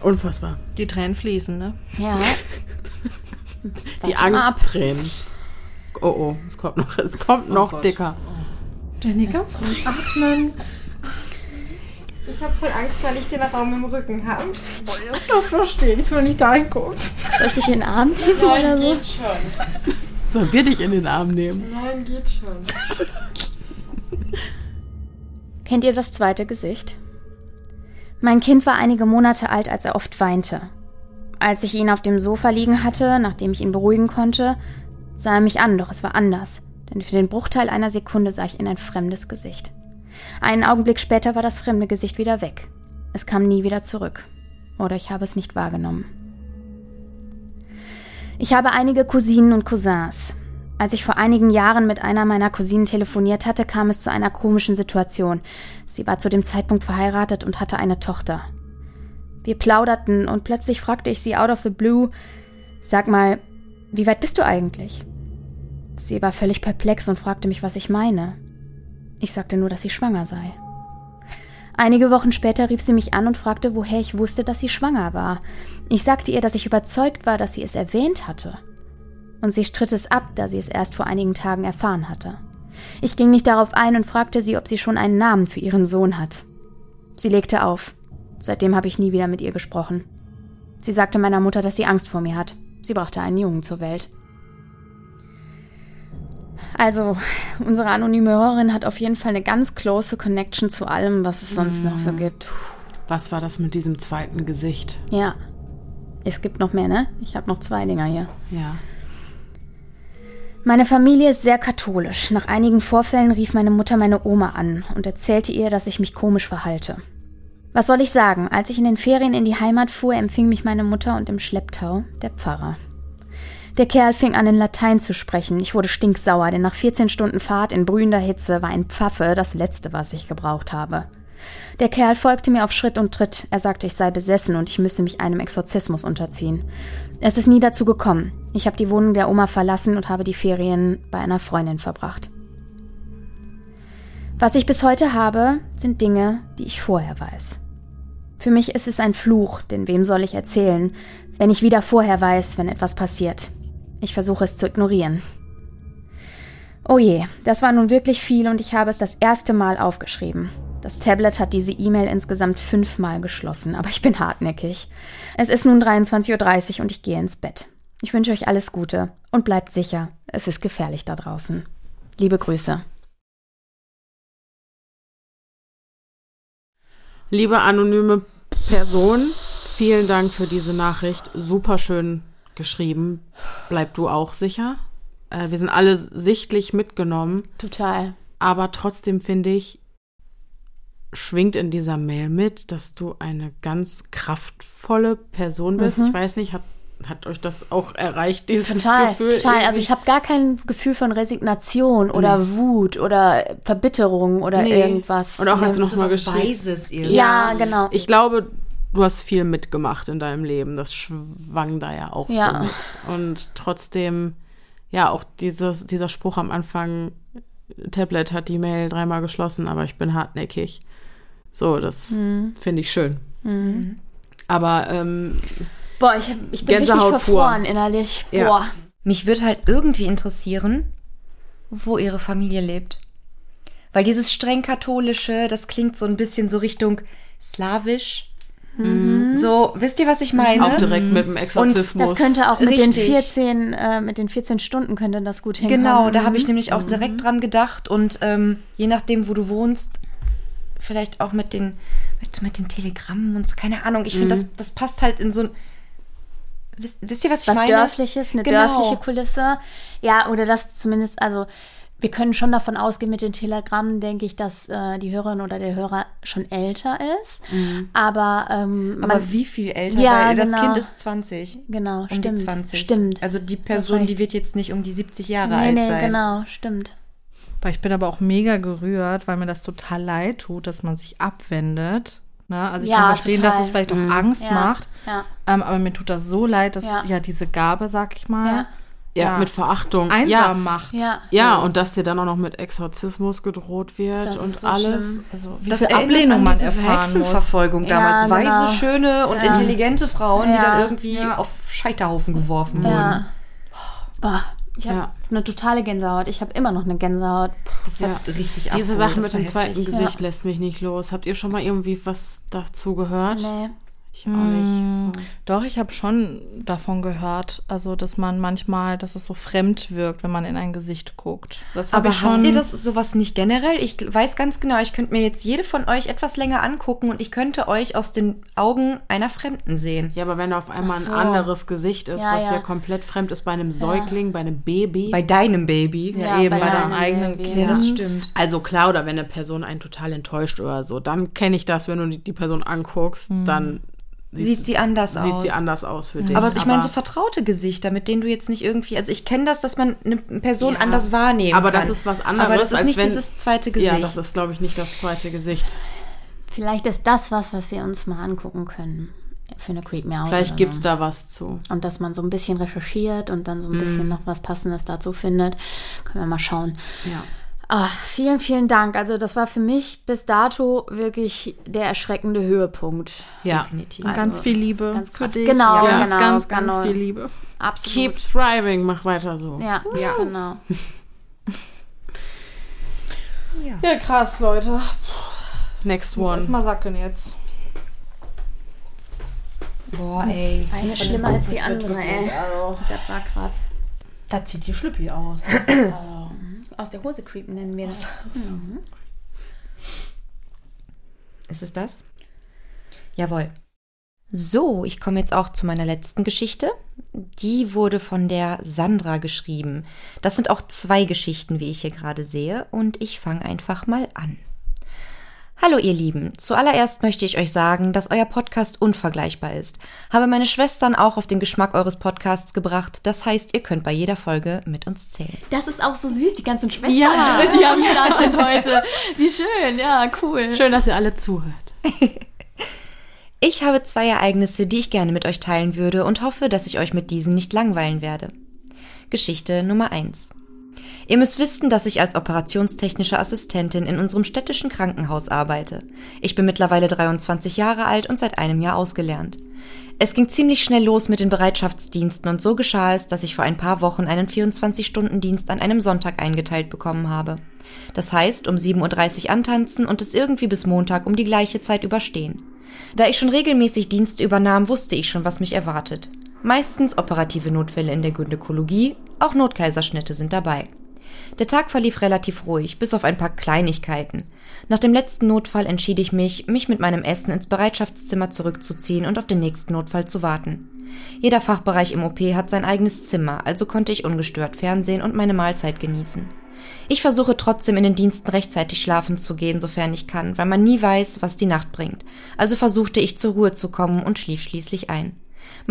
unfassbar. Die Tränen fließen, ne? Ja. Die ab. Angsttränen. Oh oh, es kommt noch, es kommt noch Gott. dicker. Jenny, ganz ruhig atmen. Ich habe voll Angst, weil ich den Raum im Rücken habe. Das kann ich verstehen. Ich will nicht da hingucken. Soll ich dich in den Arm nehmen oder so? geht schon. Sollen wir dich in den Arm nehmen? Nein, geht schon. Kennt ihr das zweite Gesicht? Mein Kind war einige Monate alt, als er oft weinte. Als ich ihn auf dem Sofa liegen hatte, nachdem ich ihn beruhigen konnte, sah er mich an, doch es war anders, denn für den Bruchteil einer Sekunde sah ich in ein fremdes Gesicht. Einen Augenblick später war das fremde Gesicht wieder weg. Es kam nie wieder zurück. Oder ich habe es nicht wahrgenommen. Ich habe einige Cousinen und Cousins. Als ich vor einigen Jahren mit einer meiner Cousinen telefoniert hatte, kam es zu einer komischen Situation. Sie war zu dem Zeitpunkt verheiratet und hatte eine Tochter. Wir plauderten und plötzlich fragte ich sie out of the blue, sag mal, wie weit bist du eigentlich? Sie war völlig perplex und fragte mich, was ich meine. Ich sagte nur, dass sie schwanger sei. Einige Wochen später rief sie mich an und fragte, woher ich wusste, dass sie schwanger war. Ich sagte ihr, dass ich überzeugt war, dass sie es erwähnt hatte. Und sie stritt es ab, da sie es erst vor einigen Tagen erfahren hatte. Ich ging nicht darauf ein und fragte sie, ob sie schon einen Namen für ihren Sohn hat. Sie legte auf. Seitdem habe ich nie wieder mit ihr gesprochen. Sie sagte meiner Mutter, dass sie Angst vor mir hat. Sie brachte einen Jungen zur Welt. Also, unsere anonyme Hörerin hat auf jeden Fall eine ganz close Connection zu allem, was es sonst noch so gibt. Was war das mit diesem zweiten Gesicht? Ja. Es gibt noch mehr, ne? Ich habe noch zwei Dinger hier. Ja. Meine Familie ist sehr katholisch. Nach einigen Vorfällen rief meine Mutter meine Oma an und erzählte ihr, dass ich mich komisch verhalte. Was soll ich sagen? Als ich in den Ferien in die Heimat fuhr, empfing mich meine Mutter und im Schlepptau der Pfarrer. Der Kerl fing an, in Latein zu sprechen. Ich wurde stinksauer, denn nach 14 Stunden Fahrt in brühender Hitze war ein Pfaffe das Letzte, was ich gebraucht habe. Der Kerl folgte mir auf Schritt und Tritt. Er sagte, ich sei besessen und ich müsse mich einem Exorzismus unterziehen. Es ist nie dazu gekommen. Ich habe die Wohnung der Oma verlassen und habe die Ferien bei einer Freundin verbracht. Was ich bis heute habe, sind Dinge, die ich vorher weiß. Für mich ist es ein Fluch, denn wem soll ich erzählen, wenn ich wieder vorher weiß, wenn etwas passiert. Ich versuche es zu ignorieren. Oh je, das war nun wirklich viel und ich habe es das erste Mal aufgeschrieben. Das Tablet hat diese E-Mail insgesamt fünfmal geschlossen, aber ich bin hartnäckig. Es ist nun 23.30 Uhr und ich gehe ins Bett. Ich wünsche euch alles Gute und bleibt sicher, es ist gefährlich da draußen. Liebe Grüße. Liebe anonyme Person, vielen Dank für diese Nachricht. Super schön geschrieben. Bleib du auch sicher. Äh, wir sind alle sichtlich mitgenommen, Total. aber trotzdem finde ich, schwingt in dieser Mail mit, dass du eine ganz kraftvolle Person bist. Ich weiß nicht, hat, hat euch das auch erreicht, dieses Total, Gefühl? total. Also irgendwie? ich habe gar kein Gefühl von Resignation oder Wut oder Verbitterung oder Nee. irgendwas. Und auch als du noch mal was geschrieben Weises irgendwie. ja, genau. Ich glaube, du hast viel mitgemacht in deinem Leben. Das schwang da ja auch Ja. so mit. Und trotzdem, ja, auch dieses, dieser Spruch am Anfang, Tablet hat die Mail dreimal geschlossen, aber ich bin hartnäckig. So, das Mhm. finde ich schön. Aber ähm, Boah, ich, hab, ich bin richtig Gänsehaut pur. verfroren innerlich. Ja. Boah. Mich würde halt irgendwie interessieren, wo ihre Familie lebt. Weil dieses streng katholische, das klingt so ein bisschen so Richtung slawisch. So, wisst ihr, was ich meine? auch direkt mit dem Exorzismus. Das könnte auch mit den, Richtig. 14, äh, mit den 14 Stunden könnte das gut hinkommen. Genau, da habe ich nämlich auch direkt dran gedacht und ähm, je nachdem, wo du wohnst, vielleicht auch mit den, mit, mit den Telegrammen und so, keine Ahnung. Ich finde, das, das passt halt in so ein. Wisst, wisst ihr, was ich was meine? Dörfliches, eine Genau. dörfliche Kulisse. Ja, oder das zumindest, also wir können schon davon ausgehen, mit den Telegrammen denke ich, dass äh, die Hörerin oder der Hörer schon älter ist. Aber, ähm, Aber man, wie viel älter? Ja, das genau. Kind ist 20. genau, Um stimmt. die 20. Stimmt. Also die Person, die wird jetzt nicht um die 70 Jahre nee, alt nee, sein. genau, stimmt. Ich bin aber auch mega gerührt, weil mir das total leid tut, dass man sich abwendet. Ne? Also ich Ja, kann verstehen, total. dass es vielleicht auch Angst Ja, macht. ja. Ähm, aber mir tut das so leid, dass Ja. ja, diese Gabe, sag ich mal, Ja. ja, ja. mit Verachtung. einsam ja, macht. Ja. ja, und dass dir dann auch noch mit Exorzismus gedroht wird Das und ist so alles. Also wie Das viel Ablehnung an man erfahren muss. Hexenverfolgung damals. Ja, genau. Weise, schöne und Ja. intelligente Frauen, die dann irgendwie Ja. auf Scheiterhaufen geworfen wurden. Ja. Ich habe Ja. eine totale Gänsehaut. Ich habe immer noch eine Gänsehaut. Das hat richtig Diese Sache mit dem zweiten heftig. Gesicht lässt mich nicht los. Habt ihr schon mal irgendwie was dazu gehört? Nee. Ich auch nicht. So. Doch, ich habe schon davon gehört, also dass man manchmal, dass es so fremd wirkt, wenn man in ein Gesicht guckt. Das Aber ich schon. habt ihr das sowas nicht generell? Ich weiß ganz genau, ich könnte mir jetzt jede von euch etwas länger angucken und ich könnte euch aus den Augen einer Fremden sehen. Ja, aber wenn auf einmal so. ein anderes Gesicht ist, Ja, was ja. dir komplett fremd ist bei einem Säugling, bei einem Baby. Bei deinem Baby. ja, eben bei, deinem deinem eigenen Baby, Kind. ja. das stimmt. also klar, oder wenn eine Person einen total enttäuscht oder so, dann kenne ich das, wenn du die, die Person anguckst, dann siehst Sieht sie anders sieht aus. sie anders aus für dich. Aber ich meine so vertraute Gesichter, mit denen du jetzt nicht irgendwie, also ich kenne das, dass man eine Person Ja. anders wahrnehmen Aber kann. das ist was anderes, Aber das ist als nicht wenn- dieses zweite Gesicht. ja, das ist, glaube ich, nicht das zweite Gesicht. Vielleicht ist das was, was wir uns mal angucken können. Für eine Creep Me Out. Vielleicht gibt es da was zu. Und dass man so ein bisschen recherchiert und dann so ein bisschen noch was Passendes dazu findet. Können wir mal schauen. Ja. Ah, vielen, vielen Dank. Also das war für mich bis dato wirklich der erschreckende Höhepunkt. Ja. definitiv. Und ganz viel Liebe ganz für dich. Genau, ja, genau, ganz, genau. ganz viel Liebe. Absolut. Keep thriving, mach weiter so. ja, genau. Ja, krass, Leute. Next Muss one. erst mal sacken jetzt. Boah, ey. Eine schlimmer als die andere, ey. Also, Das war krass. da zieht die Schlüppi aus. aus der Hose creepen nennen wir das. Mhm. Ist es das? Jawohl. So, ich komme jetzt auch zu meiner letzten Geschichte. Die wurde von der Sandra geschrieben. Das sind auch zwei Geschichten, wie ich hier gerade sehe, und ich fange einfach mal an. Hallo ihr Lieben, zuallererst möchte ich euch sagen, dass euer Podcast unvergleichbar ist. Habe meine Schwestern auch auf den Geschmack eures Podcasts gebracht. Das heißt, ihr könnt bei jeder Folge mit uns zählen. Das ist auch so süß, die ganzen Schwestern, Ja. die am Start sind heute. Wie schön, ja, cool. Schön, dass ihr alle zuhört. Ich habe zwei Ereignisse, die ich gerne mit euch teilen würde und hoffe, dass ich euch mit diesen nicht langweilen werde. Geschichte Nummer 1. Ihr müsst wissen, dass ich als operationstechnische Assistentin in unserem städtischen Krankenhaus arbeite. Ich bin mittlerweile 23 Jahre alt und seit einem Jahr ausgelernt. Es ging ziemlich schnell los mit den Bereitschaftsdiensten und so geschah es, dass ich vor ein paar Wochen einen 24-Stunden-Dienst an einem Sonntag eingeteilt bekommen habe. Das heißt, um 7.30 Uhr antanzen und es irgendwie bis Montag um die gleiche Zeit überstehen. Da ich schon regelmäßig Dienste übernahm, wusste ich schon, was mich erwartet. Meistens operative Notfälle in der Gynäkologie, auch Notkaiserschnitte sind dabei. Der Tag verlief relativ ruhig, bis auf ein paar Kleinigkeiten. Nach dem letzten Notfall entschied ich mich, mich mit meinem Essen ins Bereitschaftszimmer zurückzuziehen und auf den nächsten Notfall zu warten. Jeder Fachbereich im OP hat sein eigenes Zimmer, also konnte ich ungestört Fernsehen und meine Mahlzeit genießen. Ich versuche trotzdem in den Diensten rechtzeitig schlafen zu gehen, sofern ich kann, weil man nie weiß, was die Nacht bringt. Also versuchte ich zur Ruhe zu kommen und schlief schließlich ein.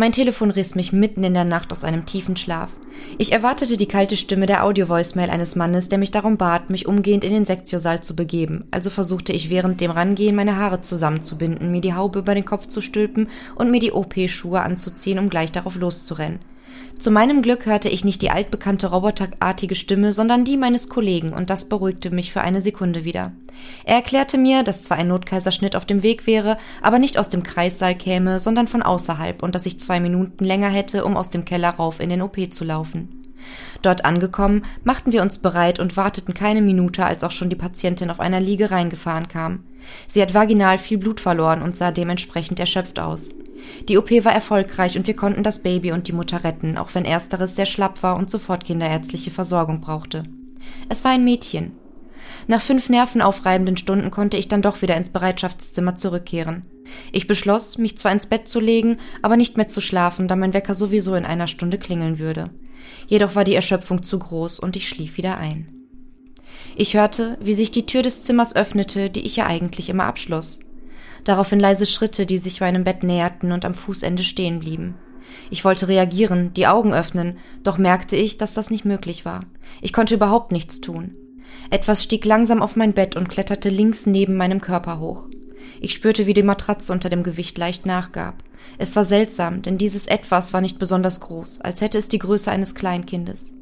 Mein Telefon riss mich mitten in der Nacht aus einem tiefen Schlaf. Ich erwartete die kalte Stimme der Audio-Voicemail eines Mannes, der mich darum bat, mich umgehend in den Sektiosaal zu begeben. Also versuchte ich während dem Rangehen meine Haare zusammenzubinden, mir die Haube über den Kopf zu stülpen und mir die OP-Schuhe anzuziehen, um gleich darauf loszurennen. Zu meinem Glück hörte ich nicht die altbekannte roboterartige Stimme, sondern die meines Kollegen, und das beruhigte mich für eine Sekunde wieder. Er erklärte mir, dass zwar ein Notkaiserschnitt auf dem Weg wäre, aber nicht aus dem Kreissaal käme, sondern von außerhalb und dass ich zwei Minuten länger hätte, um aus dem Keller rauf in den OP zu laufen. Dort angekommen, machten wir uns bereit und warteten keine Minute, als auch schon die Patientin auf einer Liege reingefahren kam. Sie hat vaginal viel Blut verloren und sah dementsprechend erschöpft aus. Die OP war erfolgreich und wir konnten das Baby und die Mutter retten, auch wenn ersteres sehr schlapp war und sofort kinderärztliche Versorgung brauchte. Es war ein Mädchen. Nach fünf nervenaufreibenden Stunden konnte ich dann doch wieder ins Bereitschaftszimmer zurückkehren. Ich beschloss, mich zwar ins Bett zu legen, aber nicht mehr zu schlafen, da mein Wecker sowieso in einer Stunde klingeln würde. Jedoch war die Erschöpfung zu groß und ich schlief wieder ein. Ich hörte, wie sich die Tür des Zimmers öffnete, die ich ja eigentlich immer abschloss. Daraufhin leise Schritte, die sich meinem Bett näherten und am Fußende stehen blieben. Ich wollte reagieren, die Augen öffnen, doch merkte ich, dass das nicht möglich war. Ich konnte überhaupt nichts tun. Etwas stieg langsam auf mein Bett und kletterte links neben meinem Körper hoch. Ich spürte, wie die Matratze unter dem Gewicht leicht nachgab. Es war seltsam, denn dieses Etwas war nicht besonders groß, als hätte es die Größe eines Kleinkindes.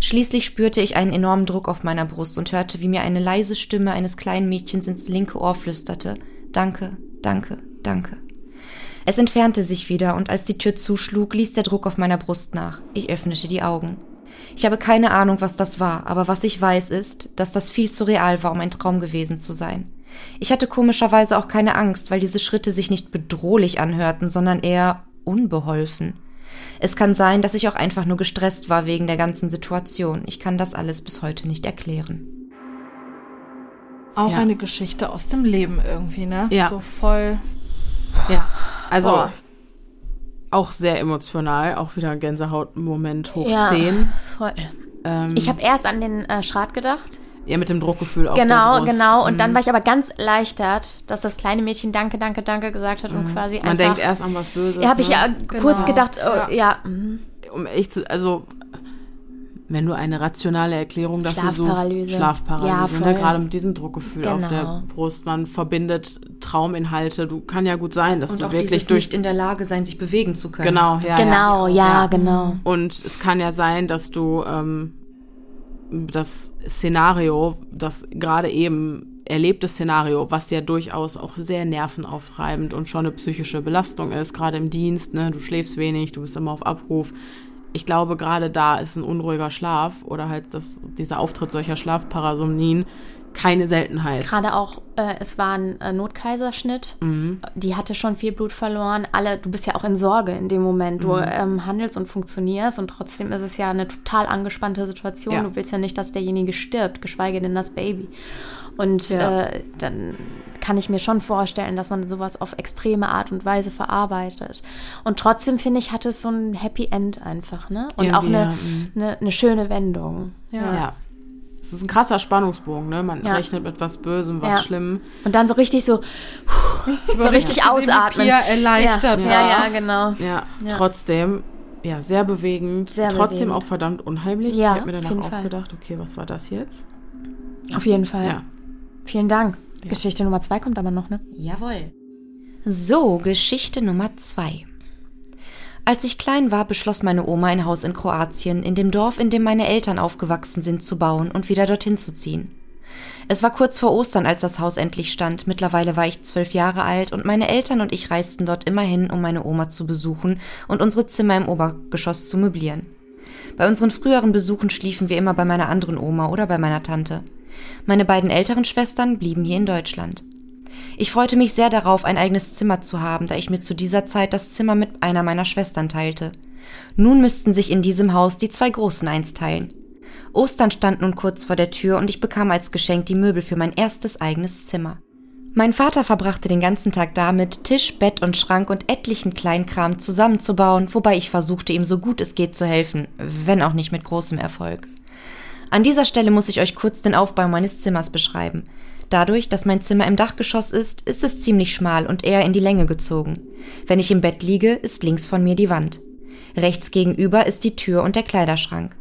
Schließlich spürte ich einen enormen Druck auf meiner Brust und hörte, wie mir eine leise Stimme eines kleinen Mädchens ins linke Ohr flüsterte Danke, danke, danke. Es entfernte sich wieder, und als die Tür zuschlug, ließ der Druck auf meiner Brust nach. Ich öffnete die Augen. Ich habe keine Ahnung, was das war, aber was ich weiß ist, dass das viel zu real war, um ein Traum gewesen zu sein. Ich hatte komischerweise auch keine Angst, weil diese Schritte sich nicht bedrohlich anhörten, sondern eher unbeholfen. Es kann sein, dass ich auch einfach nur gestresst war wegen der ganzen Situation. Ich kann das alles bis heute nicht erklären. Auch Ja. eine Geschichte aus dem Leben irgendwie, ne? Ja. So voll. Ja, also Boah. auch sehr emotional, auch wieder ein Gänsehaut-Moment hoch Ja. 10. Voll. Ähm, Ich habe erst an den äh, Schrat gedacht. Ja mit dem Druckgefühl auf Genau, der Brust. genau. Und dann Mhm. war ich aber ganz erleichtert, dass das kleine Mädchen Danke, Danke, Danke gesagt hat und quasi einfach. Man denkt erst an was Böses. Ja, habe ich ne? ja kurz Genau. gedacht, oh, Ja. ja. mhm. um echt zu, also wenn du eine rationale Erklärung dafür Schlafparalyse. suchst, Schlafparalyse, Ja, ne? voll. gerade mit diesem Druckgefühl auf Genau. der Brust, man verbindet Trauminhalte, du kann ja gut sein, dass Und du auch wirklich durch nicht in der Lage sein, sich bewegen zu können. genau, ja, Genau, ja. ja, genau. Und es kann ja sein, dass du ähm, das Szenario, das gerade eben erlebte Szenario, was ja durchaus auch sehr nervenaufreibend und schon eine psychische Belastung ist, gerade im Dienst, ne, du schläfst wenig, du bist immer auf Abruf. Ich glaube, gerade da ist ein unruhiger Schlaf oder halt das, dieser Auftritt solcher Schlafparasomnien keine Seltenheit. Gerade auch, äh, es war ein äh, Notkaiserschnitt. Mhm. Die hatte schon viel Blut verloren. Alle, du bist ja auch in Sorge in dem Moment. Du Mhm. ähm, handelst und funktionierst und trotzdem ist es ja eine total angespannte Situation. Ja. Du willst ja nicht, dass derjenige stirbt, geschweige denn das Baby. Und Ja. äh, dann kann ich mir schon vorstellen, dass man sowas auf extreme Art und Weise verarbeitet. Und trotzdem finde ich, hat es so ein Happy End einfach, ne? Und auch Irgendwie, eine, ja, mhm. eine, eine schöne Wendung. Ja. Es ist ein krasser Spannungsbogen, ne? Man Ja. rechnet mit was Bösem, was Ja. Schlimmem. Und dann so richtig so, so richtig ausatmen. Pia erleichtert ja, ja, ja, genau. Ja, Ja. trotzdem, ja, sehr bewegend. Sehr trotzdem bewegend. auch verdammt unheimlich. Ja, ich habe mir danach auch Fall. gedacht, okay, was war das jetzt? Auf jeden Fall. Ja. Vielen Dank. Geschichte Nummer zwei kommt aber noch, ne? Jawohl. So, Geschichte Nummer zwei. Als ich klein war, beschloss meine Oma ein Haus in Kroatien, in dem Dorf, in dem meine Eltern aufgewachsen sind, zu bauen und wieder dorthin zu ziehen. Es war kurz vor Ostern, als das Haus endlich stand. Mittlerweile war ich zwölf Jahre alt und meine Eltern und ich reisten dort immer hin, um meine Oma zu besuchen und unsere Zimmer im Obergeschoss zu möblieren. Bei unseren früheren Besuchen schliefen wir immer bei meiner anderen Oma oder bei meiner Tante. Meine beiden älteren Schwestern blieben hier in Deutschland. Ich freute mich sehr darauf, ein eigenes Zimmer zu haben, da ich mir zu dieser Zeit das Zimmer mit einer meiner Schwestern teilte. Nun müssten sich in diesem Haus die zwei Großen eins teilen. Ostern stand nun kurz vor der Tür und ich bekam als Geschenk die Möbel für mein erstes eigenes Zimmer. Mein Vater verbrachte den ganzen Tag damit, Tisch, Bett und Schrank und etlichen Kleinkram zusammenzubauen, wobei ich versuchte, ihm so gut es geht zu helfen, wenn auch nicht mit großem Erfolg. An dieser Stelle muss ich euch kurz den Aufbau meines Zimmers beschreiben. Dadurch, dass mein Zimmer im Dachgeschoss ist, ist es ziemlich schmal und eher in die Länge gezogen. Wenn ich im Bett liege, ist links von mir die Wand. Rechts gegenüber ist die Tür und der Kleiderschrank.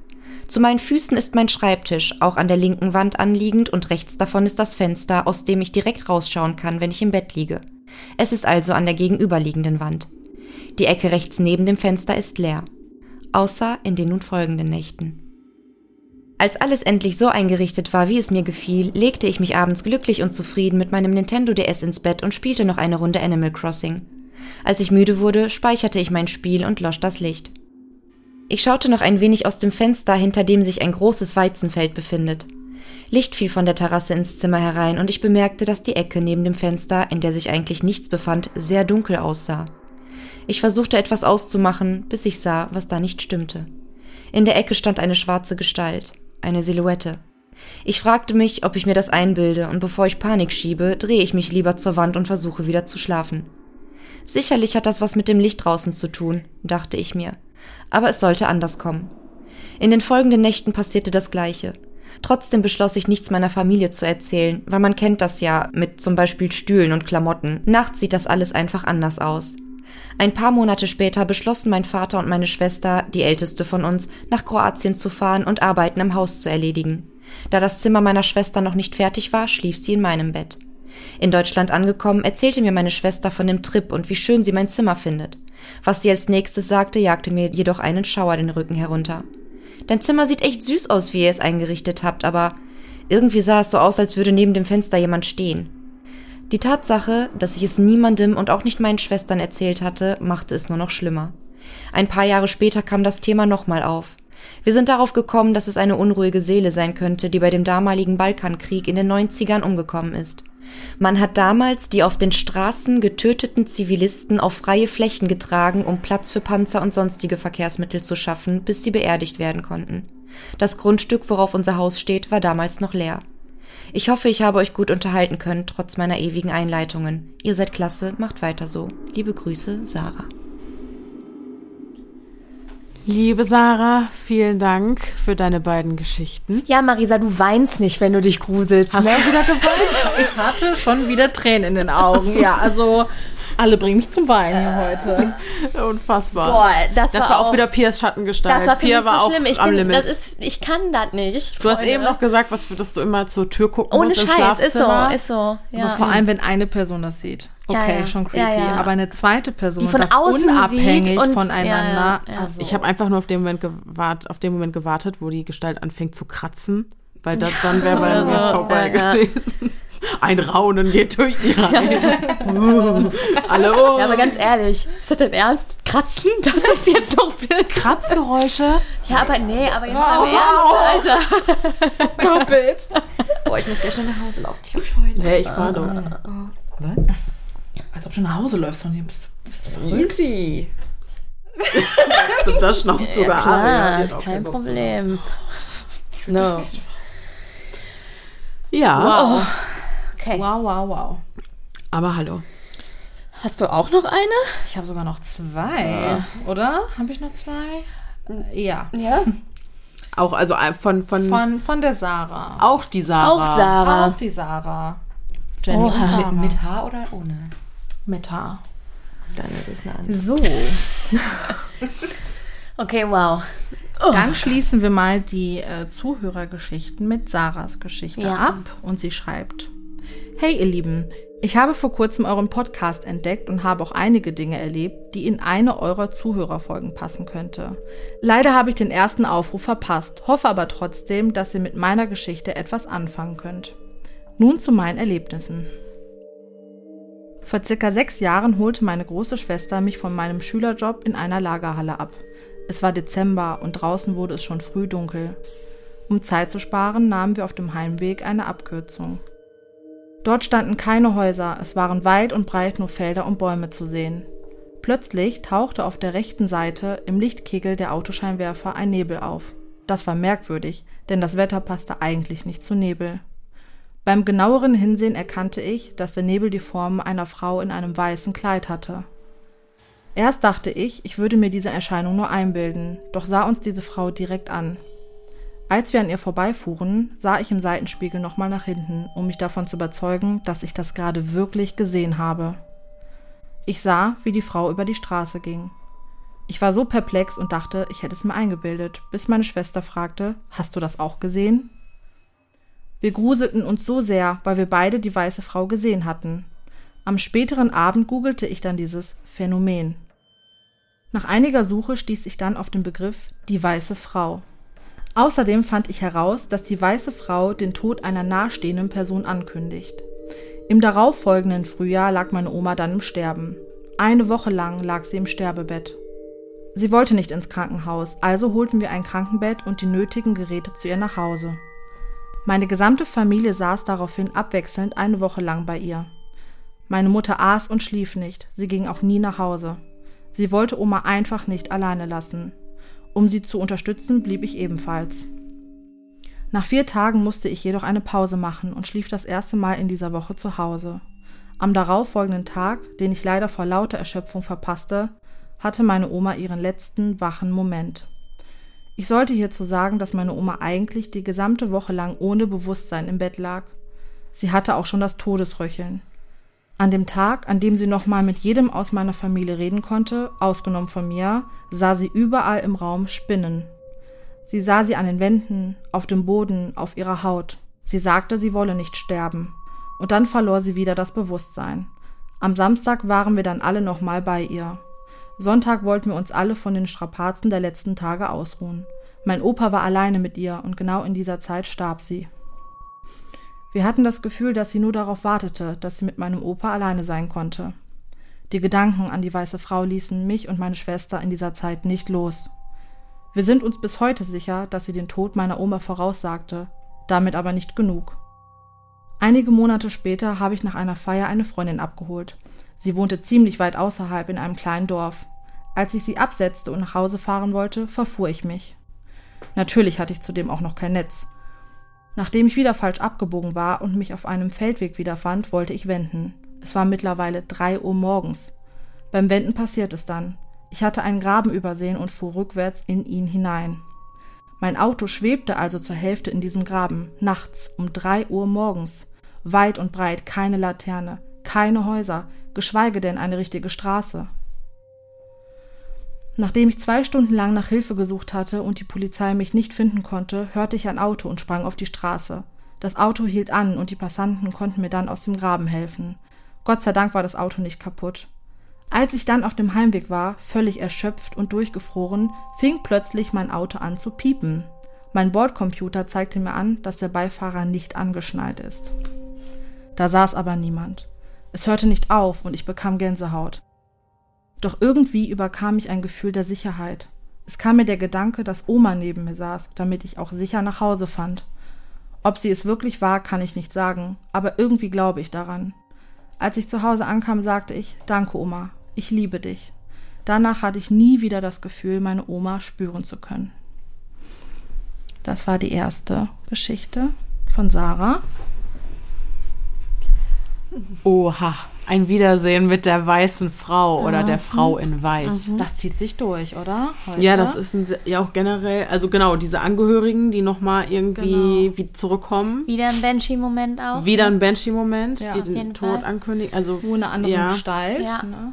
Zu meinen Füßen ist mein Schreibtisch, auch an der linken Wand anliegend, und rechts davon ist das Fenster, aus dem ich direkt rausschauen kann, wenn ich im Bett liege. Es ist also an der gegenüberliegenden Wand. Die Ecke rechts neben dem Fenster ist leer. Außer in den nun folgenden Nächten. Als alles endlich so eingerichtet war, wie es mir gefiel, legte ich mich abends glücklich und zufrieden mit meinem Nintendo DS ins Bett und spielte noch eine Runde Animal Crossing. Als ich müde wurde, speicherte ich mein Spiel und losch das Licht. Ich schaute noch ein wenig aus dem Fenster, hinter dem sich ein großes Weizenfeld befindet. Licht fiel von der Terrasse ins Zimmer herein und ich bemerkte, dass die Ecke neben dem Fenster, in der sich eigentlich nichts befand, sehr dunkel aussah. Ich versuchte etwas auszumachen, bis ich sah, was da nicht stimmte. In der Ecke stand eine schwarze Gestalt, eine Silhouette. Ich fragte mich, ob ich mir das einbilde, und bevor ich Panik schiebe, drehe ich mich lieber zur Wand und versuche wieder zu schlafen. Sicherlich hat das was mit dem Licht draußen zu tun, dachte ich mir. Aber es sollte anders kommen. In den folgenden Nächten passierte das Gleiche. Trotzdem beschloss ich nichts meiner Familie zu erzählen, weil man kennt das ja mit zum Beispiel Stühlen und Klamotten. Nachts sieht das alles einfach anders aus. Ein paar Monate später beschlossen mein Vater und meine Schwester, die älteste von uns, nach Kroatien zu fahren und Arbeiten im Haus zu erledigen. Da das Zimmer meiner Schwester noch nicht fertig war, schlief sie in meinem Bett. In Deutschland angekommen, erzählte mir meine Schwester von dem Trip und wie schön sie mein Zimmer findet. Was sie als nächstes sagte, jagte mir jedoch einen Schauer den Rücken herunter. Dein Zimmer sieht echt süß aus, wie ihr es eingerichtet habt, aber irgendwie sah es so aus, als würde neben dem Fenster jemand stehen. Die Tatsache, dass ich es niemandem und auch nicht meinen Schwestern erzählt hatte, machte es nur noch schlimmer. Ein paar Jahre später kam das Thema nochmal auf. Wir sind darauf gekommen, dass es eine unruhige Seele sein könnte, die bei dem damaligen Balkankrieg in den 90ern umgekommen ist. Man hat damals die auf den Straßen getöteten Zivilisten auf freie Flächen getragen, um Platz für Panzer und sonstige Verkehrsmittel zu schaffen, bis sie beerdigt werden konnten. Das Grundstück, worauf unser Haus steht, war damals noch leer. Ich hoffe, ich habe euch gut unterhalten können, trotz meiner ewigen Einleitungen. Ihr seid klasse, macht weiter so. Liebe Grüße, Sarah. Liebe Sarah, vielen Dank für deine beiden Geschichten. Ja, Marisa, du weinst nicht, wenn du dich gruselst. Hast ne? du wieder geweint? Ich hatte schon wieder Tränen in den Augen. Ja, also alle bringen mich zum Weinen hier heute. Unfassbar. Boah, das, das war auch wieder Pias Schattengestalt. Das war für Pia mich so war auch schlimm. Ich, am bin, Limit. das ist, ich kann das nicht. du hast Freunde. eben noch gesagt, was für, dass du immer zur Tür gucken Ohne musst im Scheiß, ist so, Schlafzimmer. ist so. Ja. Aber vor allem, wenn eine Person das sieht. Ja, Okay, ja. schon creepy. Ja, ja. Aber eine zweite Person Die von das außen unabhängig sieht und- voneinander. ja, ja, ja. Also, Ich habe einfach nur auf den Moment gewart, auf den Moment gewartet, wo die Gestalt anfängt zu kratzen, weil da, dann wäre bei mir vorbei ja, ja. gewesen. Ein Raunen geht durch die Reise. Alle oh. Ja, aber ganz ehrlich, ist das denn ernst? Kratzen? Das ist jetzt noch Bild. Kratzgeräusche. Ja, aber nee, aber jetzt mal im Ernst, Alter. Stop it. Boah, ich muss gleich schnell nach Hause laufen. Ich hab Schweine. Nee, ich fahr doch. Was? Als ob du nach Hause läufst von hier. Bist, bist du verrückt? Easy. Das schnauft sogar Aria. Klar, hat auch kein. Problem. No. Ja, Okay. Wow, wow, wow. aber hallo. Hast du auch noch eine? Ich habe sogar noch zwei. Oder? Habe ich noch zwei? Ja. Ja. Auch, also äh, von, von, Von, von der Sarah. auch die Sarah. Auch Sarah. Auch die Sarah. Jenny Oha. Sarah. Mit, mit Haar oder ohne? Mit Haar. Dann ist es eine andere. So, Okay, wow. Dann schließen wir mal die äh, Zuhörergeschichten mit Sarahs Geschichte Ja. ab und sie schreibt: Hey ihr Lieben, ich habe vor kurzem euren Podcast entdeckt und habe auch einige Dinge erlebt, die in eine eurer Zuhörerfolgen passen könnte. Leider habe ich den ersten Aufruf verpasst, hoffe aber trotzdem, dass ihr mit meiner Geschichte etwas anfangen könnt. Nun zu meinen Erlebnissen. Vor circa sechs Jahren holte meine große Schwester mich von meinem Schülerjob in einer Lagerhalle ab. Es war Dezember und draußen wurde es schon früh dunkel. Um Zeit zu sparen, nahmen wir auf dem Heimweg eine Abkürzung. Dort standen keine Häuser, es waren weit und breit nur Felder und Bäume zu sehen. Plötzlich tauchte auf der rechten Seite im Lichtkegel der Autoscheinwerfer ein Nebel auf. Das war merkwürdig, denn das Wetter passte eigentlich nicht zu Nebel. Beim genaueren Hinsehen erkannte ich, dass der Nebel die Form einer Frau in einem weißen Kleid hatte. Erst dachte ich, ich würde mir diese Erscheinung nur einbilden, doch sah uns diese Frau direkt an. Als wir an ihr vorbeifuhren, sah ich im Seitenspiegel nochmal nach hinten, um mich davon zu überzeugen, dass ich das gerade wirklich gesehen habe. Ich sah, wie die Frau über die Straße ging. Ich war so perplex und dachte, ich hätte es mir eingebildet, bis meine Schwester fragte, hast du das auch gesehen? Wir gruselten uns so sehr, weil wir beide die weiße Frau gesehen hatten. Am späteren Abend googelte ich dann dieses Phänomen. Nach einiger Suche stieß ich dann auf den Begriff die weiße Frau. Außerdem fand ich heraus, dass die weiße Frau den Tod einer nahestehenden Person ankündigt. Im darauffolgenden Frühjahr lag meine Oma dann im Sterben. Eine Woche lang lag sie im Sterbebett. Sie wollte nicht ins Krankenhaus, also holten wir ein Krankenbett und die nötigen Geräte zu ihr nach Hause. Meine gesamte Familie saß daraufhin abwechselnd eine Woche lang bei ihr. Meine Mutter aß und schlief nicht, sie ging auch nie nach Hause. Sie wollte Oma einfach nicht alleine lassen. Um sie zu unterstützen, blieb ich ebenfalls. Nach vier Tagen musste ich jedoch eine Pause machen und schlief das erste Mal in dieser Woche zu Hause. Am darauffolgenden Tag, den ich leider vor lauter Erschöpfung verpasste, hatte meine Oma ihren letzten wachen Moment. Ich sollte hierzu sagen, dass meine Oma eigentlich die gesamte Woche lang ohne Bewusstsein im Bett lag. Sie hatte auch schon das Todesröcheln. An dem Tag, an dem sie nochmal mit jedem aus meiner Familie reden konnte, ausgenommen von mir, sah sie überall im Raum Spinnen. Sie sah sie an den Wänden, auf dem Boden, auf ihrer Haut. Sie sagte, sie wolle nicht sterben. Und dann verlor sie wieder das Bewusstsein. Am Samstag waren wir dann alle nochmal bei ihr. Sonntag wollten wir uns alle von den Strapazen der letzten Tage ausruhen. Mein Opa war alleine mit ihr und genau in dieser Zeit starb sie. Wir hatten das Gefühl, dass sie nur darauf wartete, dass sie mit meinem Opa alleine sein konnte. Die Gedanken an die weiße Frau ließen mich und meine Schwester in dieser Zeit nicht los. Wir sind uns bis heute sicher, dass sie den Tod meiner Oma voraussagte, damit aber nicht genug. Einige Monate später habe ich nach einer Feier eine Freundin abgeholt. Sie wohnte ziemlich weit außerhalb in einem kleinen Dorf. Als ich sie absetzte und nach Hause fahren wollte, verfuhr ich mich. Natürlich hatte ich zudem auch noch kein Netz. Nachdem ich wieder falsch abgebogen war und mich auf einem Feldweg wiederfand, wollte ich wenden. Es war mittlerweile drei Uhr morgens. Beim Wenden passiert es dann. Ich hatte einen Graben übersehen und fuhr rückwärts in ihn hinein. Mein Auto schwebte also zur Hälfte in diesem Graben, nachts um drei Uhr morgens. Weit und breit keine Laterne, keine Häuser, geschweige denn eine richtige Straße. Nachdem ich zwei Stunden lang nach Hilfe gesucht hatte und die Polizei mich nicht finden konnte, hörte ich ein Auto und sprang auf die Straße. Das Auto hielt an und die Passanten konnten mir dann aus dem Graben helfen. Gott sei Dank war das Auto nicht kaputt. Als ich dann auf dem Heimweg war, völlig erschöpft und durchgefroren, fing plötzlich mein Auto an zu piepen. Mein Bordcomputer zeigte mir an, dass der Beifahrer nicht angeschnallt ist. Da saß aber niemand. Es hörte nicht auf und ich bekam Gänsehaut. Doch irgendwie überkam mich ein Gefühl der Sicherheit. Es kam mir der Gedanke, dass Oma neben mir saß, damit ich auch sicher nach Hause fand. Ob sie es wirklich war, kann ich nicht sagen, aber irgendwie glaube ich daran. Als ich zu Hause ankam, sagte ich, danke Oma, ich liebe dich. Danach hatte ich nie wieder das Gefühl, meine Oma spüren zu können. Das war die erste Geschichte von Sarah. Oha, ein Wiedersehen mit der weißen Frau oder der Frau in Weiß. Das zieht sich durch, oder? Heute? Ja, das ist ein, ja auch generell, also genau, diese Angehörigen, die nochmal irgendwie Genau. wie zurückkommen. Wieder ein Banshee-Moment auch. Wieder ein Banshee-Moment, Ja, die den Tod Fall. ankündigen. Also Wo eine andere ja. Gestalt. Ja. Ne?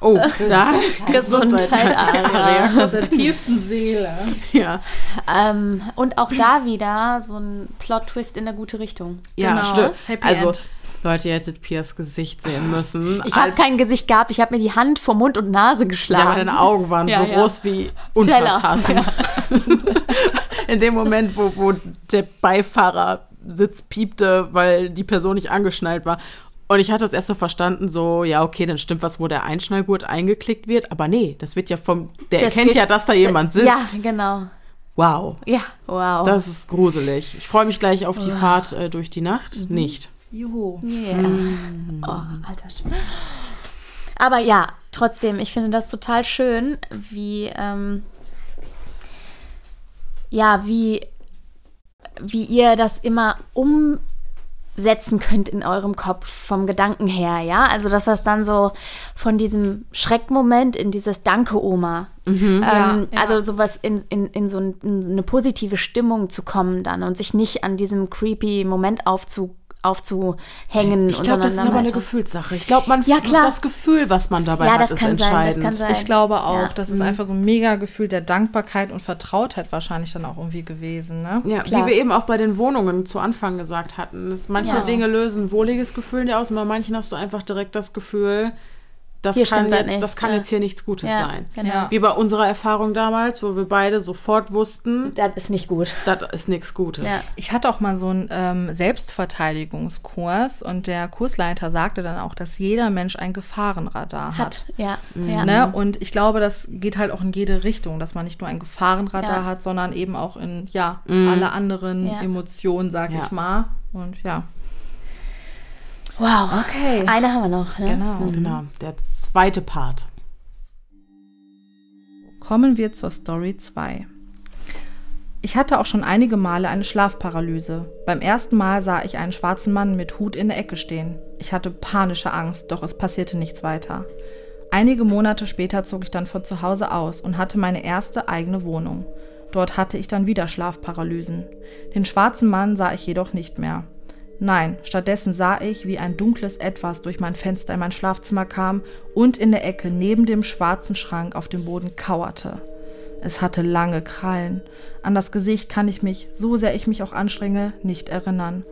Oh, da Gesundheit, Aria. Aus der tiefsten Seele. Ja, Ähm, und auch da wieder so ein Plot-Twist in eine gute Richtung. ja Genau. stimmt. Happy also End. Leute, ihr hättet Piers Gesicht sehen müssen. Ich habe kein Gesicht gehabt, ich habe mir die Hand vor Mund und Nase Ja, geschlagen. aber deine Augen waren Ja, so ja. groß wie. Untertassen. In dem Moment, wo, wo der Beifahrersitz piepte, weil die Person nicht angeschnallt war. Und ich hatte das erst so verstanden, so, ja, okay, dann stimmt was, wo der Einschnallgurt eingeklickt wird. Aber nee, das wird ja vom, der Das erkennt geht- ja, dass da jemand sitzt. Ja, genau. Wow, Ja, wow. das ist gruselig. Ich freue mich gleich auf die Fahrt äh, durch die Nacht. Nicht. Juhu. Yeah. Oh, alter Schwede. Aber ja, trotzdem, ich finde das total schön, wie, ähm, ja, wie, wie ihr das immer umsetzen könnt in eurem Kopf vom Gedanken her, ja? Also, dass das dann so von diesem Schreckmoment in dieses Danke, Oma. Ähm, Ja, ja. Also sowas in, in, in so ein, in eine positive Stimmung zu kommen dann und sich nicht an diesem creepy Moment aufzu, aufzuhängen. Ich und glaube, das ist aber eine Gefühlschaffsache. Ich glaube, man Ja, klar. das Gefühl, was man dabei Ja, hat, das ist kann sein, das entscheidend. kann sein. Ich glaube auch, Ja. das ist einfach so ein mega Gefühl der Dankbarkeit und Vertrautheit wahrscheinlich dann auch irgendwie gewesen. Ne? Ja, Klar. wie wir eben auch bei den Wohnungen zu Anfang gesagt hatten. Dass manche Ja. Dinge lösen ein wohliges Gefühl in dir aus und bei manchen hast du einfach direkt das Gefühl, das Hier kann, jetzt, nicht. das kann Ja. jetzt hier nichts Gutes Ja, sein. genau. Ja. Wie bei unserer Erfahrung damals, wo wir beide sofort wussten, Das ist nicht gut. das ist nichts Gutes. Ja. Ich hatte auch mal so einen ähm, Selbstverteidigungskurs und der Kursleiter sagte dann auch, dass jeder Mensch ein Gefahrenradar hat. Hat, ja. ja. Ne? Und ich glaube, das geht halt auch in jede Richtung, dass man nicht nur ein Gefahrenradar Ja. hat, sondern eben auch in ja, alle anderen Ja. Emotionen, sag Ja. ich mal. Und ja. Wow. Okay. Eine haben wir noch. Ne? Genau. Genau, der zweite Part. Kommen wir zur Story 2. Ich hatte auch schon einige Male eine Schlafparalyse. Beim ersten Mal sah ich einen schwarzen Mann mit Hut in der Ecke stehen. Ich hatte panische Angst, doch es passierte nichts weiter. Einige Monate später zog ich dann von zu Hause aus und hatte meine erste eigene Wohnung. Dort hatte ich dann wieder Schlafparalysen. Den schwarzen Mann sah ich jedoch nicht mehr. Nein, stattdessen sah ich, wie ein dunkles Etwas durch mein Fenster in mein Schlafzimmer kam und in der Ecke neben dem schwarzen Schrank auf dem Boden kauerte. Es hatte lange Krallen. An das Gesicht kann ich mich, so sehr ich mich auch anstrenge, nicht erinnern.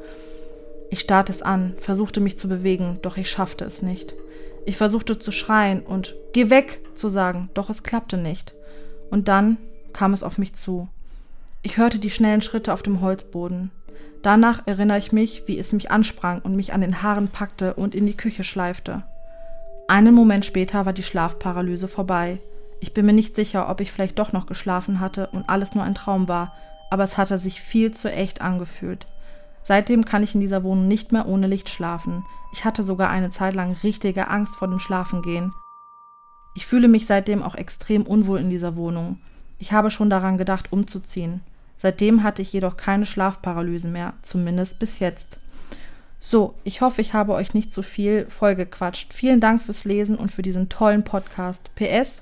Ich starrte es an, versuchte mich zu bewegen, doch ich schaffte es nicht. Ich versuchte zu schreien und Geh weg zu sagen, doch es klappte nicht. Und dann kam es auf mich zu. Ich hörte die schnellen Schritte auf dem Holzboden. Danach erinnere ich mich, wie es mich ansprang und mich an den Haaren packte und in die Küche schleifte. Einen Moment später war die Schlafparalyse vorbei. Ich bin mir nicht sicher, ob ich vielleicht doch noch geschlafen hatte und alles nur ein Traum war, aber es hatte sich viel zu echt angefühlt. Seitdem kann ich in dieser Wohnung nicht mehr ohne Licht schlafen. Ich hatte sogar eine Zeit lang richtige Angst vor dem Schlafengehen. Ich fühle mich seitdem auch extrem unwohl in dieser Wohnung. Ich habe schon daran gedacht, umzuziehen. Seitdem hatte ich jedoch keine Schlafparalyse mehr, zumindest bis jetzt. So, ich hoffe, ich habe euch nicht zu viel vollgequatscht. Vielen Dank fürs Lesen und für diesen tollen Podcast. PS,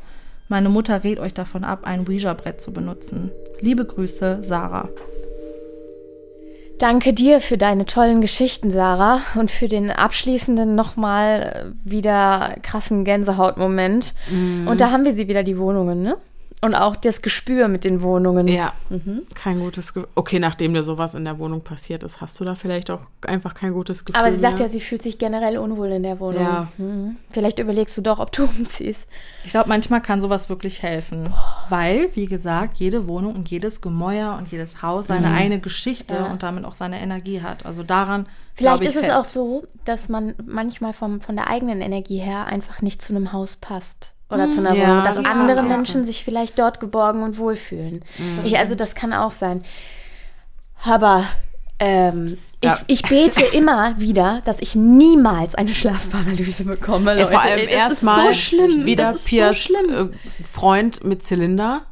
meine Mutter rät euch davon ab, ein Ouija-Brett zu benutzen. Liebe Grüße, Sarah. Danke dir für deine tollen Geschichten, Sarah, und für den abschließenden nochmal wieder krassen Gänsehautmoment. Mhm. Und da haben wir sie wieder, die Wohnungen, ne? Und auch das Gespür mit den Wohnungen. Ja, kein gutes Gefühl. Okay, nachdem dir sowas in der Wohnung passiert ist, hast du da vielleicht auch einfach kein gutes Gefühl. Aber sie sagt mehr? ja, sie fühlt sich generell unwohl in der Wohnung. Ja. Mhm. Vielleicht überlegst du doch, ob du umziehst. Ich glaube, manchmal kann sowas wirklich helfen. Weil, wie gesagt, jede Wohnung und jedes Gemäuer und jedes Haus seine eine Geschichte Ja. und damit auch seine Energie hat. Also daran Vielleicht ich ist es fest. auch so, dass man manchmal vom, von der eigenen Energie her einfach nicht zu einem Haus passt. Oder zu einer ja, Wohnung. Dass das andere Menschen sein. sich vielleicht dort geborgen und wohlfühlen. Ich, also das kann auch sein. Aber Ähm, Ja. ich, ich bete immer wieder, dass ich niemals eine Schlafparalyse bekomme. Ja, Leute. vor allem erstmal ist so schlimm. wieder das ist Piers so schlimm. äh, Freund mit Zylinder.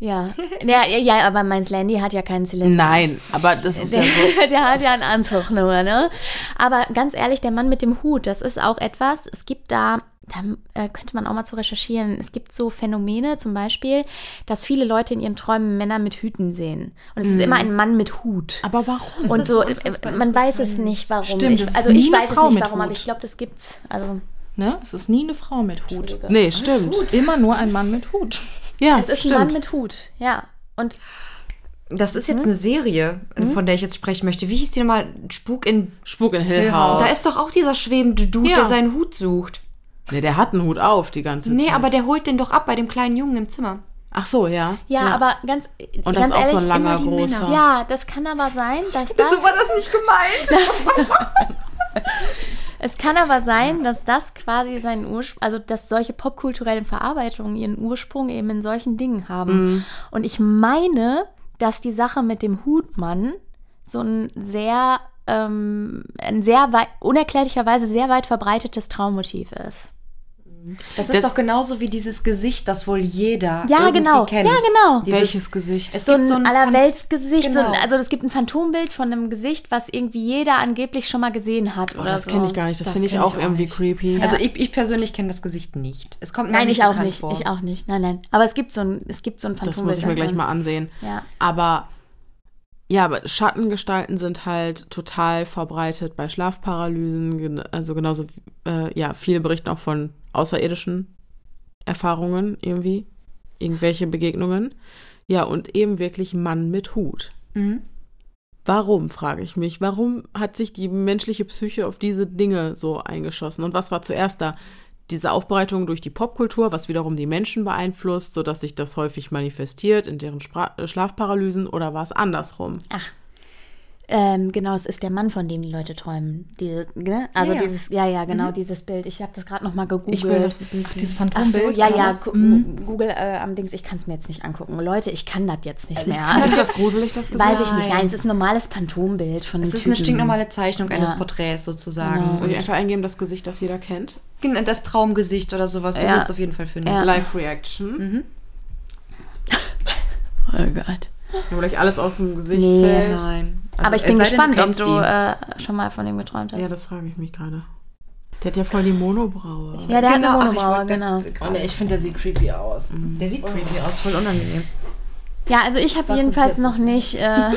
Ja. ja, ja, ja, aber mein Slendy hat ja keinen Zylinder. Nein, aber das ist ja so. Der, der hat ja einen Anzug nur, ne? Aber ganz ehrlich, der Mann mit dem Hut, das ist auch etwas, es gibt da, da äh, könnte man auch mal zu recherchieren, es gibt so Phänomene, zum Beispiel, dass viele Leute in ihren Träumen Männer mit Hüten sehen. Und es ist immer ein Mann mit Hut. Aber warum? und so, so unfassbar äh, man weiß es nicht, warum. Stimmt, ich, es also ich weiß es Frau nicht, mit warum, aber Hut. ich glaube, das gibt's. Also Ne? Es ist nie eine Frau mit Hut. Nee, stimmt. Immer nur ein Mann mit Hut. Ja, es ist stimmt. ein Mann mit Hut, ja. Und Das ist jetzt eine Serie, von der ich jetzt sprechen möchte. Wie hieß die nochmal? Spuk in. Spuk in Hill House. Da ist doch auch dieser schwebende Dude, Ja. der seinen Hut sucht. Nee, der hat einen Hut auf die ganze Nee, Zeit. aber der holt den doch ab bei dem kleinen Jungen im Zimmer. Ach so, ja. ja, aber ganz, Und das ganz ist auch ehrlich, so ein langer, großer. Männer. Ja, das kann aber sein, dass das. war das nicht gemeint. Es kann aber sein, dass das quasi seinen Ursprung, also dass solche popkulturellen Verarbeitungen ihren Ursprung eben in solchen Dingen haben. Und ich meine, dass die Sache mit dem Hutmann so ein sehr, ähm, ein sehr wei- unerklärlicherweise sehr weit verbreitetes Traummotiv ist. Das ist Das- doch genauso wie dieses Gesicht, das wohl jeder Ja, irgendwie genau. kennt. Ja, genau. Dieses- Welches Gesicht? Es So gibt ein, so ein Allerweltsgesicht. So ein, Genau. also es gibt ein Phantombild von einem Gesicht, was irgendwie jeder angeblich schon mal gesehen hat. Oh, oder das so. kenne ich gar nicht. Das, Das finde ich auch ich auch irgendwie nicht. creepy. Also ich, ich persönlich kenne das Gesicht nicht. Es kommt Nein, nicht ich auch nicht. vor. Ich auch nicht. Nein, nein. Aber es gibt so ein, es gibt so ein das Phantombild. muss ich mir gleich mal ansehen. Ja. Aber ja, aber Schattengestalten sind halt total verbreitet bei Schlafparalysen. Also genauso, äh, ja, viele berichten auch von außerirdischen Erfahrungen irgendwie, irgendwelche Begegnungen. Ja, und eben wirklich Mann mit Hut. Mhm. Warum, frage ich mich. Warum hat sich die menschliche Psyche auf diese Dinge so eingeschossen? Und was war zuerst da? Diese Aufbereitung durch die Popkultur, was wiederum die Menschen beeinflusst, sodass sich das häufig manifestiert in deren Spra äh, Schlafparalysen oder war es andersrum? Ähm, genau, es ist der Mann, von dem die Leute träumen. Diese, ne? Also Ja, ja. dieses, ja, ja, genau, dieses Bild. Ich habe das gerade noch mal gegoogelt. Ich will das Bild Dieses Ach so, Phantombild. ja, oder ja, was? gu- Google äh, am Dings, ich kann es mir jetzt nicht angucken. Leute, ich kann das jetzt nicht mehr. Ist das gruselig, das Gesicht? Weiß ich nicht. Nein, es ist ein normales Phantombild von einem Es ist Typen. eine stinknormale Zeichnung eines Ja. Porträts sozusagen. Soll ich einfach eingeben, das Gesicht, das jeder kennt? Genau, Das Traumgesicht oder sowas, du Ja. wirst auf jeden Fall finden. Ja. Live-Reaction. Oh Gott. Wo gleich alles aus dem Gesicht Nee. fällt. Nein. Also, Aber ich bin gespannt, ob du äh, schon mal von dem geträumt hast. Ja, das frage ich mich gerade. Der hat ja voll die Monobraue. Ja, der Genau, hat eine ich Monobraue, genau. Oh, nee, ich finde, der sieht creepy aus. Der sieht creepy aus, voll unangenehm. Ja, also ich habe jedenfalls noch nicht äh,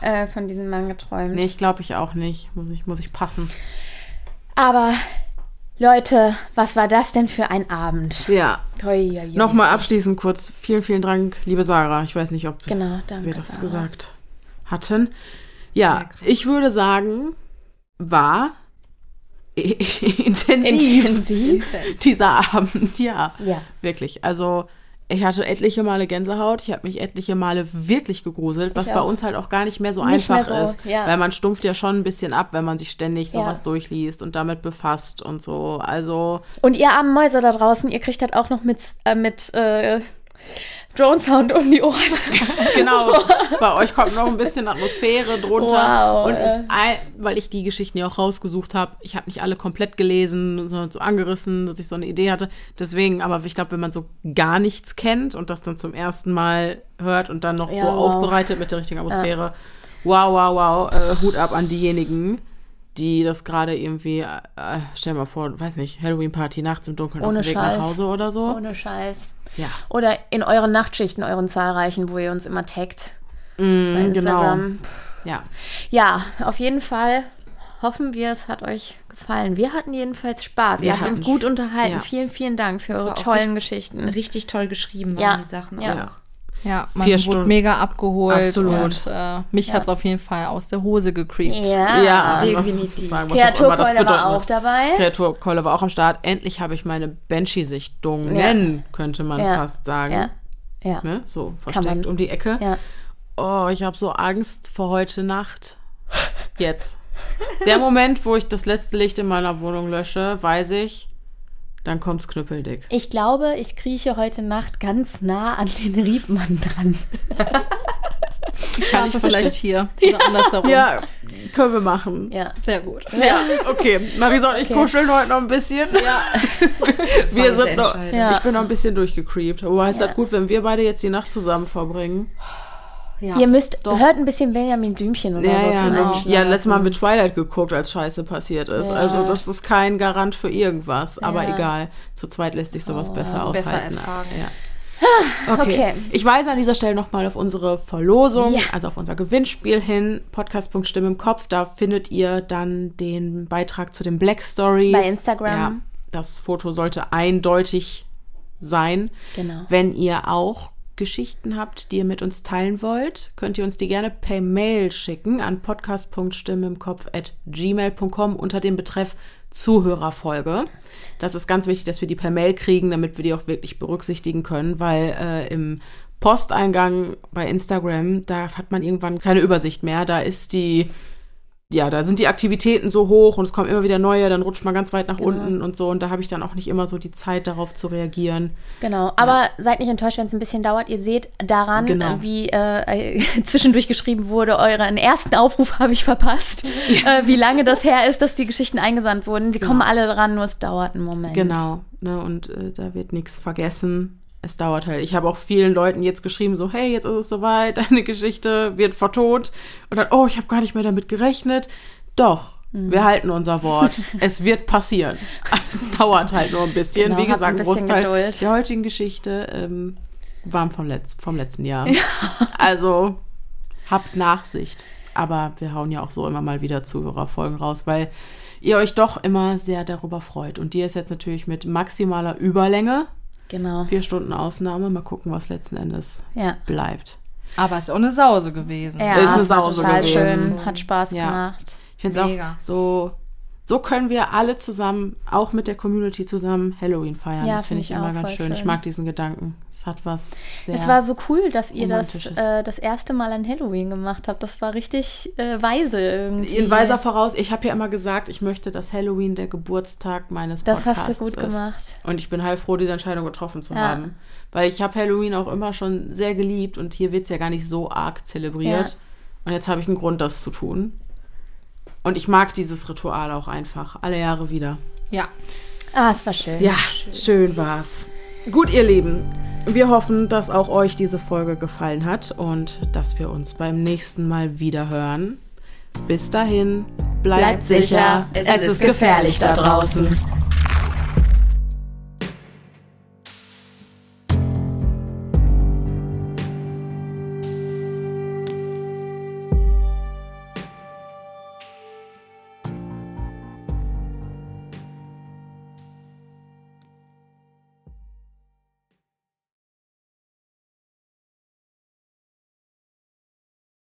äh, von diesem Mann geträumt. Nee, ich glaube ich auch nicht. Muss ich, muss ich passen. Aber Leute, was war das denn für ein Abend? Ja. Toi, toi. Nochmal abschließend kurz. Vielen, vielen Dank, liebe Sarah. Ich weiß nicht, ob Genau, danke, wir das Sarah. gesagt hatten. Ja, ich würde sagen, war intensiv, Intensiv? dieser Abend. Ja, Ja. wirklich. Also ich hatte etliche Male Gänsehaut. Ich habe mich etliche Male wirklich gegruselt, was bei uns halt auch gar nicht mehr so Nicht einfach mehr so, ist. ja. Weil man stumpft ja schon ein bisschen ab, wenn man sich ständig Ja. sowas durchliest und damit befasst und so. Also Und ihr armen Mäuse da draußen, ihr kriegt das auch noch mit, äh, mit äh, Drone-Sound um die Ohren. Genau, bei euch kommt noch ein bisschen Atmosphäre drunter. Wow, und äh. ich, ei- weil ich die Geschichten ja auch rausgesucht habe, ich habe nicht alle komplett gelesen, sondern so angerissen, dass ich so eine Idee hatte. Deswegen, aber ich glaube, wenn man so gar nichts kennt und das dann zum ersten Mal hört und dann noch so Ja, wow. aufbereitet mit der richtigen Atmosphäre, wow, wow, wow, äh, Hut ab an diejenigen, die das gerade irgendwie, äh, äh, stell mal vor, weiß nicht, Halloween-Party nachts im Dunkeln Ohne auf dem Weg Scheiß. nach Hause oder so. Ohne Scheiß. Ja, Oder in euren Nachtschichten, euren zahlreichen, wo ihr uns immer taggt. Bei mm, genau. Ja. Ja, auf jeden Fall hoffen wir, es hat euch gefallen. Wir hatten jedenfalls Spaß. Wir ihr habt uns gut unterhalten. ja. Vielen, vielen Dank für Das eure tollen richtig- Geschichten. Richtig toll geschrieben waren Ja. die Sachen Ja. auch. Ja, man Vier wurde Stunden. mega abgeholt. Absolut. Und äh, mich hat's auf jeden Fall aus der Hose gecreept. Ja, Ja, definitiv. Kreaturkeule war auch dabei. Kreaturkeule war auch am Start. Endlich habe ich meine Banshee-Sichtungen, könnte man Ja. fast sagen. Ja. Ja. Ne? So versteckt um die Ecke. Ja. Oh, ich habe so Angst vor heute Nacht. Jetzt. Der Moment, wo ich das letzte Licht in meiner Wohnung lösche, weiß ich, dann kommt's knüppeldick. Ich glaube, ich krieche heute Nacht ganz nah an den Riebmann dran. Ich schlafe vielleicht hier. Oder andersherum. Ja, können wir machen. Ja. Sehr gut. Ja, okay. Marisa und ich Okay. kuscheln heute noch ein bisschen. Ja. wir sind noch. Ja. Ich bin noch ein bisschen durchgecreept. Wobei ist Ja. das gut, wenn wir beide jetzt die Nacht zusammen verbringen. Ja. Ihr müsst, hört ein bisschen Benjamin Blümchen oder Ja, so ja, genau. Ja, letztes Mal haben wir Twilight geguckt, als Scheiße passiert ist. Ja. Also das ist kein Garant für irgendwas. Aber Ja. egal, zu zweit lässt sich sowas besser besser aushalten. ertragen. Ja. Okay. Okay. Ich weise an dieser Stelle nochmal auf unsere Verlosung, Ja. also auf unser Gewinnspiel hin, Podcast.stimme im Kopf. Da findet ihr dann den Beitrag zu den Black Stories. Bei Instagram. Ja, das Foto sollte eindeutig sein. Genau. Wenn ihr auch Geschichten habt, die ihr mit uns teilen wollt, könnt ihr uns die gerne per Mail schicken an podcast.stimmeimkopf.gmail.com unter dem Betreff Zuhörerfolge. Das ist ganz wichtig, dass wir die per Mail kriegen, damit wir die auch wirklich berücksichtigen können, weil äh, im Posteingang bei Instagram, da hat man irgendwann keine Übersicht mehr. Da ist die, ja, da sind die Aktivitäten so hoch und es kommen immer wieder neue, dann rutscht man ganz weit nach unten und so. Und da habe ich dann auch nicht immer so die Zeit, darauf zu reagieren. Genau, aber seid nicht enttäuscht, wenn es ein bisschen dauert. Ihr seht daran, Genau. wie äh, zwischendurch geschrieben wurde, euren ersten Aufruf habe ich verpasst. Äh, wie lange das her ist, dass die Geschichten eingesandt wurden. Sie kommen alle dran, nur es dauert einen Moment. Genau, ne, und äh, da wird nichts vergessen. Es dauert halt. Ich habe auch vielen Leuten jetzt geschrieben, so, hey, jetzt ist es soweit, deine Geschichte wird vertont. Und dann, oh, ich habe gar nicht mehr damit gerechnet. Doch, Mhm. wir halten unser Wort. es wird passieren. Es dauert halt nur ein bisschen. Genau, Wie gesagt, ein bisschen Großteil Geduld. der heutigen Geschichte ähm, waren vom, Letz vom letzten Jahr. Also habt Nachsicht. Aber wir hauen ja auch so immer mal wieder Zuhörerfolgen raus, weil ihr euch doch immer sehr darüber freut. Und die ist jetzt natürlich mit maximaler Überlänge. Genau. Vier Stunden Aufnahme. Mal gucken, was letzten Endes Ja. bleibt. Aber es ist auch eine Sause gewesen. Ja, Ist eine Sause total gewesen. schön, hat Spaß Ja. gemacht. Ich finde es auch so. So können wir alle zusammen, auch mit der Community zusammen, Halloween feiern. Ja, das finde find ich immer ganz voll schön. Ich schön. mag diesen Gedanken. Es hat was sehr. Es war so cool, dass ihr das äh, das erste Mal an Halloween gemacht habt. Das war richtig äh, weise irgendwie. in weiser Voraus. Ich habe ja immer gesagt, ich möchte, dass Halloween der Geburtstag meines Das Podcasts hast du gut ist. gemacht. Und ich bin heilfroh, diese Entscheidung getroffen zu Ja. haben. Weil ich habe Halloween auch immer schon sehr geliebt und hier wird es ja gar nicht so arg zelebriert. Ja. Und jetzt habe ich einen Grund, das zu tun. Und ich mag dieses Ritual auch einfach. Alle Jahre wieder. Ja. Ah, es war schön. Ja, schön war's. Gut, ihr Lieben. Wir hoffen, dass auch euch diese Folge gefallen hat und dass wir uns beim nächsten Mal wieder hören. Bis dahin, bleibt, Bleibt sicher, sicher. Es, ist gefährlich da draußen.